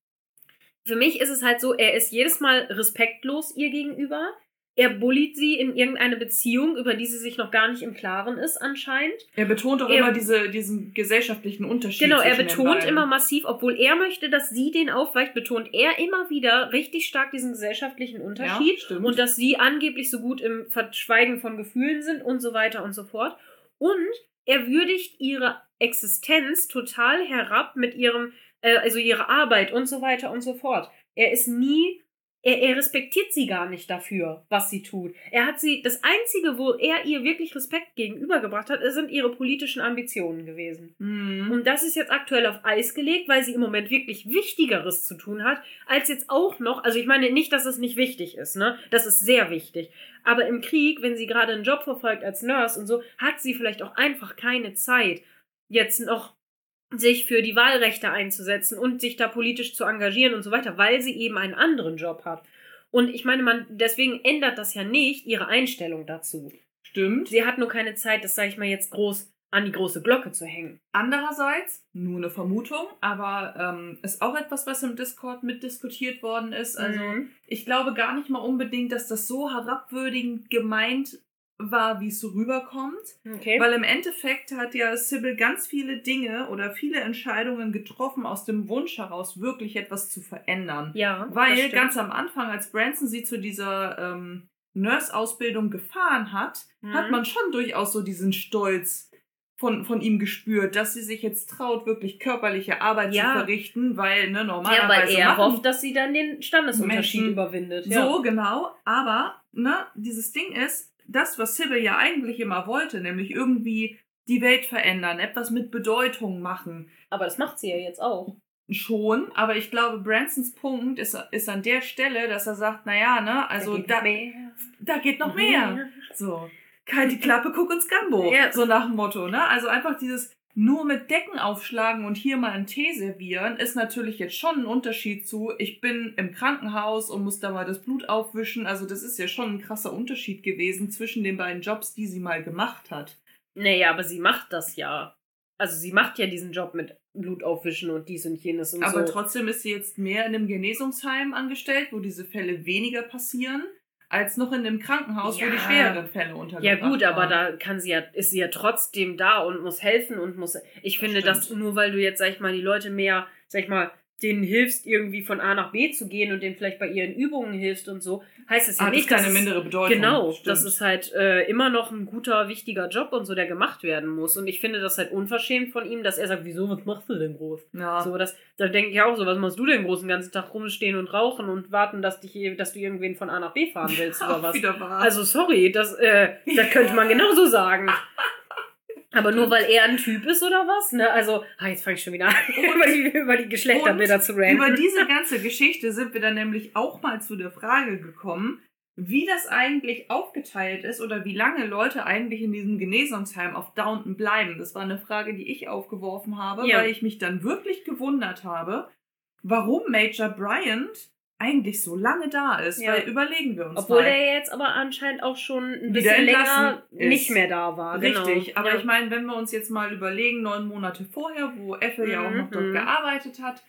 für mich ist es halt so, er ist jedes Mal respektlos ihr gegenüber. Er bullied sie in irgendeine Beziehung, über die sie sich noch gar nicht im Klaren ist, anscheinend. Er betont auch Er- immer diese, diesen gesellschaftlichen Unterschied. Genau, er betont immer massiv, obwohl er möchte, dass sie den aufweicht, betont er immer wieder richtig stark diesen gesellschaftlichen Unterschied Ja, stimmt. und dass sie angeblich so gut im Verschweigen von Gefühlen sind und so weiter und so fort. Und er würdigt ihre Existenz total herab mit ihrem, äh, also ihre Arbeit und so weiter und so fort. Er ist nie, er, er respektiert sie gar nicht dafür, was sie tut. Er hat sie, das Einzige, wo er ihr wirklich Respekt gegenübergebracht hat, sind ihre politischen Ambitionen gewesen. Mhm. Und das ist jetzt aktuell auf Eis gelegt, weil sie im Moment wirklich Wichtigeres zu tun hat, als jetzt auch noch, also ich meine nicht, dass es nicht wichtig ist, ne? Das ist sehr wichtig. Aber im Krieg, wenn sie gerade einen Job verfolgt als Nurse und so, hat sie vielleicht auch einfach keine Zeit, jetzt noch sich für die Wahlrechte einzusetzen und sich da politisch zu engagieren und so weiter, weil sie eben einen anderen Job hat. Und ich meine, man, deswegen ändert das ja nicht ihre Einstellung dazu. Stimmt. Sie hat nur keine Zeit, das sage ich mal jetzt groß an die große Glocke zu hängen. Andererseits, nur eine Vermutung, aber ähm, ist auch etwas, was im Discord mitdiskutiert worden ist. Also Mhm. ich glaube gar nicht mal unbedingt, dass das so herabwürdigend gemeint war, wie es so rüberkommt. Okay. Weil im Endeffekt hat ja Sybil ganz viele Dinge oder viele Entscheidungen getroffen aus dem Wunsch heraus, wirklich etwas zu verändern. ja. Weil ganz am Anfang, als Branson sie zu dieser ähm, Nurse-Ausbildung gefahren hat, Mhm. hat man schon durchaus so diesen Stolz von, von ihm gespürt, dass sie sich jetzt traut, wirklich körperliche Arbeit Ja. zu verrichten, weil ne, ja, normalerweise weil er hofft, dass sie dann den Standesunterschied Menschen überwindet. so, genau. Aber, ne, dieses Ding ist, das, was Sybil ja eigentlich immer wollte, nämlich irgendwie die Welt verändern, etwas mit Bedeutung machen. Aber das macht sie ja jetzt auch. Schon, aber ich glaube, Bransons Punkt ist, ist an der Stelle, dass er sagt, naja, ne, also geht da, noch mehr. da geht noch mehr. So. Halt die Klappe, guck ins Gambo. Ja. So nach dem Motto, ne? Also einfach dieses nur mit Decken aufschlagen und hier mal einen Tee servieren, ist natürlich jetzt schon ein Unterschied zu, ich bin im Krankenhaus und muss da mal das Blut aufwischen. Also das ist ja schon ein krasser Unterschied gewesen zwischen den beiden Jobs, die sie mal gemacht hat. Naja, aber sie macht das ja. Also sie macht ja diesen Job mit Blut aufwischen und dies und jenes und Aber so. trotzdem ist sie jetzt mehr in einem Genesungsheim angestellt, wo diese Fälle weniger passieren, als noch in einem Krankenhaus, wo Ja. die schwereren Fälle untergebracht Ja gut, aber waren. da kann sie ja, ist sie ja trotzdem da und muss helfen und muss. Ich finde, dass stimmt. nur weil du jetzt, sag ich mal, die Leute mehr, sag ich mal, denen hilfst, irgendwie von A nach B zu gehen und denen vielleicht bei ihren Übungen hilfst und so, heißt es ja hat es nicht, keine dass mindere Bedeutung. Genau, Stimmt. das ist halt äh, immer noch ein guter, wichtiger Job und so, der gemacht werden muss. Und ich finde das halt unverschämt von ihm, dass er sagt, wieso, was machst du denn groß? ja. So, das, da denke ich auch so, was machst du denn groß den ganzen Tag rumstehen und rauchen und warten, dass, dich, dass du irgendwen von A nach B fahren willst [laughs] oder was? Also sorry, das, äh, das könnte man genauso sagen. [laughs] Aber nur weil er ein Typ ist oder was? Ne? Also, ah, jetzt fange ich schon wieder an, [laughs] über die, über die Geschlechterbilder zu ranten. Über diese [laughs] ganze Geschichte sind wir dann nämlich auch mal zu der Frage gekommen, wie das eigentlich aufgeteilt ist oder wie lange Leute eigentlich in diesem Genesungsheim auf Downton bleiben. Das war eine Frage, die ich aufgeworfen habe, Ja. weil ich mich dann wirklich gewundert habe, warum Major Bryant eigentlich so lange da ist. Ja. Weil überlegen wir uns Obwohl mal. der jetzt aber anscheinend auch schon ein bisschen länger ist. nicht mehr da war. Richtig, genau. aber ja. ich meine, wenn wir uns jetzt mal überlegen, neun Monate vorher, wo Ethel ja auch Mhm, noch dort mhm. gearbeitet hat,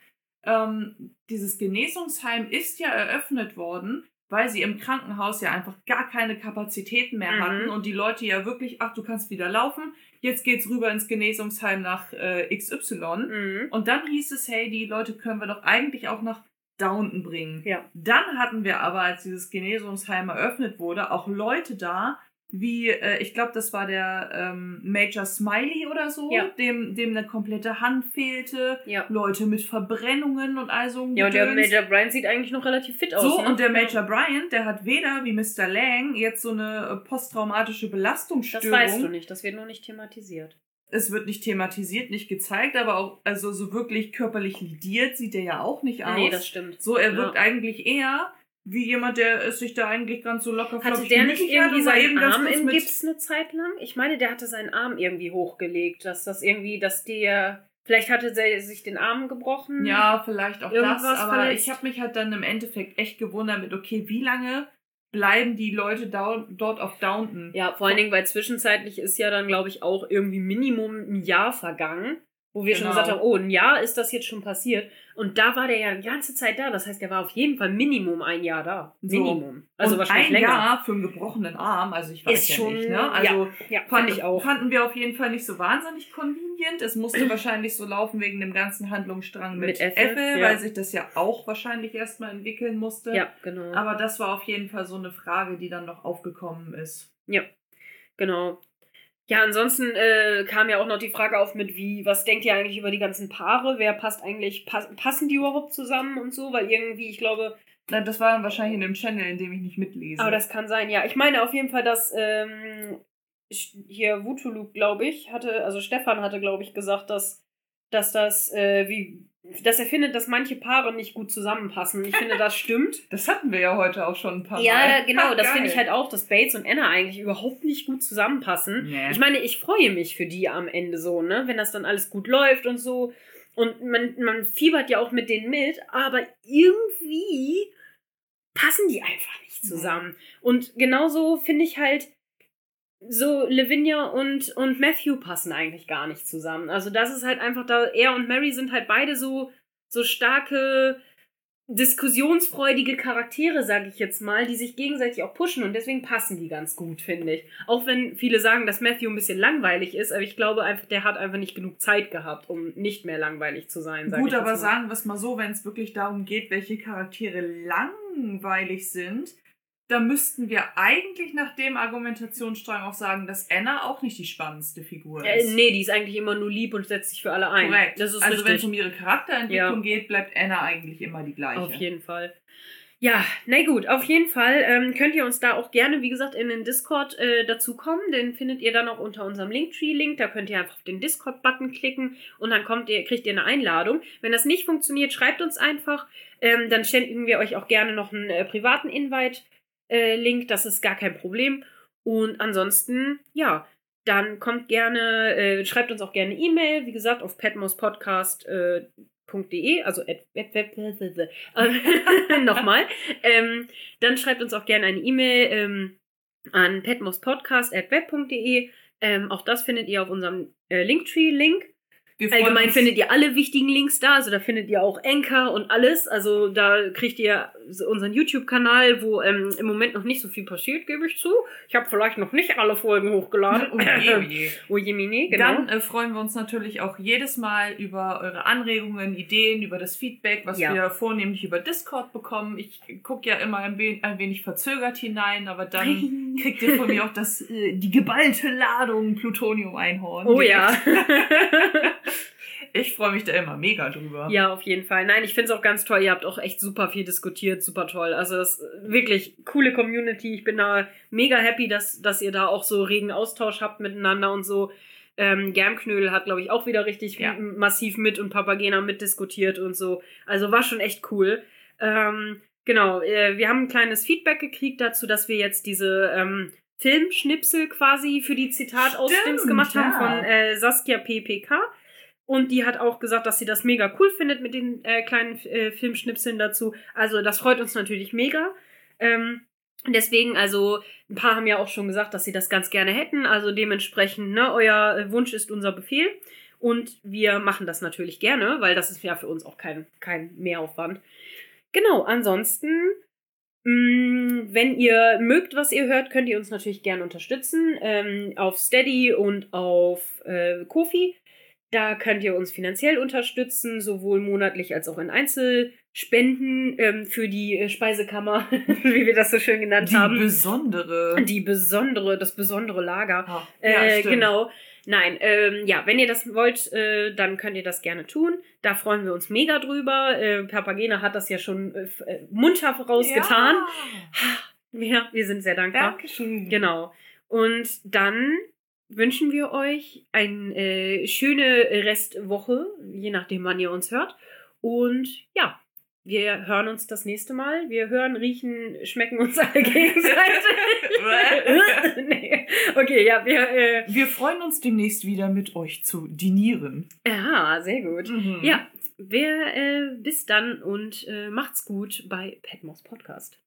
ähm, dieses Genesungsheim ist ja eröffnet worden, weil sie im Krankenhaus ja einfach gar keine Kapazitäten mehr Mhm. hatten und die Leute ja wirklich, ach, du kannst wieder laufen, jetzt geht's rüber ins Genesungsheim nach äh, XY. Mhm. Und dann hieß es, hey, die Leute können wir doch eigentlich auch nach Downton bringen. Ja. Dann hatten wir aber, als dieses Genesungsheim eröffnet wurde, auch Leute da, wie, äh, ich glaube, das war der ähm, Major Smiley oder so, Ja. dem, dem eine komplette Hand fehlte, Ja. Leute mit Verbrennungen und all so ein Ja, und der. Major Brian sieht eigentlich noch relativ fit aus. So, ne? und der Major Bryant, der hat weder wie Mr. Lang jetzt so eine äh, posttraumatische Das Belastungsstörung. weißt du nicht, das wird nur nicht thematisiert. Es wird nicht thematisiert, nicht gezeigt, aber auch, also so wirklich körperlich lidiert sieht er ja auch nicht aus. Nee, das stimmt. So, er Ja. wirkt eigentlich eher wie jemand, der es sich da eigentlich ganz so locker Hatte der nicht irgendwie seinen Arm mit- Gips eine Zeit lang? Ich meine, der hatte seinen Arm irgendwie hochgelegt, dass das irgendwie, dass der, vielleicht hatte der sich den Arm gebrochen. Ja, vielleicht auch das, Irgendwas aber verletzt. ich habe mich halt dann im Endeffekt echt gewundert mit, okay, wie lange bleiben die Leute dau- dort auf Downton? Ja, vor allen Dingen, weil zwischenzeitlich ist ja dann, glaube ich, auch irgendwie Minimum ein Jahr vergangen, wo wir schon Genau. gesagt haben, oh, ein Jahr ist das jetzt schon passiert. Und da war der ja die ganze Zeit da. Das heißt, der war auf jeden Fall Minimum ein Jahr da. So. Minimum. Also und wahrscheinlich ein länger. Jahr für einen gebrochenen Arm, also ich weiß Ist ja schon- nicht, ne? Also Ja, fand fand ich auch. Fanden wir auf jeden Fall nicht so wahnsinnig convenient. Es musste [clears throat] wahrscheinlich so laufen wegen dem ganzen Handlungsstrang mit, Mit Ethel, ja. weil sich das ja auch wahrscheinlich erstmal entwickeln musste. Ja, genau. Aber das war auf jeden Fall so eine Frage, die dann noch aufgekommen ist. Genau. Ja, ansonsten äh, kam ja auch noch die Frage auf mit, wie, was denkt ihr eigentlich über die ganzen Paare? Wer passt eigentlich, pass, passen die überhaupt zusammen und so? Weil irgendwie, ich glaube, Na, das war dann wahrscheinlich in dem Channel, in dem ich nicht mitlese. aber das kann sein, ja. Ich meine auf jeden Fall, dass ähm, hier Wutulu, glaube ich, hatte, also Stefan hatte, glaube ich, gesagt, dass, dass das, äh, wie, dass er findet, dass manche Paare nicht gut zusammenpassen. Ich finde, das stimmt. [laughs] das hatten wir ja heute auch schon ein paar Mal. Ja, [laughs] genau, das Geil. finde ich halt auch, dass Bates und Anna eigentlich überhaupt nicht gut zusammenpassen. Nee. Ich meine, ich freue mich für die am Ende so, ne? Wenn das dann alles gut läuft und so. Und man, man fiebert ja auch mit denen mit, aber irgendwie passen die einfach nicht zusammen. Und genauso finde ich halt, so Lavinia und, und Matthew passen eigentlich gar nicht zusammen. Also das ist halt einfach da, er und Mary sind halt beide so, so starke diskussionsfreudige Charaktere, sage ich jetzt mal, die sich gegenseitig auch pushen und deswegen passen die ganz gut, finde ich. Auch wenn viele sagen, dass Matthew ein bisschen langweilig ist, aber ich glaube einfach, der hat einfach nicht genug Zeit gehabt, um nicht mehr langweilig zu sein. Gut, aber sagen wir es mal so, wenn es wirklich darum geht, welche Charaktere langweilig sind, da müssten wir eigentlich nach dem Argumentationsstrang auch sagen, dass Anna auch nicht die spannendste Figur ist. Äh, nee, die ist eigentlich immer nur lieb und setzt sich für alle ein. Korrekt. also wenn es um ihre Charakterentwicklung ja. geht, bleibt Anna eigentlich immer die gleiche. Auf jeden Fall. Ja, na gut, auf jeden Fall ähm, könnt ihr uns da auch gerne, wie gesagt, in den Discord äh, dazukommen. Den findet ihr dann auch unter unserem Linktree-Link. Da könnt ihr einfach auf den Discord-Button klicken und dann kommt ihr, kriegt ihr eine Einladung. Wenn das nicht funktioniert, schreibt uns einfach. Ähm, dann schenken wir euch auch gerne noch einen äh, privaten Invite äh, Link, das ist gar kein Problem. Und ansonsten, ja, dann kommt gerne, äh, schreibt uns auch gerne E-Mail, wie gesagt, auf petmospodcast.de, äh, also [laughs] nochmal. Ähm, dann schreibt uns auch gerne eine E-Mail ähm, an petmospodcast.web.de. Ähm, auch das findet ihr auf unserem äh, Linktree-Link. Allgemein findet ihr alle wichtigen Links da, also da findet ihr auch Anchor und alles. Also da kriegt ihr unseren YouTube-Kanal, wo ähm, im Moment noch nicht so viel passiert, gebe ich zu. Ich habe vielleicht noch nicht alle Folgen hochgeladen. Oh je, oh je. [laughs] oh je mini, genau. Dann äh, freuen wir uns natürlich auch jedes Mal über eure Anregungen, Ideen, über das Feedback, was ja. wir vornehmlich über Discord bekommen. Ich gucke ja immer ein, wenig, ein wenig verzögert hinein, aber dann kriegt ihr von mir auch das, äh, die geballte Ladung Plutonium-Einhorn. Oh direkt. ja. [laughs] [laughs] Ich freue mich da immer mega drüber. Ja, auf jeden Fall. Nein, ich finde es auch ganz toll. Ihr habt auch echt super viel diskutiert, super toll. Also das ist wirklich coole Community. Ich bin da mega happy, dass, dass ihr da auch so regen Austausch habt miteinander und so. Ähm, Germknödel hat, glaube ich, auch wieder richtig ja. massiv mit und Papagena mitdiskutiert und so. Also war schon echt cool. Ähm, genau, äh, wir haben ein kleines Feedback gekriegt dazu, dass wir jetzt diese ähm, Filmschnipsel quasi für die Zitatausdings gemacht ja. haben von äh, Saskia PPK. Und die hat auch gesagt, dass sie das mega cool findet mit den äh, kleinen äh, Filmschnipseln dazu. Also das freut uns natürlich mega. Ähm, deswegen, also ein paar haben ja auch schon gesagt, dass sie das ganz gerne hätten. Also dementsprechend, ne, euer Wunsch ist unser Befehl. Und wir machen das natürlich gerne, weil das ist ja für uns auch kein, kein Mehraufwand. Genau, ansonsten, mh, mm, wenn ihr mögt, was ihr hört, könnt ihr uns natürlich gerne unterstützen. Ähm, auf Steady und auf äh, Kofi. Da könnt ihr uns finanziell unterstützen, sowohl monatlich als auch in Einzelspenden ähm, für die äh, Speisekammer, [laughs] wie wir das so schön genannt die haben. Die besondere. Die besondere, das besondere Lager. Oh, ja, äh, genau. Nein, ähm, ja, wenn ihr das wollt, äh, dann könnt ihr das gerne tun. Da freuen wir uns mega drüber. Äh, Papagena hat das ja schon äh, äh munter vorausgetan. Ja. ja, wir sind sehr dankbar. Dankeschön. Genau. Und dann wünschen wir euch eine äh, schöne Restwoche, je nachdem, wann ihr uns hört. Und ja, wir hören uns das nächste Mal. Wir hören, riechen, schmecken uns alle [laughs] gegenseitig. [laughs] nee. Okay, ja, wir. Äh, wir freuen uns demnächst wieder mit euch zu dinieren. Ja, sehr gut. Mhm. Ja, wer, äh, bis dann und äh, macht's gut bei Petmos Podcast.